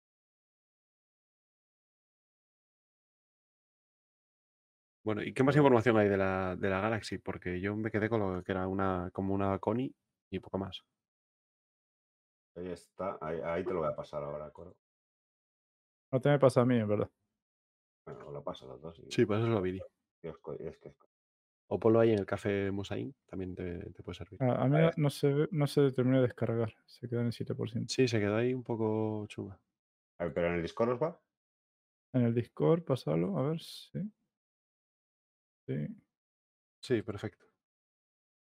Bueno, ¿y qué más información hay de la, de la Galaxy? Porque yo me quedé con lo que era una, como una Connie y poco más. Ahí está. Ahí, ahí te lo voy a pasar ahora, Coro. No te me pasa a mí, en verdad. Bueno, lo paso a los dos. y- Sí, pues eso lo vi. y os co- y es que co- O ponlo ahí en el café Mosaín, también te, te puede servir. A, a mí no, se, no se terminó de descargar. Se quedó en el 7%. Sí, se quedó ahí un poco chunga. A ver, pero en el Discord os va. En el Discord, pasalo, a ver, sí. Sí. Sí, perfecto.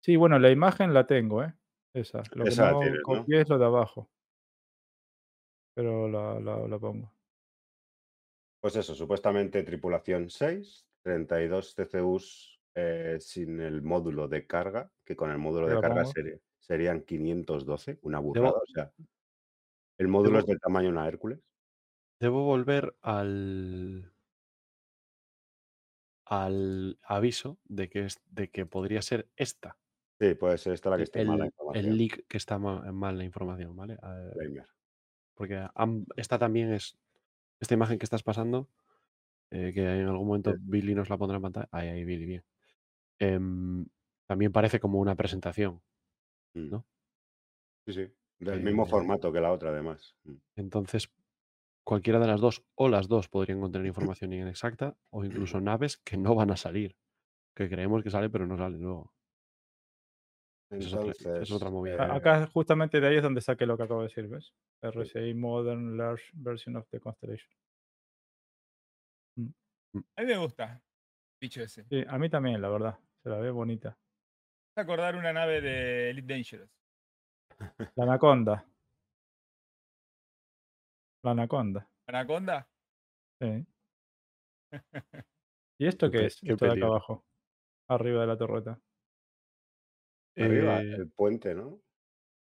Sí, bueno, la imagen la tengo, ¿eh? Esa. Lo que Esa la no tienes, ¿no? copié es lo de abajo. Pero la, la, la pongo. Pues eso, supuestamente tripulación 6, 32 CCUs eh, sin el módulo de carga, que con el módulo de la carga pongo. sería- serían 512, una burrada. O sea, el módulo es del tamaño de una Hércules. Debo volver al al aviso de que es, de que podría ser esta. Sí, puede ser esta la que El, esté mala el- información. el leak que está ma- mal la información, ¿vale? Gamer. porque esta también es esta imagen que estás pasando, eh, que en algún momento Sí. Billy nos la pondrá en pantalla. Ahí, ahí, Billy, bien. Em, también parece como una presentación. Mm. ¿no? Sí, sí. Del mismo Eh, formato que la otra, además. Mm. Entonces, cualquiera de las dos o las dos podrían contener información inexacta o incluso naves que no van a salir. Que creemos que sale, pero no sale luego. Es otra- es movida. Acá justamente de ahí es donde saqué lo que acabo de decir, ¿ves? RCI Modern Large Version of the Constellation. A mí me gusta, dicho ese. Sí, a mí también, la verdad. Se la ve bonita. Acordar una nave de Elite Dangerous. La Anaconda. La Anaconda. ¿Anaconda? Sí. ¿Y esto Qué es? qué Esto de acá abajo. Arriba de la torreta. arriba, Eh, el puente, ¿no?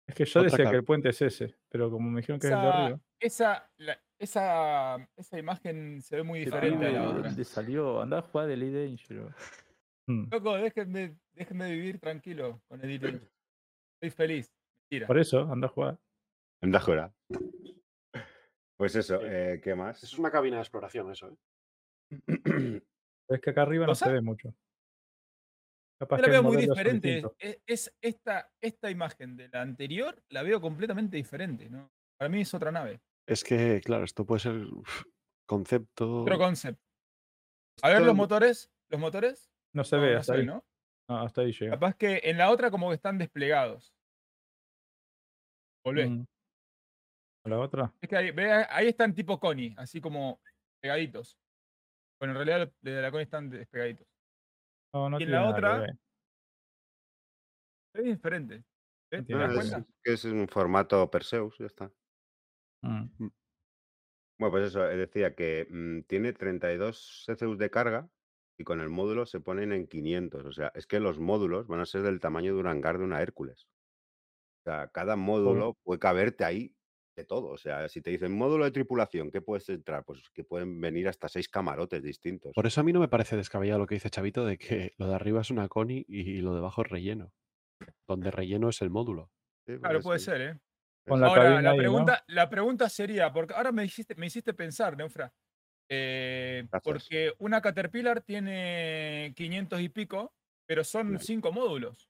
Es que yo Otra decía que el puente es ese, pero como me dijeron que es el de Esa, arriba. esa, la- esa, esa imagen se ve muy diferente a la otra. ¿Dónde salió? Andá a jugar de Dangerous. Mm. Loco, déjenme, déjenme vivir tranquilo con Elite Dangerous. Estoy feliz. Mentira. Por eso, anda a jugar. Anda, jura. Pues eso, Sí. eh, ¿qué más? es una cabina de exploración eso, ¿eh? Es que acá arriba no se ve mucho. Capaz Yo la veo muy diferente. distintos. Es, es esta, esta imagen de la anterior la veo completamente diferente. ¿no? Para mí es otra nave. Es que, claro, esto puede ser uf, concepto. Otro concept. A ver Esto- los motores. ¿Los motores? No se No, ve no hasta se ve, ahí. ¿no? No, hasta ahí llega. Capaz que en la otra como que están desplegados. Volvé. Mm. ¿A la otra? Es que ahí, ve, ahí están tipo Connie, así como pegaditos. Bueno, en realidad los de la Connie están despegaditos. No, no Y en la otra. Es diferente. ¿Ves? ¿Te tiene Ah, das nada que es, un formato Perseus, ya está. Mm. Bueno, pues eso, eh, decía que mm, tiene 32 CCUs de carga y con el módulo se ponen en 500. O sea, es que los módulos van a ser del tamaño de un hangar de una Hércules. O sea, cada módulo puede caberte ahí de todo. O sea, si te dicen módulo de tripulación, ¿qué puedes entrar? Pues que pueden venir hasta seis camarotes distintos. Por eso a mí no me parece descabellado lo que dice Chavito de que lo de arriba es una Connie y lo de abajo es relleno. Donde relleno es el módulo. Sí, Claro, puede ser, ¿eh? Con la Ahora, la ahí, ¿no? pregunta, la pregunta sería, porque ahora me hiciste, me hiciste pensar, Neufra, eh, porque una Caterpillar tiene 500 y pico, pero son Claro. cinco módulos.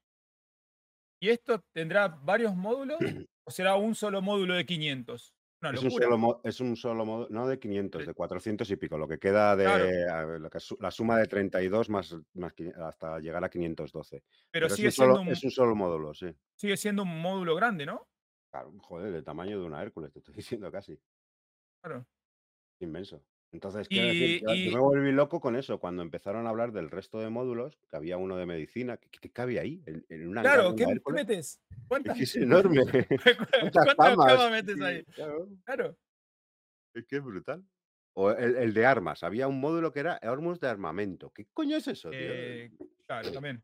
¿Y esto tendrá varios módulos o será un solo módulo de 500? Una Es un, solo mo- es un solo modo, no de 500, Sí. de 400 y pico, lo que queda de Claro. la suma de 32 más, más hasta llegar a 512. Pero, Pero, sigue, es, un solo, siendo un, es un solo módulo, sí. sigue siendo un módulo grande, ¿no? Claro, joder, del tamaño de una Hércules, te estoy diciendo casi. Claro. Inmenso. Entonces, quiero decir, Y, yo, yo y- me volví loco con eso cuando empezaron a hablar del resto de módulos, que había uno de medicina, ¿qué, qué cabe ahí? En, en una claro, ¿qué, metes? Es ¿Cuántas, enorme. cuántas camas metes ahí? claro. Claro. Es que es brutal. O el, el de armas. Había un módulo que era armas de armamento. ¿Qué coño es eso, tío? Eh, claro, también.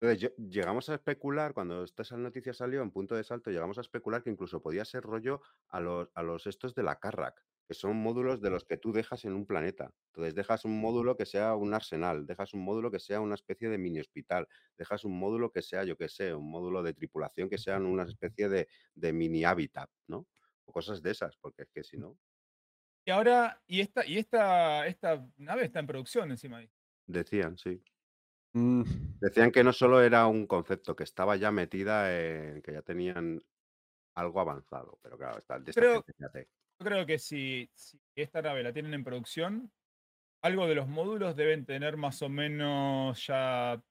Entonces, yo- llegamos a especular, cuando esta noticia salió en punto de salto, llegamos a especular que incluso podía ser rollo a los, a los estos de la Carrack, que son módulos de los que tú dejas en un planeta. Entonces, dejas un módulo que sea un arsenal, dejas un módulo que sea una especie de mini hospital, dejas un módulo que sea, yo qué sé, un módulo de tripulación que sean una especie de, de mini hábitat, ¿no? O cosas de esas, porque es que si no, Y ahora, y esta, y esta, esta nave está en producción encima ahí. decían, sí. Mm, Decían que no solo era un concepto, que estaba ya metida en, que ya tenían algo avanzado, pero claro, está, de esta Creo- que si, si esta nave la tienen en producción, algo de los módulos deben tener más o menos ya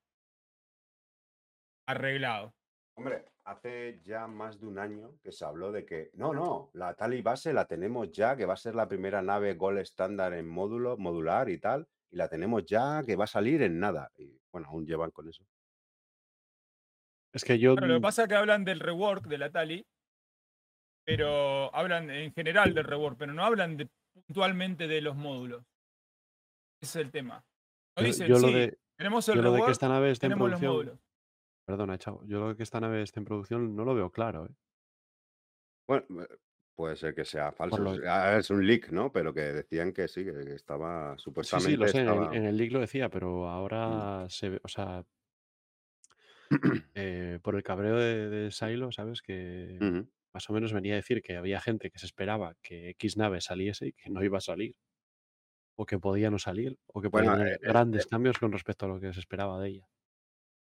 arreglado. Hombre, hace ya más de un año que se habló de que, no, no, la tal y base la tenemos ya, que va a ser la primera nave Gold estándar en módulo, modular y tal, y la tenemos ya, que va a salir en nada. Y bueno, aún llevan con eso. es que yo. Claro, lo que pasa es que hablan del rework de la Tali, pero hablan en general del rework, pero no hablan de- puntualmente de los módulos. Ese es el tema. No dicen, yo sí, de, tenemos el yo lo de que rework, esta nave esté en tenemos los producción. módulos. Perdona, chavo. Yo lo de que esta nave esté en producción no lo veo claro. ¿eh? Bueno, eh, puede ser que sea falso. lo- es- ah, Es un leak, ¿no? Pero que decían que sí, que, estaba Sí, supuestamente sí, lo sé. En el, estaba- en el leak lo decía, pero ahora se ve. O sea. eh, por el cabreo de, de Silo, ¿sabes? Que. Más o menos venía a decir que había gente que se esperaba que X nave saliese y que no iba a salir. O que podía no salir. O que podía Bueno, tener eh, eh, grandes cambios con respecto a lo que se esperaba de ella.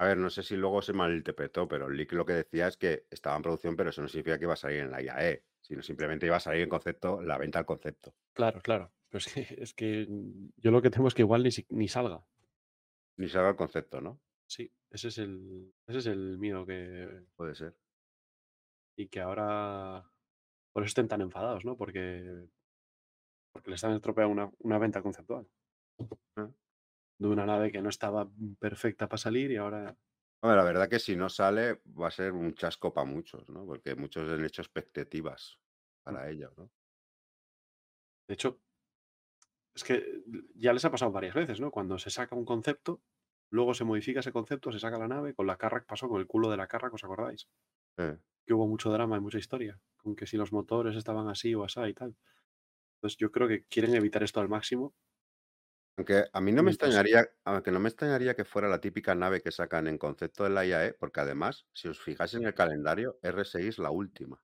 A ver, no sé si luego se malinterpretó, pero el leak lo que decía es que estaba en producción, pero eso no significa que iba a salir en la IAE, sino simplemente iba a salir en concepto, la venta al concepto. Claro, claro. Pero es que, es que mm, yo lo que temo es que igual ni, ni salga. Ni salga el concepto, ¿no? Sí, ese es el, ese es el miedo que. Puede ser. Y que ahora. Por eso estén tan enfadados, ¿no? Porque. Porque les han estropeado una, una venta conceptual. Ah. De una nave que no estaba perfecta para salir y ahora. Hombre, la verdad que si no sale va a ser un chasco para muchos, ¿no? Porque muchos han hecho expectativas para ello, ¿no? De hecho, es que ya les ha pasado varias veces, ¿no? Cuando se saca un concepto, luego se modifica ese concepto, se saca la nave. Con la Carrack pasó con el culo de la Carrack, ¿os acordáis? Eh, que hubo mucho drama y mucha historia, con que si los motores estaban así o así y tal. Entonces yo creo que quieren evitar esto al máximo. Aunque a mí no me extrañaría, aunque no me extrañaría que fuera la típica nave que sacan en concepto de la IAE, porque además, si os fijáis en el calendario, R6 es la última.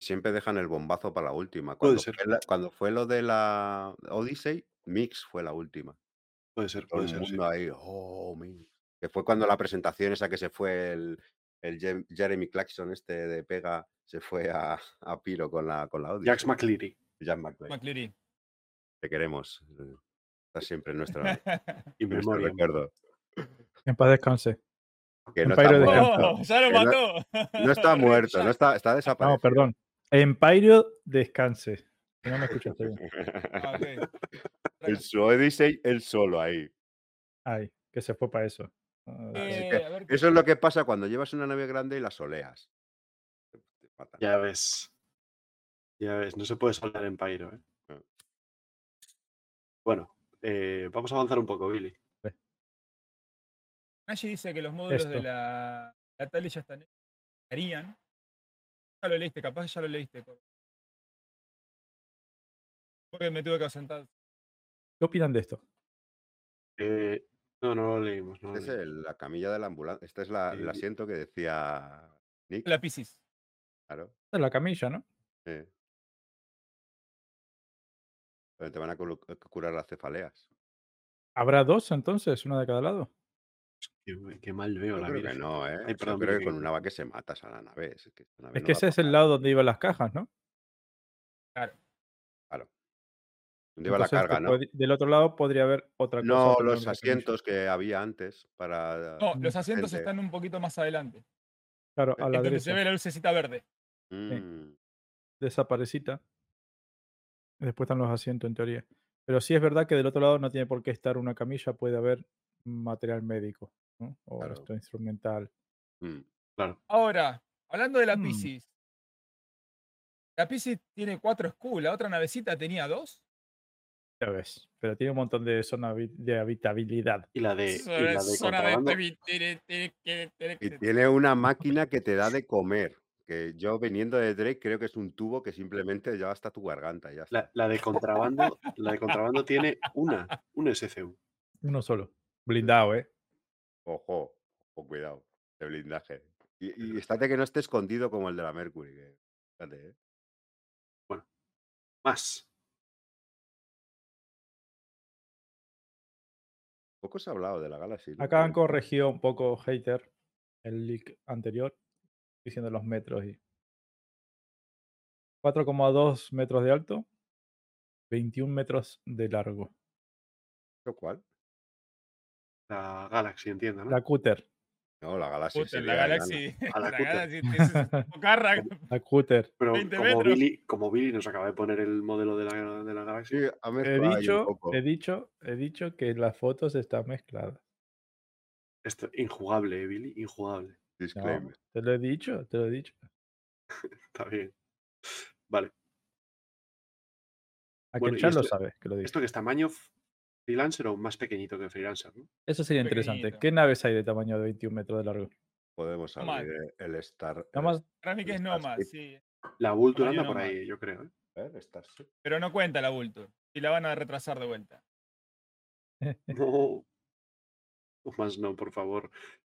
Siempre dejan el bombazo para la última. Puede Cuando, ser. fue, la- cuando fue lo de la Odyssey, Mix fue la última. Puede ser, Todo puede el ser. sí. mundo ahí, oh, Mix. Que fue cuando la presentación esa que se fue el, el Jeremy Clarkson este de Pega, se fue a, a Piro con la, con la Odyssey. Jax McCleary. Jack McClay. McCleary. Te queremos. eh, Estás siempre en nuestro, Y en nuestro memoria. recuerdo. En paz descanse. Que no Empire está, muerto, ¡Oh! ¡Ya lo Que no- mató! no está muerto, no está, está No, desaparecido. perdón. Empire descanse. Que no me escuchaste bien. Ah, ok. El su Odyssey, él solo ahí. Ay, que se fue para eso. Ah, Eh, que ver Eso es lo que pasa cuando llevas una nave grande y la soleas. Te- te matan. Ya ves. Ya ves, no se puede soldar en Pyro. ¿eh? No. Bueno, eh, vamos a avanzar un poco, Billy. Nashi dice que los módulos de la, la Tali ya están. Harían. Ya lo leíste, capaz ya lo leíste. Porque me tuve que ausentar. ¿Qué opinan de esto? Eh, no, no lo leímos. No lo Este es el- la camilla de la ambulancia. Este es la- el Eh, asiento que decía Nick. La Piscis. Claro. Esta es la camilla, ¿no? sí. Pero te van a culu- curar las cefaleas. ¿Habrá dos entonces? ¿Una de cada lado? Qué, qué mal veo Yo la creo vida. que no, ¿eh? Ay, Yo perdón, creo que con una va que se matas a la nave. Es que, esta nave Es no que ese es el lado donde iban las cajas, ¿no? Claro. ¿Dónde iba la carga, no? del otro lado podría haber otra cosa. No, los asientos que había antes para. No, los asientos gente. están un poquito más adelante. Claro, a la Es donde se derecha, ve la lucecita verde. Mm, desaparecita. Después están los asientos, en teoría. Pero sí es verdad que del otro lado no tiene por qué estar una camilla, puede haber material médico, ¿no? O Claro. esto instrumental. mm. Claro. Ahora, hablando de la Mm. Piscis. La Piscis tiene cuatro schools, la otra navecita tenía dos. Ya ves. Pero tiene un montón de zona de habitabilidad. Y la de, y la de contrabando. tiene una máquina que te da de comer. Que yo viniendo de Drake creo que es un tubo que simplemente ya hasta tu garganta. Ya está. La, la de contrabando, la de contrabando tiene una, un SCU. Uno solo. Blindado, ¿eh? Ojo, ojo, cuidado. De blindaje. Y, y estate que no esté escondido como el de la Mercury. que- ¿eh? Más. Poco se ha hablado de la Galaxy. Acá han corregido un poco hater el leak anterior, diciendo los metros y 4,2 metros de alto, 21 metros de largo. ¿Lo cual? La Galaxy, entiendo, ¿no? La cúter, No, la Galaxy. La Galaxy. A la. Galaxy la cúter. Pero 20 como. Billy, como Billy nos acaba de poner el modelo de la, de la Galaxy, Sí, ha He dicho, he dicho, he dicho que las fotos están mezcladas. esto, injugable, ¿eh, Billy, injugable. No, Disclaimer. te lo he dicho, te lo he dicho. Está bien. Vale. A que Bueno, el y chat lo esto- sabe, que lo digo. ¿Esto que es tamaño freelancer o más pequeñito que freelancer? ¿no? Eso sería interesante. ¿Qué naves hay de tamaño de 21 metros de largo? Podemos Nomad. abrir el Star. el Nada más, Para mí que es Starship. Nomad, sí. La Vulture anda por ahí, yo creo. ¿eh? Star- el Starship. Pero no cuenta la Vulture. Y la van a retrasar de vuelta. No. Más no, por favor.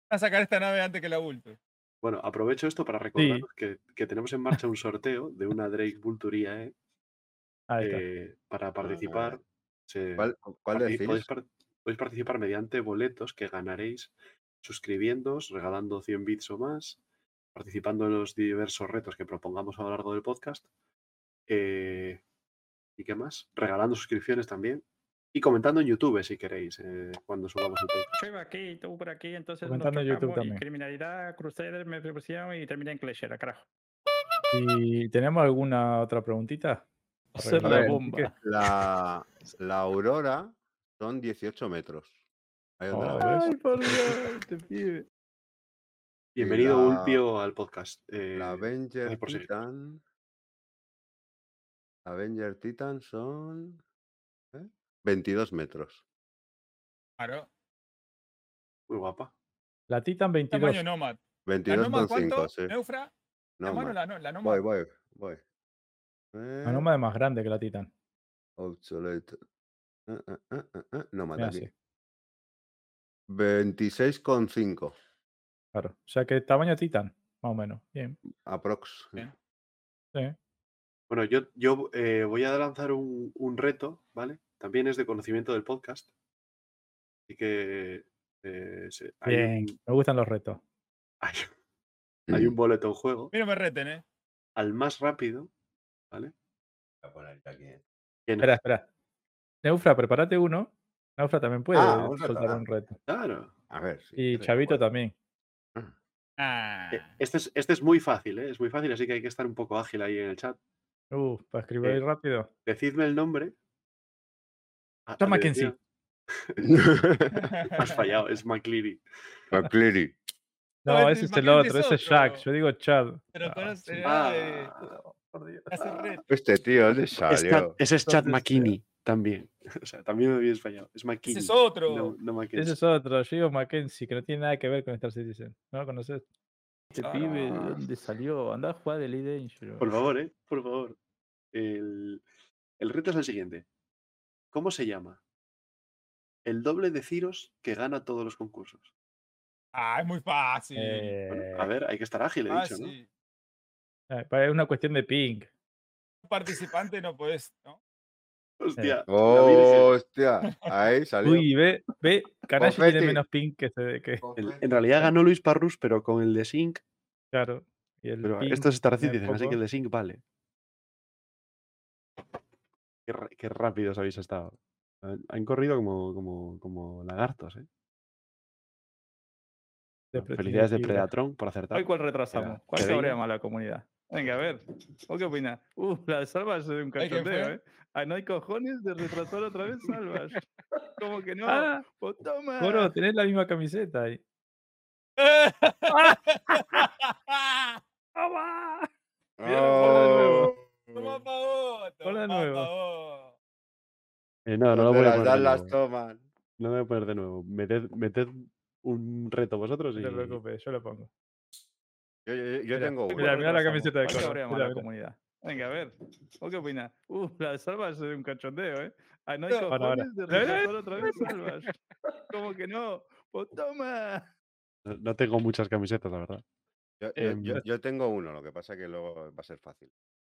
A sacar esta nave antes que la Vulture. Bueno, aprovecho esto para recordaros que, que tenemos en marcha un sorteo de una Drake Vulturia ¿eh? Eh, para participar. Se- ¿Cuál, cuál decís? podéis, par- podéis participar mediante boletos que ganaréis suscribiéndoos, regalando 100 bits o más, participando en los diversos retos que propongamos a lo largo del podcast. eh, ¿Y qué más? Regalando suscripciones también. Y comentando en YouTube si queréis, eh, cuando subamos el podcast. Yo iba aquí, tú por aquí, entonces Comentando en YouTube también. criminalidad, Crusader, me pusieron y terminé en Clasher, carajo. ¿Y tenemos alguna otra preguntita? Hacer la bomba. La, la Aurora son 18 metros. Ahí donde la Oh, ves. ¿ves? Ay, por Dios, este pibe. Bienvenido, la- Ulpio, al podcast. Eh, La Avenger por seguir. Titan. Avenger Titan son. ¿eh? 22 metros. Claro. Muy guapa. La Titan 22. Tamaño Nomad. ¿La 22 Nomad con cuánto? 5, sí. ¿Neufra? ¿La mano la, la Nomad? Voy, voy, voy. Eh, Nomad es más grande que la Titan. Obsolete. Eh, eh, eh, eh, Nomad Mira, aquí. sí, 26,5 claro. O sea que tamaño Titan, más o menos. Bien. aprox. Bien. Sí. Bueno, yo, yo eh, voy a lanzar un, un reto, ¿vale? También es de conocimiento del podcast. Así que eh, hay, Bien. un, Me gustan los retos. hay, hay un boleto en juego. Mira, me reten, ¿eh? Al más rápido, ¿vale? Voy a poner aquí. ¿Quién? Espera, espera. Neufra, prepárate uno. Neufra también puede Ah, reto, soltar ah. un reto. Claro. A ver. Y Chavito también. Ah. Eh, Este es, este es muy fácil, ¿eh? Es muy fácil, así que hay que estar un poco ágil ahí en el chat. Uh, para escribir Eh, rápido. Decidme el nombre. Ah, Mackenzie. decía- Has fallado, es McCleary. McCleary. No, No, ese es el otro, es ese es Jack. Yo digo Chad. Pero Ah, conoce- ah, Ah, Por Dios. Este tío, ¿dónde salió? ese es Chad McKinney también. O sea, también me habías fallado. Es McKinney. Ese es otro. No, no Mackenzie. Ese es otro, yo digo Mackenzie, que no tiene nada que ver con Star Citizen. ¿No lo conoces? Este Ah, pibe, ¿de no. dónde salió? Anda a jugar de Dangerous. Por favor, ¿eh? Por favor. El, el reto es el siguiente. ¿Cómo se llama? El doble de Ciros que gana todos los concursos. Ah, es muy fácil. Bueno, a Eh, ver, hay que estar ágil, he dicho, ¿no? Eh, Es una cuestión de ping. Un participante no podés, ¿no? Hostia. la Oh. Hostia, ahí salió. Uy, ve, ve, Kanashi tiene menos ping que, se- que En, en realidad ganó Luis Parrus, pero con el de Sync. claro. Y el Pero ping estos Star Citizen, así que el de Sync vale. Qué, qué rápidos habéis estado. Han, corrido como, como, como lagartos, ¿eh? de Felicidades de. Predatron por acertar. Hoy cuál retrasamos. ¿Cuál cabrea más la comunidad? Venga, a ver. ¿Vos qué opinas? Uh, la de Salvas es un Ay, ¿quién cachondeo? ¿eh? Ah, no hay cojones de retrasar otra vez Salvas. ¿Cómo que no? Ah, Pues toma. Coro, tenés la misma camiseta ahí. ¡Toma! Oh, Toma de toma nuevo. Eh, no, no lo voy a las poner las nuevo. toman. No me voy a poner de nuevo. Meted, meted un reto vosotros y. No te preocupes, yo lo pongo. Yo, yo- yo Mira, tengo uno. mira, mira la camiseta de ¿Cuál Coro, cabrea más mira, la comunidad? Venga, a ver. ¿Vos qué opinas? Uh, la de Salvas es un cachondeo, ¿eh? Ah, no hay No, cojones de retrasar otra vez Salvas. ¿Cómo que no? Pues toma. No, tengo muchas camisetas, la verdad. Yo, yo tengo uno, lo que pasa que luego va a ser fácil.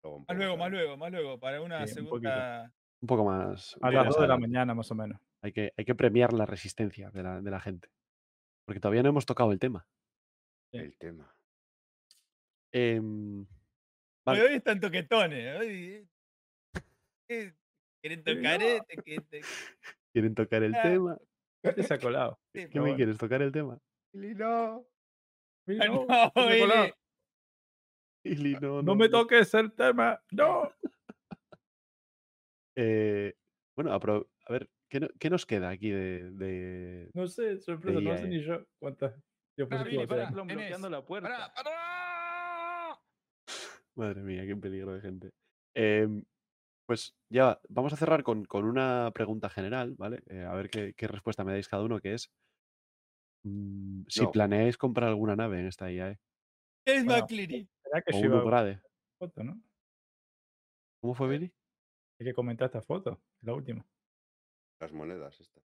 Luego Más poco luego, más luego, más luego, para una Sí, un poquito. segunda. Un poco más. A las más 2 de la mañana, más o menos. Hay que, hay que premiar la resistencia de la, de la gente. Porque todavía no hemos tocado el tema. Sí. El tema. Em, Hoy, Vale. hoy están toquetones. Hoy... eh, ¿Quieren tocar este? ¿Qué te- ¿Quieren tocar el Ah. tema? Este se ha colado. sí, ¿Qué me bueno. quieres tocar el tema? Ili, no. No, no, se ha colado. Ili. Ili, no, No me toques el tema. No. Eh, bueno, a ver, ¿qué, no- qué nos queda aquí de, de- No sé, sorpresa, no sé Veía, ni yo cuántas bloqueando la puerta. Pará, pará. Madre mía, qué peligro de gente. Em, pues ya, vamos a cerrar con, con una pregunta general, ¿vale? Eh, a ver qué, qué respuesta me dais cada uno, que es mm, si No. planeáis comprar alguna nave en esta IAE Es Bueno. McCleary. ¿Será que o un upgrade. foto, no? ¿Cómo fue, ver. Billy? Hay que comentar esta foto, la última. Las monedas estas.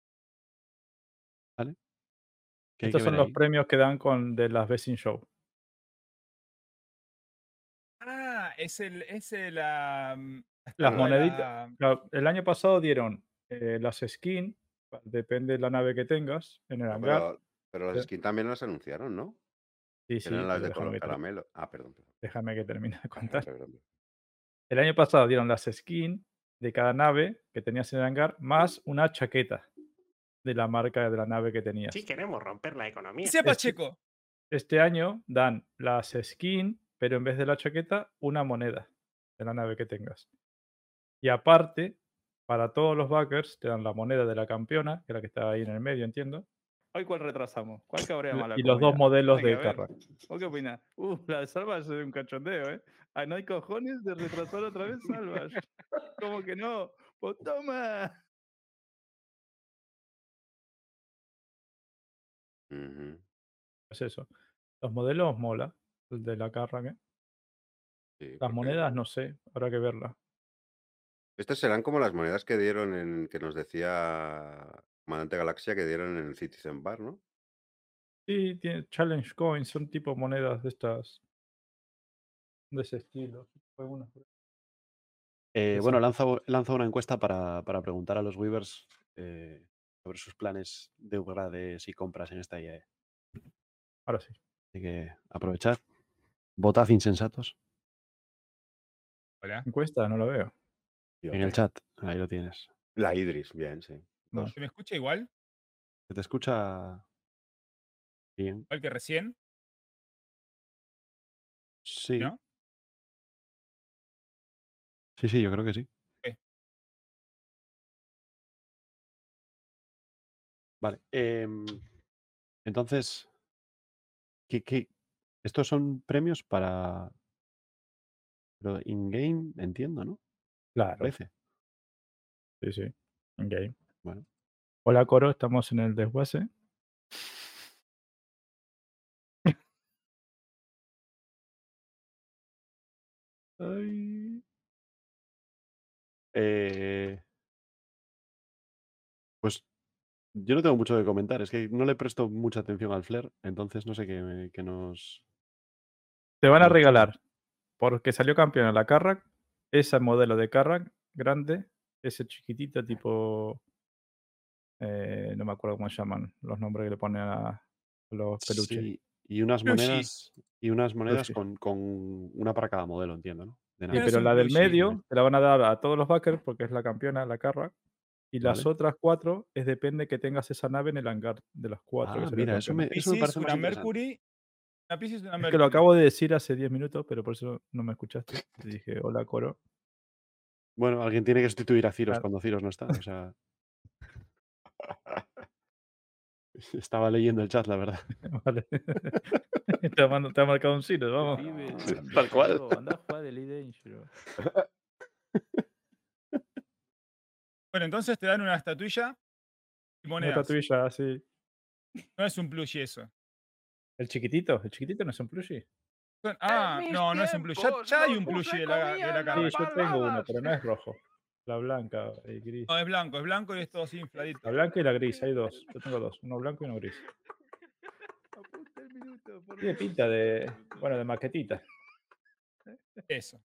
¿Qué hay que Estos son los premios que dan con de las Best in Show. Es el. Es el. Las moneditas. la- el año pasado dieron eh, las skins, depende de la nave que tengas, en el hangar. pero, pero las Sí. skins también las anunciaron, ¿no? Sí, sí, eran las de color caramelo. Ah, perdón. perdón. déjame que termine de contar. perdón. El año pasado dieron las skins de cada nave que tenías en el hangar, más una chaqueta de la marca de la nave que tenías. Sí, queremos romper la economía. Sea Este- Pacheco. Este año dan las skins, pero en vez de la chaqueta, una moneda de la nave que tengas. Y aparte, para todos los backers, te dan la moneda de la campeona, que es la que está ahí en el medio, entiendo. Hoy cuál retrasamos. ¿Cuál cabrea más la Y los dos modelos de. Carrack. ¿Vos qué opinas? Uh, la de Salvas es un cachondeo, ¿eh? Ah, no hay cojones de retrasar otra vez Salvas. ¿Cómo que no? Pues toma. Ujú. Pues eso. Los modelos mola. De la Carrack. ¿eh? Sí, Las porque monedas, no sé. Habrá que verlas. Estas serán como las monedas que dieron en. que nos decía Comandante Galaxia que dieron en el Citizen Bar, ¿no? Sí, tiene Challenge Coins, son tipo monedas de estas. De ese estilo. Algunas. Eh, bueno, Exacto. lanzo, lanzo una encuesta para, para preguntar a los Weavers eh, sobre sus planes de upgrades y compras en esta IAE. Ahora sí. Así que aprovechad. Votad insensatos Hola. Encuesta, no lo veo. En el chat. Ahí lo tienes. La Idris, bien, sí. No. ¿Se me escucha igual? Se te escucha bien. Igual que recién. Sí. ¿No? Sí, sí, yo creo que sí. Vale. em, entonces, ¿qué, qué- estos son premios para... Pero in-game, entiendo, ¿no? Claro. Parece. Sí, sí. En game. Bueno. Hola, Coro, estamos en el desguace. Ay. Eh, pues yo no tengo mucho que comentar. Es que no le presto mucha atención al Flair, entonces no sé qué, qué nos... Te van a regalar, porque salió campeón en la Carrack, ese modelo de Carrack grande ese chiquitito tipo. eh, no me acuerdo cómo se llaman los nombres que le ponen a los peluches. Sí, y unas monedas, y unas monedas con, con una para cada modelo, entiendo, ¿no? De Sí, pero la del medio te la van a dar a todos los backers porque es la campeona, la Carra. Y las Vale. otras cuatro es depende que tengas esa nave en el hangar de las cuatro. Ah, mira, eso campeona. me, eso me parece una. Mercury. Una Es que lo acabo de decir hace 10 minutos, pero por eso no me escuchaste. Te dije, hola, coro. Bueno, alguien tiene que sustituir a Ciros Claro. cuando Ciros no está. O sea. Estaba leyendo el chat, la verdad. Vale. te, ha mand- te ha marcado un sino, vamos. Sí, tal cual. boludo, Andá a jugar de Elite Dangerous. Bueno, entonces te dan una estatuilla y Una estatuilla así. No es un plushie eso. El chiquitito, el chiquitito no es un plushie. Ah, no, no es un plushie. Ya, hay un plushie de la, de la carga. Sí, yo tengo uno, pero no es rojo. La blanca y gris. No, es blanco, es blanco y es todo así infladito. La blanca y la gris, hay dos. Yo tengo dos, uno blanco y uno gris. Tiene pinta de, bueno, de maquetita. Eso.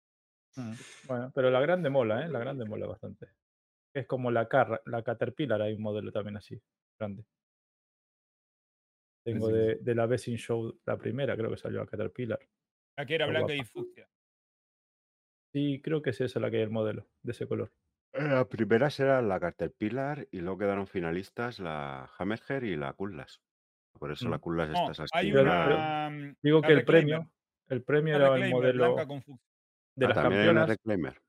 Mm, Bueno, pero la grande mola, ¿eh? La grande mola bastante. Es como la Carra, la Caterpillar, hay un modelo también así, grande. Tengo de, de la Bessing Show, la primera, creo que salió la Caterpillar. La que era blanca y fucsia. Sí, creo que es esa la que hay el modelo, de ese color. La primera será la Caterpillar y luego quedaron finalistas la Hammerhead y la Kullas. Por eso la Mm. Kullas No, está una. mm, Digo la que el Reclaimer, premio, el premio era el modelo con de Ah, las campeonas. Reclaimer.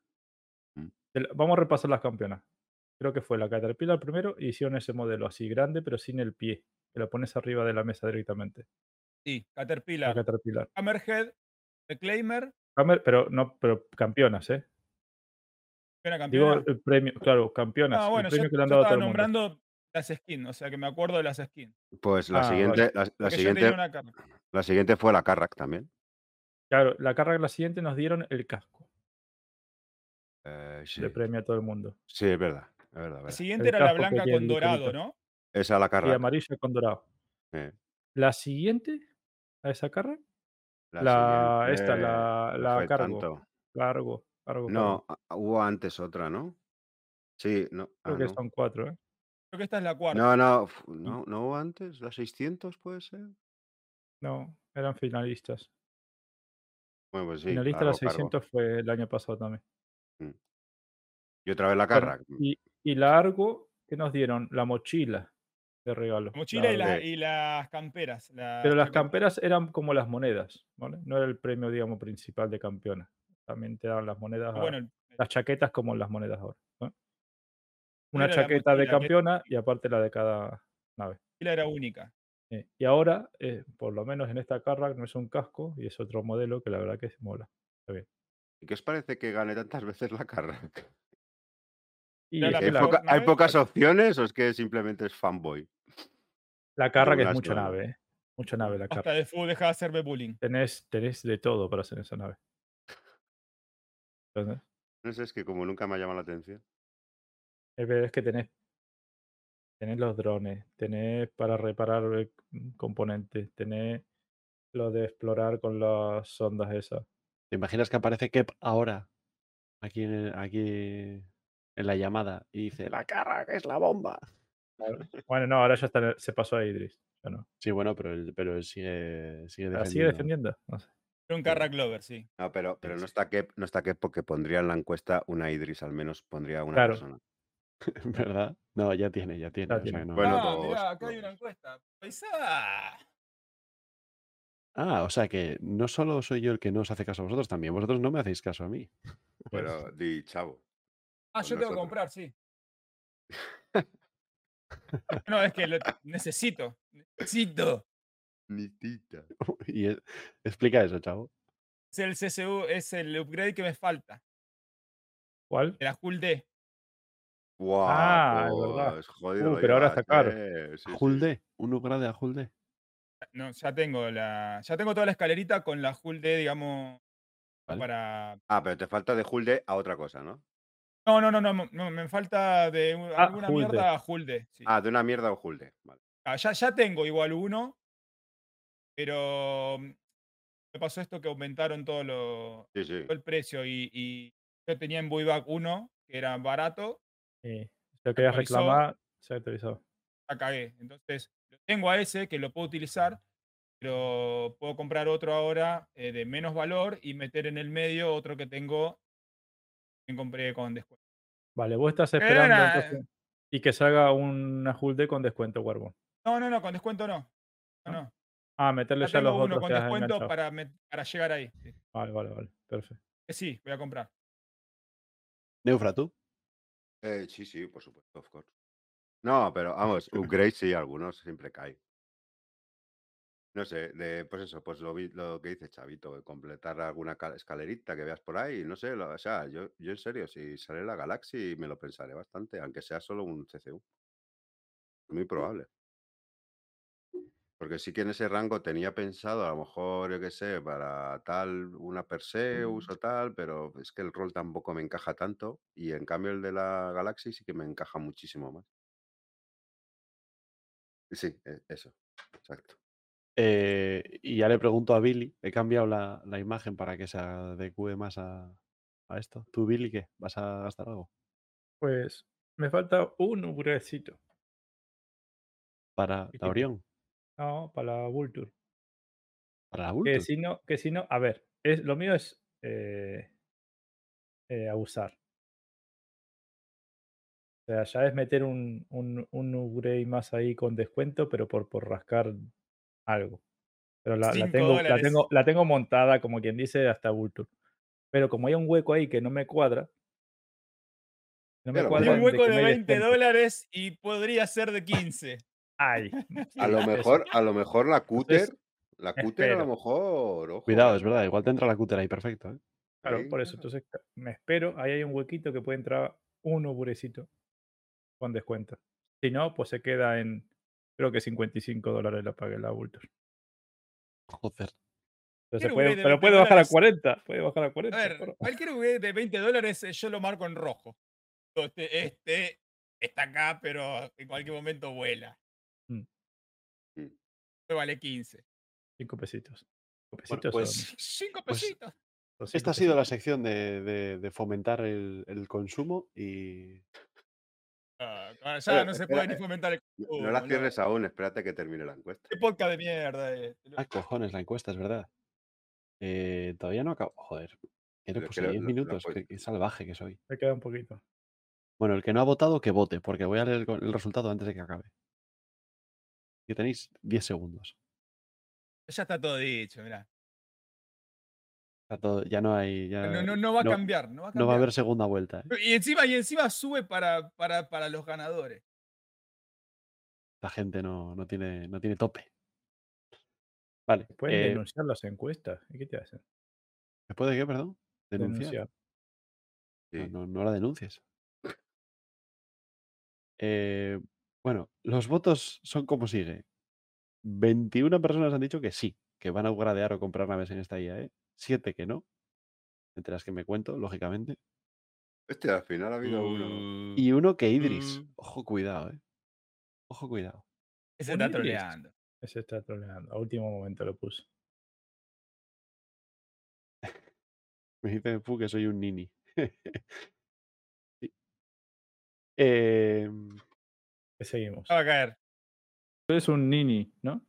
de la- vamos a repasar las campeonas. Creo que fue la Caterpillar primero y hicieron ese modelo así grande, pero sin el pie. Que lo pones arriba de la mesa directamente. Sí, La Caterpillar, Caterpillar. Hammerhead, Reclaimer, Hammer, pero no, pero campeonas, ¿eh? Digo campeona. el premio, claro, campeonas. Ah, bueno, el yo, premio que le han yo dado a estaba todo el mundo. nombrando las skins, o sea que me acuerdo de las skins. Pues la Ah, siguiente, la, siguiente, la siguiente fue la Carrack también. Claro, la carga la siguiente nos dieron el casco. Eh, sí. Le premio a todo el mundo. Sí, es verdad. Es verdad, es La siguiente El era la blanca con dorado. ¿no? Esa la Y Carrack. amarillo con dorado. eh. La siguiente, a esa carga, La, La- esta, la- no la cargo. tanto. cargo, cargo. No, cargo. a- hubo antes otra, ¿no? Sí, no. Creo ah, que no. son cuatro, ¿eh? Creo que esta es la cuarta. No, no, fu- no, no hubo antes, la 600 puede ser. No, eran finalistas. Bueno, pues sí. Finalista cargo, la cargo. 600 fue el año pasado también. Y otra vez la Bueno, Carrack. y, y la Argo, ¿qué nos dieron? La mochila de regalo. La mochila y, la- la- de- y las camperas. Pero las camperas eran como las monedas, ¿vale? No era el premio, digamos, principal de campeona. También te daban las monedas, Ah, a- Bueno, el- las chaquetas como las monedas ahora. ¿no? ¿Cuál Una era chaqueta de campeona y aparte la de cada nave. la mochila era única. Eh, y ahora, eh, por lo menos en esta carra, no es un casco y es otro modelo que la verdad que mola. ¿Y qué os parece que gane tantas veces la Carrack? Y ¿Hay, pocas opciones o es que simplemente es fanboy? La carra que es mucha nave, ¿eh? Mucha nave la Hasta carra. de fútbol deja de hacerme bullying. Tenés, tenés de todo para hacer esa nave. ¿Entendés? No sé, es que como nunca me ha llamado la atención. Es ver, es que tenés, tenés los drones, tenés para reparar eh, mm, componentes, tenés lo de explorar con las sondas esas. ¿Te imaginas que aparece Kep ahora aquí en, aquí en la llamada y dice la carra que es la bomba? Bueno, no, ahora ya está, se pasó a Idris. No. Sí, bueno, pero él, pero él sigue, sigue ¿La defendiendo. sigue defendiendo? No sé. Un Carrack Lover, sí. No, pero, pero no está que no está que porque pondría en la encuesta una Idris, al menos pondría una Claro. persona. ¿Verdad? No, ya tiene, ya tiene. Ya tiene. no- Bueno, ah, dos, mirá, acá hay una encuesta. Ah, o sea que no solo soy yo el que no os hace caso a vosotros, también vosotros no me hacéis caso a mí. Pero di, chavo. Ah, yo tengo que nosotros. comprar, sí. No, es que lo necesito. Necesito. Nitita. y es- explica eso, chavo. Es el CSU, es el upgrade que me falta. ¿Cuál? La Hull D. Guau, Ah, es verdad. pues, jodido Uh, pero ahora está caro. sí, sí, Hull sí. D, un upgrade a Hull D. No, ya tengo la. Ya tengo toda la escalerita con la Hull D, digamos. Vale. Para. Ah, pero te falta de Hulde a otra cosa, ¿no? No, no, no, no, no, me falta de un- Ah, alguna mierda a sí. Ah, de una mierda a Hulde. Vale. Ah, ya, ya tengo igual uno, pero mm, me pasó esto que aumentaron todo, lo, Sí, sí. todo el precio y, y yo tenía en Buyback uno que era barato si lo querías reclamar, se actualizó. la cagué. Entonces, tengo a ese que lo puedo utilizar, pero puedo comprar otro ahora eh, de menos valor y meter en el medio otro que tengo compré con descuento. Vale, vos estás esperando entonces, y que salga una Hull D con descuento, Warbo. No, no, no, con descuento no. No, ¿No? no. Ah, meterle Ya ya los uno otros con descuento para, para llegar ahí. Sí. Vale, vale, vale. Perfecto. Que sí, voy a comprar. Neufra, ¿tú? Eh, sí, sí, por supuesto, of course. No, pero vamos, upgrade sí, algunos siempre caen. No sé, de, pues eso, pues lo, vi- lo que dice Chavito, de completar alguna ca- escalerita que veas por ahí, no sé, lo- o sea, yo, yo en serio, si sale la Galaxy me lo pensaré bastante, aunque sea solo un CCU. Muy probable. Porque sí que en ese rango tenía pensado, a lo mejor, yo qué sé, para tal, una Perseus o tal, pero es que el rol tampoco me encaja tanto, y en cambio el de la Galaxy sí que me encaja muchísimo más. Sí, e- eso, exacto. Eh, y ya le pregunto a Billy, he cambiado la, la imagen para que se adecue más a, a esto. ¿Tú, Billy, qué? ¿Vas a gastar algo? Pues me falta un upgradecito. ¿Para la. Orión? No, para la Vulture. ¿Para la Que Vulture? si no, que si no, a ver, es, lo mío es eh, eh, abusar. O sea, ya es meter un, un, un más ahí con descuento, pero por, por rascar algo. Pero la, la tengo, la, tengo, la tengo montada, como quien dice, hasta Vulture. Pero como hay un hueco ahí que no me cuadra, no me Pero cuadra Tiene un de hueco de hay 20 descuento. dólares y podría ser de 15. Ay, A lo mejor, a lo mejor la cúter, Entonces, la cúter a lo mejor, ojo, Cuidado, eh, es verdad, igual te entra la cútera ahí perfecto. ¿eh? Claro, ahí, por eso. Entonces me espero. Ahí hay un huequito que puede entrar un uburecito con descuento. Si no, pues se queda en, creo que 55 dólares la pagué la Vulture. Joder. Pero, se Quiero puede, pero 20 puede bajar a dólares. 40. Puede bajar a A 40. ver, pero- cualquier upgrade de 20 dólares eh, yo lo marco en rojo. Este, este está acá, pero en cualquier momento vuela. Mm. Mm. Me vale 15. 5 pesitos. ¿Cinco Bueno, pesitos pues son- 5 Pues, pesitos. cinco esta ha sido la sección de, de- de fomentar el, el consumo y Ah, ah, ya no se espera, puede ni eh, fomentar el No, la no. cierres aún, espérate que termine la encuesta. Qué podcast de mierda este. Ah, cojones, la encuesta, es verdad. Eh, todavía no acabo. Joder, que Pero le es puse que lo- 10 lo- lo minutos. Qué, qué salvaje que soy. Me queda un poquito. Bueno, el que no ha votado, que vote, porque voy a leer el, resultado antes de que acabe. Y tenéis 10 segundos. Ya está todo dicho, mirá. Todo- ya no hay. Ya, No, no, no va a cambiar, no va a no va a cambiar. haber segunda vuelta. ¿eh? Y encima, y encima sube para, para, para los ganadores. La gente no, no, tiene, no tiene tope. Vale. Pueden eh, denunciar las encuestas. ¿Y qué te hacen? ¿Después de qué, perdón? Denunciar. Denunciar. No, Sí. no, no la denuncies. Eh, bueno, los votos son como sigue. 21 personas han dicho que sí, que van a upgradear o comprar naves en esta IAE. 7 que no. Entre las que me cuento, lógicamente. Este al final ha habido uno. Y uno que Idris. Mm. Ojo, cuidado, eh. Ojo, cuidado. Ese Un está Idris. troleando. Ese está troleando. A último momento lo puse. Me dice Fu que soy un nini. Sí. Em, ¿Qué seguimos? Va a caer. Tú eres un nini, ¿no?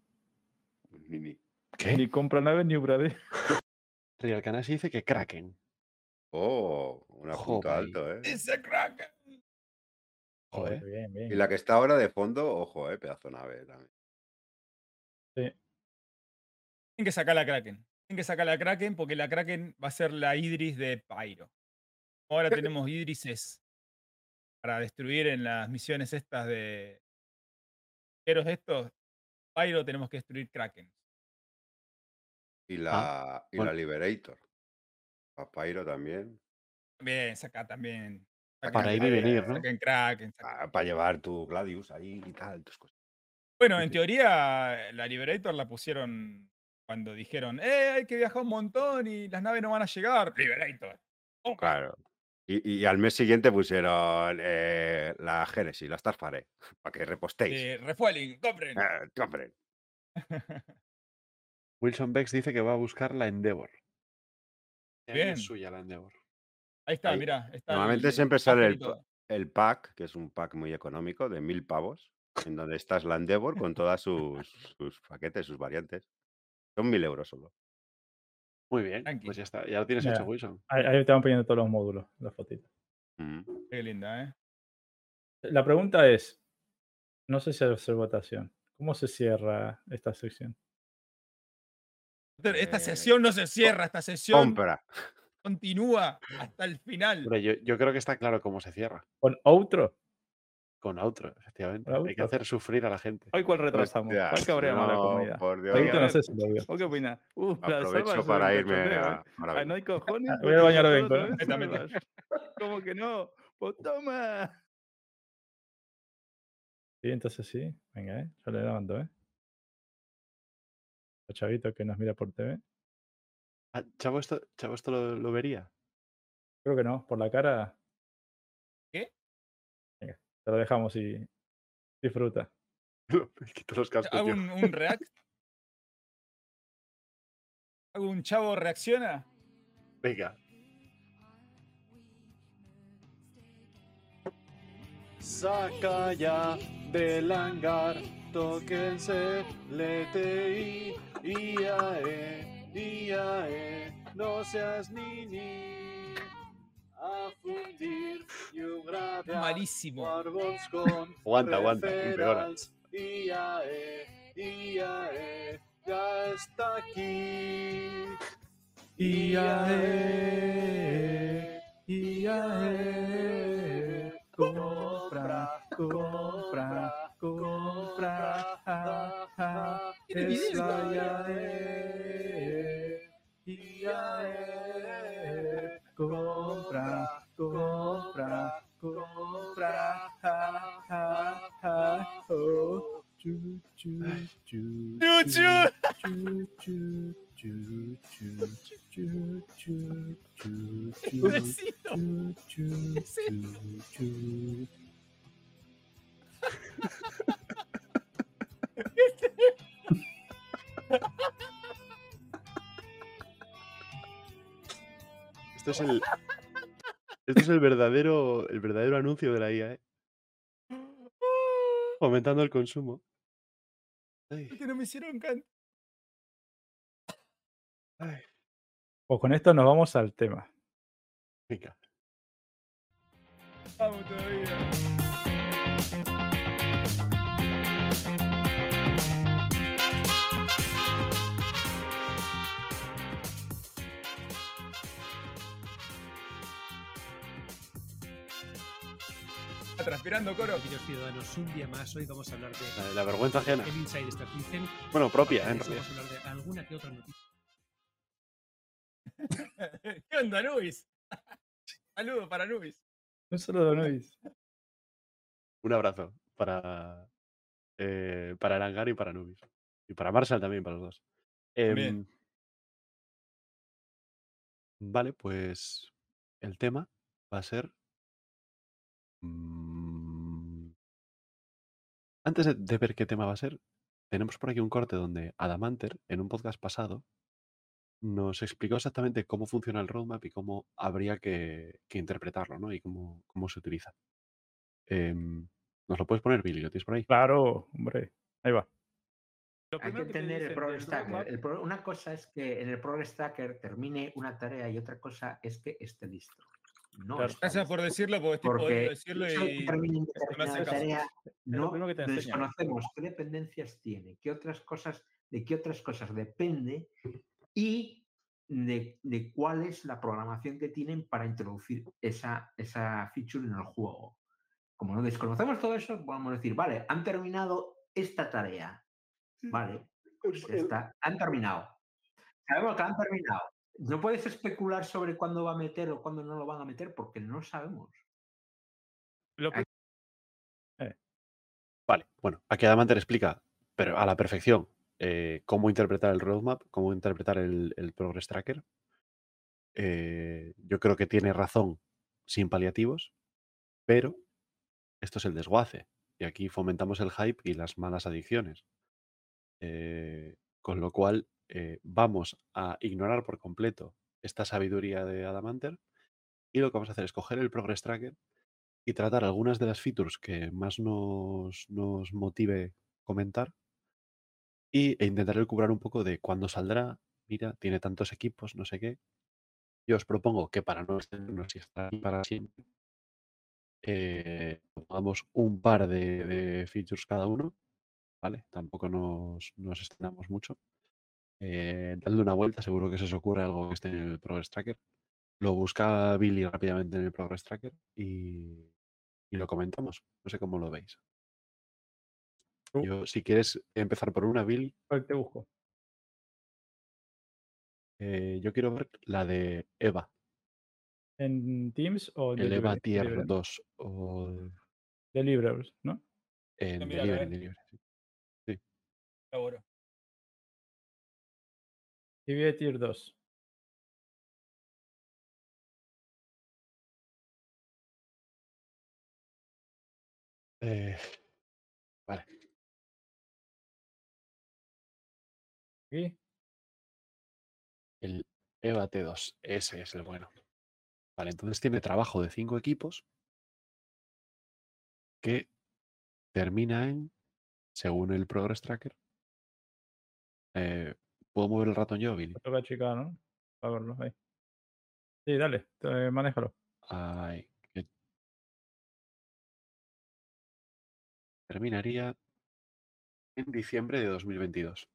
Mini. ¿Qué? Ni compra naves ni upgrade. Real Canasi dice que Kraken. Oh, un Ojo, punto ahí. alto, ¿eh? Ese crack. Joder, Joder. bien, bien. Y la que está ahora de fondo, ojo, ¿eh? Pedazo nave también. Sí. Tienen que sacar la Kraken. Tienen que sacar la Kraken porque la Kraken va a ser la Idris de Pyro. Ahora tenemos Idrises para destruir en las misiones estas de. Pero estos, Pyro tenemos que destruir Kraken. Y la, y bueno. la Liberator. Papyro también. También, saca también. Para ir y venir, ¿no? Saquen Kraken. saquen- para llevar tu Gladius ahí y tal. tus cosas. Bueno, en teoría, la Liberator la pusieron cuando dijeron, eh, hay que viajar un montón y las naves no van a llegar. Liberator. Pum. Claro. Y, y al mes siguiente pusieron eh, la Genesis, la Starfare, para que repostéis. Eh, refueling, compren. Eh, compren. Wilson Bex dice que va a buscar la Endeavor. Bien. Es suya la Endeavor. Ahí está, Ahí. mira. Está Normalmente el- siempre sale el, el pack, que es un pack muy económico de mil pavos, en donde estás la Endeavor con todas sus, sus paquetes, sus variantes. Son mil euros solo. Muy bien, Tranqui. pues ya está. Ya lo tienes hecho, Wilson. Ahí, te van poniendo todos los módulos, las fotitos. Mm. Qué linda, ¿eh? La pregunta es, no sé si ser votación. ¿Cómo se cierra esta sección? Esta Eh, sesión no se cierra, esta sesión Compra. continúa hasta el final. Yo, yo creo que está claro cómo se cierra. ¿Con outro? Con outro, efectivamente. Con Hay que hacer sufrir a la gente. Hoy cuál retrasamos. ¿Cuál cabrea más la no, comunidad? por Dios. Ahorita a no ver. sé si lo vio. ¿O qué opinas? Uh, Aprovecho Salva para irme a... ¿eh? ahora Ay, vengo. no hay cojones. Ah, voy al baño, ahora ¿eh? ¿Cómo que no? Pues toma. Sí, entonces sí. Venga, ¿eh? Yo le levanto, ¿eh? Chavito que nos mira por TV. Ah, Chavo, esto, Chavo, esto lo, lo vería. Creo que no, por la cara. ¿Qué? Venga, te lo dejamos y disfruta. Quito los cascos, Hago un, un react. Hago un chavo reacciona. Venga. Saca ya del hangar, tóquense, LTI, IAE, IAE, no seas nini. A fundir y un gravear, Malísimo. Aguanta, aguanta, empeora. IAE, IAE, ya está aquí. IAE, IAE, compra, compra, compra, ja, ja, Tiene es video. la IAE, IAE, compra, compra, compra, ja, ja, ja, oh, chu, chu, chu, Chu, chu. chu, chu, chu, chu, chu, chu, chu, Pobrecito. chu, chu, ¿Qué es chu, chu. Esto es el. Esto es el verdadero, el verdadero anuncio de la IA, ¿eh? Aumentando el consumo. Ay, Que no me hicieron canto. ay, Pues con esto nos vamos al tema. venga. Vamos todavía. Transpirando coro. Queridos ciudadanos, un día más, hoy vamos a hablar de La, la vergüenza ajena. el Inside Star Citizen. Bueno, propia, ¿eh? en de realidad. Vamos a hablar de alguna que otra noticia. ¿Qué onda, Nubis? Saludos para Nubis. Un saludo, Luis. Un abrazo para, eh, para el hangar y para Nubis. Y para Marshall también, para los dos. También. Em, vale, pues el tema va a ser. mm, Antes de, de ver qué tema va a ser, tenemos por aquí un corte donde Adamanter, en un podcast pasado, nos explicó exactamente cómo funciona el roadmap y cómo habría que, que interpretarlo, ¿no? Y cómo, cómo se utiliza. Em, ¿Nos lo puedes poner, Billy? ¿Lo tienes por ahí? Claro, hombre. Ahí va. Hay que tener el Progress roadmap- El pro- una cosa es que en el Progress Tracker termine una tarea y otra cosa es que esté listo. No Claro. está Gracias por decirlo, porque estoy decirlo y. me hace caso. tarea, no que te desconocemos qué dependencias tiene, qué otras cosas, de qué otras cosas depende y de, de cuál es la programación que tienen para introducir esa, esa feature en el juego. Como no desconocemos todo eso, podemos decir, vale, han terminado esta tarea. Vale, pues ya está, han terminado. Sabemos que han terminado. No puedes especular sobre cuándo va a meter o cuándo no lo van a meter porque no sabemos. Lo Ay. Vale, bueno, aquí Adamanter explica, pero a la perfección, eh, cómo interpretar el roadmap, cómo interpretar el, el progress tracker. Eh, yo creo que tiene razón sin paliativos, pero esto es el desguace. Y aquí fomentamos el hype y las malas adicciones. Eh, con lo cual, eh, vamos a ignorar por completo esta sabiduría de Adamanter y lo que vamos a hacer es coger el progress tracker y tratar algunas de las features que más nos, nos motive comentar y, e intentar recuperar un poco de cuándo saldrá. Mira, tiene tantos equipos, no sé qué. Yo os propongo que para no extendernos y para siempre, eh, pongamos un par de, de features cada uno, ¿vale? Tampoco nos, nos extendamos mucho. Eh, dadle una vuelta, seguro que se os ocurre algo que esté en el Progress Tracker. Lo busca Billy rápidamente en el Progress Tracker y, y lo comentamos. No sé cómo lo veis. Yo, si quieres empezar por una, Billy, ¿Cuál te busco? eh, yo quiero ver la de Eva, ¿En Teams o en el Eva? Tier Delivery. 2 o Deliverables, ¿no? en. Delivery, Ahora. TV Tier 2. Eh, vale, Aquí. el Eva T2, ese es el bueno. Vale, entonces tiene trabajo de cinco equipos que termina en, según el Progress Tracker, eh, ¿puedo mover el ratón yo, Billy? Me toca chicar, ¿no? A verlo ahí. Sí, dale, eh, manéjalo. Ay, que terminaría en diciembre de 2022.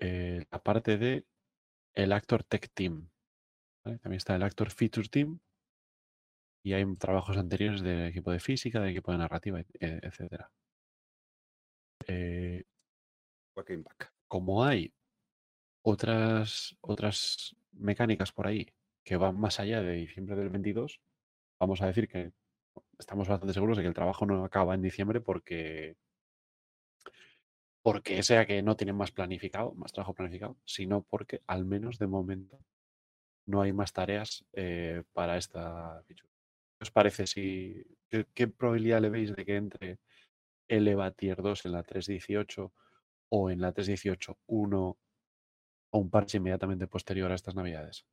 Eh, la parte de el Actor Tech Team. ¿vale? También está el Actor Feature Team. Y hay trabajos anteriores del equipo de física, del equipo de narrativa, et- eh, etcétera. Eh. Como hay otras, otras mecánicas por ahí que van más allá de diciembre del 22, vamos a decir que estamos bastante seguros de que el trabajo no acaba en diciembre porque porque sea que no tienen más planificado, más trabajo planificado, sino porque al menos de momento no hay más tareas eh, para esta feature. ¿Qué os parece si qué, qué probabilidad le veis de que entre el EVA Tier 2 en la 3.18 o en la 3.18 1 o un parche inmediatamente posterior a estas navidades?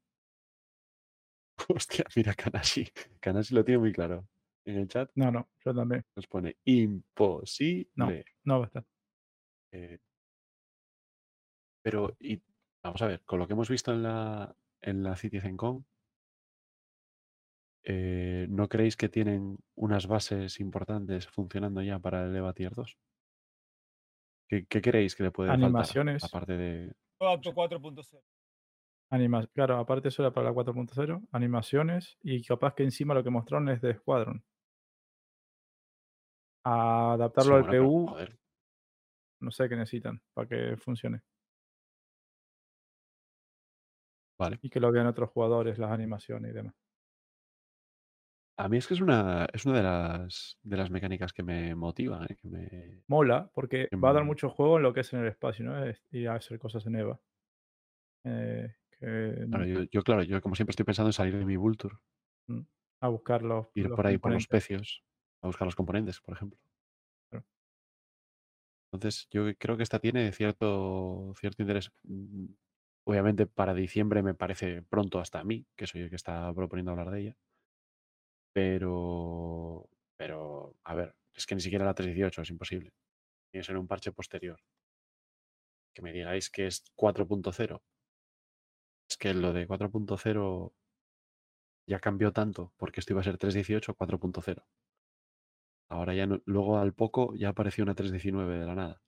Hostia, mira Kanashi. Kanashi lo tiene muy claro. En el chat No, no, yo también. nos pone imposible. No va a estar. Eh, pero, y, vamos a ver, con lo que hemos visto en la, en la CitizenCon, eh, ¿no creéis que tienen unas bases importantes funcionando ya para el EVA Tier 2? ¿Qué, qué creéis que le puede Animaciones. faltar? Aparte de. Todo apto 4.0. Anima claro, aparte eso era para la 4.0, animaciones y capaz que encima lo que mostraron es de Squadron. A Sí, adaptarlo al bueno, PU, no sé qué necesitan para que funcione. vale. Y que lo vean otros jugadores, las animaciones y demás. A mí es que es una, es una de las, de las mecánicas que me motivan, ¿eh? que me, Mola, porque va a dar mucho juego en lo que es en el espacio, ¿no? Ir a hacer cosas en EVA. Eh, que, Claro, yo, yo, claro, yo como siempre estoy pensando en salir de mi Vulture, mm, a buscar los, ir los por ahí por los pecios, a buscar los componentes, por ejemplo. Claro. Entonces, yo creo que esta tiene cierto, cierto interés. Mm, Obviamente, para diciembre me parece pronto hasta a mí, que soy el que está proponiendo hablar de ella. Pero, pero, a ver, es que ni siquiera la 318 es imposible. Tiene que ser un parche posterior. Que me digáis que es 4.0. Es que lo de 4.0 ya cambió tanto, porque esto iba a ser 3.18 o 4.0. Ahora ya no, luego al poco ya apareció una 3.19 de la nada.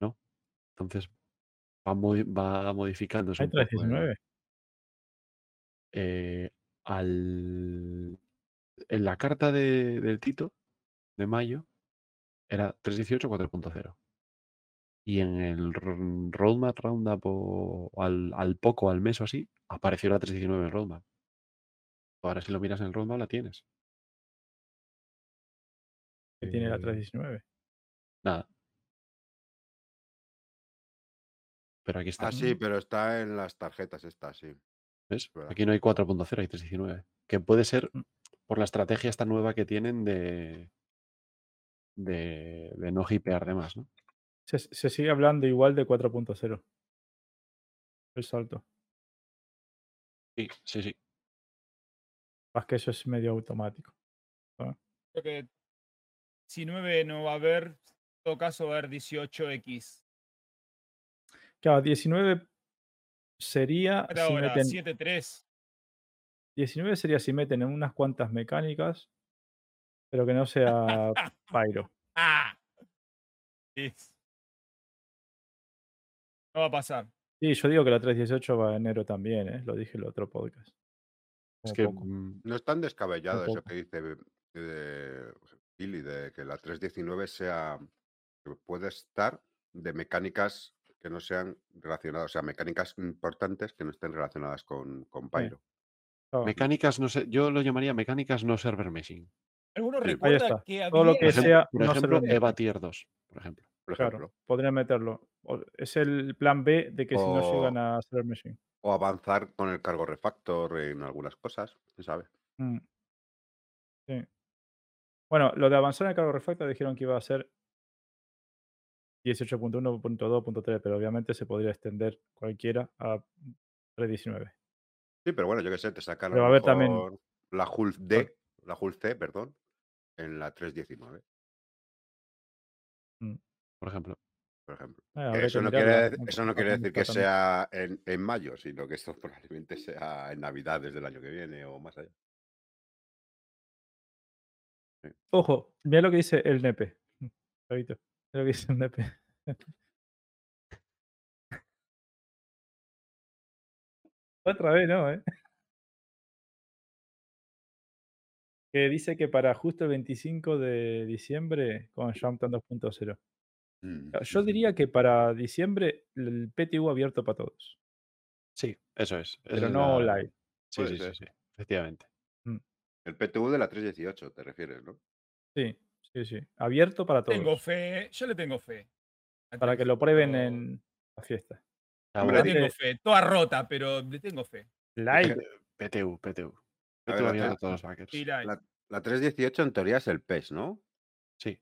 ¿No? Entonces va, modi- va modificándose Hay un poco. el- 319. eh, al, en la carta de- del Tito de mayo era 3.18 4.0. Y en el Roadmap Roundup o al, al poco, al mes o así, apareció la 3.19 en el Roadmap. Ahora si lo miras en el Roadmap la tienes. que tiene la Eh, 319. Nada. Pero aquí está. Ah, sí, pero está en las tarjetas, está, sí. ¿Ves? Aquí no hay 4.0, hay 3.19. Que puede ser Mm. por la estrategia esta nueva que tienen de, de, de no hipear de más, ¿no? Se, se sigue hablando igual de 4.0. El salto. Sí, sí, sí. Más que eso es medio automático. Creo que 19 no va a haber, en todo caso va a haber 18X. Claro, 19 sería si ahora, meten, 7-3. 19 sería si meten en unas cuantas mecánicas, pero que no sea Pyro. ¡Ah! No va a pasar. Sí, yo digo que la 318 va a enero también, ¿eh? lo dije en el otro podcast. Es que poco. mm, No es tan descabellado eso poco. que dice de Billy, de que la 319 sea, que puede estar de mecánicas que no sean relacionadas, o sea, mecánicas importantes que no estén relacionadas con, con Pyro. Claro, mecánicas, no sé, yo lo llamaría mecánicas no server meshing. ¿Alguno Sí. ahí recuerda está. que Todo lo había que Por sea por no ejemplo server Eva meshing. Tier 2, por ejemplo. Por Claro, ejemplo. podría meterlo. O- Es el plan B de que si no llegan a server machine. o avanzar con el cargo refactor en algunas cosas, quién sabe. Mm, Sí. Bueno, lo de avanzar en el cargo refactor dijeron que iba a ser 18.1.2.3, pero obviamente se podría extender cualquiera a 3.19. Sí, pero bueno, yo qué sé, te sacan a Pero va lo a haber también. la Hulk cual- D, la Hulk C, perdón, en la 319, Mm, Por ejemplo. por ejemplo. eh, eso no quiere, eso no quiere decir que sea en, en mayo, sino que esto probablemente sea en Navidades del año que viene o más allá. Sí. Ojo, mira lo que dice el nepe. Chavito, que. Otra vez, ¿no? ¿Eh? Que dice que para justo el 25 de diciembre con Jumpton 2.0. Mm, Yo diría que para diciembre el PTU abierto para todos, Sí, eso es. Pero es no la... live. Sí, sí, sí, sí. Efectivamente. Mm, El PTU de la 318, te refieres, ¿no? Sí, sí, sí. Abierto para Tengo todos. fe, yo le tengo fe. Para que lo prueben 318. en la fiesta. Ah, Le tengo fe, toda rota, pero le tengo fe. live. PTU, PTU. A ver, PTU la, abierto a tre- todos los. Y la- la- la 318 en teoría es el PES, ¿no? Sí,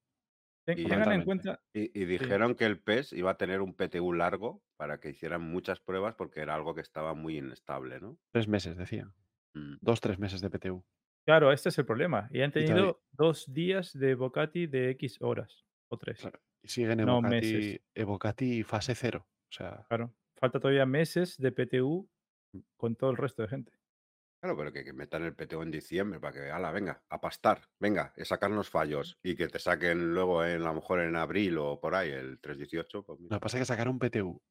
Y, Tengan en cuenta, y- y sí, dijeron que el PES iba a tener un PTU largo para que hicieran muchas pruebas porque era algo que estaba muy inestable, ¿no? tres meses, decía. Mm. Dos, tres meses de PTU. Claro, este es el problema. Y han Y tenido dos días de Bocati de X horas o tres, claro, y siguen no meses. Evocati, Evocati fase cero. O sea, Claro, falta todavía meses de PTU con todo el resto de gente. Claro, pero que, que metan el PTU en diciembre para que, ala, venga, a pastar, venga, a sacarnos fallos y que te saquen luego en, a lo mejor en abril o por ahí el 318. Pues lo que pasa es que sacaron un PTU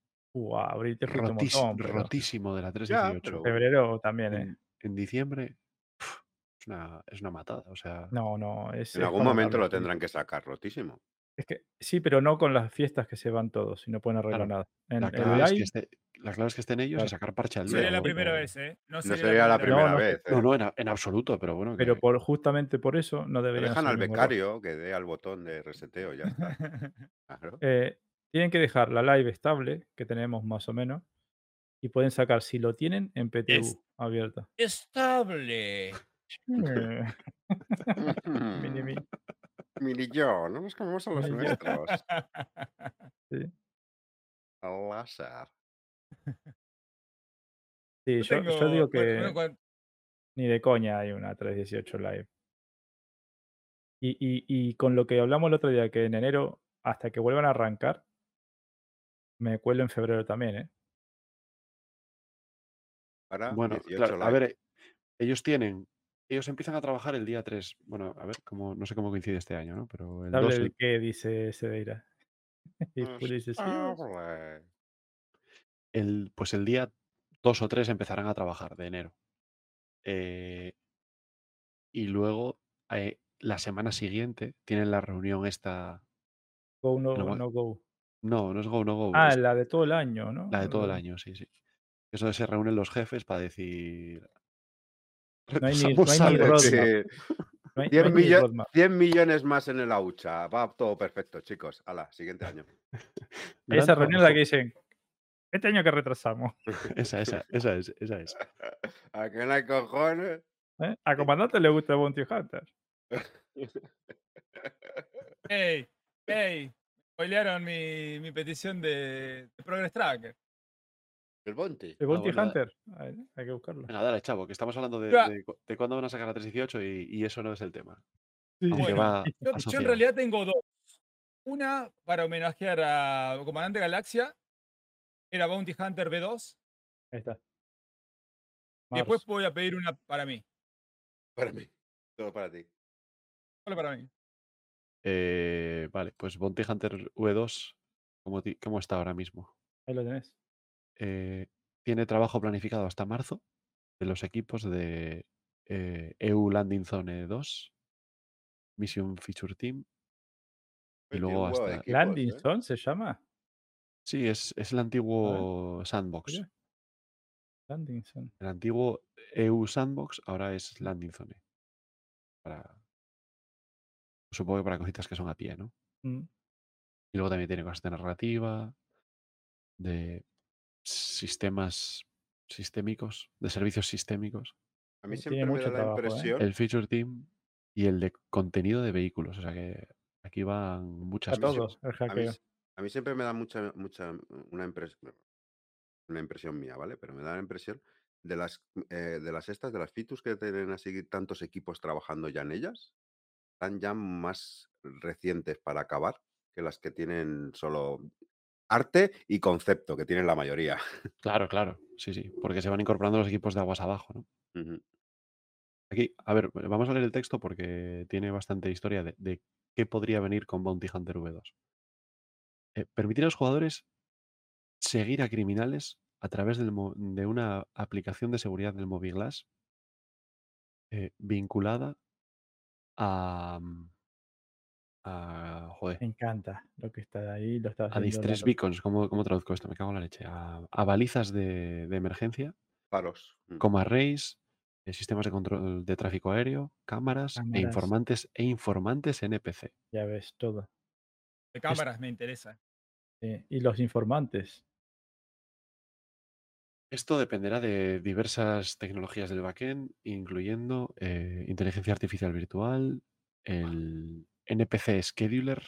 abril te un rotis- montón, pero rotísimo de la Ya, 318 pero febrero también, ¿eh? en, en diciembre. Es, una, es una matada. O sea, No, no, es, en es algún para momento lo tendrán que sacar rotísimo. Es que sí, pero no con las fiestas que se van todos y no pueden arreglar claro, nada. En la clave, es que live, esté, la clave es que estén ellos y claro, sacar parche al día. sería la ¿no? primera Pero- vez, ¿eh? No No sería, la primera No, vez. no. No, ¿eh? no, en, en absoluto, pero bueno, pero por justamente por eso no deberían dejan hacer al el mismo error. becario que dé al botón de reseteo ya está. Claro. Eh, tienen que dejar la live estable, que tenemos más o menos, y pueden sacar, si lo tienen, en PTU Es abierta. estable. Mini mi, Mini yo, no nos comemos a los mini yo. nuestros. Sí, Al láser. Sí, Yo yo, digo Bueno, bueno, que ni de coña hay una 318 live. Y, y, y con lo que hablamos el otro día, que en enero, hasta que vuelvan a arrancar, me cuelo en febrero también, ¿eh? Ahora, Bueno, 18 claro, a ver, ellos tienen, ellos empiezan a trabajar el día 3. Bueno, a ver, cómo, no sé cómo coincide este año, ¿no? Pero el 2, Hable el, que dice Sedeira. Y Pues. Estable. el- pues el día 2 o 3 empezarán a trabajar de enero. Eh, y luego, eh, la semana siguiente, tienen la reunión esta. Go, No, no, no go. no, no es Go, no Go. Ah, es la de todo el año, ¿no? la de todo el año, sí, sí. Eso de se reúnen los jefes para decir. No hay ni, no hay ni algo. Sí, roadmap. No hay, no 100, hay ni millo- roadmap. 100 millones más en el AUCHA. Va todo perfecto, chicos. Hala, siguiente año. Esa reunión la que dicen, este año que retrasamos. Esa, esa, esa es, esa es. ¿A qué no hay cojones? ¿eh? A comandante le gusta Bounty Hunter. Ey, ey. Spoilearon mi, mi petición de, de Progress Tracker. El Bounty. El Bounty bueno, da- Hunter. A ver, hay que buscarlo. Venga, dale, chavo, que estamos hablando de, de cu- de cuándo van a sacar la 318 y, y eso no es el tema. Sí. Aunque Bueno, va Yo, yo en realidad tengo dos. Una para homenajear a Comandante Galaxia, era Bounty Hunter B2. Ahí está. Y después voy a pedir una para mí. Para mí. Todo para ti. Solo para mí. Eh, vale, pues Bounty Hunter V2, ¿cómo, cómo está ahora mismo? Ahí lo tenés. Eh, tiene trabajo planificado hasta marzo de los equipos de eh, EU Landing Zone 2, Mission Feature Team. Y luego hasta. equipos, Landing ¿eh? Zone se llama. Sí, es, es el antiguo Sandbox. Landing Zone. El antiguo EU Sandbox ahora es Landing Zone. Para, supongo que para cositas que son a pie, ¿no? Mm. Y luego también tiene cosas de narrativa, de sistemas sistémicos, de servicios sistémicos, A mí siempre me da la trabajo, ¿eh? impresión. el feature team y el de contenido de vehículos. O sea que aquí van A muchas todo, cosas. el A mí, a mí siempre me da mucha, mucha, una impresión, una impresión mía, ¿vale? Pero me da la impresión de las, eh, de las estas, de las fitus que tienen así tantos equipos trabajando ya en ellas, están ya más recientes para acabar que las que tienen solo arte y concepto, que tienen la mayoría. Claro, claro. Sí, sí. Porque se van incorporando los equipos de aguas abajo, ¿no? Aquí, a ver, vamos a leer el texto porque tiene bastante historia de, de qué podría venir con Bounty Hunter V2. Eh, permitir a los jugadores seguir a criminales a través del de una aplicación de seguridad del Moviglass eh, vinculada a, mm, a, joder, Me encanta lo que está ahí. Lo está a distress la- beacons. ¿Cómo, cómo traduzco esto? Me cago en la leche. A, a balizas de, de emergencia, Faros. Mm. como arrays, eh, sistemas de control de tráfico aéreo, cámaras, e informantes e informantes NPC. Ya ves todo. De cámaras me interesa. Y los informantes. Esto dependerá de diversas tecnologías del backend, incluyendo eh, inteligencia artificial virtual, el NPC Scheduler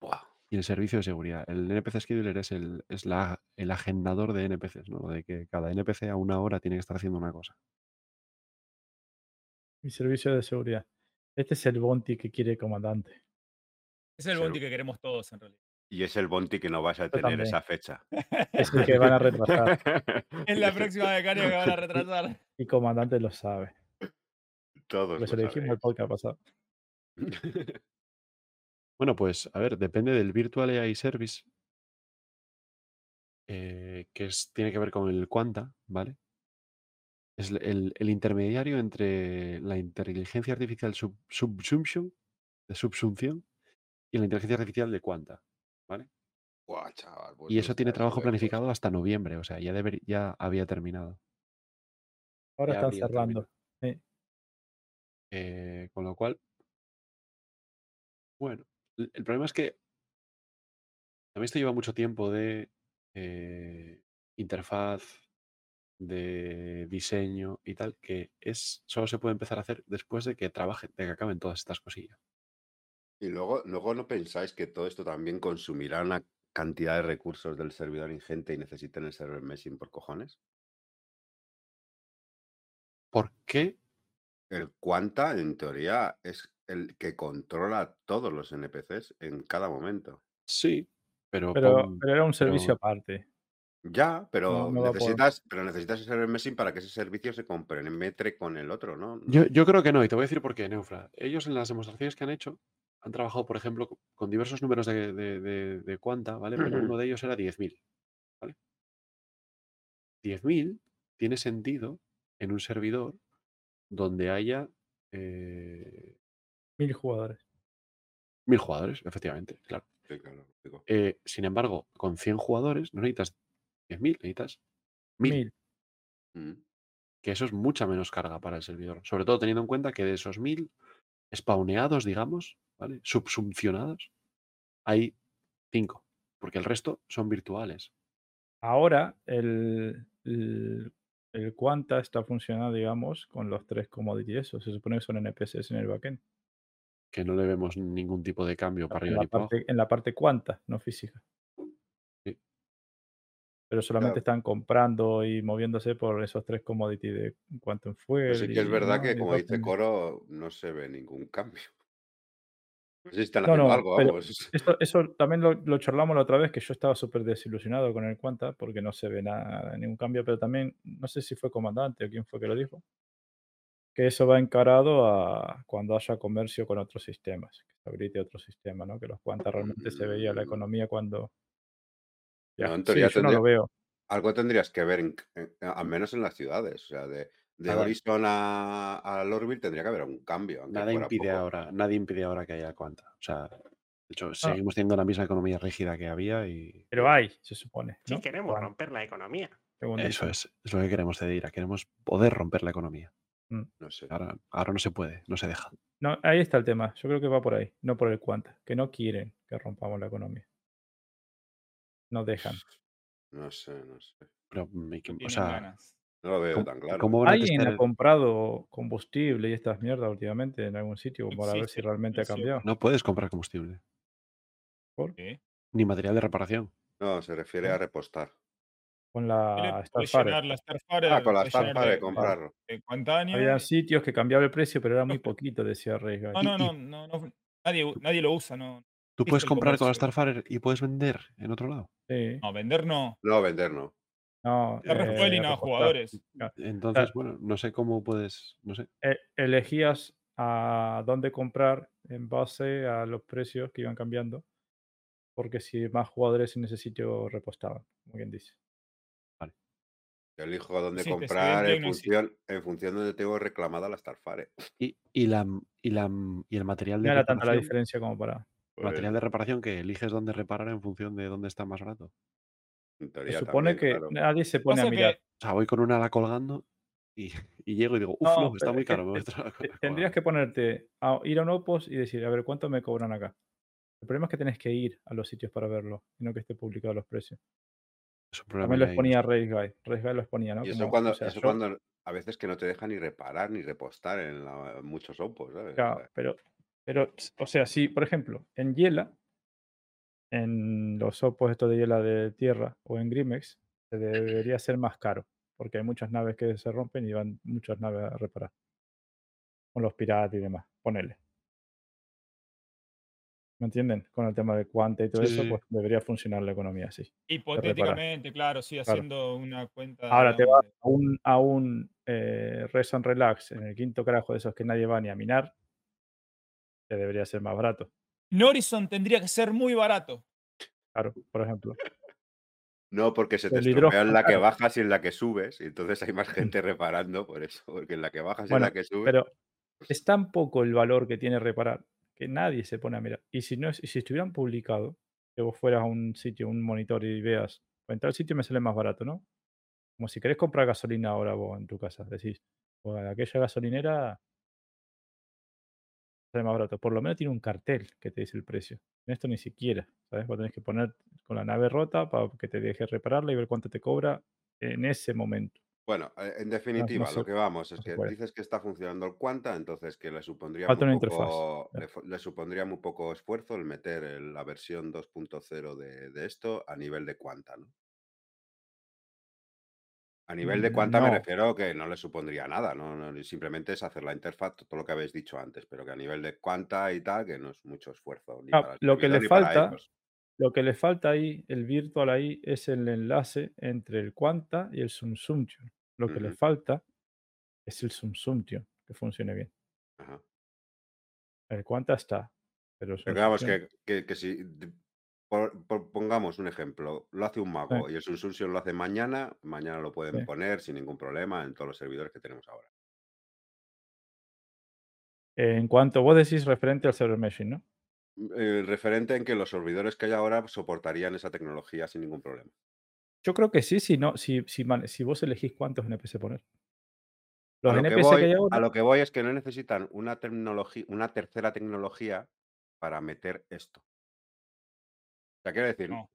Buah. y el servicio de seguridad. El NPC Scheduler es el, es la, el agendador de NPCs, ¿no? Lo de que cada NPC a una hora tiene que estar haciendo una cosa. Y servicio de seguridad. Este es el bounty que quiere el comandante. Es el bounty que queremos todos en realidad. Y es el Bonti que no vas a tener también. esa fecha. Es el que van a retrasar. Es la próxima becaria que van a retrasar. Y comandante lo sabe. Todos Por eso lo le dijimos el podcast pasado. Bueno, pues a ver, depende del Virtual AI Service, eh, que es, tiene que ver con el Quanta, ¿vale? Es el- el, el intermediario entre la inteligencia artificial sub- subsumption, de subsunción, y la inteligencia artificial de Quanta, ¿vale? Buah, chaval, pues Y eso tiene estás trabajo planificado hasta noviembre, o sea, ya, deber- ya había terminado. Ahora Ya están habría cerrando. terminado. Eh, con lo cual, bueno, el, problema es que a mí esto lleva mucho tiempo de eh, interfaz, de diseño y tal, que es solo se puede empezar a hacer después de que trabajen, de que acaben todas estas cosillas. Y luego, luego no pensáis que todo esto también consumirá una cantidad de recursos del servidor ingente y necesiten el server meshing por cojones. ¿Por qué? El Quanta, en teoría, es el que controla todos los NPCs en cada momento. Sí, pero, Pero, era un servicio pero- aparte. Ya, pero No, no va por- necesitas, pero necesitas el server meshing para que ese servicio se compenetre con el otro, ¿no? yo, yo creo que no, y te voy a decir por qué, Neufra. Ellos en las demostraciones que han hecho han trabajado, por ejemplo, co- con diversos números de, de, de, de Quanta, ¿vale? Pero uno de ellos era 10.000, ¿vale? 10.000 tiene sentido en un servidor donde haya eh, Mil jugadores. mil jugadores, efectivamente, claro. Sí, claro, lógico. Eh, sin embargo, con 100 jugadores no necesitas 10.000, necesitas 1.000, Mil. Mm. que eso es mucha menos carga para el servidor. Sobre todo teniendo en cuenta que de esos 1.000 spawneados, digamos, ¿vale? Subsumpcionados, hay 5, porque el resto son virtuales. Ahora el, el, el Quanta está funcionando, digamos, con los tres commodities. Eso se supone que son NPCs en el backend. Que no le vemos ningún tipo de cambio para En arriba la, ni para parte, en la parte Quanta, no física. pero solamente Claro. están comprando y moviéndose por esos tres commodities de Quantum Pero Fuel sí que es verdad que, como dice. Coro, no se ve ningún cambio. No sé si están No, haciendo no, algo, vamos. eso, eso también lo, lo charlamos la otra vez, que yo estaba súper desilusionado con el Quanta porque no se ve nada, ningún cambio, pero también, no sé si fue comandante o quién fue que lo dijo, que eso va encarado a cuando haya comercio con otros sistemas, que se habilite otro sistema, ¿no? Que los Quanta realmente se veía la Mm, economía cuando... No, Ya, en sí, teoría yo no tendría, lo veo. algo tendrías que ver, en- en- al menos en las ciudades. O sea, de, de. Horizon a, a Lorville tendría que haber un cambio, Nada impide poco. ahora, nadie impide ahora que haya cuanta. O sea, de Ah. hecho, seguimos teniendo la misma economía rígida que había y Pero hay, se supone, Sí, ¿no? queremos Juan, romper la economía. eso es, es lo que queremos ceder, queremos poder romper la economía. Mm. No sé. Ahora, ahora no se puede, no se deja. No, ahí está el tema. Yo creo que va por ahí, no por el Quanta, que no quieren que rompamos la economía. No dejan. No sé, no sé. Pero, mm, o sea, ganas. No lo veo ¿cómo, tan claro. ¿Alguien ha el- comprado combustible y estas mierdas últimamente en algún sitio No para ver si realmente ha cambiado? No puedes comprar combustible, ¿Por? ¿Qué? ni material de reparación. No, se refiere a repostar. Con Él la Starfire. la. Ah, con la Starfire, comprarlo. Había sitios que cambiaba el precio, pero era muy poquito, decía Rey. No, no, no, no, no, nadie, nadie lo usa, no. Tú puedes comprar con la. Starfire y puedes vender en otro lado. Sí. No, vender no. No, vender no. No, eh, a. Claro. Entonces, bueno, no sé cómo puedes, no sé. Eh, elegías a dónde comprar en base a los precios que iban cambiando, porque si más jugadores en ese sitio repostaban, como quien dice. Yo elijo dónde comprar en función, en función de donde tengo reclamada la Starfire. Y, y, la, y, la, y el material de No era tanta la reparación, diferencia como para. Pues, material de reparación que eliges dónde reparar en función de dónde está más barato. en Se supone también, que claro. nadie se pone a mirar. que O sea, voy con una ala colgando y, y llego y digo, uff, No, no, está muy que caro. me tendrías colgando". que ponerte a ir a un Opus y decir, a ver, ¿cuánto me cobran acá? El problema es que tenés que ir a los sitios para verlo, y no que esté publicado los precios. Es un problema También que los hay, ponía no sé. Race Guy. Race Guy los ponía, ¿no? Y eso Como, cuando, o sea, eso cuando a veces que no te dejan ni reparar ni repostar en la- muchos opos, ¿sabes? Claro, pero, pero, o sea, si, por ejemplo, en Yela, en los opos estos de Yela de tierra o en Grimex, se debería ser más caro, porque hay muchas naves que se rompen y van muchas naves a reparar. Con los piratas y demás, ponele. ¿Me entienden? Con el tema de cuanta y todo Sí, eso, pues debería funcionar la economía así. hipotéticamente, claro, sí, Claro. haciendo una cuenta. Ahora te vas a un, a un eh, Rest and Relax en el quinto carajo de esos que nadie va ni a minar, que debería ser más barato. Norison tendría que ser muy barato. Claro, por ejemplo. No, porque se te estropea en la que bajas y en la que subes, y entonces hay más gente reparando por eso, porque en la que bajas y en la que subes. pero es tan poco el valor que tiene reparar que nadie se pone a mirar. Y si no es, y si estuvieran publicado, que vos fueras a un sitio, un monitor y veas, pues en tal sitio me sale más barato, ¿no? Como si querés comprar gasolina ahora vos en tu casa, decís, pues aquella gasolinera sale más barato. Por lo menos tiene un cartel que te dice el precio. En esto ni siquiera, ¿sabes? Vos tenés que poner con la nave rota para que te deje repararla y ver cuánto te cobra en ese momento. Bueno, eh, en definitiva, no lo que vamos es que dices que está funcionando el Quanta, entonces que le supondría muy poco, le, supondría muy poco esfuerzo el meter el- la versión 2.0 de, de esto a nivel de Quanta, ¿no? A nivel de Quanta me No, refiero que no le supondría nada, ¿no? Simplemente es hacer la interfaz, todo lo que habéis dicho antes, pero que a nivel de Quanta y tal, que no es mucho esfuerzo, ni Ah, para lo que le falta, ellos. Lo que le falta ahí, el virtual ahí, es el enlace entre el Quanta y el Subsumption. Lo que le falta es el Subsumption, que funcione bien. ajá. El Quanta está, pero Pero que que, si d- por- por- pongamos un ejemplo, lo hace un sí, mago y el Subsumption lo hace mañana, mañana lo pueden sí. poner sin ningún problema en todos los servidores que tenemos ahora. En cuanto vos decís referente al server meshing, ¿no? El referente en que los servidores que hay ahora soportarían esa tecnología sin ningún problema. Yo creo que sí, si, no, si, si, si vos elegís cuántos NPC poner. A lo que NPC que voy, hay a ahora, lo que voy es que no necesitan una tecnología, una tercera tecnología para meter esto. O sea, quiero decir, No,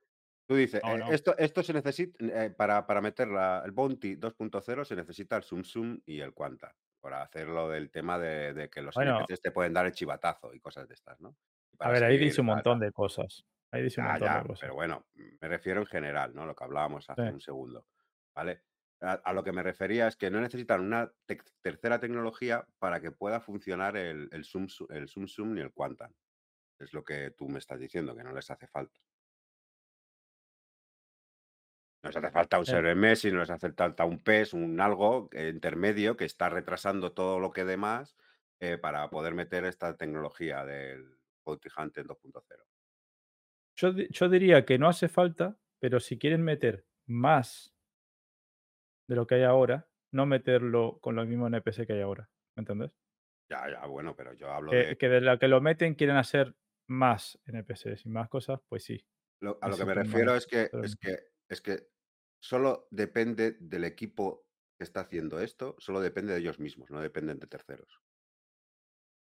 tú dices, no, eh, no. esto, esto se necesita, eh, para, para meter la- el Bounty 2.0 se necesita el Sum Sum y el Quanta, para hacerlo del tema de, de que los bueno, NPCs te pueden dar el chivatazo y cosas de estas, ¿no? A ver, ahí dice un montón de cosas. Ahí dice un Ya, montón ya, de cosas. pero bueno, me refiero en general, ¿no? Lo que hablábamos hace Sí. un segundo, ¿vale? A, a lo que me refería es que no necesitan una tercera tecnología para que pueda funcionar el, el, Zoom, el Zoom Zoom ni el Quantum. Es lo que tú me estás diciendo, que no les hace falta. No les hace falta un Eh. server mesh, no les hace falta un PES, un algo eh, intermedio que está retrasando todo lo que demás eh, para poder meter esta tecnología del Bounty Hunter 2.0. Yo, yo diría que no hace falta, pero si quieren meter más de lo que hay ahora, no meterlo con los mismos NPC que hay ahora. ¿Me entendés? Ya, ya, bueno, pero yo hablo Que, de... que de la que lo meten quieren hacer más NPCs y más cosas, pues sí. Lo- a lo que me más refiero es que, pero es que es que solo depende del equipo que está haciendo esto, solo depende de ellos mismos, no dependen de terceros.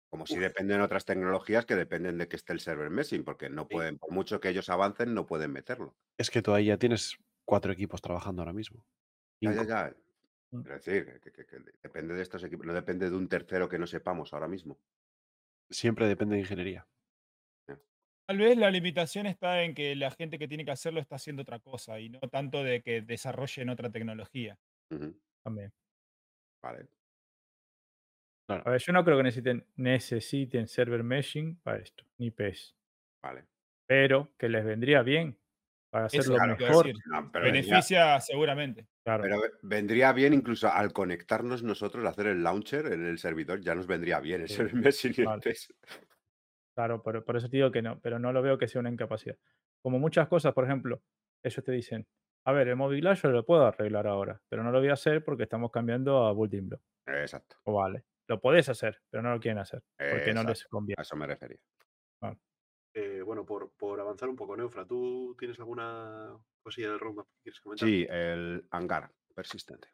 Como si dependen otras tecnologías que dependen de que esté el server meshing, porque no pueden, por mucho que ellos avancen, no pueden meterlo. Es que tú ahí ya tienes cuatro equipos trabajando ahora mismo. Ya, ya, ya. Mm. Quiero decir, que, que- que depende de estos equipos, no depende de un tercero que no sepamos ahora mismo. Siempre depende de ingeniería. Tal vez la limitación está en que la gente que tiene que hacerlo está haciendo otra cosa y no tanto de que desarrollen otra tecnología. También. Vale. Claro. A ver, yo no creo que necesiten, necesiten server meshing para esto, ni PES. Vale. Pero que les vendría bien para hacerlo mejor. No, pero vendría, Beneficia seguramente. Claro. pero ve- vendría bien incluso al conectarnos nosotros, hacer el launcher en el servidor, ya nos vendría bien el Sí, server meshing y el vale. PES. Claro, por, por eso te digo que no, pero no lo veo que sea una incapacidad. Como muchas cosas, por ejemplo, ellos te dicen, a ver, el móvil yo lo puedo arreglar ahora, pero no lo voy a hacer porque estamos cambiando a Building Block. Exacto. O vale, lo podés hacer, pero no lo quieren hacer, porque no les conviene. A eso me refería. Eh, bueno, por, por avanzar un poco, Neufra, ¿tú tienes alguna cosilla del roadmap que quieres comentar? Sí, el hangar persistente.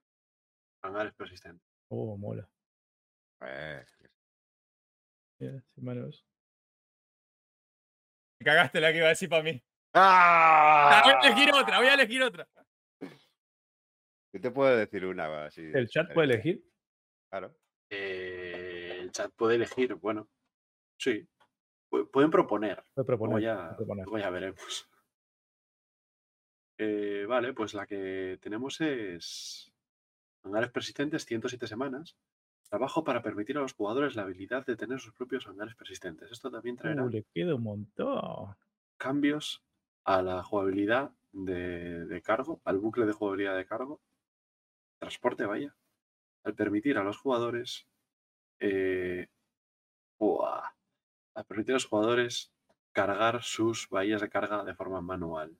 Hangares persistentes. Oh, mola. Eh, sí, manos. Me cagaste la que iba a decir para mí. ¡Ah! Ah, voy a elegir otra, voy a elegir otra. Yo te puedo decir una así. ¿El chat puede elegir? Claro. Eh, el chat puede elegir, bueno, sí. Pu- Pueden proponer. Puede Luego proponer. ya, proponer. luego ya veremos. Eh, vale, pues la que tenemos es hangares persistentes, 107 semanas. Trabajo para permitir a los jugadores la habilidad de tener sus propios hangares persistentes. Esto también traerá Uh, le queda un montón. cambios a la jugabilidad de, de cargo, al bucle de jugabilidad de cargo, transporte, vaya, al permitir a los jugadores, eh, ¡buah! al permitir a los jugadores cargar sus bahías de carga de forma manual.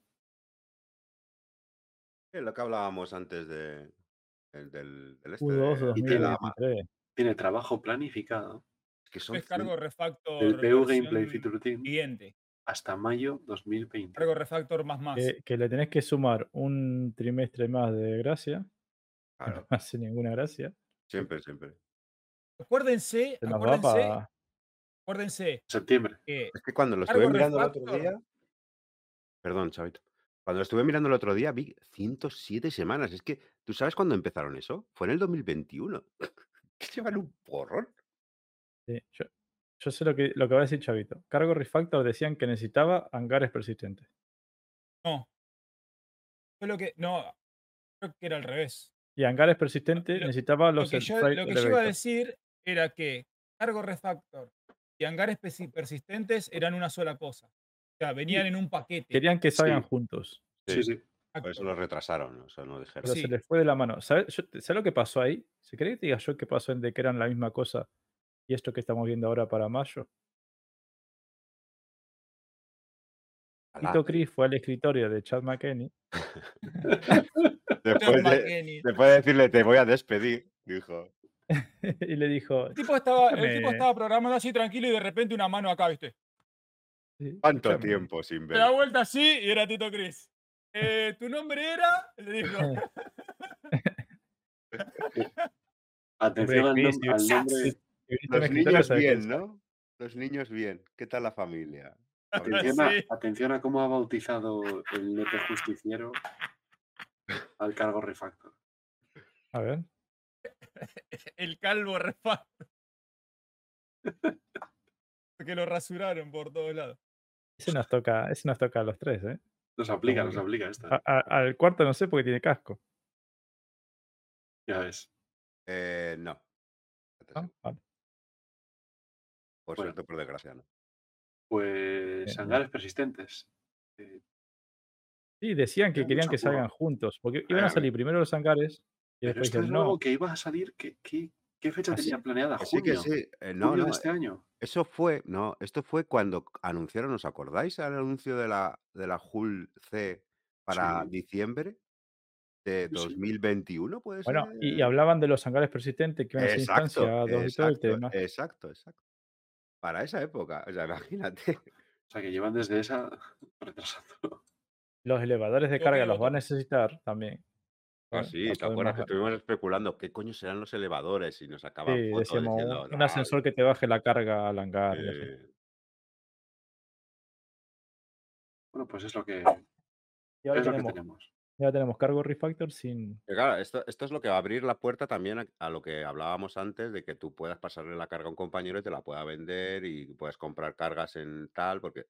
Es lo que hablábamos antes de, el del, del este. Q2 de- Y tiene- de la ma- 2023. Tiene trabajo planificado es que son Descargo refactor. del PU Gameplay Feature Team Siguiente. hasta mayo 2020. Cargo refactor más más. Que, que le tenés que sumar un trimestre más de gracia. Claro, No hace ninguna gracia. siempre, siempre. Acuérdense, acuérdense, para. acuérdense Septiembre. que Es que cuando lo estuve mirando el otro día. Perdón, Chavito. Cuando lo estuve mirando el otro día vi 107 semanas. Es que, ¿tú sabes cuándo empezaron eso? Fue en el 2021. Que llevan un porrón. Sí, yo, yo sé lo que, lo que va a decir Chavito. Cargo Refactor decían que necesitaba hangares persistentes. no. Fue lo que. No, creo que era al revés. Y hangares persistentes lo- necesitaba Lo los que, yo, lo que yo iba a decir era que cargo refactor y hangares persi- persistentes eran una sola cosa. O sea, venían en un paquete. Querían que salgan Sí. juntos. Sí, sí. Por eso lo retrasaron. O sea, no dijeron. Pero Sí. se les fue de la mano. ¿Sabes ¿Sabes lo que pasó ahí? ¿Se cree que te diga yo qué pasó entre que eran la misma cosa y esto que estamos viendo ahora para mayo? Tito Chris fue al escritorio de Chad McKenney Después de, McKenny. después de decirle, te voy a despedir, dijo. y le dijo, El tipo, estaba, el tipo Escúchame. estaba programando así tranquilo y de repente una mano acá, ¿viste? "Sí, ¿Cuánto escúchame". tiempo sin Se ver? da vuelta así y era Tito Cris. Eh, ¿Tu nombre era? Le dijo. Atención al, Chris, nom- al si- nombre. Los niños bien, ¿no? Los niños bien. ¿Qué tal la familia? Atención a, Sí. atención a cómo ha bautizado el nete justiciero al cargo refactor. A ver. El calvo refacto. Porque lo rasuraron por todos lados. Ese nos toca, ese nos toca a los tres, ¿eh? Nos aplica, nos que- aplica esta. A- a- al cuarto no sé porque tiene casco. Ya ves. Eh, no. Vale. Por Bueno. suerte, por desgracia, no. Pues Bien, hangares persistentes. Eh, Sí, decían que querían que salgan juntos, porque iban a salir primero los hangares y pero después esto es algo que iba a salir. ¿Qué, qué, qué fecha ¿Ah, sí? tenían planeada? Que sí, que Junio. sí. eh, no, junio no. de este año. Eso fue, no, esto fue cuando anunciaron, ¿os acordáis al anuncio de la, de la Hull C para Sí. diciembre de Sí, sí. 2021, puede ser? bueno, y, y hablaban de los hangares persistentes que iban a ser todo el exacto, tema. exacto, exacto. Para esa época, o sea, imagínate. O sea, que llevan desde esa retrasándolo. Los elevadores de carga los va a necesitar también. Ah, ¿vale? sí, ¿te acuerdas que estuvimos especulando qué coño serán los elevadores y nos sacaban Sí, fotos decíamos diciendo, un, un "No, ascensor que te baje la carga al hangar. eh, Bueno, pues es lo que, Y ahora es lo que tenemos. Ya tenemos cargo refactor sin. claro, esto, esto es lo que va a abrir la puerta también a, a lo que hablábamos antes de que tú puedas pasarle la carga a un compañero y te la pueda vender y puedas comprar cargas en tal, porque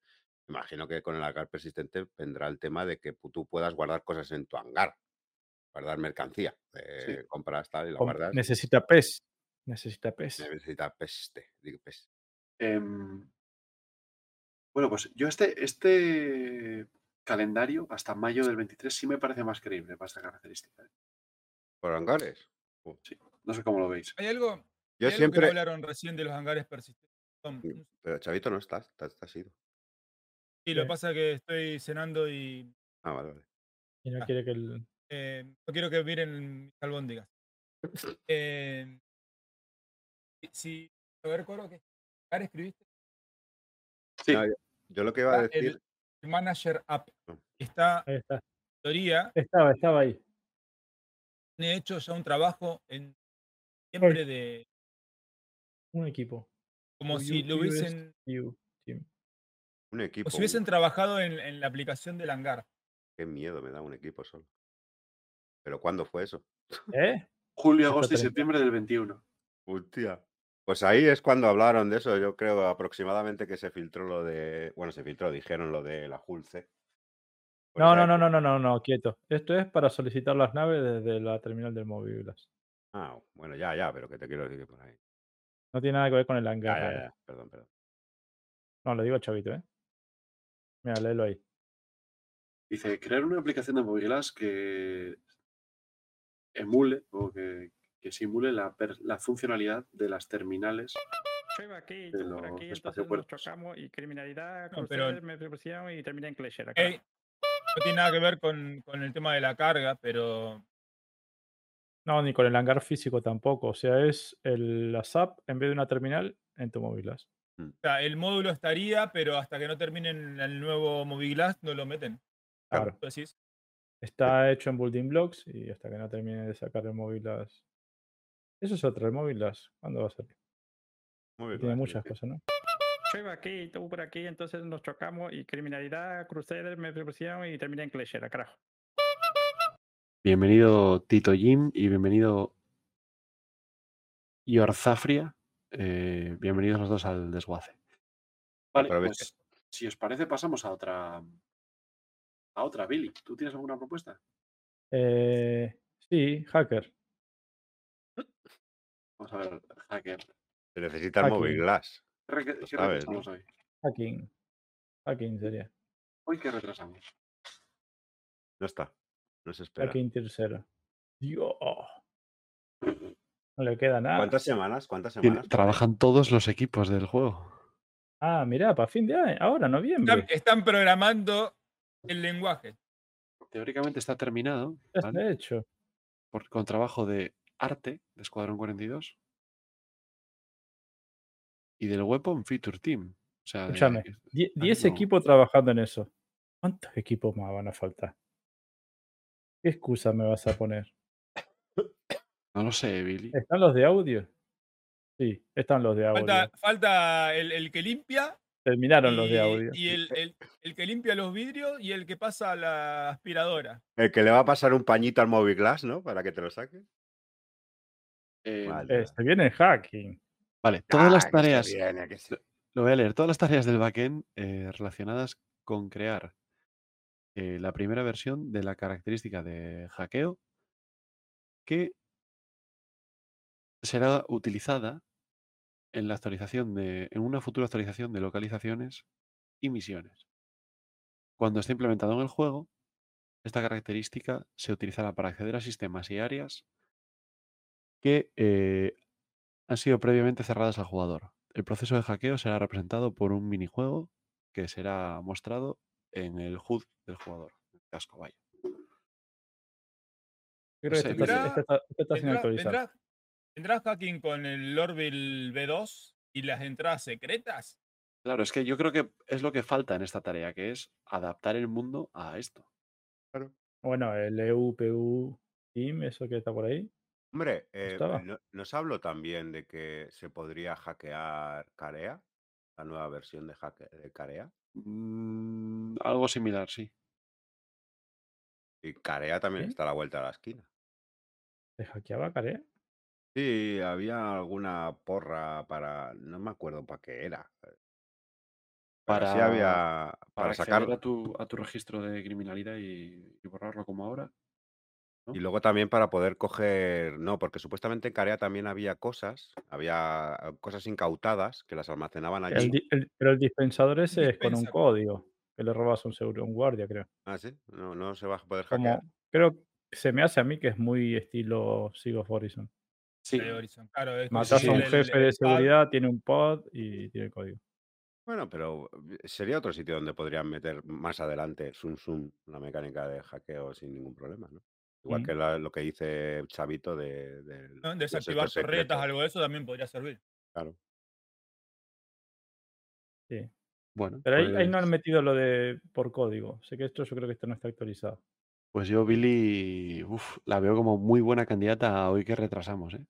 imagino que con el hangar persistente vendrá el tema de que tú puedas guardar cosas en tu hangar, guardar mercancía, eh, compras tal y la com- guardas. Necesita PES. Necesita PES. Necesita peste, digo peste. Em, bueno, pues yo este, este calendario hasta mayo del 23 sí me parece más creíble para esta característica. ¿eh? ¿Por hangares? No sé cómo lo veis. Hay algo, Yo hay algo que no siempre. hablaron recién de los hangares persistentes. Tom. Pero Chavito no estás, estás, estás ido. Y lo Sí. que pasa es que estoy cenando y Ah, vale, vale. Y no Ah. quiere que el. eh, no quiero que miren mis albóndigas. Eh, si- a ver, Coro, ¿qué hangar escribiste? Sí, No, yo, yo lo que iba a Está decir. el Manager App. Ah. Está, Ahí está. en teoría, Estaba, estaba ahí. tiene hecho ya un trabajo en siempre de Un equipo. como si lo hubiesen. Un equipo. como si hubiesen trabajado en, en la aplicación del hangar. Qué miedo me da un equipo solo. ¿Pero cuándo fue eso? ¿Eh? julio, agosto y 30. septiembre del 21. Hostia. Pues ahí es cuando hablaron de eso. Yo creo aproximadamente que se filtró lo de. Bueno, se filtró, dijeron lo de la Hulce. Pues No, no, no, no, no, no, no, quieto. Esto es para solicitar las naves desde la terminal del Movilas. Ah, bueno, ya, ya, pero que te quiero decir que por ahí. No tiene nada que ver con el hangar. ya, ya. Perdón, perdón. No, lo digo a Chavito, ¿eh? Mira, léelo ahí. Dice, crear una aplicación de Movilas que emule o que, que simule la, per- la funcionalidad de las terminales. Aquí, de los aquí, entonces nos chocamos y criminalidad, No, pero- cruceros, me propusieron y terminé en Clasher acá. No tiene nada que ver con, con el tema de la carga, pero No, ni con el hangar físico tampoco. O sea, es el, la SAP en vez de una terminal en tu Movilas. o sea, el módulo estaría, pero hasta que no terminen el nuevo Moviglast no lo meten. Está hecho en building blocks y hasta que no termine de sacar el Movilas. Eso es otro, el Movilas. ¿Cuándo va a ser? Muy bien. Tiene muchas sí. cosas, ¿no? Yo iba aquí, tú por aquí, entonces nos chocamos y criminalidad, cruceros, me propusieron y terminé en Clasher, carajo. Bienvenido Tito Jim y bienvenido Yorzafria. Eh, bienvenidos los dos al desguace. Vale, pues si os parece pasamos a otra a otra, Billy. ¿Tú tienes alguna propuesta? Eh, sí, hacker. Vamos a ver, hacker. Se necesita el Hacking. móvil glass. ¿Qué, re- Lo qué sabes, retrasamos ¿no? hoy? Hacking. Hacking sería. Hoy qué retrasamos. No está. No se espera. Hacking tercero. Dios. No le queda nada. ¿Cuántas semanas? ¿Cuántas semanas? trabajan todos los equipos del juego. Ah, mirá, para fin de año. Ahora, Están, noviembre. están programando el lenguaje. Teóricamente está terminado Ya ¿vale? está hecho. por, con trabajo de arte de Escuadrón 42 y del Weapon Feature Team. O sea, Escúchame. Die- Ah, 10 no. equipos trabajando en eso. ¿Cuántos equipos más van a faltar? ¿Qué excusa me vas a poner? no lo sé, Billy. ¿Están los de audio? Sí, están los de audio. Falta, falta el, el que limpia Terminaron los de audio. y el, el- el que limpia los vidrios y el que pasa a la aspiradora. El que le va a pasar un pañito al móvil glass, ¿no? Para que te lo saque. Eh, Vale. Eh, se viene el hacking. Vale, todas Ah, las que se tareas, viene, que se- Lo voy a leer. Todas las tareas del backend eh, relacionadas con crear eh, la primera versión de la característica de hackeo que será utilizada en la actualización de, en una futura actualización de localizaciones y misiones. Cuando esté implementado en el juego, esta característica se utilizará para acceder a sistemas y áreas que eh, han sido previamente cerradas al jugador. El proceso de hackeo será representado por un minijuego que será mostrado en el HUD del jugador. en el casco, vaya. Creo que este está, vendrá- este está- este está sin ¿Vendrá, actualizar. vendrá, vendrá hacking con el Orville B2 y las entradas secretas? Claro, es que yo creo que es lo que falta en esta tarea, que es adaptar el mundo a esto. Bueno, el E EUPU Team, eso que está por ahí. Hombre, eh, estaba. ¿no, ¿nos hablo también de que se podría hackear Carea? La nueva versión de, hacke- de Carea. Mm, algo similar, sí. Y Carea también ¿Sí? está a la vuelta de la esquina. ¿Se hackeaba Carea? Sí, había alguna porra para. No me acuerdo para qué era. Pero Para, sí había. para Para acceder sacar. a tu, a tu registro de criminalidad y, y borrarlo como ahora. Y luego también para poder coger. No, porque supuestamente en Carea también había cosas. Había cosas incautadas que las almacenaban allí. el- pero el dispensador ese es con un código que le robas a un seguro, un guardia, creo. Ah, sí. No, no se va a poder hackear. Como, creo que se me hace a mí que es muy estilo Siege of Horizon. Sí. Claro, es Matas sí, a un jefe de seguridad, tiene un pod y tiene el código. Bueno, pero eh, sería otro sitio donde podrían meter más adelante Sun Sun, la mecánica de hackeo sin ningún problema, ¿no? Igual Mm. que la- lo que dice Chavito de, de Desactivar torretas, algo de eso también podría servir. Claro. Sí. bueno. Pero ahí, ahí no han pues- metido lo de por código. Sé que esto yo creo que esto no está actualizado. Pues yo, Billy, uf, la veo como muy buena candidata a hoy que retrasamos, ¿eh?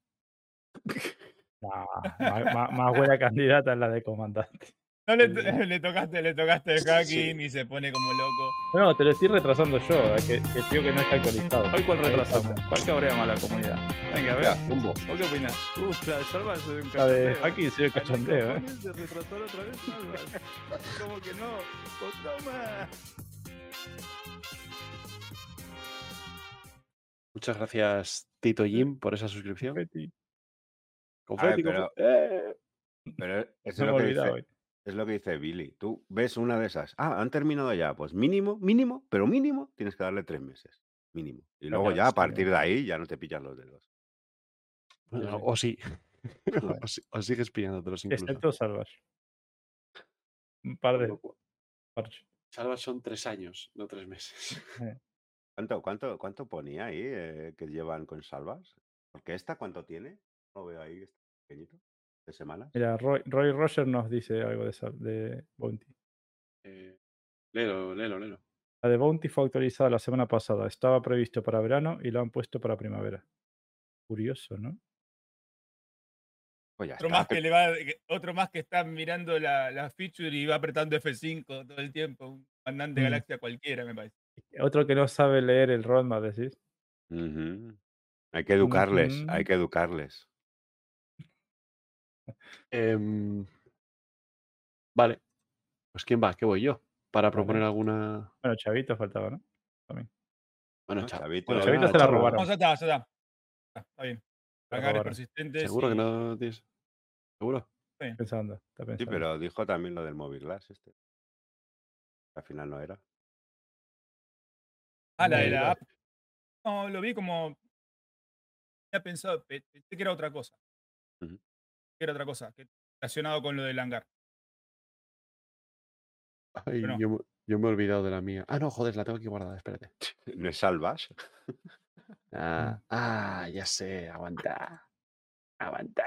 Nah, más- más buena candidata es la de comandante. No le, Sí. le tocaste, le tocaste el Sí. hacking y se pone como loco. No, te lo estoy retrasando yo, eh, que, que digo que no está actualizado. ¿Hoy cuál retrasamos? ¿Cuál cabrea más la comunidad? Venga, a ver. ¿Vos qué opinás? Uf, la de Salvas es un La de cachondeo. hacking sí, el Ay, cachondeo, ¿eh? Se retrasó la otra vez Salvas. ¿Cómo que no? Pues toma. Muchas gracias, Tito Jim, por esa suscripción. Confeti. Confeti, pero-. ¡Eh! Pero eso es Se me lo, que dice, hoy. Es lo que dice Billy. Tú ves una de esas. Ah, han terminado ya. Pues mínimo, mínimo, pero mínimo tienes que darle tres meses. Mínimo. Y luego Claro, ya a sí. partir de ahí ya no te pillan los dedos. Bueno, sí. o sí. o, si- o sigues pillándotelos incluso. Excepto Salvage. Un par Con de parches. Salvas son tres años, no tres meses. ¿Cuánto, cuánto, cuánto ponía ahí eh, que llevan con salvas? Porque esta, ¿cuánto tiene? Lo veo ahí, está pequeñito. ¿De semanas? Mira, Roy, Roy Roger nos dice algo de, esa, de Bounty. Eh, léelo, léelo, léelo. La de Bounty fue actualizada la semana pasada. Estaba previsto para verano y lo han puesto para primavera. Curioso, ¿no? Pues Otro está. más que le va, otro más que está mirando la, la feature y va apretando F5 todo el tiempo. Un mandante Mm. galaxia cualquiera, me parece. Otro que no sabe leer el roadmap, decís. Ujú. Hay que educarles, hay que educarles. Em, vale. Pues ¿quién va? ¿Qué voy yo? Para Vale. proponer alguna. Bueno, Chavito faltaba, ¿no? También. Bueno, ¿no? Cha- Chavito, bueno, Chavito se la robaron. No, ya está, ya está. Bien. La robaron. persistentes. Seguro que no tienes. ¿Seguro? Pensando, está pensando. Sí, pero dijo también lo del móvil glass este. Al final no era. Ah, la de la app. No, lo vi como. Había pensado, pe- pensé que era otra cosa. Ujú. Era otra cosa, que relacionado con lo del hangar. Ay, no. yo, me- yo me he olvidado de la mía. Ah, no, joder, la tengo aquí guardada, espérate. ¿No es salvas? Ah, ah, ya sé, aguanta. Aguanta.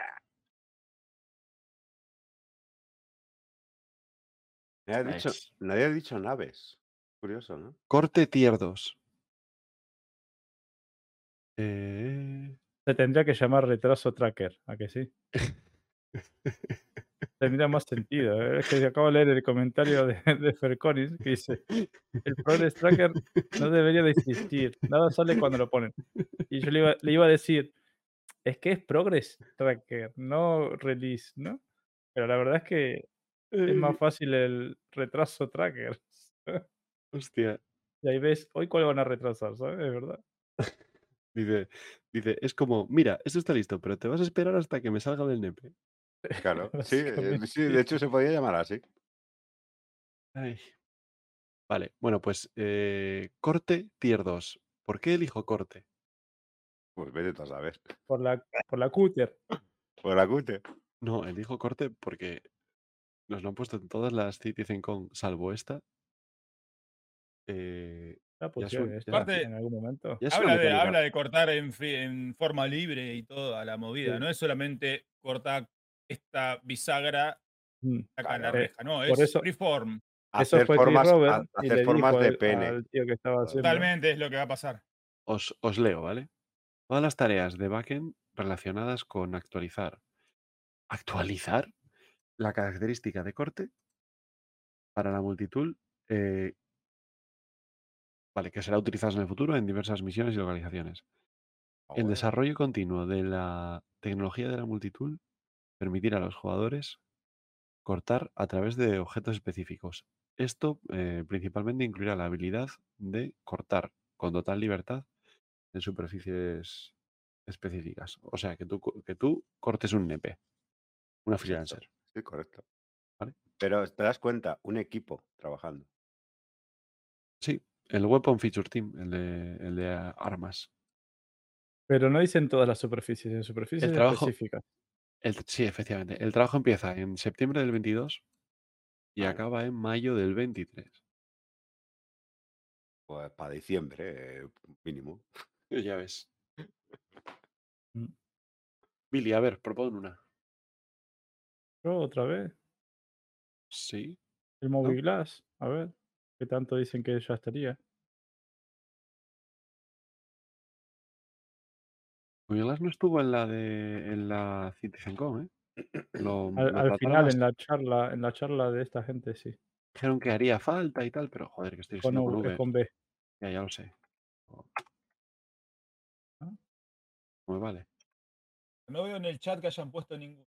Nadie ha dicho, Es nadie ha dicho naves. Curioso, ¿no? Corte tier 2. Eh, Se tendría que llamar retraso tracker, ¿a que sí? Tendría más sentido. ¿eh? Es que acabo de leer el comentario de, de Ferconis que dice: El Progress Tracker no debería de existir. Nada sale cuando lo ponen. Y yo le iba, le iba a decir: Es que es Progress Tracker, no Release, ¿no? Pero la verdad es que Es más Ay, fácil el retraso tracker. hostia. Y ahí ves, hoy cuál van a retrasar, ¿sabes? Es verdad. Dice, dice, es como, mira, esto está listo, pero te vas a esperar hasta que me salga del nepe. Claro, sí, eh, sí, de hecho se podía llamar así. Ay. Vale, bueno, pues eh, corte tier 2. ¿Por qué elijo corte? Pues vete tú a saber. Por la, por la cúter. Por la cute. No, elijo corte porque nos lo han puesto en todas las CitizenCon, salvo esta. Eh, ya suel- esta ya- en algún momento. ya Habla de, habla cortar en, forma libre y toda la movida. Sí. No es solamente cortar esta bisagra Mm. acá en la Claro. reja, no, es eso- freeform. Eso Hacer fue formas, Robert hacer le formas dijo de al- pene. al tío que estaba haciendo. Totalmente es lo que va a pasar. Os, os leo, ¿vale? Todas las tareas de backend relacionadas con actualizar. ¿Actualizar? La característica de corte para la multitud. eh, vale, que será utilizada en el futuro en diversas misiones y localizaciones. El bueno. desarrollo continuo de la tecnología de la multitud permitirá a los jugadores cortar a través de objetos específicos. Esto eh, principalmente incluirá la habilidad de cortar con total libertad en superficies específicas. O sea, que tú, que tú cortes un nepe, una freelancer. Sí, correcto. ¿Vale? Pero te das cuenta, un equipo trabajando. Sí, el Weapon Feature Team, el de, el de armas. Pero no dicen todas las superficies, en superficies trabajo- específicas. El- sí, efectivamente. El trabajo empieza en septiembre del 22 y Vale. acaba en mayo del 23. Pues para diciembre, eh, mínimo. Ya ves. Mm. Billy, a ver, propon una. Yo otra vez. Sí. El Movie Glass. A ver. ¿Qué tanto dicen que ya estaría? Glass no estuvo en la de en la CitizenCon, ¿eh? Lo, Al, lo al trataron final, en la charla, en la charla de esta gente, sí. dijeron que haría falta y tal, pero joder, que estoy Con, diciendo con es B. Ya, ya lo sé. Ah. Muy vale. No veo en el chat que hayan puesto ningún.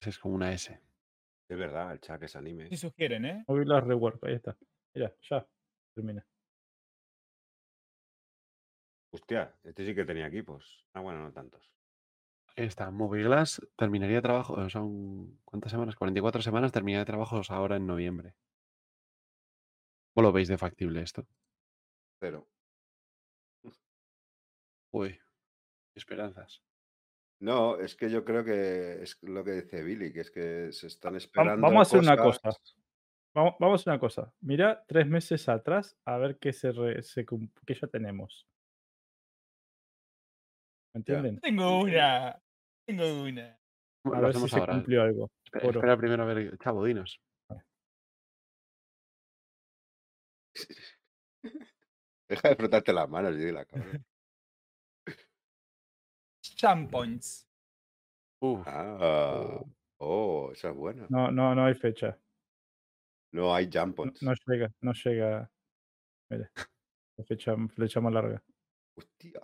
Es como una S. Es verdad, el chat que se anime. Si sugieren, ¿eh? Movie Glass Rework. Ahí está. Mira, ya. Termina. Hostia, este sí que tenía equipos. Ah, bueno, no tantos. Ahí está. Moviglass terminaría trabajo. Son ¿cuántas semanas? 44 semanas terminaría trabajos ahora en noviembre. ¿Cómo lo veis de factible esto? Cero. Uy, esperanzas. No, es que yo creo que es lo que dice Billy, que es que se están esperando. Vamos a hacer una cosa. Vamos, vamos a hacer una cosa. Mira tres meses atrás a ver qué, se re- se qué ya tenemos. ¿Me entienden? Tengo una. Tengo una. A Lo ver si se. ¿eh? cumplió algo. Espera, primero a ver, Chavo, dinos. Deja de frotarte las manos y dile, cabrón. Jump points. Uf, Ah, oh, esa es buena. No, no, no hay fecha. No hay jump No, points. no llega, no llega. Mira, la fecha, flecha más larga. Hostia,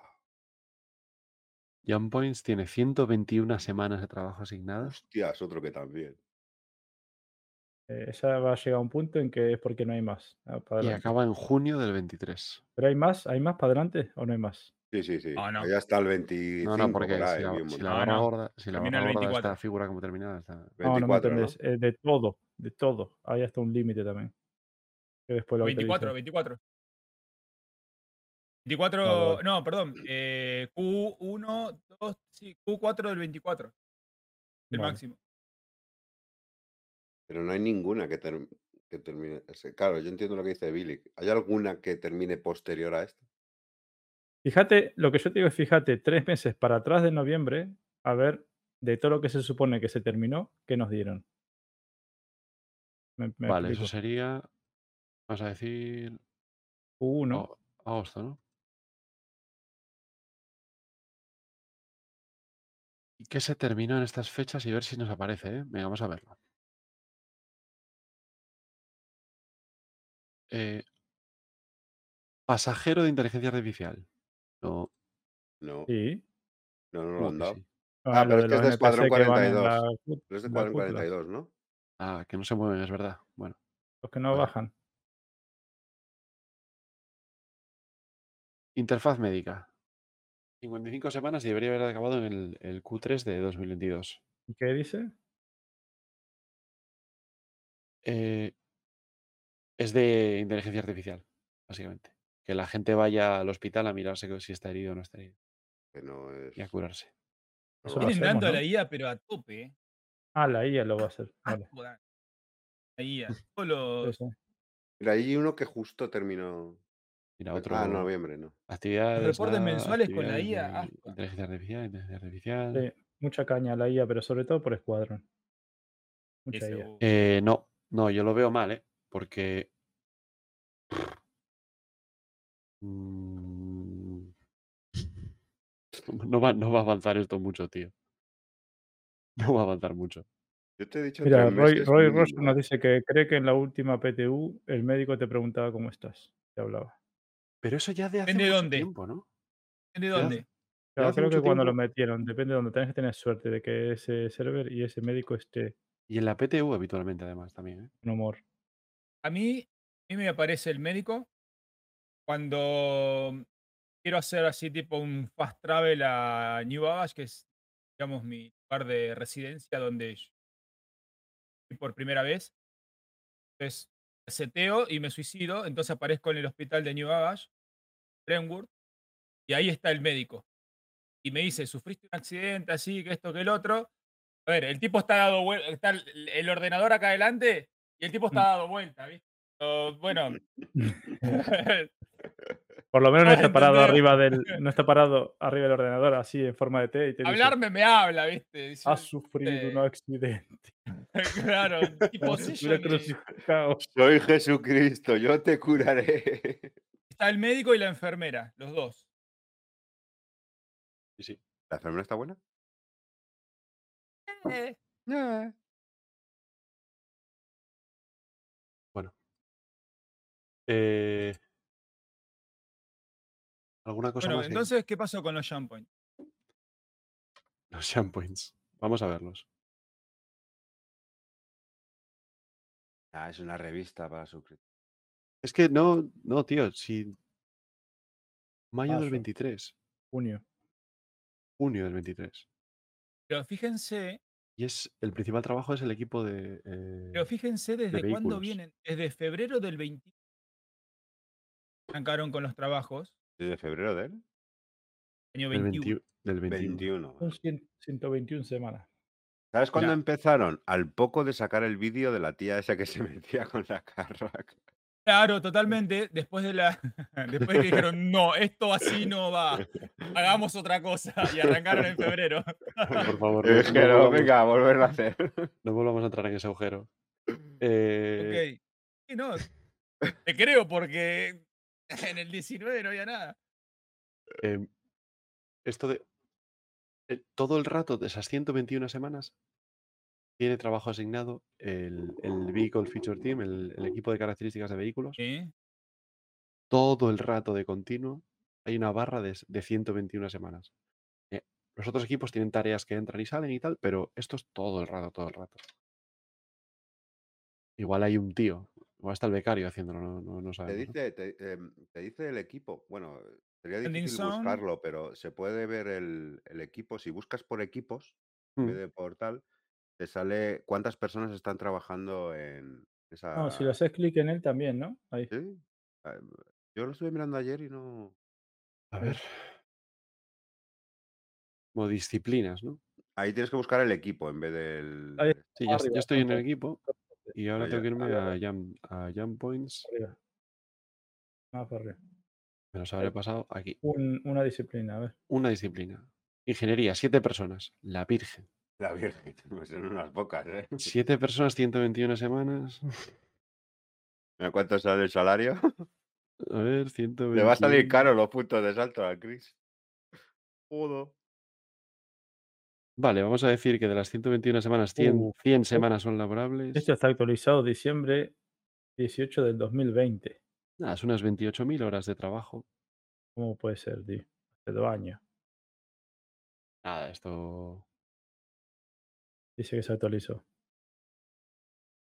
Jump Points tiene 121 semanas de trabajo asignadas. hostia, es otro que también. Eh, ya va a llegar un punto en que es porque no hay más. ah, Y acaba en junio del 23. ¿Pero hay más? ¿Hay más para adelante o no hay más? Sí, sí, sí. Ah, no. Allá está el 25 No, no, porque por ahí, si la, si la No, barra no. gorda, si la barra el gorda 24. esta figura como terminada. Está... No, no me 24, ¿no? entendés. eh, de todo, de todo. Hay hasta un límite también. Que después lo 24, autorizan. 24. 24, No, no. no, perdón. eh, Q1, 2, sí, Q4 del 24. El Vale. máximo. Pero no hay ninguna que, ter- que termine. ese- Claro, yo entiendo lo que dice Billy. ¿Hay alguna que termine posterior a esta? Fíjate, lo que yo te digo es fíjate tres meses para atrás de noviembre, a ver de todo lo que se supone que se terminó, ¿qué nos dieron? Me, me Vale, explico. eso sería, vamos a decir, Q1, o- agosto, ¿no? ¿Y qué se terminó en estas fechas? Y ver si nos aparece, ¿eh? Venga, vamos a verlo. Eh, pasajero de inteligencia artificial. No, No, sí. no, no lo ¿cómo han que dado. sí? Ah, pero es de que es de Escuadrón NPC que van en 42. la es de Escuadrón cúpulas. 42, ¿no? Ah, que no se mueven, es verdad. Bueno, Los que no bajan. interfaz médica. 55 semanas y debería haber acabado en el, el Q3 de 2022. ¿Y qué dice? Eh, es de inteligencia artificial, básicamente. Que la gente vaya al hospital a mirarse que si está herido o no está herido Que no es. y a curarse. Eso lo Vienen hacemos, dando a la IA, pero a tope. ¿eh? Ah, la IA lo va a hacer. A Vale. La IA. Sí. Mira, hay uno que justo terminó. Mira, otro. Ah, noviembre, no. Actividades. reportes nada, mensuales con la IA, de. Inteligencia artificial, inteligencia artificial. Sí, Mucha caña a la IA, pero sobre todo por escuadrón. Mucha IA. uh, Eh, no, no, yo lo veo mal, ¿eh? Porque. Mm, No va, no va a avanzar esto mucho, tío. No va a avanzar mucho. Yo te he dicho Mira, Roy, Roy Rosso nos dice que cree que en la última PTU el médico te preguntaba cómo estás. Te hablaba. Pero eso ya de hace Depende de mucho dónde. tiempo, ¿no? ¿De dónde? Ya Claro, creo que cuando lo metieron, depende de dónde. Tenés que tener suerte de que ese server y ese médico esté Y en la PTU habitualmente, además, también, ¿eh? con humor. A mí, a mí me aparece el médico cuando quiero hacer así tipo un fast travel a New Baggage, que es, digamos, mi lugar de residencia donde yo fui por primera vez. Entonces, seteo y me suicido, entonces aparezco en el hospital de New Baggage, Brentwood, y ahí está el médico. Y me dice, sufriste un accidente así, que esto, que el otro. A ver, el tipo está dado vuelta, está el, ordenador acá adelante y el tipo está Mm. dado vuelta, ¿viste? Bueno, Por lo menos no está parado arriba del, no está parado arriba del ordenador así en forma de T y te dice, hablarme me habla, ¿viste? Dice, has sufrido un accidente. claro, tipo Como si estuviera position, y- crucificado. Soy Jesucristo, yo te curaré. Está el médico y la enfermera, los dos. Sí, sí. ¿La enfermera está buena? Eh, Eh, ¿Alguna cosa Bueno, más? ahí? entonces, ¿qué pasó con los shampoints? Los shampoints. Vamos a verlos. Ah, es una revista para suscriptores. Es que no, no, tío, si. Mayo del Marzo. 23, Junio. junio del 23. Pero fíjense, Y es el principal trabajo es el equipo de. eh, pero fíjense desde cuándo vehículos. vienen. Desde febrero del 20 arrancaron con los trabajos. ¿Desde febrero de él? Año del 21. 21. Del 21. 21. Son 100 121 semanas. ¿Sabes cuándo empezaron? Al poco de sacar el vídeo de la tía esa que se metía con la carraca. Claro, totalmente. Después de la. Después de que dijeron, no, esto así no va. Hagamos otra cosa. Y arrancaron en febrero. Por favor, no, dijeron, volvamos, venga, a volverlo a hacer. no volvamos a entrar en ese agujero. Eh, ok. Sí, no. Te creo porque en el 19 no había nada. em, esto de. eh, todo el rato de esas 121 semanas tiene trabajo asignado el, el Vehicle Feature Team, el, el equipo de características de vehículos. Todo el rato de continuo hay una barra de, de 121 semanas. Eh, los otros equipos tienen tareas que entran y salen y tal, pero esto es todo el rato, todo el rato. Igual hay un tío, igual está el becario haciéndolo, no, no, no Te sabemos. ¿no? dice, te, em, te dice el equipo. Bueno, sería difícil buscarlo, pero se puede ver el, el equipo. Si buscas por equipos, en vez Mm. de por tal, te sale cuántas personas están trabajando en esa. No, si le haces clic en él también, ¿no? Ahí. ¿Sí? Ah, Yo lo estuve mirando ayer y no. A ver. Como disciplinas, ¿no? Ahí tienes que buscar el equipo en vez del. Ahí Sí, ya, Arriba, ya estoy en el equipo y ahora Ah, tengo que irme arriba. a jump, a jump points. Arriba. Más para arriba. Me los habré Ahí. pasado aquí. Un- una disciplina, a ver. Una disciplina. Ingeniería, siete personas. La Virgen. La Virgen, pues son unas pocas, ¿eh? Siete personas, 121 semanas. Mira cuánto sale el salario. A ver, 121. Le va a salir caro los puntos de salto al Chris. Joder. Vale, vamos a decir que de las 121 semanas, 100, Uh, 100 semanas son laborables. Esto está actualizado diciembre 18 del 2020. Nada, es unas 28.000 horas de trabajo. ¿Cómo puede ser, tío? Hace dos años. Nada, esto. Dice que se actualizó.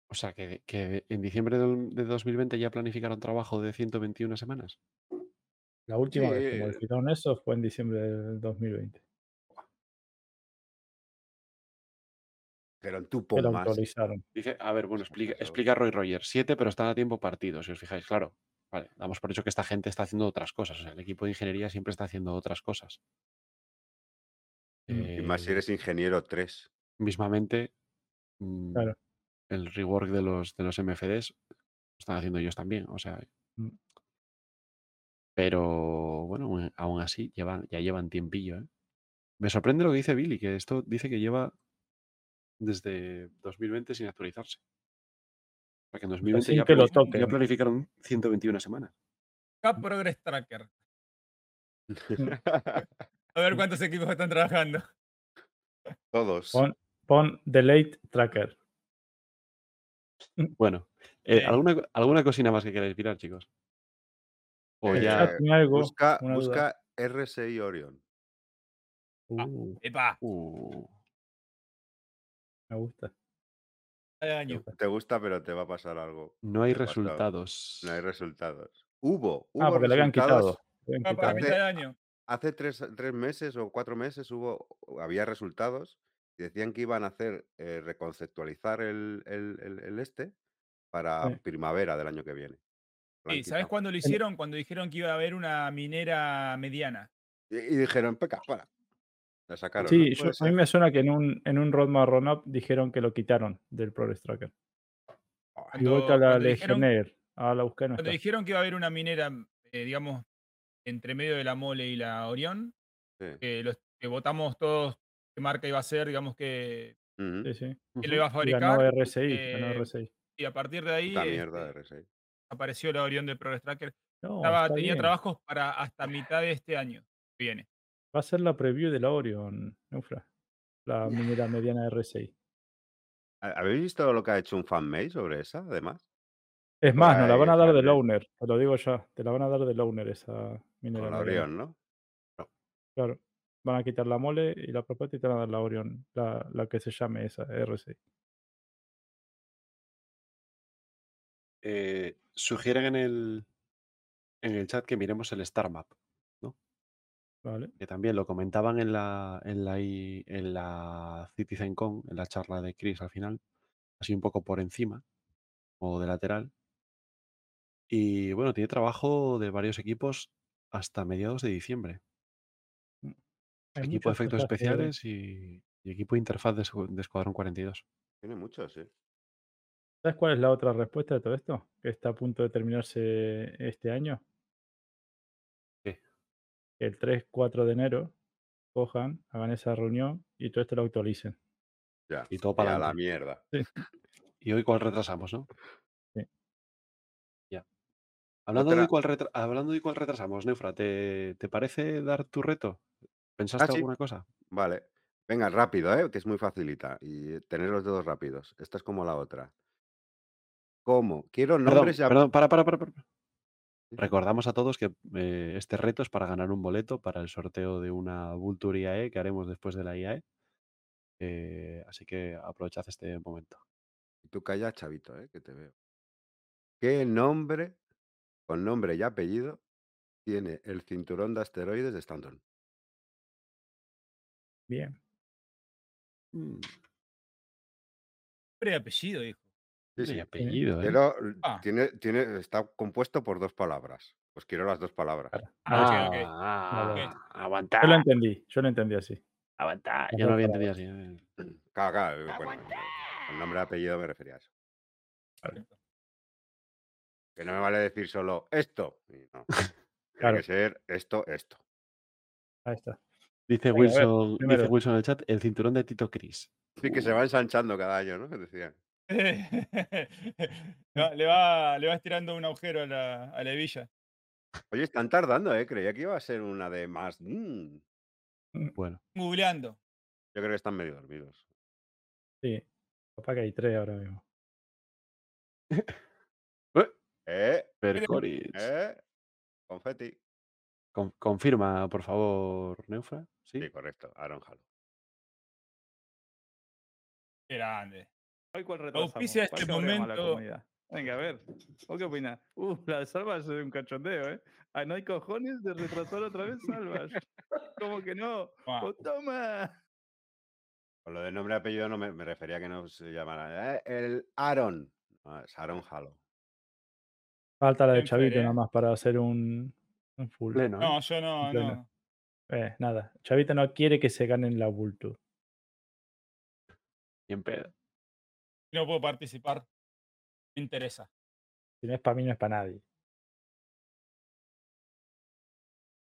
O sea, que, que en diciembre de de 2020 ya planificaron trabajo de 121 semanas. La última vez que Sí. modificaron eso fue en diciembre del 2020. Dijeron tú Que lo pon más. actualizaron. Dice, a ver, bueno, explica, explica Roy Rogers, siete, pero están a tiempo partido, si os fijáis, claro. Vale, damos por hecho que esta gente está haciendo otras cosas. O sea, el equipo de ingeniería siempre está haciendo otras cosas. Mm. Y más si Eh, eres ingeniero 3. Mismamente, mm, Claro. el rework de los, de los MFDs lo están haciendo ellos también. O sea, Mm. pero bueno, aún- aún así llevan, ya llevan tiempillo. ¿eh? Me sorprende lo que dice Billy, que esto dice que lleva desde 2020 sin actualizarse. O sea, que en 2020 sin ya, que lo planificaron- ya planificaron 121 semanas. Cap Progress Tracker. Mm. A ver cuántos equipos están trabajando. Todos. Pon, pon Delete Tracker. Bueno, eh. ¿alguna, ¿alguna cocina más que queráis mirar, chicos? O Eh, ya. Ah, algo, busca busca RSI Orion. Uh, Epa, Uh, me gusta. Te gusta, pero te va a pasar algo. no hay resultados. No hay resultados. Hubo, hubo Ah, porque le habían resultados. quitado. habían Ah, año. Hace tres, tres meses o cuatro meses hubo, había resultados decían que iban a hacer eh, reconceptualizar el, el- el- el este para Sí. primavera del año que viene. Sí, ¿sabes cuándo lo hicieron? Cuando dijeron que iba a haber una minera mediana. Y, y dijeron, peca, para. La sacaron. Sí, ¿no? yo- Puede a mí me suena que en un, en un roadmap run-up dijeron que lo quitaron del Progress Tracker. Ah, Y vuelta a la Legionnaire. A la busqué, no cuando está. dijeron que iba a haber una minera, eh, digamos, entre medio de la Mole y la Orión, sí. que, los, que votamos todos qué marca iba a ser, digamos que Ujú. Sí, sí. quién lo iba a fabricar. ganó RSI. ganó eh, RSI. y a partir de ahí mierda de este, RSI. apareció la Orión del Progress Tracker. No, Estaba, tenía bien. trabajos para hasta mitad de este año que viene. Va a ser la preview de la Orion, Neufra. La minera mediana RSI. ¿Ha- ¿Habéis visto lo que ha hecho un fanmade sobre esa, además? Es más, nos la van a dar de. Lowner. Te lo digo ya. Te la van a dar de Lowner esa minera Con la mediana. Orion, ¿no? Claro. Van a quitar la mole y la propuesta y te van a dar la Orion, la, la que se llame esa, RSI. Eh, sugieren en el, en el chat que miremos el Star Map, ¿Vale? que también lo comentaban en la, en la, en la CitizenCon, en la charla de Chris al final, así un poco por encima o de lateral. Y bueno, tiene trabajo de varios equipos hasta mediados de diciembre. Hay equipo de muchas efectos especiales y, y equipo de interfaz de, de Escuadrón 42. Tiene muchos, sí. ¿Sabes cuál es la otra respuesta de todo esto? Que está a punto de terminarse este año. ¿Qué? El 3-4 de enero cojan, hagan esa reunión y todo esto lo actualicen. Ya. Y todo para la mierda. Y hoy cuál retrasamos, ¿no? Sí. Ya. Hablando, de cuál retra- Hablando de cuál retrasamos, Neufra, ¿te, te parece dar tu reto? ¿Pensaste Ah, sí. alguna cosa? Vale. Venga, rápido, ¿eh? que es muy facilita. Y tener los dedos rápidos. Esta es como la otra. ¿Cómo? Quiero Perdón, nombres ya. perdón, para, para, para. para. Recordamos a todos que eh, este reto es para ganar un boleto para el sorteo de una Vulture IAE que haremos después de la IAE. Eh, así que aprovechad este momento. Tú calla, chavito, ¿eh? que te veo. ¿Qué nombre, con nombre y apellido, tiene el cinturón de asteroides de Stanton? Bien. Mm, Nombre y apellido, dijo. Sí, apellido, ¿eh? Quiero- Ah. tiene, tiene, está compuesto por dos palabras. Pues quiero las dos palabras. Ah, ok, ok. Ah, Vale. aguanta. Yo lo entendí, yo lo entendí así. Aguanta. Las Yo no lo había entendido así. eh. Claro, claro, eh, bueno, con nombre y apellido me refería a eso. Que no me vale decir solo esto. no. Tiene Claro. que ser esto, esto. Ahí está. Dice ver, Wilson, dice. Wilson en el chat, el cinturón de Tito Cris. Sí, que se va ensanchando cada año, ¿no? Que decían. No, le, va, le va estirando un agujero a la, a la hebilla. Oye, están tardando, ¿eh? Creía que iba a ser una de más. mm. Bueno, Googleando. Yo creo que están medio dormidos. Sí. Capaz que hay tres ahora mismo. ¿Eh? Percoris. ¿Eh? Confetti. Con- confirma, por favor, Neufra. Sí. Sí, correcto. Aaron Halo. Qué grande. Hoy cuál retrasamos. Auspicia ¿Cuál este la momento. comunidad? Venga, a ver. ¿Vos qué opinás? Uh, la de Salvas es un cachondeo, ¿eh? Ah, no hay cojones de retrasar otra vez Salvas. ¿Cómo que no? Buah. ¡Oh, toma! Con lo de nombre y apellido no me, me refería a que no se llamara. "Eh, el Aaron. No, es Aaron Halo. Falta la de Chavito ¿eh? nada más para hacer un, full. Pleno, ¿eh? No, yo no, pleno. no. Eh, nada. Chavito no quiere que se ganen la Vulture. Bien pedo. No puedo participar. Me interesa. Si no es para mí, no es para nadie.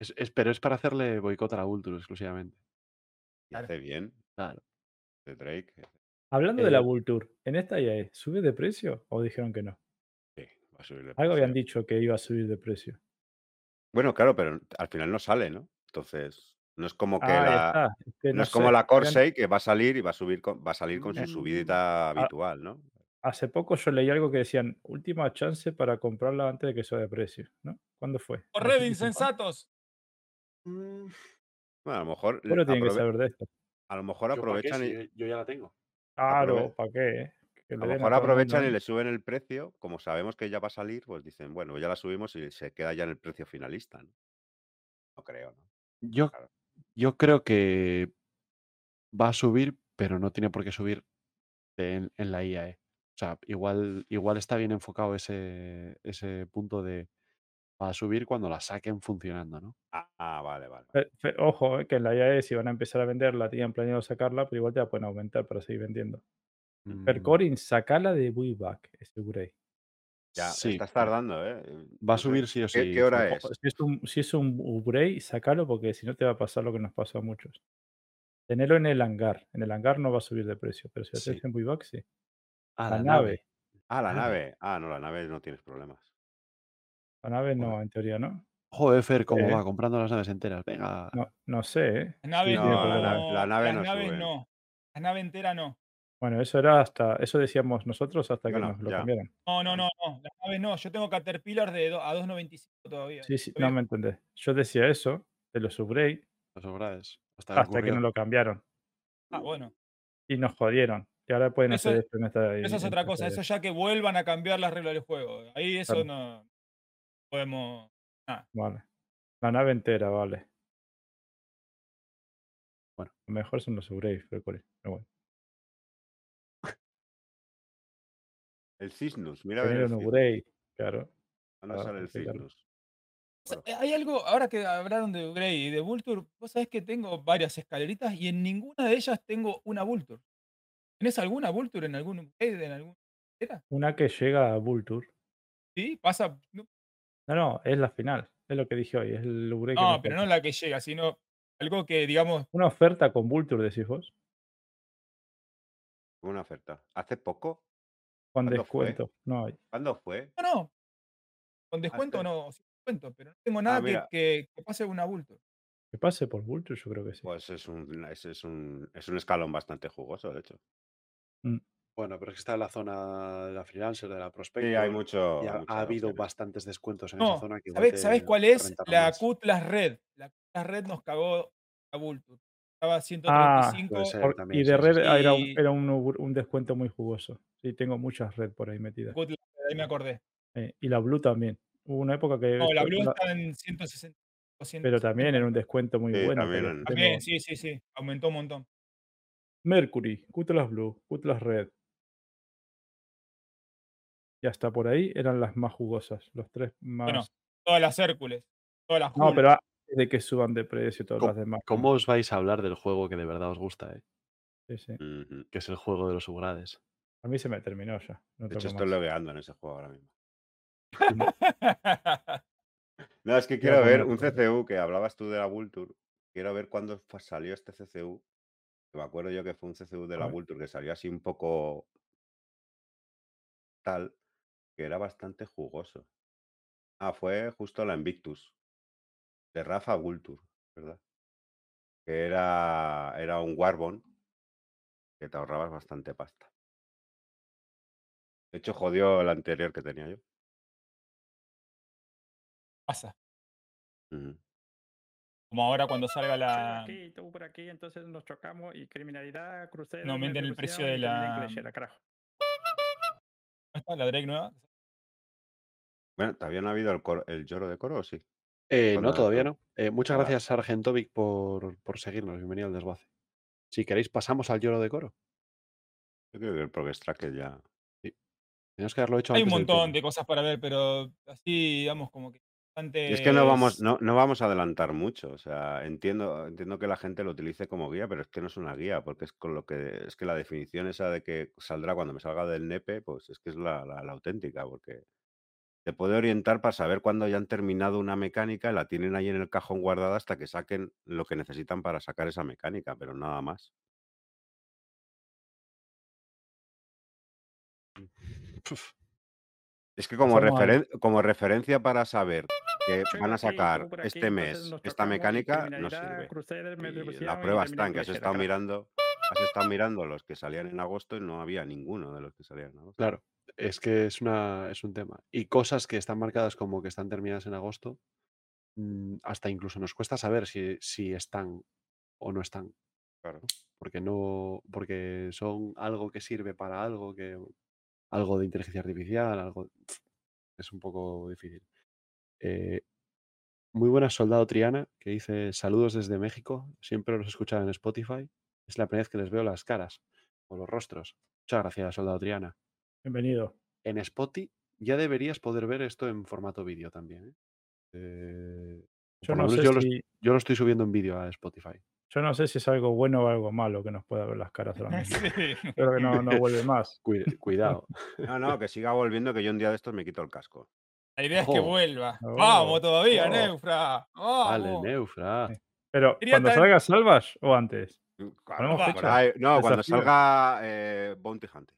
Es, es- pero es para hacerle boicot a la Vulture exclusivamente. Y Claro. hace bien. Claro. De Drake. eh, Hablando de la Eh, Vulture, ¿en esta ya es, sube de precio o dijeron que no? Sí, va a subir de Algo habían precio. dicho que iba a subir de precio. Bueno, claro, pero al final no sale, ¿no? Entonces, no es como que Ah, la. está. Es que No no es como la Corsair que va a salir y va a subir con, va a salir con su Eh, subidita habitual, ¿no? Hace poco yo leí algo que decían, última chance para comprarla antes de que suba de precio, ¿no? ¿Cuándo fue? ¡Corred, insensatos! Mm, Bueno, a lo mejor, Seguro tienen que saber de esto. a lo mejor ¿yo pa' qué? aprovechan Si y, yo, ya la tengo. Claro, ¿para qué? A lo mejor aprovechan y le suben el precio, como sabemos que ya va a salir, pues dicen, bueno, ya la subimos y se queda ya en el precio finalista, ¿no? No creo, ¿no? Yo, Claro. yo creo que va a subir, pero no tiene por qué subir en, en la IAE. O sea, igual, igual está bien enfocado ese, ese punto de va a subir cuando la saquen funcionando, ¿no? Ah, ah, vale, vale. Ojo, eh, que en la IAE si van a empezar a venderla, tenían planeado sacarla, pero igual te la pueden aumentar para seguir vendiendo. Mm, Percorin, sacala de Buyback, aseguré. Ya, sí, estás tardando, ¿eh? va No a subir sí o ¿Qué, sí. qué hora es? Si es un, si es un upgrade, sacalo porque si no te va a pasar lo que nos pasó a muchos. Tenerlo en el hangar. En el hangar no va a subir de precio, pero si lo Sí. haces en Buyback, sí. Ah, la la nave. nave. Ah, la Ah. nave. Ah, no, la nave no tienes problemas. La nave Joder. no, en teoría no. Joder, Fer, cómo Eh. va comprando las naves enteras. Venga. No, no sé, ¿eh? Naves tiene no, problemas. la- la nave no suben. no. La nave entera no. Bueno, eso era hasta, eso decíamos nosotros hasta Bueno, que nos lo ya. cambiaron. No, no, no, no. Las naves no. Yo tengo Caterpillar de do- a 2.95 todavía. Sí, sí, no me entendés. Yo decía eso, de los upgrade, Los sobrades. Hasta, que hasta que ocurrió. nos lo cambiaron. Ah, bueno. Y nos jodieron. Y ahora pueden Eso- hacer esto en esta. Eso es otra cosa. Eso ya que vuelvan a cambiar las reglas del juego. Ahí eso Claro. no podemos. Vale. La nave entera, vale. Bueno. Lo mejor son los upgrades, pero pero bueno. El Cisnus, mira a el Cisnus. upgrade, claro. ¿Dónde para sale el. Cisnus? Sea, Hay algo, ahora que hablaron de Grey y de Vulture, vos sabés que tengo varias escaleritas y en ninguna de ellas tengo una Vulture. ¿Tenés alguna Vulture en algún upgrade, en alguna escalera? Una que llega a Vulture. Sí, pasa. No, No, no, es la final. Es lo que dije hoy. Es el que no, nos pero no la que llega, sino algo que, digamos, Una oferta con Vulture, decís vos. Una oferta. ¿Hace poco? Con ¿Cuándo fue? descuento. No hay. ¿Cuándo fue? no, no. Con descuento Hace- no, sin descuento, pero no tengo nada que, que, que pase una Vulture. Que pase por Vulture, yo creo que sí. Pues es un, es, es un, es un escalón bastante jugoso, de hecho. Bueno, pero es que está en la zona de la freelancer, de la prospecto. Sí, hay mucho. y ha, habido opciones. bastantes descuentos en esa zona que igual ¿sabés, te- sabés cuál es? La más. Cutlass Red. La Cutlass Red nos cagó Vulture. Estaba a Ah, 135. puede ser. Por- también, y de sí, sí, red sí. era, un, Y- era un, ub- un descuento muy jugoso. Sí, tengo muchas red por ahí metidas. Cutlass Red, ahí me acordé. Eh, y la Blue también. Hubo una época que. No, la Blue la- está en 160. pero también era un descuento muy Sí, bueno. también sí, sí, sí. Aumentó un montón. Mercury, Cutlass Blue, Cutlass Red. Y hasta por ahí eran las más jugosas. Los tres más. Bueno, todas las Hércules. Todas las no, pero de que suban de precio todas ¿Cómo, las demás. cómo os vais a hablar del juego que de verdad os gusta, eh? Sí, sí. Que es el juego de los Ugrades. A mí se me terminó ya. No De hecho, estoy logueando en ese juego ahora mismo. No, es que quiero ver un. CCU, que hablabas tú de la Vulture. Quiero ver cuándo salió este CCU. Me acuerdo yo que fue un CCU de la. Vulture que salió así un poco tal, que era bastante jugoso. Ah, fue justo la Invictus, de Rafa Vulture, ¿verdad? Que era, era un Warbon que te ahorrabas bastante pasta. De hecho, jodió el anterior que tenía yo. Pasa. Como ahora cuando salga la. aquí y tú por aquí, entonces nos chocamos y criminalidad, crucero. No, aumenten el precio de la- carajo. está la Drake nueva? Bueno, ¿todavía no ha habido el, coro- el lloro de coro o sí? Eh, no, todavía no. Eh, muchas vale. gracias, Sargentovic, por, por seguirnos. Bienvenido al desguace. Si queréis, pasamos al lloro de coro. Yo creo que el Progress Tracker ya. Tenemos que haberlo hecho Hay un antes montón de cosas para ver, pero así, digamos, como que Y es que no vamos, no, no vamos a adelantar mucho. O sea, entiendo, entiendo que la gente lo utilice como guía, pero es que no es una guía, porque es con lo que es que la definición esa de que saldrá cuando me salga del NEPE, pues es que es la, la- la auténtica, porque te puede orientar para saber cuándo ya han terminado una mecánica y la tienen ahí en el cajón guardada hasta que saquen lo que necesitan para sacar esa mecánica, pero nada más. Puf, Es que como, referen- referencia para saber que van a sacar aquí, este mes esta mecánica, no sirve. Y la prueba está en que has estado mirando, has estado mirando los que salían en agosto y no había ninguno de los que salían en agosto. Claro, es que es, una, es un tema. Y cosas que están marcadas como que están terminadas en agosto, mm, hasta incluso nos cuesta saber si, si están o no están. Claro. Porque no, porque son algo que sirve para algo, que algo de inteligencia artificial, algo. Es un poco difícil. Eh, muy buena soldado Triana, que dice saludos desde México. Siempre los escuchaba en Spotify. Es la primera vez que les veo las caras o los rostros. Muchas gracias, soldado Triana. Bienvenido. En Spotify ya deberías poder ver esto en formato vídeo también. ¿eh? Eh, Yo lo no menos sé yo, lo, si, yo lo estoy subiendo en vídeo a Spotify. yo no sé si es algo bueno o algo malo que nos pueda ver las caras ahora mismo. Sí. Creo que no, no vuelve más. Cuida- cuidado. No, no, que siga volviendo, que yo un día de estos me quito el casco. La idea es que vuelva. Oh. Vamos todavía, Oh. Neufra. Vale. Neufra. Pero cuando tan- salga Salvage o antes. Cuando- ¿Ponemos va, por fecha? ahí- no, cuando salga eh, Bounty Hunter.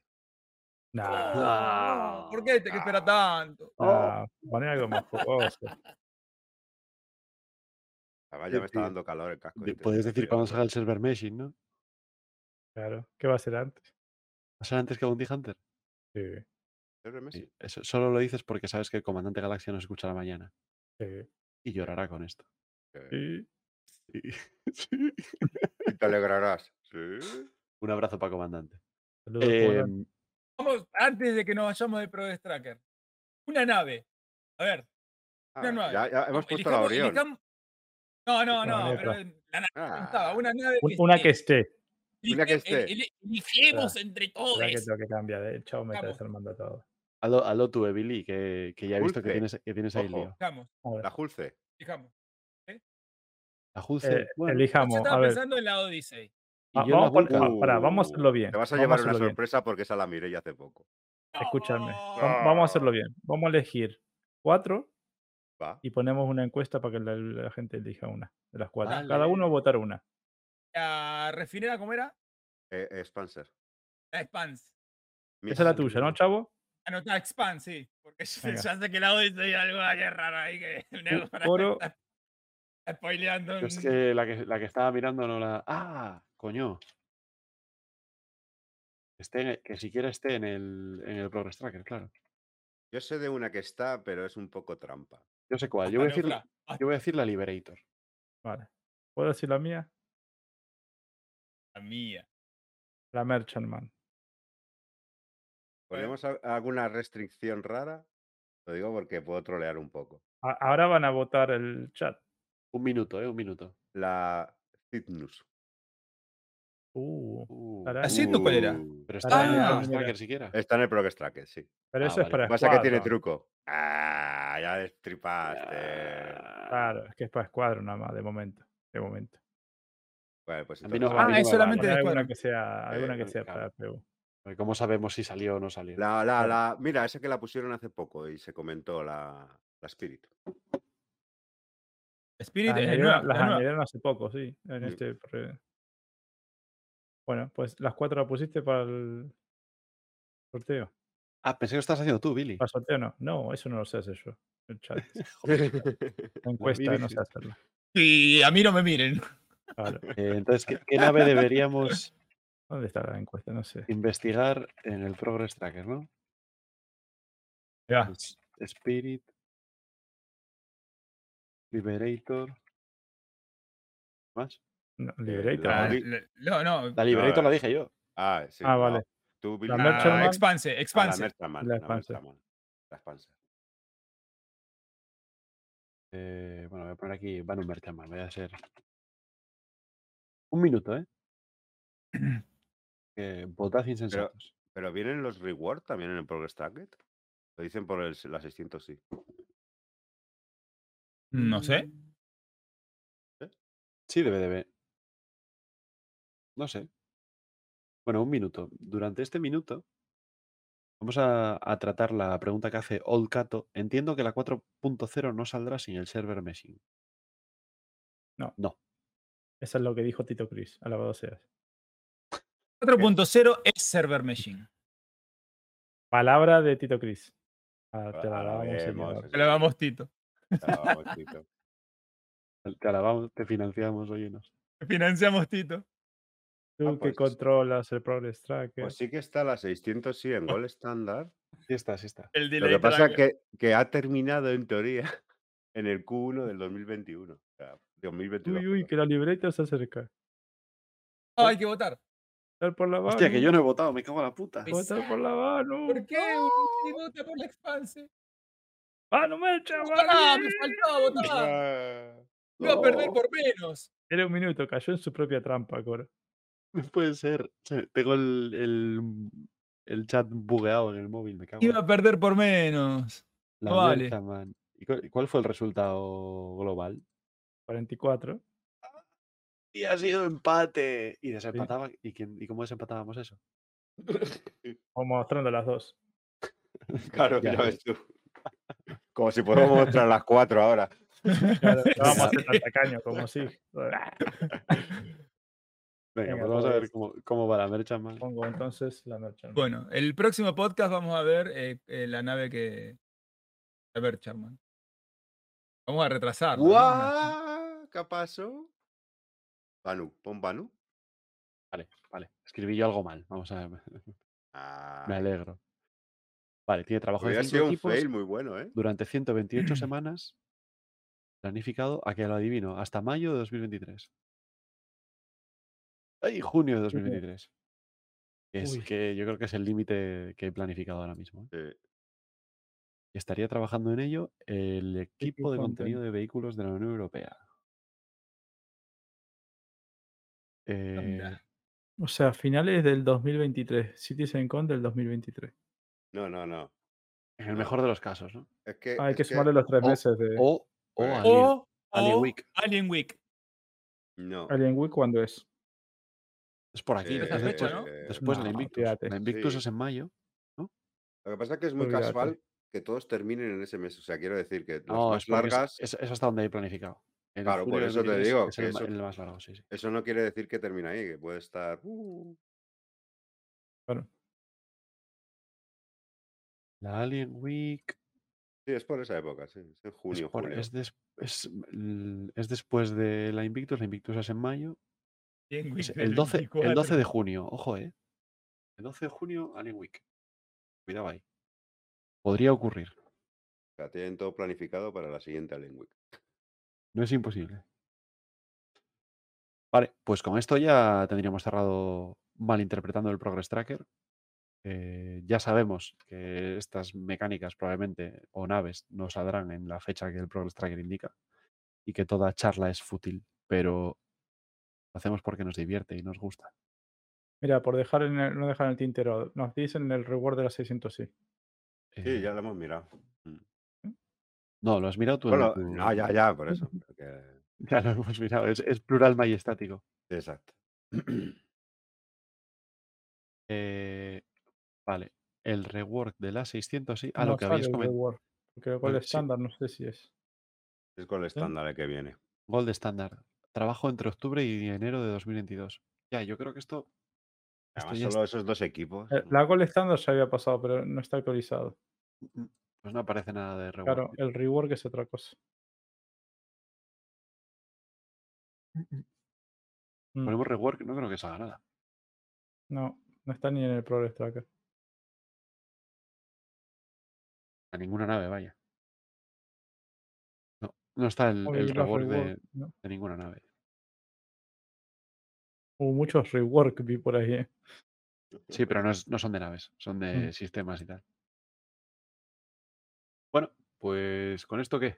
Nah, Ah. ¿Por qué te que espera tanto? nah, poné algo más fogoso. Además, ya me está dando calor el casco. De- Puedes decir cuando salga el Server Meshing, ¿no? Claro. ¿Qué va a ser antes? ¿Va a ser antes que Bounty Hunter? Sí. Sí, eso solo lo dices porque sabes que el comandante Galaxia nos escuchará mañana sí, y llorará con esto. Sí. Sí. Sí. Y te alegrarás. Sí. Un abrazo para comandante. Saludos, Eh, comandante. Vamos, antes de que nos vayamos de Progress Tracker. Una nave. A ver. Ah, Una nave. ya, ya hemos puesto la elijamos- No, no, no. nave Pero la nave Ah, una nave Un- una que esté. esté. Una que esté. el- el- Eligemos entre todos. Que tengo que cambiar. El chavo me está desarmando todo. hazlo, hazlo tú, Billy, que, que ya he visto que tienes, que tienes ahí lío. A La Julce. elijamos. La Julce, eh, bueno, Yo elijamos. A estaba ver. pensando en la Odyssey. Y Ah, yo en la vamos, a ah, pará, vamos a hacerlo bien. Te vas a vamos llevar una hacerlo bien. sorpresa porque esa la miré ya hace poco. Escúchame. Vam- Vamos a hacerlo bien. Vamos a elegir cuatro Va. y ponemos una encuesta para que la, la gente elija una de las cuatro. Vale. Cada uno votar una. La refinera, ¿cómo era? Eh, Spencer. La Expans. Esa es la tuya, ¿no, chavo? Ah, no, está Expans, sí. Porque Venga. ya sé que la Odyssey hay algo ahí raro ahí que el para spoileando. Es que la, que la que estaba mirando no la. ¡Ah! Coño. Esté en el- que siquiera esté en el, en el Progress Tracker, claro. Yo sé de una que está, pero es un poco trampa. Yo sé cuál. Yo voy a decir, Neufra, hasta yo voy a decir la Liberator. Vale. ¿Puedo decir la mía? la mía. La Merchantman. ¿Ponemos a- alguna restricción rara? Lo digo porque puedo trolear un poco. A- Ahora van a votar el chat. Un minuto, ¿eh? Un minuto. La Cygnus. Uh, Uh, Araña. ¿La Cygnus cuál era? Uh, pero está en el Ah, Progress. Tracker siquiera. Está en el Progress Tracker, sí. pero Ah, eso es para Lo que pasa es que tiene truco. Ah, ya destripaste. Ah, Claro, es que es para escuadro nada más, de momento. De momento. Bueno, pues no- Ah, es me solamente de alguna que sea, alguna que Eh, sea claro. para PU. ¿Cómo sabemos si salió o no salió? La, la, la, mira, esa que la pusieron hace poco y se comentó, la, la Spirit. Spirit Las es añadieron, nueva. añadieron hace poco, sí. En Mm. este. Bueno, pues las cuatro la pusiste para el sorteo. Ah, pensé que lo estás haciendo tú, Billy. ¿Para el sorteo no? No, eso no lo sé hacer yo. El chat. La encuesta no sé hacerla. Y a mí no me miren. Claro. Eh, entonces, ¿qué, qué nave deberíamos ¿Dónde está la encuesta? No sé. investigar en el Progress Tracker, no? Ya. Spirit, Liberator. ¿Más? No, Eh, Liberator. la La- ¿no? no. La Liberator No, la dije yo. ah, sí. Ah, no. vale. Tú, La. Ah, Expanse, la Expanse. La la Expanse. Merchantman, la Expanse. Eh, bueno, voy a poner aquí Van Merchantman. Voy a ser. Un minuto, ¿eh? Votad insensatos. Pero vienen los rewards también en el Progress Tracker. Lo dicen por el, la 600, sí. No sé. Sí, debe de ver. No sé. Bueno, un minuto. Durante este minuto vamos a, a tratar la pregunta que hace Old Cato. Entiendo que la 4.0 no saldrá sin el server meshing. No. No. Eso es lo que dijo Tito Chris. Alabado seas. 4.0 es server machine. Palabra de Tito Chris. Ah, te la eso Te lo damos, Tito. sí. Ah, vamos, Tito. Te alabamos, te financiamos, oyenos. Financiamos, Tito. Tú Ah, que pues- controlas el Progress Tracker. Pues sí que está la 600, sí, en Gold Standard. Sí está, sí está. El Lo delay que pasa es tracker. que, que ha terminado en teoría en el Q1 del 2021. O sea, 2022. uy, uy, perdón. que la libreta se acerca. Ah, hay que votar. Votar por la mano. Hostia, que yo no he votado, me cago en la puta. Votar por la mano. ¿Por qué? ¿Por qué vota por la expanse? ¡Mano, mecha, ¡Ah! mano! ¡Me faltaba votar! Ah, Iba a perder por menos. Era un minuto, cayó en su propia trampa, Cora. No puede ser. Se- Tengo el, el, el chat bugueado en el móvil, me cago. Iba a perder por menos. La no vale. Man. ¿Y cuál, cuál fue el resultado global? 44. Y ha sido empate. Y desempataba. ¿Y, quién, ¿Y cómo desempatábamos eso? O mostrando las dos. Claro, Ya, ya ves tú. Como si podemos mostrar las cuatro ahora. Claro, no vamos a ser tan tacaños como sí. Venga, Venga, pues vamos a ver cómo, cómo va la Mercha, man. Pongo entonces la merchant. Bueno, el próximo podcast vamos a ver eh, eh, la nave que. A ver, Charman. Vamos a retrasarlo. ¿no? ¡Guau! ¿Qué pasó? Banu, pon Banu. Vale, vale. Escribí yo algo mal. Vamos a ver. Ah, Me alegro. Vale, tiene trabajo de sido un fail muy bueno, ¿eh? durante 128 semanas. Planificado, a que lo adivino, hasta mayo de 2023. ¡Ay! Junio de 2023. Es Uy. que yo creo que es el límite que he planificado ahora mismo. ¿eh? Sí. Estaría trabajando en ello el equipo de contenido de vehículos de la Unión Europea. Eh, Anda. O sea, finales del 2023. Citizen Con del 2023. No, no, no. en el No. mejor de los casos, ¿no? Es que. Ah, hay es que sumarle los tres o- meses de O, o Alien, O, Alien o Week. Alien Week. No. Alien Week. ¿Cuándo es? Es por aquí. Eh, es después, ¿no? después de la No, Invictus. fíjate. La Invictus Sí. es en mayo. Lo que pasa es que es muy casual que todos terminen en ese mes. O sea, quiero decir que las No, más es, es- largas. es, es hasta donde he planificado. En Claro, por eso te 23 digo Es que el, ma- eso- el más largo, sí, sí. Eso no quiere decir que termine ahí, que puede estar. uh, Bueno, La Alien Week Sí, es por esa época, sí. Es en es, junio, por- julio. es des- es, l- es después de la Invictus. La Invictus es en mayo. Alien Es Week el, del 12, el 12 24. de junio. Ojo, ¿eh? El 12 de junio, Alien Week. Cuidado ahí. Podría ocurrir. Sea, tienen todo planificado para la siguiente Alien Week. No es imposible. Vale, pues con esto ya tendríamos cerrado malinterpretando el Progress Tracker. Eh, ya sabemos que estas mecánicas probablemente o naves no saldrán en la fecha que el Progress Tracker indica y que toda charla es fútil, pero lo hacemos porque nos divierte y nos gusta. mira, por dejar en el- no dejar en el tintero, nos dicen el reward de las 600, sí. Sí, Eh, ya lo hemos mirado. Mm. No, lo has mirado tú. en no, ya, ya, por eso. porque- Ya lo hemos mirado. Es, es plural majestático. Exacto. Eh, vale. El rework de la 600, sí. Ah, no lo que habéis el comentado. reward. Porque el gol sí. estándar no sé si es. Es con el estándar el que viene. Gold estándar. Trabajo entre octubre y enero de 2022. Ya, yo creo que esto. esto Además, ya solo esos dos equipos. Eh, La gol estándar ya había pasado, pero no está actualizado. es- mm, Pues no aparece nada de rework. Claro, el rework es otra cosa. Mm, Ponemos rework, no creo que salga nada. No, no está ni en el Progress Tracker. A ninguna nave, vaya. No está el, el rework de, ninguna nave. Hubo muchos rework vi por ahí. ¿eh? Sí, pero no, no, son de naves, son mm. de sistemas y tal. Bueno, pues con esto qué?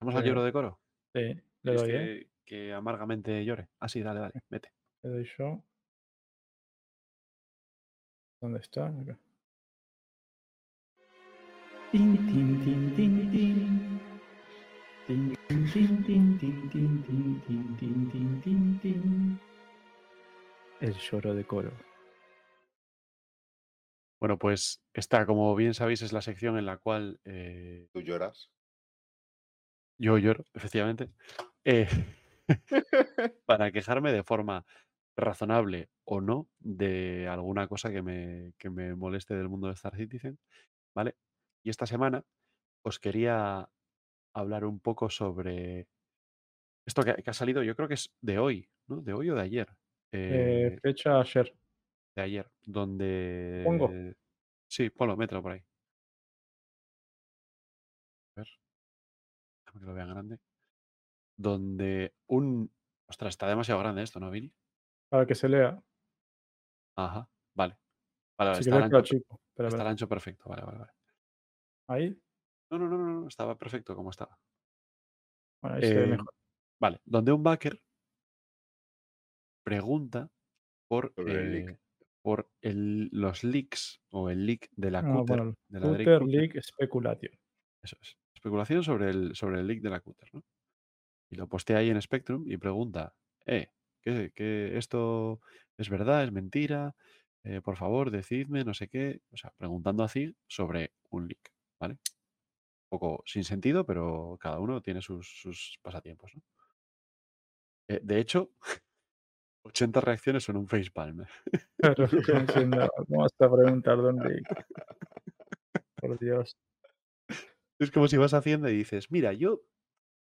¿Vamos al eh, lloro de coro? Sí, le doy. ¿eh? Este, que amargamente llore. Ah, sí, dale, dale, vete. Le doy yo. ¿Dónde está? Acá. Tin, tin, tin, tin, tin. El lloro de coro. Bueno, pues esta, como bien sabéis, es la sección en la cual eh, ¿Tú lloras? yo lloro, efectivamente, eh, para quejarme de forma razonable o no de alguna cosa que me, que me moleste del mundo de Star Citizen, ¿vale? Y esta semana os quería hablar un poco sobre esto que, que ha salido, yo creo que es de hoy, ¿no? De hoy o de ayer. Eh, Eh, fecha ayer. de ayer, donde... Pongo. Sí, ponlo, mételo por ahí. A ver. Déjame que lo vea grande. Donde un... Ostras, está demasiado grande esto, ¿no, Vini? Para que se lea. Ajá, vale. Vale, vale, Si está, ancho, per- chico. Espera, está ancho perfecto. Vale, vale, vale. Ahí. No, no, no, no, no, estaba perfecto como estaba. Bueno, ahí se ve Eh, mejor. vale, donde un backer pregunta por, el leak. eh, por el- los leaks o el leak de la Ah, Cutter, bueno, de la Cutter. League Speculation. Eso es. Especulación sobre el, sobre el leak de la Cutter, ¿no? Y lo postea ahí en Spectrum y pregunta, eh, ¿qué, qué- esto es verdad, es mentira? Eh, por favor, decidme, no sé qué. O sea, preguntando así sobre un leak, ¿vale? Poco sin sentido, pero cada uno tiene sus, sus pasatiempos, ¿no? Eh, de hecho, 80 reacciones son un facepalm. ¿eh? Claro, como diciendo, ¿cómo vas a preguntar dónde? Por Dios. Es como si vas a Hacienda y dices, mira, yo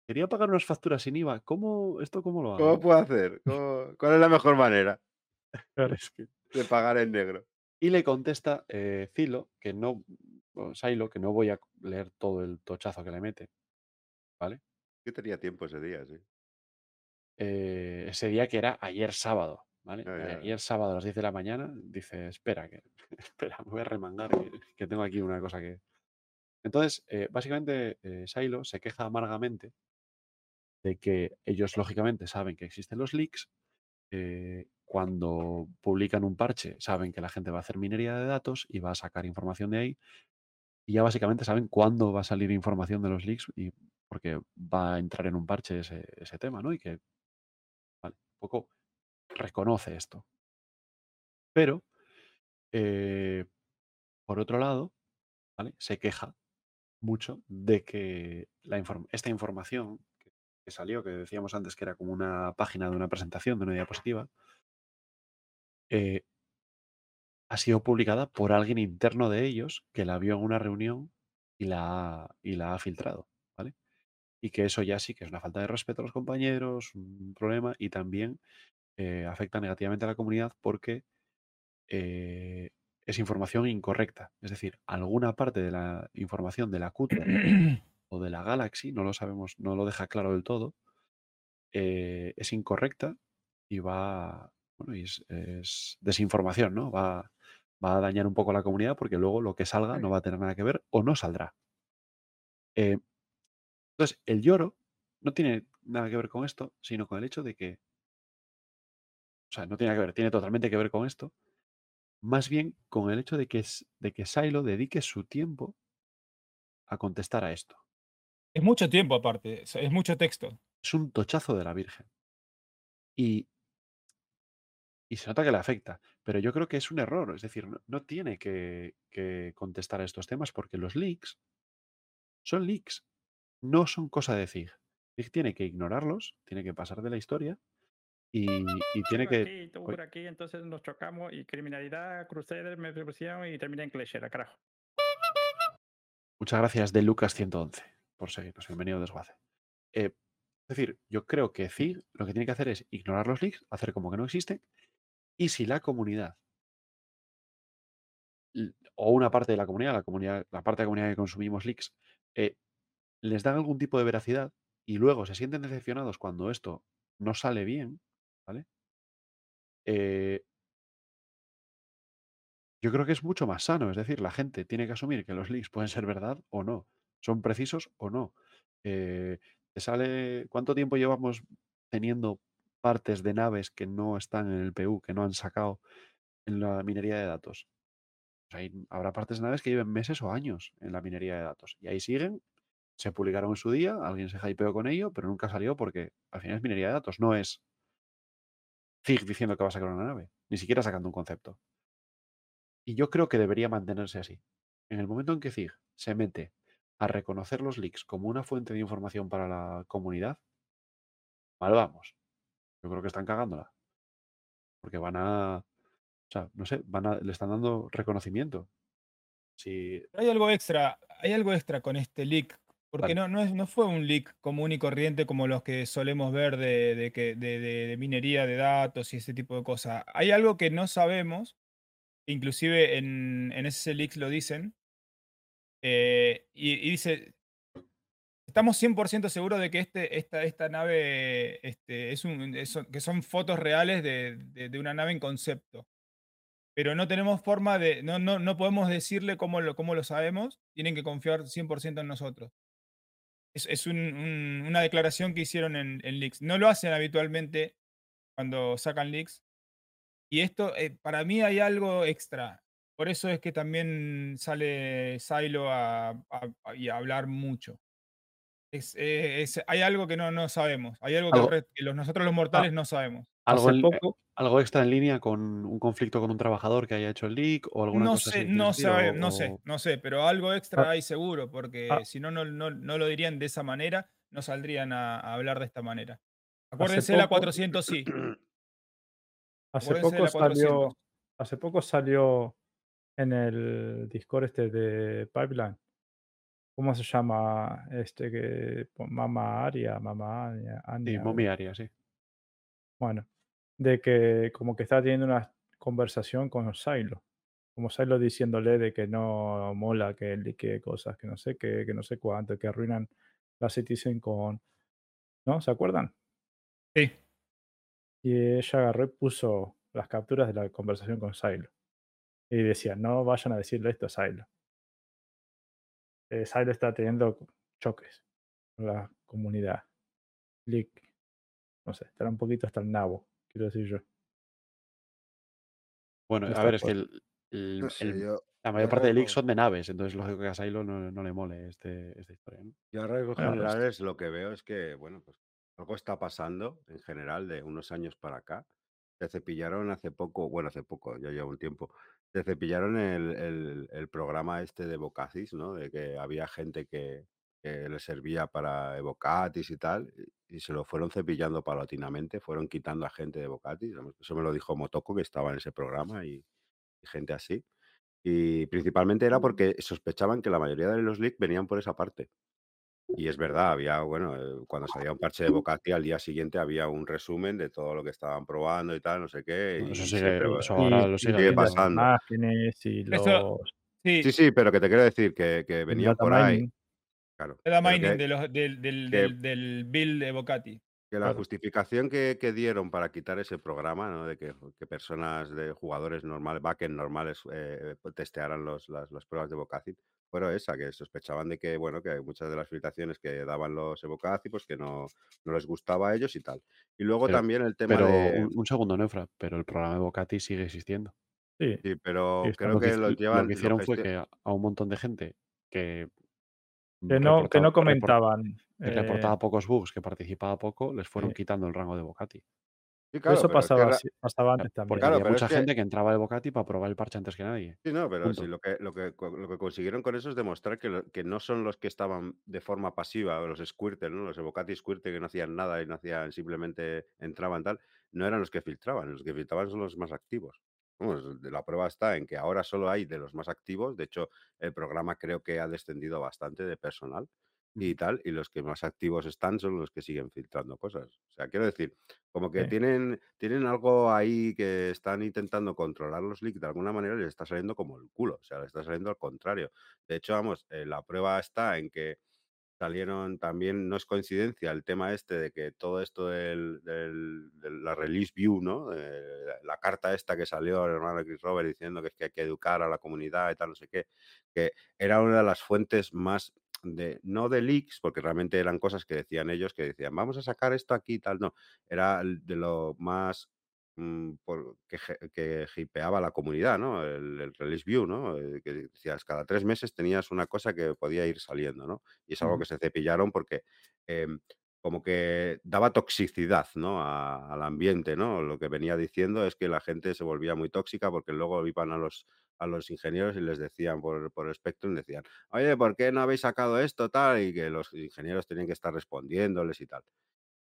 quería pagar unas facturas sin IVA, ¿cómo, ¿esto cómo lo hago? ¿Cómo puedo hacer? ¿Cómo- ¿Cuál es la mejor manera Claro. Es que- de pagar en negro? Y le contesta eh, Zilo, que no, Silo, que no voy a leer todo el tochazo que le mete, ¿vale? Yo tenía tiempo ese día, sí. Eh, ese día que era ayer sábado, ¿vale? Ya, ya. Ayer sábado a las 10 de la mañana, dice, espera, que, espera, me voy a remangar, que, que tengo aquí una cosa que... Entonces, eh, básicamente, eh, Silo se queja amargamente de que ellos, lógicamente, saben que existen los leaks, eh, cuando publican un parche saben que la gente va a hacer minería de datos y va a sacar información de ahí y ya básicamente saben cuándo va a salir información de los leaks y porque va a entrar en un parche ese, tema, ¿no? Y que vale, un poco reconoce esto. Pero, eh, por otro lado, ¿vale? Se queja mucho de que la inform- esta información que, que salió, que decíamos antes que era como una página de una presentación, de una diapositiva, eh, ha sido publicada por alguien interno de ellos que la vio en una reunión y la ha, y la ha filtrado, ¿vale? Y que eso ya sí que es una falta de respeto a los compañeros, un problema y también eh, afecta negativamente a la comunidad porque eh, es información incorrecta. Es decir, alguna parte de la información de la Cutter o de la Galaxy, no lo sabemos, no lo deja claro del todo, eh, es incorrecta y va, bueno, es, es desinformación, ¿no? Va, va a dañar un poco a la comunidad porque luego lo que salga no va a tener nada que ver o no saldrá. Eh, entonces, el lloro no tiene nada que ver con esto, sino con el hecho de que, o sea, no tiene que ver, tiene totalmente que ver con esto, más bien con el hecho de que, de que Silo dedique su tiempo a contestar a esto. Es mucho tiempo aparte, es mucho texto. Es un tochazo de la Virgen. Y, y se nota que le afecta, pero yo creo que es un error, es decir, no, no tiene que, que contestar a estos temas porque los leaks son leaks, no son cosa de Zig. Zig tiene que ignorarlos, tiene que pasar de la historia y, y tiene que... aquí, tú Uy, por aquí, entonces nos chocamos y criminalidad, Crusader, me pusieron y terminé en Cleshera, carajo. muchas gracias de Lucas 111 por seguirnos. Bienvenido a Desguace. Eh, es decir, yo creo que Zig lo que tiene que hacer es ignorar los leaks, hacer como que no existen, y si la comunidad o una parte de la comunidad, la comunidad, la parte de la comunidad que consumimos leaks, eh, les dan algún tipo de veracidad y luego se sienten decepcionados cuando esto no sale bien, ¿vale? Eh, Yo creo que es mucho más sano, es decir, la gente tiene que asumir que los leaks pueden ser verdad o no, son precisos o no. Eh, sale, ¿cuánto tiempo llevamos teniendo partes de naves que no están en el PU, que no han sacado en la minería de datos? Habrá partes de naves que lleven meses o años en la minería de datos y ahí siguen, se publicaron en su día, alguien se hypeó con ello, pero nunca salió porque al final es minería de datos, no es Zig diciendo que va a sacar una nave, ni siquiera sacando un concepto. Y yo creo que debería mantenerse así. En el momento en que Zig se mete a reconocer los leaks como una fuente de información para la comunidad, mal vamos. Yo creo que están cagándola. Porque van a. O sea, no sé, van a, le están dando reconocimiento. Si. Hay algo extra, hay algo extra con este leak, porque Vale. no, no, es- no fue un leak común y corriente como los que solemos ver de, de que, de, minería de datos y ese tipo de cosas. Hay algo que no sabemos, inclusive en, en ese leak lo dicen, eh, y, y dice, estamos 100% seguros de que este, esta, esta nave este, es un, que son fotos reales de, de- una nave en concepto pero no tenemos forma de, no, no, no podemos decirle cómo lo, cómo lo sabemos, tienen que confiar 100% en nosotros. Es, es un- un- una declaración que hicieron en, leaks. No lo hacen habitualmente cuando sacan leaks. Y esto, eh, para mí hay algo extra. Por eso es que también sale Silo a, a hablar mucho. Es, eh, es- hay algo que no, no sabemos. Hay algo que, el Algo- re- que los, nosotros los mortales no sabemos. Algo, Hace en- poco, algo extra en línea con un conflicto con un trabajador que haya hecho el leak o alguna No cosa sé, así. no sabe, o- no sé, no sé, pero algo extra Ah. hay seguro, porque Ah. si no, no, no, lo dirían de esa manera, no saldrían a, a hablar de esta manera. Acuérdense de la poco, 400, sí. hace poco la 400. salió, hace poco salió en el Discord este de Pipeline. ¿Cómo se llama este que Mama Aria, Mama Ania, Sí, Ania, Mommy Aria, sí. Bueno, de que como que está teniendo una conversación con Silo. Como Silo diciéndole de que no mola que él liquee cosas, que no sé qué, que no sé cuánto, que arruinan la Citizen con... ¿No? ¿Se acuerdan? Sí, Y ella agarró y puso las capturas de la conversación con Silo. Y decía, no vayan a decirle esto a Silo. Eh, Silo está teniendo choques con la comunidad. Leak. No sé, estará un poquito hasta el nabo, quiero decir yo. Bueno, a ver, es que cosa. el- el- No sé, el- yo, la mayor yo parte de leaks son de naves, entonces lógico que a Silo no, no le mole este, esta historia. ¿no? yo a rasgos Bueno, pues- generales lo que veo es que, bueno, pues algo está pasando en general de unos años para acá. Se cepillaron hace poco, bueno, hace poco, ya lleva un tiempo, se cepillaron el, el- el programa este de Bocacis, ¿no? De que había gente que, que le servía para Evocatis y tal, y, se lo fueron cepillando paulatinamente, fueron quitando a gente de Bocatis. Eso me lo dijo Motoko, que estaba en ese programa, y, y gente así. Y principalmente era porque sospechaban que la mayoría de los leaks venían por esa parte. Y es verdad, había, bueno, eh, cuando salía un parche de Bocati, al día siguiente había un resumen de todo lo que estaban probando y tal, no sé qué. Bueno, eso y sigue- siempre, eso ahora Y- lo y sigue sigue pasando. imágenes y Eso- los sí, Sí, sí, pero que te quiero decir que, que venían por ahí. mining. Claro. pero mining que- de los- del, del, que- del, del build de Bocati. Que la Claro. justificación que, que dieron para quitar ese programa, ¿no? de que, que personas de jugadores normales, backend normales, eh, testearan los, las, las pruebas de Evocacid, fueron esa, que sospechaban de que, bueno, que muchas de las filtraciones que daban los Evocacid, pues que no, no les gustaba a ellos y tal. Y luego Pero- también el tema Pero de... un, un segundo, Neufra, pero el programa de Bocati sigue existiendo. Sí, Sí, pero Sí, creo Lo que, que lo llevan... lo que lo hicieron fue gestio- que a, un montón de gente que, que no, que no comentaban. que eh, reportaba pocos bugs, que participaba poco, les fueron sí. quitando el rango de Bocati. Sí, pero claro, eso pero es que pasaba, antes también. Porque Claro, había mucha es que- gente que entraba de Bocati para probar el parche antes que nadie. Sí, no, pero sí, lo que, lo, que, lo que consiguieron con eso es demostrar que, lo- que no son los que estaban de forma pasiva, los Squirtle, ¿no? los Evocati Squirtle que no hacían nada y no hacían, simplemente entraban tal, no eran los que filtraban, los que filtraban son los más activos. La prueba está en que ahora solo hay de los más activos, de hecho el programa creo que ha descendido bastante de personal y tal, y los que más activos están son los que siguen filtrando cosas. O sea, quiero decir, como que Sí. tienen, tienen algo ahí que están intentando controlar los leaks de alguna manera y les está saliendo como el culo, o sea, les está saliendo al contrario. De hecho, vamos, eh, la prueba está en que salieron también, no es coincidencia el tema este de que todo esto del, del- de la release view, ¿no? Eh, la, carta esta que salió el hermano de Chris Robert diciendo que es que hay que educar a la comunidad y tal, no sé qué, que era una de las fuentes más de, no de leaks, porque realmente eran cosas que decían ellos, que decían, vamos a sacar esto aquí y tal, no, era de lo más mm, por- que, que hipeaba la comunidad, ¿no? El, el release view, ¿no? Eh, que decías, cada tres meses tenías una cosa que podía ir saliendo, ¿no? Y es algo que se cepillaron porque em, como que daba toxicidad, ¿no? a- al ambiente, ¿no? Lo que venía diciendo es que la gente se volvía muy tóxica porque luego iban a los a los ingenieros y les decían por, por Spectrum, decían, oye, ¿por qué no habéis sacado esto tal? Y que los ingenieros tenían que estar respondiéndoles y tal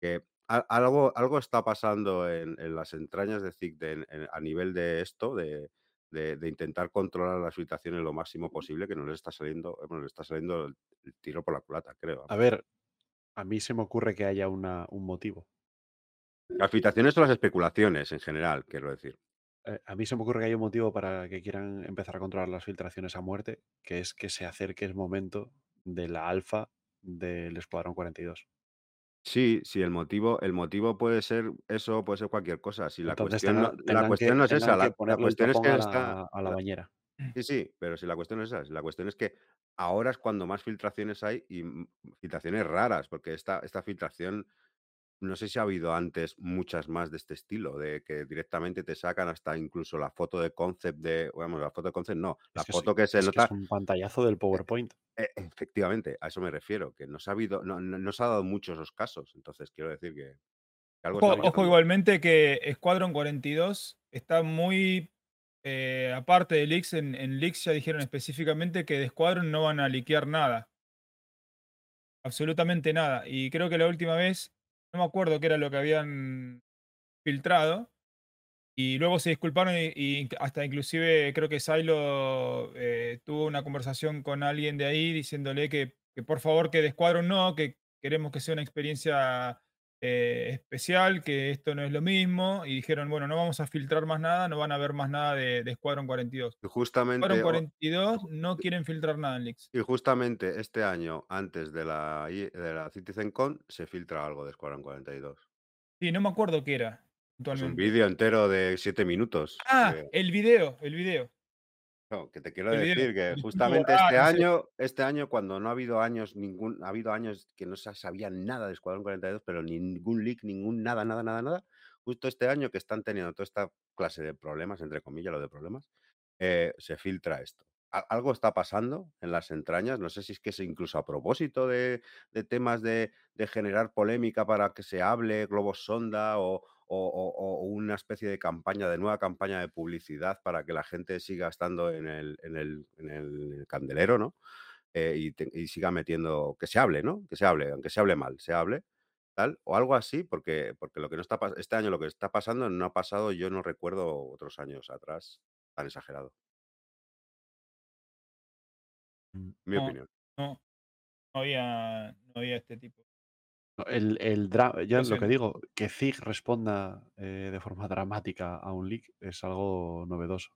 que algo, algo está pasando en, en las entrañas de en- en- a nivel de esto, de, de- de intentar controlar las filtraciones lo máximo posible, que no les está saliendo, bueno, les está saliendo el, el tiro por la culata, creo. A ver, a mí se me ocurre que haya una, un motivo. Las filtraciones son las especulaciones en general, quiero decir. Eh, a mí se me ocurre que hay un motivo para que quieran empezar a controlar las filtraciones a muerte, que es que se acerque el momento de la alfa del Escuadrón 42. Sí, sí, el motivo, el motivo puede ser eso, puede ser cualquier cosa. Si la Entonces cuestión no, la cuestión que, no es esa, la, cuestión es que a está, la, a la bañera. Sí, sí, pero si la cuestión es esa, la cuestión es que ahora es cuando más filtraciones hay y mm, filtraciones raras, porque esta, esta filtración, no sé si ha habido antes muchas más de este estilo, de que directamente te sacan hasta incluso la foto de concept de, vamos, la foto de concept no, la Es que, sí, foto que se es, que nota, es un pantallazo del PowerPoint. eh, efectivamente, a eso me refiero, que no se ha habido, no, no, no se ha dado muchos esos casos, entonces quiero decir que, que algo Ojo, igualmente que Squadron 42 está muy eh, aparte de leaks. En, en leaks ya dijeron específicamente que de Squadron no van a liquear nada. Absolutamente nada. Y creo que la última vez, no me acuerdo qué era lo que habían filtrado. Y luego se disculparon y, hasta inclusive creo que Silo eh, tuvo una conversación con alguien de ahí diciéndole que, por favor que de Squadron no, que queremos que sea una experiencia eh, especial, que esto no es lo mismo. Y dijeron, bueno, no vamos a filtrar más nada, no van a ver más nada de, de Squadron 42. Y justamente, Squadron o- 42 no quieren filtrar nada en leaks. y justamente este año, antes de la, de la CitizenCon, se filtra algo de Squadron 42. Sí, no me acuerdo qué era. Es un vídeo entero de siete minutos. Ah, el video, el video. No, que te quiero decir que justamente borrado, este año, este año, cuando no ha habido años, ningún, ha habido años que no se sabía nada de Escuadrón 42, pero ningún leak, ningún nada, nada, nada, nada. Justo este año que están teniendo toda esta clase de problemas, entre comillas, lo de problemas, eh, se filtra esto. Algo está pasando en las entrañas, no sé si es que es incluso a propósito de, de temas de, de generar polémica para que se hable, globos sonda o, o- o- o una especie de campaña, de nueva campaña de publicidad para que la gente siga estando en el, en el, en el candelero, ¿no? Eh, y, te- y siga metiendo, que se hable, ¿no? Que se hable, aunque se hable mal, se hable, tal, o algo así, porque, porque lo que no está este año lo que está pasando no ha pasado, yo no recuerdo otros años atrás tan exagerado. Mm. Mi No. opinión. No, no había, no había este tipo. El, el ya lo que digo, que Zig responda eh, de forma dramática a un leak es algo novedoso.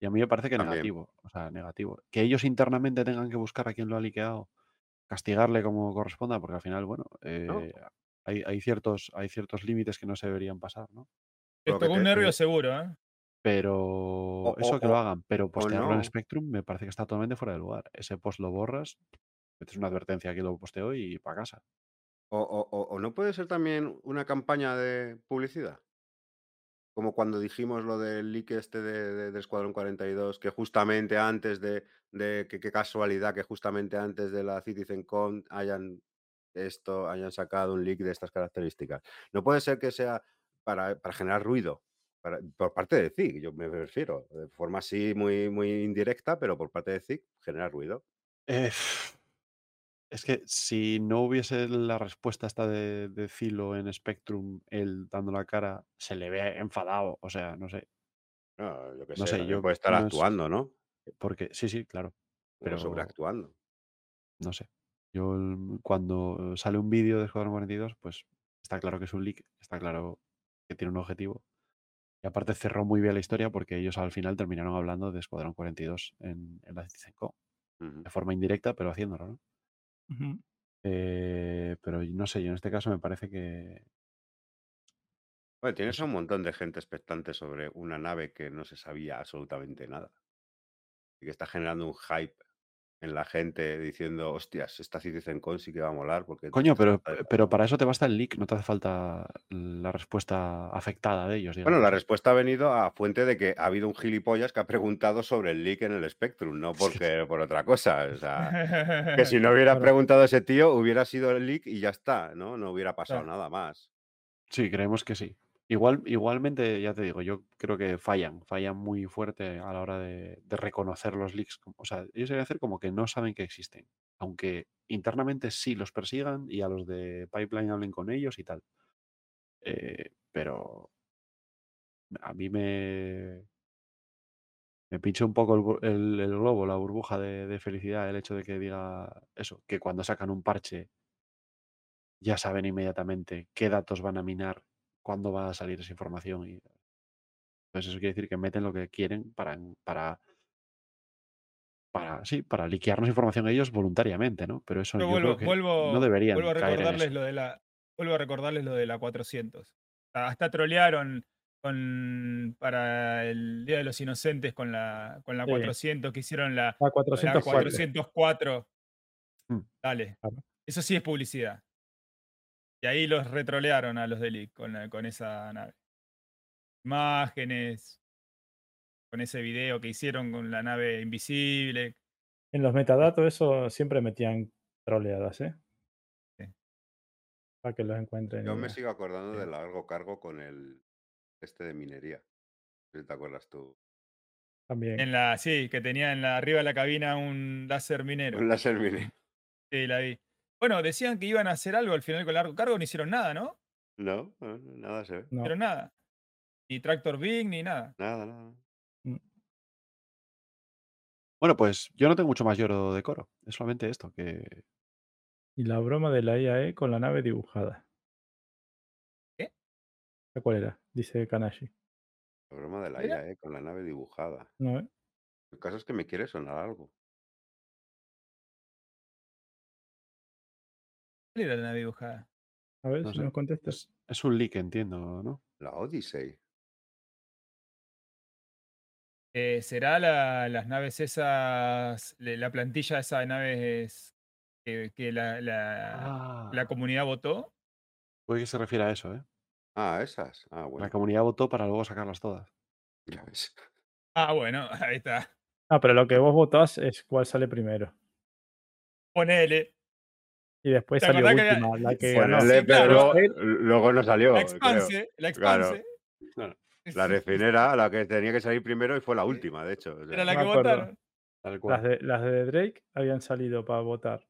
Y a mí me parece que También. negativo. O sea, negativo. Que ellos internamente tengan que buscar a quien lo ha liqueado, castigarle como corresponda, porque al final, bueno, eh, hay, hay ciertos, hay ciertos límites que no se deberían pasar, ¿no? Que tocó un nervio eh, seguro, ¿eh? Pero eso o- que lo hagan, pero postearlo en no. Spectrum me parece que está totalmente fuera de lugar. Ese post lo borras, metes una advertencia aquí lo posteo y para casa. O, o- no puede ser también una campaña de publicidad. Como cuando dijimos lo del leak este de, de- de Escuadrón 42, que justamente antes de, de que qué casualidad que justamente antes de la CitizenCon hayan esto, hayan sacado un leak de estas características. No puede ser que sea para, para generar ruido por parte de ZIG, yo me refiero, de forma así muy, muy indirecta, pero por parte de ZIG genera ruido. Es que si no hubiese la respuesta esta de, de Zilo en Spectrum, él dando la cara, se le ve enfadado. O sea, no sé. No, yo qué No sé, yo puede estar no actuando, ¿no? Porque, sí, sí, claro. Pero sobreactuando. no sé. Yo cuando sale un vídeo de Escuadrón 42, pues está claro que es un leak, está claro que tiene un objetivo. Y aparte cerró muy bien la historia porque ellos al final terminaron hablando de Escuadrón 42 en, en la CitizenCon. Ujú. De forma indirecta, pero haciéndolo, ¿no? Ujú. Eh, pero no sé, yo en este caso me parece que. Bueno, tienes sé. un montón de gente expectante sobre una nave que no se sabía absolutamente nada. Y que está generando un hype en la gente diciendo, hostias, esta CitizenCon sí que va a molar porque... Coño, pero, pero pasar". para eso te basta el leak, no te hace falta la respuesta afectada de ellos, Bueno, la respuesta ha venido a fuente de que ha habido un gilipollas que ha preguntado sobre el leak en el Spectrum, no porque por otra cosa. O sea, que si no hubiera preguntado ese tío, hubiera sido el leak y ya está, ¿no? No hubiera pasado Claro. nada más. Sí, creemos que sí. Igual, igualmente, ya te digo, yo creo que fallan, fallan muy fuerte a la hora de, reconocer los leaks. O sea, ellos deben hacer como que no saben que existen, aunque internamente sí los persigan y a los de Pipeline hablen con ellos y tal. Eh, pero a mí me, me pincha un poco el, globo, la burbuja de felicidad, el hecho de que diga eso, que cuando sacan un parche ya saben inmediatamente qué datos van a minar, cuándo va a salir esa información. Y, entonces eso quiere decir que meten lo que quieren para, para, para, sí, para liquearnos información ellos voluntariamente, ¿no? Pero eso Yo yo vuelvo, creo que vuelvo, no deberían vuelvo a recordarles lo de la. Vuelvo a recordarles lo de la 400. O sea, Hasta trolearon con, para el Día de los Inocentes con la, con la Sí. 400 que hicieron la, La la 404. 404. Mm. Dale. Claro. Eso sí es publicidad. Y ahí los retrolearon a los de Leak con, la- con esa nave. Imágenes. Con ese video que hicieron con la nave invisible. En los metadatos eso siempre metían troleadas, ¿eh? Sí. Para que los encuentren. Yo me sigo acordando Sí. del largo cargo con el este de minería. Si te acuerdas tú. También. En la, sí, que tenía en la, arriba de la cabina un láser minero. Un láser minero. Sí, la vi. Bueno, decían que iban a hacer algo al final con largo cargo, no hicieron nada, ¿no? No, nada se ve. No hicieron nada. Ni Tractor Big, ni nada. Nada, nada. Mm. Bueno, pues yo no tengo mucho más lloro de coro. Es solamente esto, que Y la broma de la IAE con la nave dibujada. ¿Qué? ¿Esa ¿Cuál era? Dice Kanashi. La broma de la ¿Cuál era? IA, ¿eh? Con la nave dibujada. ¿No? eh? El caso es que me quiere sonar algo. ¿Cuál era la nave dibujada? A ver no si sé. nos contestas. Es, un leak, entiendo, ¿no? La Odyssey. Eh, ¿Será la- las naves esas, la plantilla esa de naves que, que la, la- la Ah, comunidad votó? puede que se refiera a eso, ¿eh? Ah, esas. Ah, La bueno. comunidad votó para luego sacarlas todas. Ya ves. Ah, bueno, ahí está. Ah, pero lo que vos votás es cuál sale primero. Ponele. Y después ¿Te salió que última, la que Sí, ganó. Ponele, sí, claro. pero Corsair, luego, luego no salió. La expanse, la Claro. expanse. Claro, La refinera, la que tenía que salir primero y fue la última, de hecho. o sea. Era la No que votaron. las de, las de Drake habían salido para votar.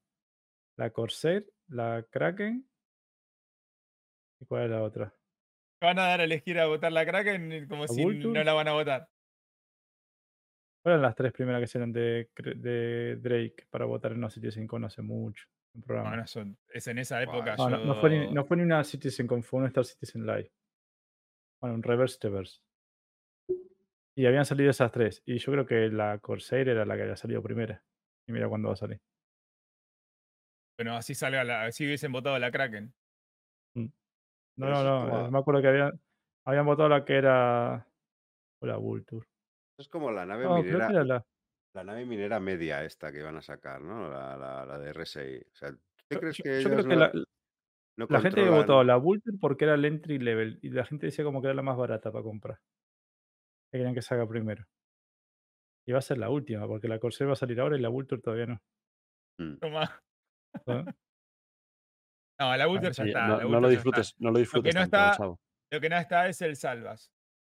La Corsair, la Kraken. ¿Y cuál es la otra? Van a dar a elegir a votar la Kraken como ¿La si Vulture? no la van a votar. ¿Cuáles eran las tres primeras que salieron de, Drake para votar en una CitizenCon hace mucho? Programa. Bueno, es en esa época. No, no, no fue ni, no fue ni una CitizenCon, fue una Star Citizen Live. Bueno, un reverse reverse. Y habían salido esas tres. Y yo creo que la Corsair era la que había salido primera. Y mira cuándo va a salir. Bueno, así salga la, así hubiesen votado la Kraken. No, Pero no, no. como- eh, Me acuerdo que habían, habían votado la que era. O la Vulture. Es como la nave No, creo que era la. La nave minera media esta que iban a sacar, ¿no? La, la, la de RSI. O sea, ¿tú Yo, crees yo- que yo creo que no, la, no la gente votado la Vulture porque era el entry level. Y la gente decía como que era la más barata para comprar. Que querían que salga primero. Y va a ser la última, porque la Corsair va a salir ahora y la Vulture todavía no. Mm. Toma. ¿no? No, la Vulture ya está. no, la no Vulture lo ya disfrutes, está. no lo disfrutes no tanto, está- chavo. Lo que no está es el Salvas.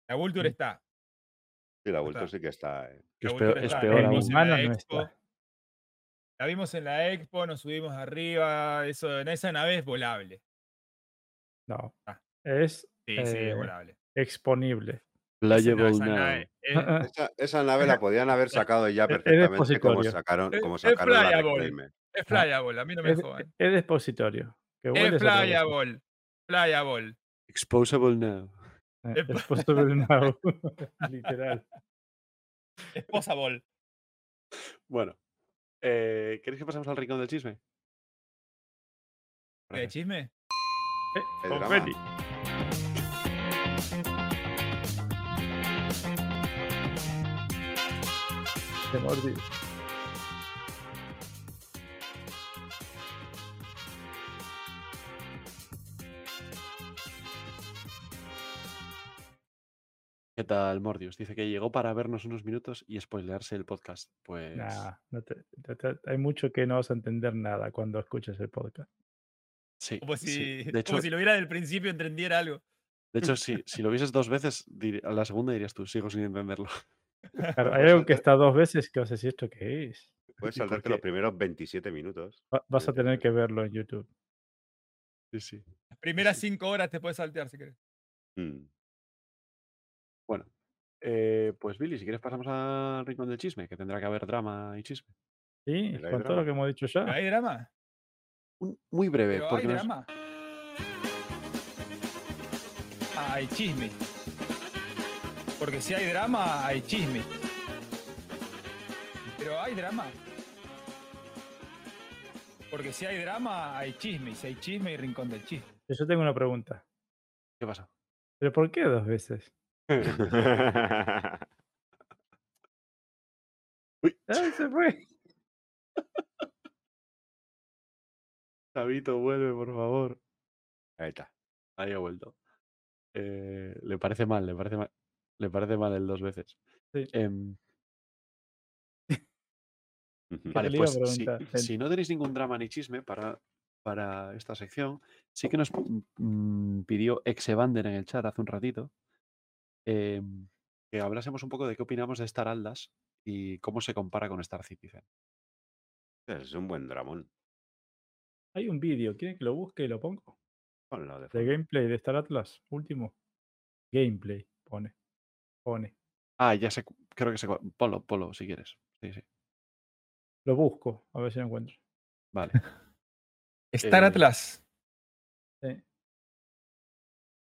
La Vulture Mm. está. Sí, la está. sí que está. eh. Que La es peor, es La aún. la no Expo. La vimos en la Expo, nos subimos arriba. Eso, en esa nave es volable. No. Ah. Es Sí, sí, eh, es volable. exponible. Esa, no, Playable esa now. nave es, Esa, esa nave la podían haber sacado ya Es- es perfectamente como sacaron, Es- como es sacaron la flyable. Es flyable, a mí no me Es, jodan. es depositorio. Que Es es flyable. Flyable. Exposable now. Eh, Es- Es possible now. Literal. Es posable. Bueno, eh, ¿queréis que pasemos al rincón del chisme? ¿De Gracias. chisme? Eh, confeti. Te mordí. ¿Qué tal, Mordius? Dice que llegó para vernos unos minutos y spoilearse el podcast. Pues Nah, no te- te- te- hay mucho que no vas a entender nada cuando escuches el podcast. sí, Como sí. si, De hecho, como si lo viera del principio entendiera algo. de hecho sí, si lo vieses dos veces, dir- a la segunda dirías tú, sigo sin entenderlo. Claro, hay algo que está dos veces que vas a decir esto qué es. Puedes ¿Y por saltarte los primeros 27 minutos. Va- vas a Sí, tener sí. que verlo en YouTube. Sí, sí. Las primeras cinco horas te puedes saltear si querés. Mm. Eh, pues Billy, si quieres pasamos al rincón del chisme, que tendrá que haber drama y chisme. Sí, hay con todo lo drama. que hemos dicho ¿Pero ya. hay drama? Un- muy breve, ¿Pero hay porque nos- drama? Ah, hay chisme. Porque si hay drama, hay chisme. Pero hay drama. Porque si hay drama, hay chisme. Y si hay chisme, hay rincón del chisme. Yo tengo una pregunta. ¿qué pasa? ¿Pero por qué dos veces? Uy, ¡Ah, se fue! Chavito, vuelve, por favor. Ahí está. Ahí ha vuelto. Eh, le parece mal, le parece mal. Le parece mal el dos veces. Sí. Em, ¿Qué Vale, pues si no tenéis ningún drama ni chisme para, para esta sección, sí que nos mm, pidió Exevander en el chat hace un ratito em, que hablásemos un poco de qué opinamos de Star Aldas y cómo se compara con Star Citizen. Es un buen dramón. Hay un vídeo, ¿quieren que lo busque y lo pongo? Ponlo de De gameplay de Star Atlas, último. Gameplay, pone. Pone. Ah, ya sé, creo que sé. cuál- Ponlo, ponlo si quieres. Sí, sí. Lo busco, a ver si lo encuentro. Vale. Star Eh, Atlas.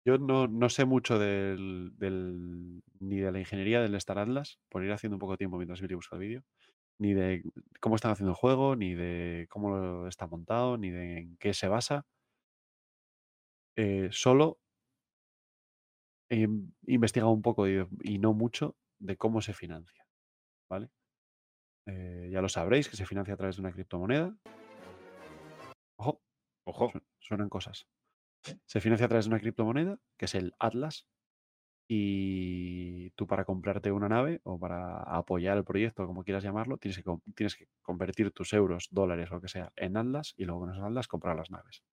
Yo no, no sé mucho del, del- ni de la ingeniería del Star Atlas, por ir haciendo un poco de tiempo mientras Billy busca el vídeo, ni de cómo están haciendo el juego, ni de cómo lo está montado, ni de en qué se basa. Eh, solo he in- investigado un poco y, y no mucho de cómo se financia. ¿Vale? Eh, ya lo sabréis que se financia a través de una criptomoneda. Ojo, Ojo. Su- Suenan cosas. Se financia a través de una criptomoneda, que es el Atlas. Y tú para comprarte una nave o para apoyar el proyecto, como quieras llamarlo, tienes que, tienes que convertir tus euros, dólares, lo que sea, en Atlas y luego con esos Atlas comprar las naves.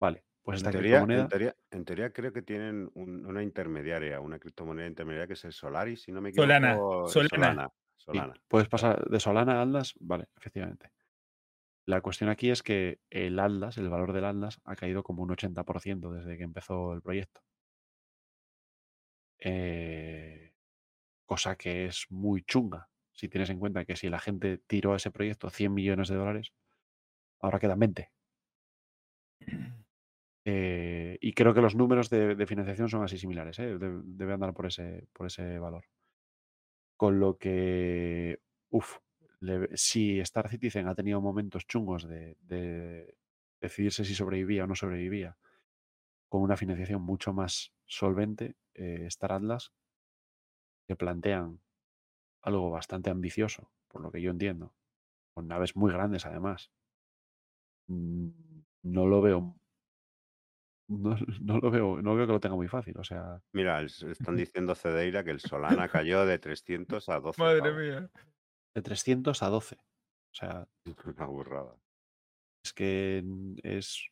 Vale, pues En esta teoría, en, criptomoneda... teoría, en teoría creo que tienen un- una intermediaria, una criptomoneda intermediaria que es el Solaris, si no me equivoco. Solana, Solana. Solana. Sí, Solana. puedes pasar de Solana a Atlas, vale, efectivamente. La cuestión aquí es que el Atlas, el valor del Atlas, ha caído como un 80% desde que empezó el proyecto. Eh, cosa que es muy chunga, si tienes en cuenta que si la gente tiró a ese proyecto 100 millones de dólares, ahora quedan 20. Eh, y creo que los números de, de financiación son así similares, ¿eh? de- debe andar por ese, por ese valor. Con lo que, uff, si Star Citizen ha tenido momentos chungos de, de decidirse si sobrevivía o no sobrevivía, con una financiación mucho más solvente, eh, Star Atlas, que plantean algo bastante ambicioso, por lo que yo entiendo, con naves muy grandes además. mm, No lo veo. No, no lo veo, no veo que lo tenga muy fácil. O sea, Mira, es- están diciendo Cedeira que el Solana cayó de 300 a 12. Madre pavos. mía. De 300 a 12. O sea, Una burrada. es que es.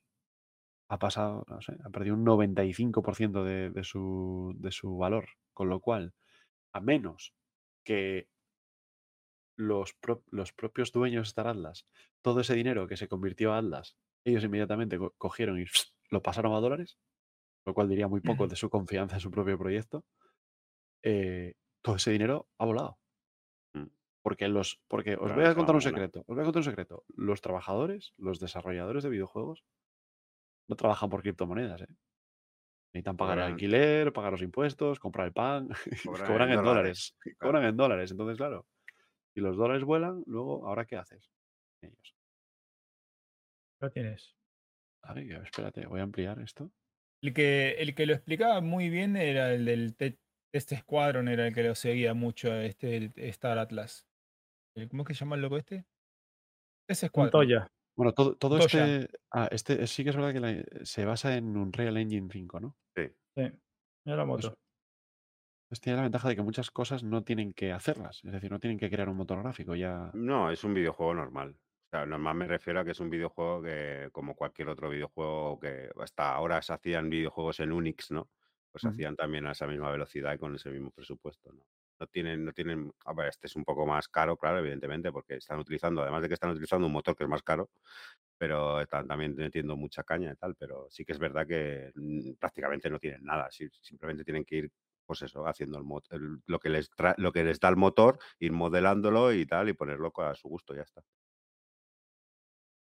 Ha pasado, no sé, ha perdido un 95% de, de su, de su valor. Con lo cual, a menos que los, pro- los propios dueños de Star Atlas, todo ese dinero que se convirtió a Atlas, ellos inmediatamente co- cogieron y lo pasaron a dólares, lo cual diría muy poco de su confianza en su propio proyecto. eh, todo ese dinero ha volado. Porque los. Porque os voy a contar un secreto. Os voy a contar un secreto. Los trabajadores, los desarrolladores de videojuegos, no trabajan por criptomonedas, ¿eh? Necesitan pagar el alquiler, pagar los impuestos, comprar el pan. Cobran cobran, en dólares, dólares. claro. Cobran en dólares. Entonces, claro. Si los dólares vuelan, luego, ¿ahora qué haces? Ellos. Lo tienes. Ay, espérate, voy a ampliar esto. El que, el que lo explicaba muy bien era el del Te- Test Squadron, era el que lo seguía mucho, a este Star Atlas. El- ¿Cómo es que se llama el loco este? Test Squadron. Montoya. Bueno, todo, todo este. Ah, este sí que es verdad que la- se basa en Unreal Engine 5, ¿no? Sí. Sí. Mira la moto. Pues tiene la ventaja de que muchas cosas no tienen que hacerlas. Es decir, no tienen que crear un motor gráfico. Ya. No, es un videojuego normal. O sea, normal me refiero a que es un videojuego que, como cualquier otro videojuego que hasta ahora se hacían videojuegos en Unix, ¿no? Pues se Ujú. hacían también a esa misma velocidad y con ese mismo presupuesto, ¿no? No tienen, no tienen, a ver, este es un poco más caro, claro, evidentemente, porque están utilizando, además de que están utilizando un motor que es más caro, pero están también metiendo mucha caña y tal, pero sí que es verdad que mm, prácticamente no tienen nada, simplemente tienen que ir, pues eso, haciendo el, el- lo, que les lo que les da el motor, ir modelándolo y tal, y ponerlo a su gusto, ya está.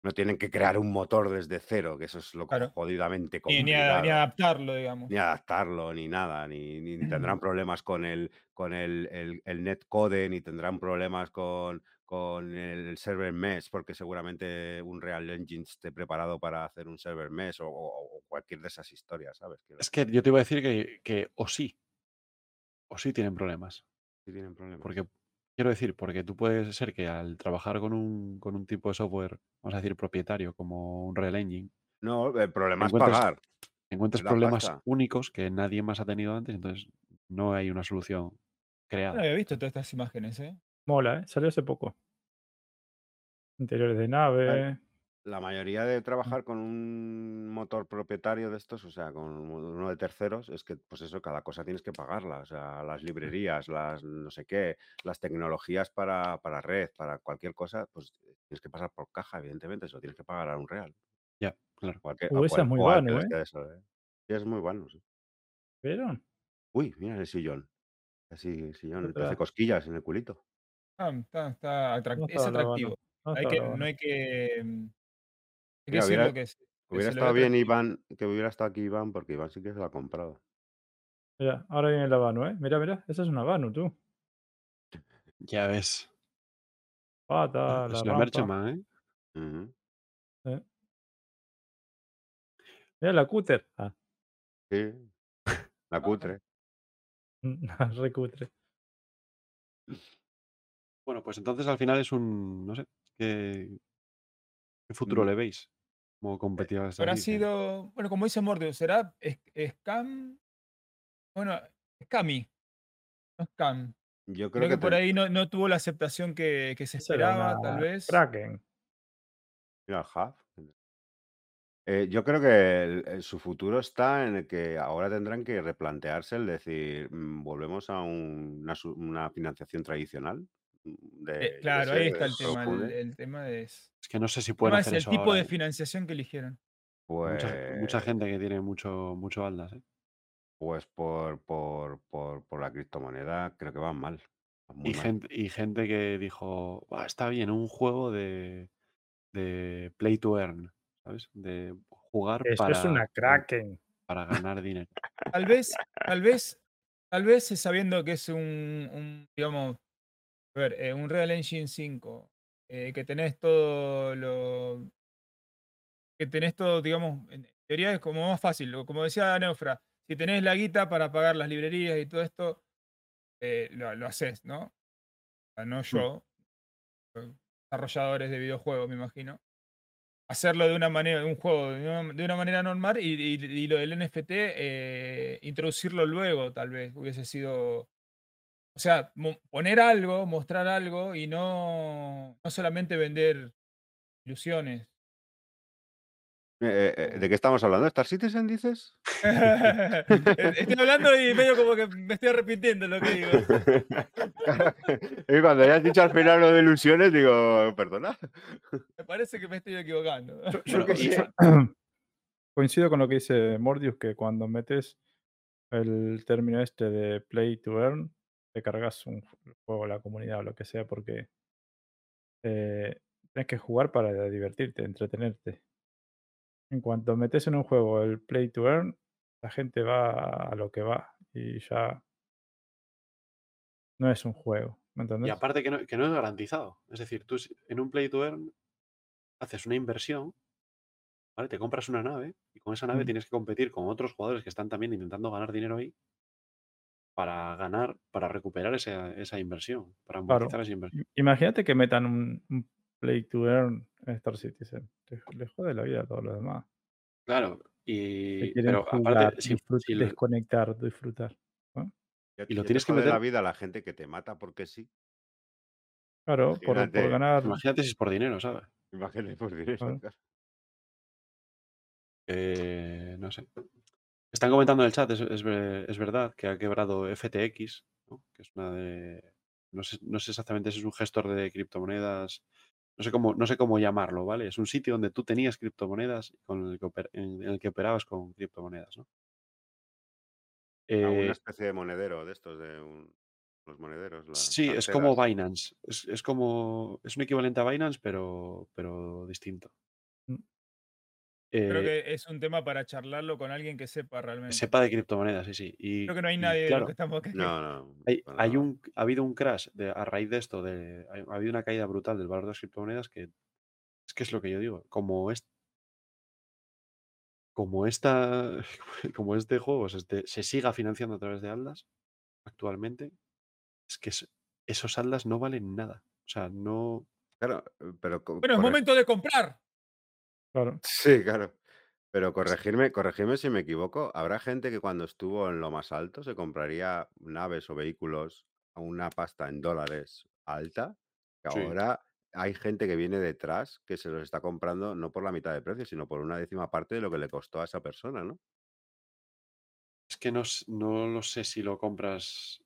No tienen que crear un motor desde cero, que eso es lo Claro. jodidamente Ni, ni, complicado. a- ni adaptarlo, digamos. Ni adaptarlo, ni nada, ni, ni- tendrán problemas con el, con el, el, el netcode, ni tendrán problemas con, con el server mesh, porque seguramente un Real Engine esté preparado para hacer un server mesh o, o- cualquier de esas historias, ¿sabes? Quiero Es que yo te iba a decir que, que o sí. O sí tienen problemas. Sí tienen problemas. Porque, quiero decir, porque tú puedes ser que al trabajar con un, con un tipo de software, vamos a decir, propietario, como un Real Engine, No, el problema es pagar. la problemas pasta. únicos que nadie más ha tenido antes, entonces no hay una solución No creada. había visto todas estas imágenes, ¿eh? Mola, ¿eh? Salió hace poco. Interiores de nave. La mayoría de trabajar con un motor propietario de estos, o sea, con uno de terceros, es que, pues eso, cada cosa tienes que pagarla. O sea, las librerías, las no sé qué, las tecnologías para, para red, para cualquier cosa, pues tienes que pasar por caja, evidentemente, eso tienes que pagar a un real. Ya, claro. O esa es muy o al que vano, les ¿eh? eso, ¿eh? Sí, es muy bueno, sí. ¿Vieron? Uy, mira el sillón. Así, el sillón, te Otra. hace cosquillas en el culito. Ah, está, está atrac- ¿Cómo es estaba la mano? atractivo. ¿Dónde Hay estaba que, la no mano? hay que, que hubiera- que que Hubiera estado bien. Iván, que hubiera estado aquí Iván, porque Iván sí que se lo ha comprado. Mira, ahora viene la Vanu, ¿eh? Mira, mira, esa es una Vanu, tú. Ya ves. Pata, es la la rampa. Merchantman, ¿eh? ¿eh? Mira la cúter. Ah, Sí, la cutre. re cutre. Bueno, pues entonces al final es un. No sé. ¿Qué, qué futuro Mm. le veis? Como esta Habrá franquicia? sido, bueno, como dice Mordio, será Scam. Bueno, Scami. No Scam. Yo creo Creo que, que por te- ahí no, no tuvo la aceptación que, que se esperaba, una tal vez. Kraken. Mira. Eh, yo creo que el- el- su futuro está en el que ahora tendrán que replantearse el decir, mm, volvemos a un- una, una financiación tradicional. Mm, De, Eh, claro, ahí está de el tema. El, tema es, Es que no sé si pueden es hacer el eso tipo ahora. de ¿eh? financiación que eligieron. Mucha, mucha Pues, gente que tiene mucho, mucho aldas, ¿eh? pues por, por, por, por la criptomoneda creo que van mal. van Y mal. gente, y gente que dijo, "Buah, está bien, un juego de, de play to earn, ¿sabes? De jugar para, es una Kraken. para ganar dinero. Tal vez, tal vez, tal vez eh, sabiendo que es un, un, digamos, a ver, eh, un Real Engine 5, eh, que tenés todo lo. que tenés todo, digamos, en teoría es como más fácil. Como decía Neufra, si tenés la guita para pagar las librerías y todo esto, eh, lo, lo haces, ¿no? O sea, no yo, eh, desarrolladores de videojuegos, me imagino. Hacerlo de una manera, un juego de una, de una manera normal y, y- y lo del NFT, introducirlo luego, tal vez, hubiese sido. O sea, poner algo, mostrar algo y no, no solamente vender ilusiones. Eh, eh, ¿De qué estamos hablando? ¿Star Citizen dices? Estoy hablando y medio como que me estoy arrepintiendo lo que digo. y cuando hayas dicho al final lo de ilusiones, digo, perdona. Me parece que me estoy equivocando. Yo Bueno. Coincido con lo que dice Mordius, que cuando metes el término este de play to earn, te cargas un juego la comunidad o lo que sea, porque eh, tienes que jugar para divertirte, entretenerte. En cuanto metes en un juego el play to earn, la gente va a lo que va y ya no es un juego, ¿me Y entendés? aparte que no, que no es garantizado. Es decir, tú en un play to earn haces una inversión, ¿vale? Te compras una nave y con esa nave Mm. tienes que competir con otros jugadores que están también intentando ganar dinero ahí para ganar, para recuperar esa, esa inversión, para Claro. amortizar esa inversión. Imagínate que metan un, un Play to Earn en Star Citizen. Le, le jode la vida a todos los demás. Claro, y quieren pero jugar, aparte, si, disfrut- si lo- desconectar, disfrutar. Y lo tienes que jode la meter- vida a la gente que te mata porque sí. Claro, por, ganar. imagínate si es por dinero, ¿sabes? Imagínate por dinero. Claro. Eh, no sé. Están comentando en el chat, es, es es verdad, que ha quebrado FTX, ¿no? que es una de. No sé, no sé exactamente si es un gestor de criptomonedas. No sé cómo, no sé cómo llamarlo, ¿vale? Es un sitio donde tú tenías criptomonedas con el que oper- en, en el que operabas con criptomonedas, ¿no? Alguna Eh, especie de monedero de estos, de un- los monederos. sí, es como. Binance. Es, es como. Es un equivalente a Binance, pero, pero distinto. Creo Eh, que es un tema para charlarlo con alguien que sepa realmente. sepa de criptomonedas, sí, sí. Y, Creo que no hay nadie de claro, los que estamos aquí. No, no. Hay, para hay un, ha habido un crash de, a raíz de esto, de, ha, ha habido una caída brutal del valor de las criptomonedas que es que es lo que yo digo, como es como esta como este juego se, este- se siga financiando a través de Aldas actualmente, es que es- esos Aldas no valen nada. O sea, no. Claro, eh, pero Bueno, es momento de comprar. Claro. Sí, claro. Pero corregirme, corregirme si me equivoco. Habrá gente que cuando estuvo en lo más alto se compraría naves o vehículos a una pasta en dólares alta. Que Sí. ahora hay gente que viene detrás que se los está comprando no por la mitad de precio, sino por una décima parte de lo que le costó a esa persona, ¿no? Es que no, s- no lo sé si lo compras.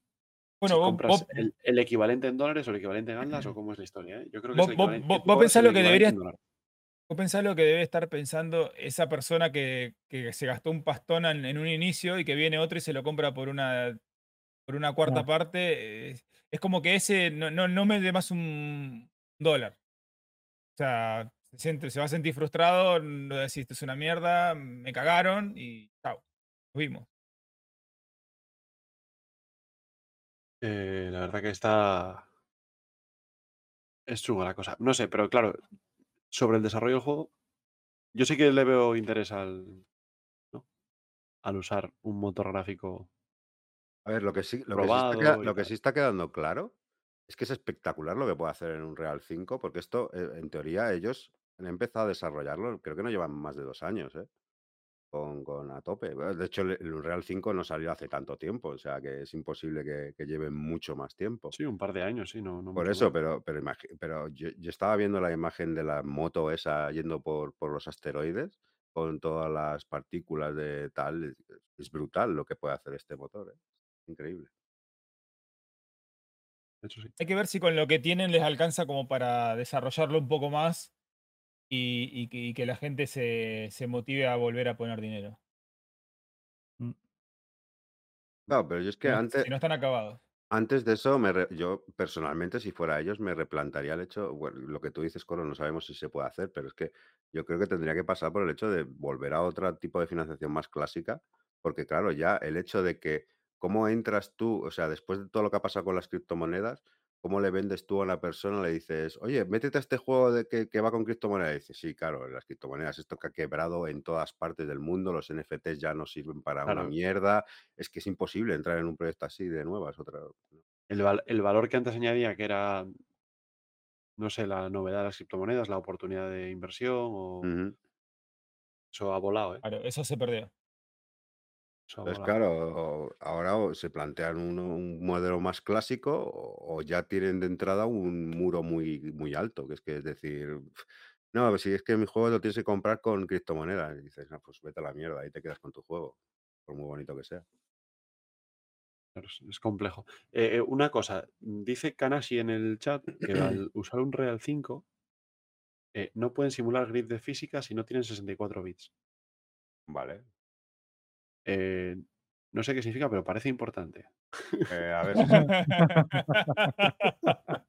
Bueno, vos, compras vos, el, el equivalente en dólares o el equivalente en Aldas o cómo es la historia. ¿eh? Yo creo que Vos- es el vos- equivalente. vos- tú vos cobras pensás el lo que equivalente deberías- en dólares. Vos pensás lo que debe estar pensando esa persona que, que se gastó un pastón en, en un inicio y que viene otro y se lo compra por una, por una cuarta No. parte. Es, es como que ese no, no, no me dé más un dólar. O sea, se, siente, se va a sentir frustrado, no decir esto es una mierda, me cagaron y chao. Nos vimos. Eh, la verdad que está. Es chunga la cosa. No sé, pero claro, sobre el desarrollo del juego, yo sí que le veo interés al. ¿no? Al usar un motor gráfico. A ver, lo que sí, lo que sí está, lo que sí está quedando claro es que es espectacular lo que puede hacer en un Real 5, porque esto, eh, en teoría, ellos han empezado a desarrollarlo, creo que no llevan más de dos años, ¿eh? Con, con a tope. De hecho, el, Unreal 5 no salió hace tanto tiempo, o sea que es imposible que, que lleven mucho más tiempo. Sí, un par de años, sí, no, no Por eso, más. pero, pero, pero yo, yo estaba viendo la imagen de la moto esa yendo por, por los asteroides con todas las partículas de tal. Es, es brutal lo que puede hacer este motor, ¿eh? Increíble. De hecho, sí. Hay que ver si con lo que tienen les alcanza como para desarrollarlo un poco más y, y que, y que la gente se, se motive a volver a poner dinero. Claro, pero yo es que no, antes, si no están acabados. Antes de eso, me re- yo personalmente, si fuera ellos, me replantaría el hecho, bueno, lo que tú dices, Coro, no sabemos si se puede hacer, pero es que yo creo que tendría que pasar por el hecho de volver a otro tipo de financiación más clásica, porque claro, ya el hecho de que cómo entras tú, o sea, después de todo lo que ha pasado con las criptomonedas, cómo le vendes tú a una persona, le dices, oye, métete a este juego de que, que va con criptomonedas, y dice, sí, claro, las criptomonedas, esto que ha quebrado en todas partes del mundo, los NFTs ya no sirven para una mierda, es que es imposible entrar en un proyecto así de nuevas, otra... El, val- el valor que antes añadía, que era, no sé, la novedad de las criptomonedas, la oportunidad de inversión, o eso ha volado, ¿eh? Claro, eso se perdió. Volado. claro, ahora se plantean uno- un modelo más clásico o, o ya tienen de entrada un muro muy, muy alto, que es que es decir, no, si es que mi juego lo tienes que comprar con criptomonedas, y dices, no, pues vete a la mierda, ahí te quedas con tu juego, por muy bonito que sea. Claro, es, es complejo. Eh, eh, una cosa, dice Kanashi en el chat que al usar un Real 5 eh, no pueden simular grid de física si no tienen 64 bits. Vale. Eh, no sé qué significa, pero parece importante. Eh, a ver,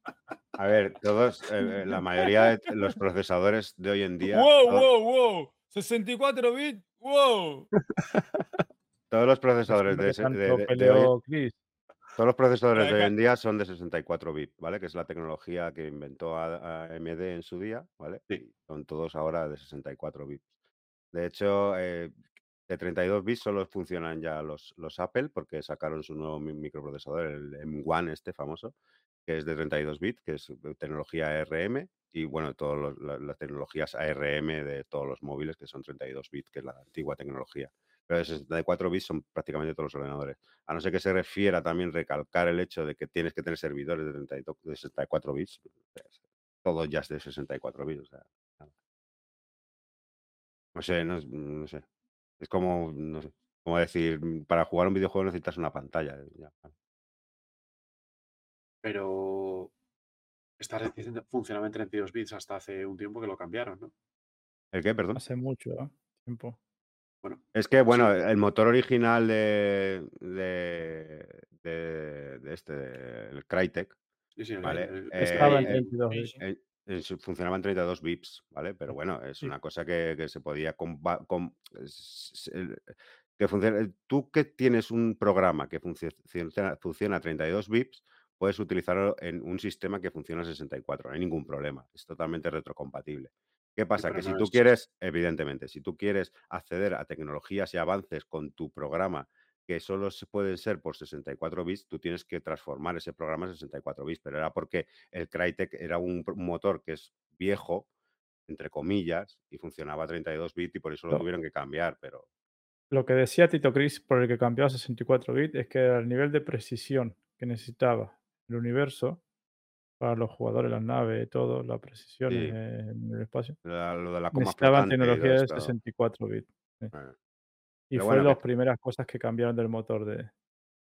a ver, todos, eh, la mayoría de los procesadores de hoy en día, ¡Wow, wow, wow! 64 bits, wow. todos los procesadores de, hoy. Todos los procesadores de hoy en día son de 64 bits, ¿vale? Que es la tecnología que inventó A- AMD en su día, ¿vale? Sí. Son todos ahora de 64 bits. De hecho, eh, de 32 bits solo funcionan ya los, los Apple porque sacaron su nuevo mi- microprocesador, el M1 este famoso, que es de 32 bits, que es de tecnología ARM y bueno, todas las tecnologías ARM de todos los móviles que son 32 bits, que es la antigua tecnología. Pero de 64 bits son prácticamente todos los ordenadores. A no ser que se refiera también recalcar el hecho de que tienes que tener servidores de, 32 de 64 bits, pues, todo ya es de 64 bits. o sea, no sé, no sé. Es como, no sé, como decir, mm, para jugar un videojuego necesitas una pantalla. eh, ya. Pero esta red dice- funcionaba en 32 bits hasta hace un tiempo que lo cambiaron, ¿no? ¿El qué, perdón? Hace mucho ¿eh? tiempo. Bueno, Es que, bueno, sí, el motor original de, de, de, de este, de- el Crytek, sí, sí, el- ¿vale? el- Estaba en Eh, el- 32 Sí, bits. eh, eh, su- funcionaba en 32 bits, ¿vale? Pero bueno, es una cosa que, que se podía que funciona. Tú que tienes un programa que funcio- funciona, funciona a 32 bits, puedes utilizarlo en un sistema que funciona a 64, no hay ningún problema, es totalmente retrocompatible. ¿Qué pasa? Que si tú es- quieres, evidentemente, si tú quieres acceder a tecnologías y avances con tu programa que solo se pueden ser por 64 bits, tú tienes que transformar ese programa a 64 bits, pero era porque el Crytek era un, motor que es viejo, entre comillas, y funcionaba a 32 bits y por eso lo tuvieron que cambiar, pero Lo que decía Tito Chris por el que cambió a 64 bits es que era el nivel de precisión que necesitaba el universo para los jugadores, las naves, todo, la precisión Sí. en, el espacio. la- lo de la coma Necesitaban tecnología de esto, 64 bits. sí. bueno. Y Pero fue bueno, las primeras cosas que cambiaron del motor de.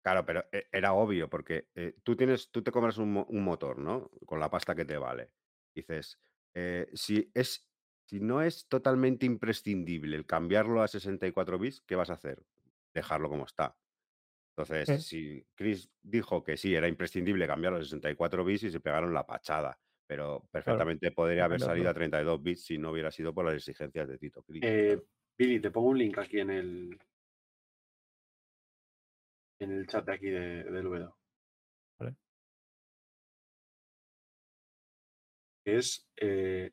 Claro, pero e- era obvio, porque eh, tú tienes, tú te compras un, mo- un motor, ¿no? Con la pasta que te vale. Dices, eh, si es, si no es totalmente imprescindible el cambiarlo a 64 bits, ¿qué vas a hacer? Dejarlo como está. Entonces, si Chris dijo que sí, era imprescindible cambiarlo a 64 bits y se pegaron la pachada, pero perfectamente podría haber salido a 32 bits si no hubiera sido por las exigencias de Tito. Eh. Billy, te pongo un link aquí en el en el chat de aquí de. Vale. Que es eh,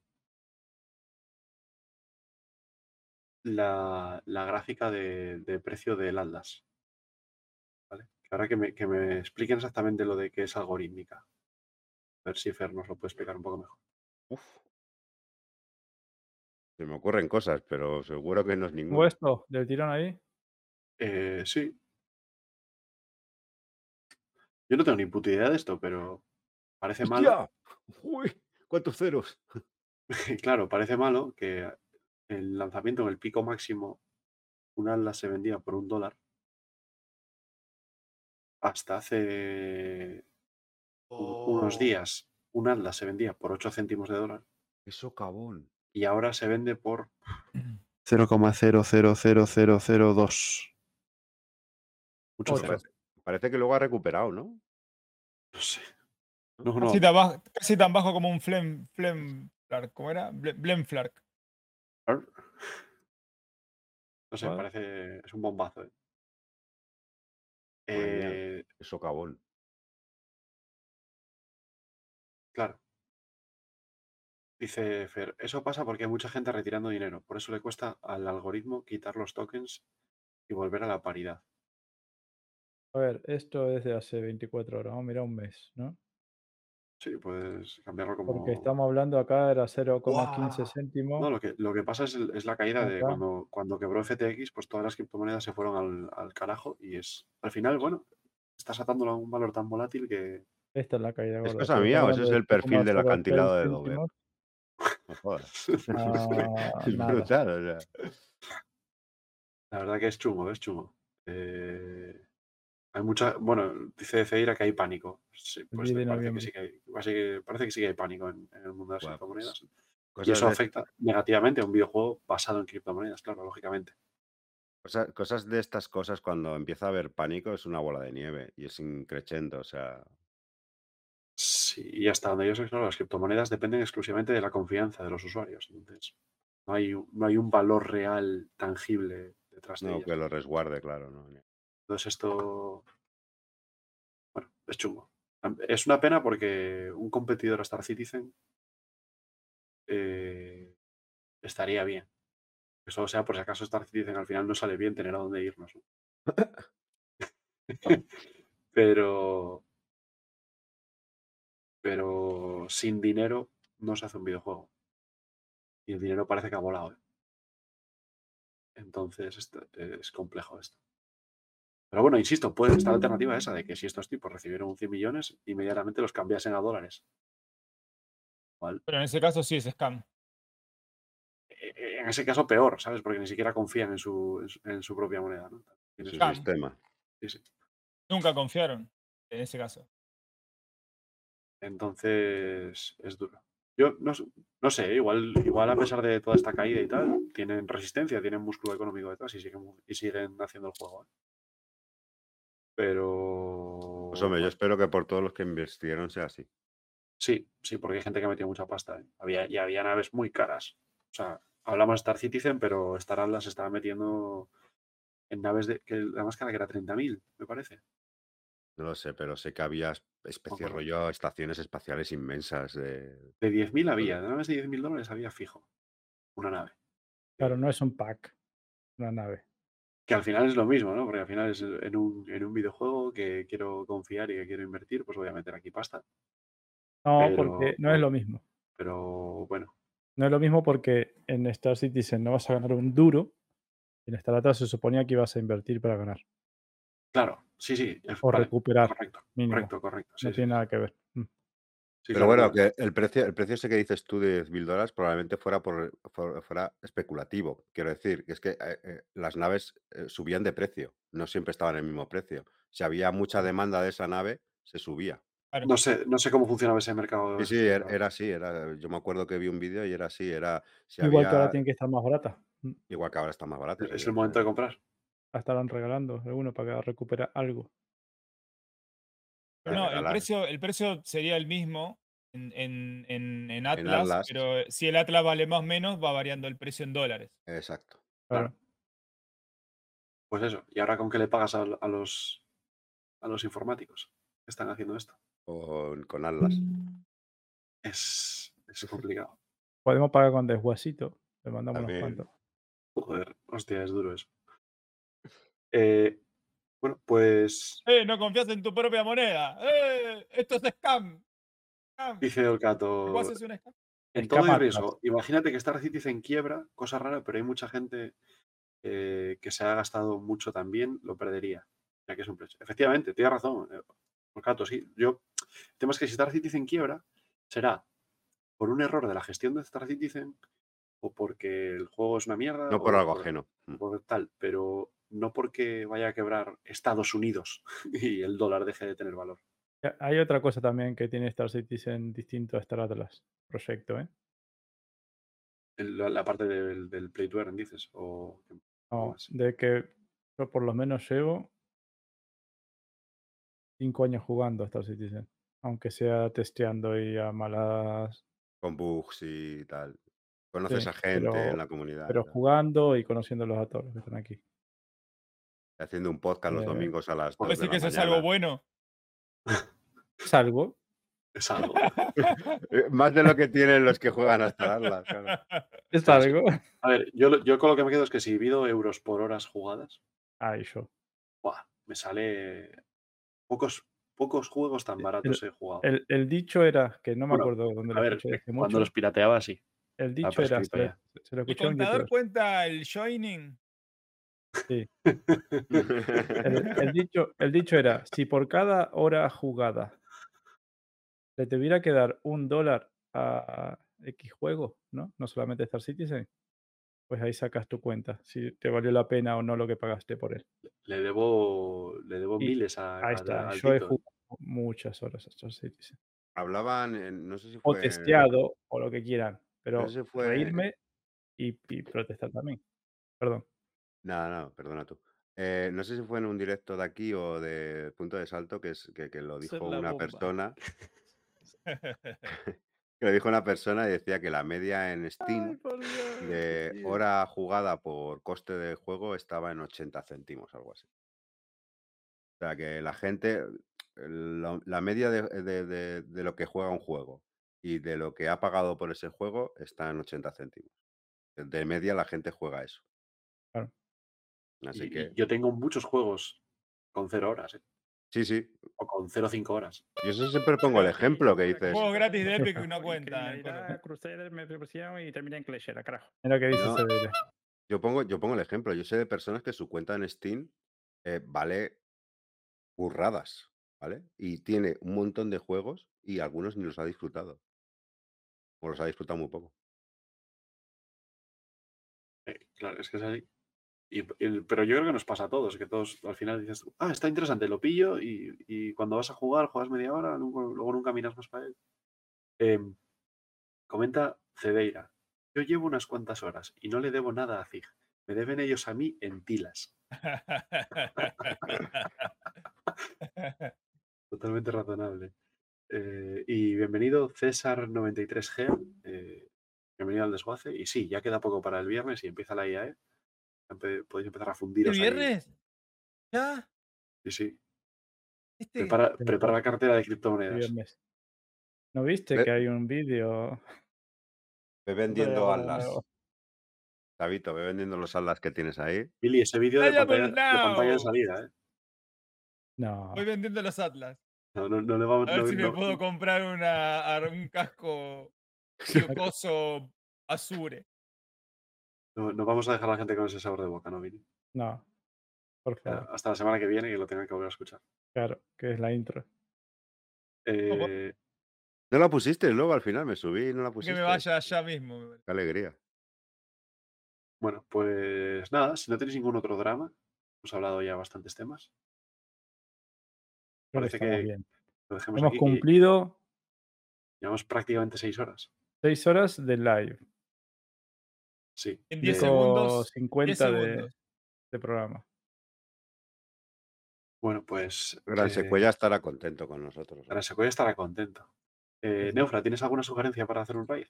la, la gráfica de, de precio del Atlas. Ahora que me, que me expliquen exactamente lo de qué es algorítmica. A ver si Fer nos lo puede explicar un poco mejor. Uf. Se me ocurren cosas, pero seguro que no es ¿Hubo ninguna. esto del tirón ahí? Eh, sí. Yo no tengo ni puta idea de esto, pero parece malo. ¡Hostia! ¡Uy! ¿Cuántos ceros? Claro, parece malo que el lanzamiento en el pico máximo, un Atlas se vendía por un dólar. Hasta hace un- unos Oh. días, un Atlas se vendía por 8 céntimos de dólar ¡Qué socavón! Y ahora se vende por 0,000002. Mucho Ocho. cero. Parece, parece que luego ha recuperado, ¿no? No sé. No, no. Casi, tan bajo, casi tan bajo como un Flem, Flem Flark, ¿cómo era? Ble- Blemflark. No sé, Vale. parece. Es un bombazo. ¿eh? Mía. Eh. Claro. Dice Fer, eso pasa porque hay mucha gente retirando dinero. Por eso le cuesta al algoritmo quitar los tokens y volver a la paridad. A ver, esto es de hace 24 horas. Vamos a mirar un mes, ¿no? Sí, puedes cambiarlo como. Porque estamos hablando acá era 0,15 ¡Guau! céntimos. No, lo que, lo que pasa es, es la caída de cuando, cuando quebró FTX, pues todas las criptomonedas se fueron al, al carajo y es. Al final, bueno, estás atándolo a un valor tan volátil que. Esta es la caída ¿Es mía estamos o ese es el perfil del 0,03 acantilado de Dover? Es nada. brutal, o sea. La verdad que es chungo, es chungo. Eh, hay mucha. Bueno, dice Ceira que hay pánico. Sí, pues 10 de parece que sí que hay, parece que, parece que sí que hay pánico en, en el mundo de las pues, criptomonedas. Y eso de, afecta negativamente a un videojuego basado en criptomonedas, claro, lógicamente. cosa- cosas de estas cosas, cuando empieza a haber pánico, es una bola de nieve y es increchendo, o sea. Sí, y hasta donde yo sé, claro, las criptomonedas dependen exclusivamente de la confianza de los usuarios. Entonces, no hay, un- no hay un valor real, tangible detrás de No, ellas. que lo resguarde, claro. ¿no? Entonces, esto. Bueno, es chungo. Es una pena porque un competidor a Star Citizen eh, estaría bien. Eso sea, por si acaso Star Citizen al final no sale bien tener a dónde irnos. ¿no? pero. Pero sin dinero no se hace un videojuego. Y el dinero parece que ha volado. ¿eh? Entonces esto- es complejo esto. Pero bueno, insisto, puede estar la alternativa esa de que si estos tipos recibieron un 100 millones, inmediatamente los cambiasen a dólares. Pero en ese caso sí es scam. eh, En ese caso peor, ¿sabes? Porque ni siquiera confían en su, en su, propia moneda. ¿no? En su sistema. sí, sí. Nunca confiaron en ese caso. Entonces es duro. Yo no, no sé, igual, igual a pesar de toda esta caída y tal, tienen resistencia, tienen músculo económico detrás y siguen, y siguen haciendo el juego. ¿eh? Pero Pues hombre, yo espero que por todos los que invirtieron sea así. sí, sí, porque hay gente que ha metido mucha pasta. ¿eh? Había, y había naves muy caras. O sea, hablamos de Star Citizen, pero Star Atlas estaba metiendo en naves de que la más cara que era 30.000, me parece. No lo sé, pero sé que había especie acuerdo. rollo estaciones espaciales inmensas de... De 10.000 había, de naves de 10.000 dólares había fijo. Una nave. Claro, no es un pack, una nave. Que al final es lo mismo, ¿no? Porque al final es en un, en un videojuego que quiero confiar y que quiero invertir, pues voy a meter aquí pasta. No, Pero- porque no es lo mismo. Pero bueno, No es lo mismo porque en Star Citizen no vas a ganar un duro. Y en Star Atlas se suponía que ibas a invertir para ganar. claro, sí, sí. es- O vale, recuperar, correcto, mínimo. correcto, correcto. sí, no sí, tiene sí, nada que ver. Mm. sí, Pero claro, bueno, que el precio, el precio ese que dices tú de 10.000 dólares probablemente fuera, por, for- fuera especulativo. Quiero decir, que es que eh, eh, las naves eh, subían de precio, no siempre estaban en el mismo precio. Si había mucha demanda de esa nave, se subía. No sé, no sé cómo funcionaba ese mercado. Sí, sí, er- era así. Era, yo me acuerdo que vi un vídeo y era así. Era, si Igual que ahora tiene que estar más barata. Mm. igual que ahora está más barato. Es el momento de eh, comprar. Estarán regalando alguno para que recuperar algo. Pero no, el precio, el precio sería el mismo en, en, en- en Atlas, Atlas. pero si el Atlas vale más o menos, va variando el precio en dólares. Exacto. Claro. Claro. Pues eso. ¿Y ahora con qué le pagas a, a los a los informáticos que están haciendo esto? Con, con Atlas. Es, es complicado. Podemos pagar con deshuesito. Le mandamos unos cuantos. Joder, hostia, es duro eso. Eh, bueno, pues ¡Eh! No confías en tu propia moneda. ¡Eh! Esto es scam. Scam. dice el gato. ¿Vos haces un scam? En todo hay riesgo. Imagínate que Star Citizen quiebra, cosa rara, pero hay mucha gente eh, que se ha gastado mucho también, lo perdería, ya que es un precio. Efectivamente, tienes razón, eh, Orcato, sí. Yo, el tema es que si Star Citizen quiebra, será por un error de la gestión de Star Citizen o porque el juego es una mierda. No o por algo ajeno. Mm. por tal, pero no porque vaya a quebrar Estados Unidos y el dólar deje de tener valor. Hay otra cosa también que tiene Star Citizen distinto a Star Atlas proyecto, ¿eh? La, la parte del, del play to earn, dices, o No, de que yo por lo menos llevo cinco años jugando a Star Citizen. Aunque sea testeando y a malas. Con bugs y tal. Conoces Sí, a gente pero- en la comunidad. Pero jugando y conociéndolos a todos los que están aquí. Haciendo un podcast los Eh, domingos a las 2 ¿Puedes de decir la que eso es algo bueno? Salvo. Es algo. Eh, Más de lo que tienen los que juegan a Star Atlas, claro. Es algo. A ver, yo, yo con lo que me quedo es que si divido euros por horas jugadas, Ay, yo. ¡buah! me sale pocos, pocos juegos tan baratos he jugado. El, el dicho era, que no me Bueno, acuerdo dónde A lo ver, escuché hace cuando mucho. los pirateaba, sí. El está dicho era, se lo, ya. se lo ¿El contador cuenta el joining? Sí. El, el dicho, el dicho era, si por cada hora jugada le tuviera que dar un dólar a X juego, ¿no? No solamente Star Citizen, pues ahí sacas tu cuenta, si te valió la pena o no lo que pagaste por él. Le debo, le debo Y miles a, Ahí a- está, yo he jugado muchas horas a Star Citizen. Hablaban, en- no sé si O fue. testeado, o lo que quieran, pero sé si fue- reírme y, y protestar también. Perdón. Nada, nada, perdona tú. Eh, no sé si fue en un directo de aquí o de Punto de Salto que, es, que, que lo dijo una bomba. persona. Que lo dijo una persona y decía que la media en Steam Ay, por Dios, de hora jugada por coste de juego estaba en 80 céntimos, algo así. O sea que la gente, la, la media de, de- de- de lo que juega un juego y de lo que ha pagado por ese juego está en 80 céntimos. De media la gente juega eso. Claro. Así Y- y que, yo tengo muchos juegos con cero horas, ¿eh? sí, sí. o con 0,5 horas. Yo eso siempre pongo el ejemplo que dices. Juegos gratis de Epic Uy, no cuentan. criminalidad, Crusader, me propusieron y termina en Clash, era carajo. Mira que dice No. Sedelia. Yo pongo, yo pongo el ejemplo. Yo sé de personas que su cuenta en Steam eh, vale burradas, ¿vale? Y tiene un montón de juegos y algunos ni los ha disfrutado. O los ha disfrutado muy poco. Eh, claro, es que es así. Y, y- pero yo creo que nos pasa a todos, que todos al final dices, ah, está interesante, lo pillo y, y cuando vas a jugar, juegas media hora, luego, luego nunca miras más para él. Em, comenta Cedeira, yo llevo unas cuantas horas y no le debo nada a Zig. Me deben ellos a mí en tilas. Totalmente razonable. Eh, y bienvenido César93G. eh, bienvenido al desguace. Y sí, ya queda poco para el viernes y empieza la IAE. Podéis empezar a ¿El fundiros. ahí. viernes? ¿Ya? Sí, sí. ¿Este? Prepara, prepara la cartera de el criptomonedas. viernes. ¿No viste Ve- que hay un vídeo? Ve vendiendo alas. David, ve vendiendo los alas que tienes ahí. Billy, ese vídeo de pantalla, de pantalla de now. salida, ¿eh? No. Voy vendiendo los Atlas. No, no, no le vamos A ver no- si me no- puedo comprar una, un casco coso Azure. No- no vamos a dejar a la gente con ese sabor de boca, ¿no, Billy? No. Por favor. Hasta la semana que viene que lo tengan que volver a escuchar. Claro, que es la intro. Eh, No la pusiste luego al final, me subí y no la Que pusiste. me vaya allá mismo. Qué alegría. bueno, pues nada, si no tenéis ningún otro drama, hemos hablado ya bastantes temas. Creo que Parece que bien. Lo dejemos Hemos aquí. y cumplido Llevamos prácticamente seis horas. seis horas de live. Sí. En 10 Eh, segundos. 10 50 de, segundos. de programa. Bueno, pues. Gran eh, Secuella estará contento con nosotros. Gran Secuella estará contento. Eh, sí. Neufra, ¿tienes alguna sugerencia para hacer un raid?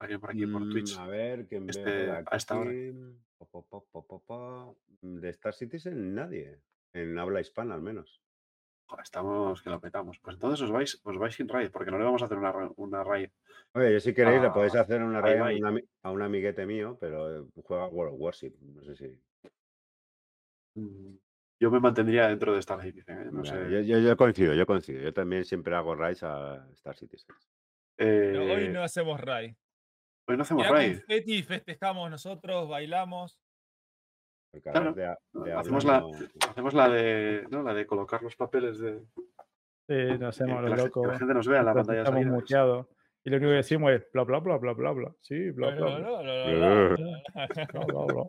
Alguien por aquí, por Mm, Twitch. A ver, ¿quién este, veo por a esta hora. aquí? Po, po, po, po, po, po. De Star Citizen nadie. En habla hispana al menos. Joder, estamos que lo petamos. Pues entonces os vais, os vais sin raid, porque no le vamos a hacer una raid. Oye, yo si queréis le Ah, podéis hacer una ahí raid a, ahí. un a un amiguete mío, pero eh, juega World of Warship. No sé si. Mm, Yo me mantendría dentro de Star Citizen. ¿eh? No Vale, sé. yo, yo- yo coincido, yo coincido. Yo también siempre hago raids a Star Citizen. Pero hoy Eh, no hacemos raid. hoy no hacemos raid. confeti, festejamos nosotros, bailamos. Porque Claro, de, a- de hacemos la- no- Hacemos la de, ¿no? la de colocar los papeles de. Sí, nos que, hacemos que los la, gen- que locos. la gente nos vea en la pantalla Estamos muteados. Y lo único que decimos es bla bla bla bla bla bla. Sí, bla bla Bla.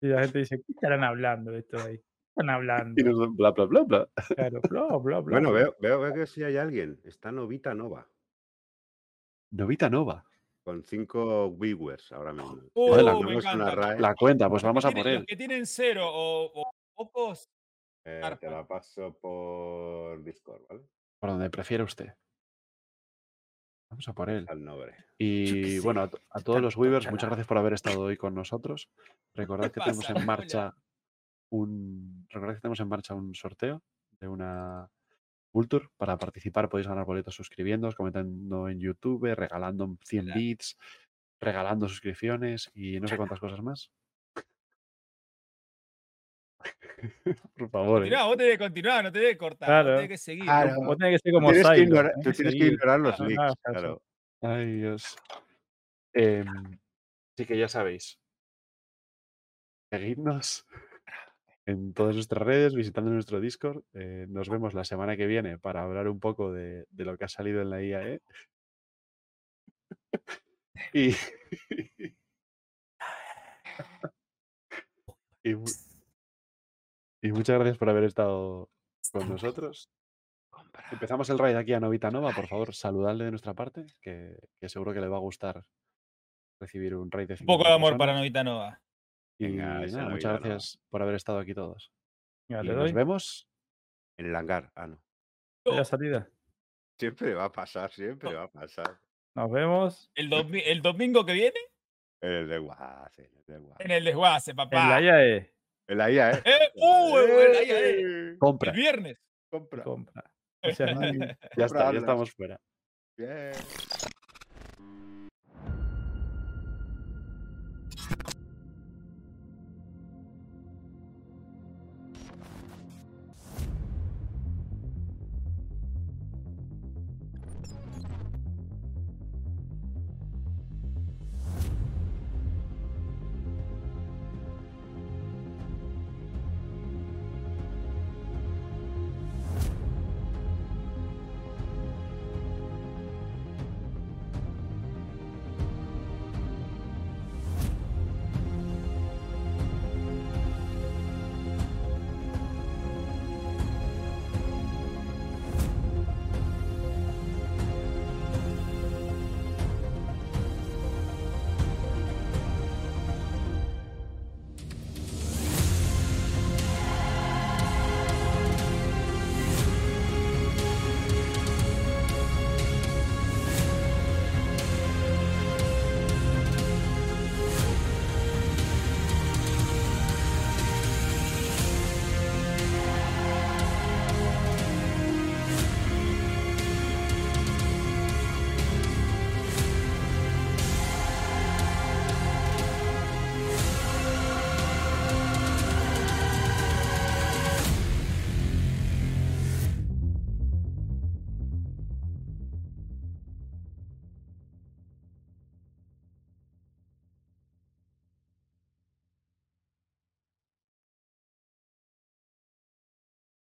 Y la gente dice, ¿qué estarán hablando de esto ahí? ¿Qué están hablando? Y nos bla, bla, bla, bla. Claro, bla, bla, bla. Bueno, veo, veo, veo que sí hay alguien. Está Novita Nova. Novita Nova. Con cinco viewers ahora mismo. Uh, la- me una cuenta, pues vamos a por él. Los que tienen cero o, o pocos, eh, te la paso por Discord, ¿vale? Por donde prefiere usted. Vamos a por él. Al. Y bueno, a, to- a todos los Weavers, muchas gracias por haber estado hoy con nosotros. Recordad que tenemos en marcha un. Recordad que tenemos en marcha un sorteo de una Vulture. Para participar podéis ganar boletos suscribiéndoos, comentando en YouTube, regalando 100 Claro. bits, regalando suscripciones y no sé cuántas cosas más. por favor. ¿eh? Continuá, vos tenés que continuar, no tenés que cortar, Claro. tenés que seguir. Claro. Vos tenés que ser como tienes, que ignorar, tenés tú que tienes que seguir. ignorar los leaks, caso. claro. Ay, Dios. Em, así que ya sabéis. Seguidnos en todas nuestras redes, visitando nuestro Discord. Eh, nos vemos la semana que viene para hablar un poco de, de lo que ha salido en la IAE. y, y, mu- y muchas gracias por haber estado con nosotros. Empezamos el raid aquí a Novita Nova. Por favor, saludadle de nuestra parte, que, que seguro que le va a gustar recibir un raid de Un poco 50 de amor para. Novita Nova. Y Venga, esa nada, muchas gracias por haber estado aquí todos. Venga, Y le nos doy vemos. En el hangar. Ah, no. la salida. Siempre va a pasar, siempre va a pasar. Nos vemos El, domi- el domingo que viene, En el de Guas, en el de Guas. en el desguace, en papá. la IAE. En la IA, ¿eh? ¡Eh! ¡Uh! el- ahí, ahí. Compra. El viernes. Compra. Compra. O sea, Ya está, ya estamos fuera. Bien.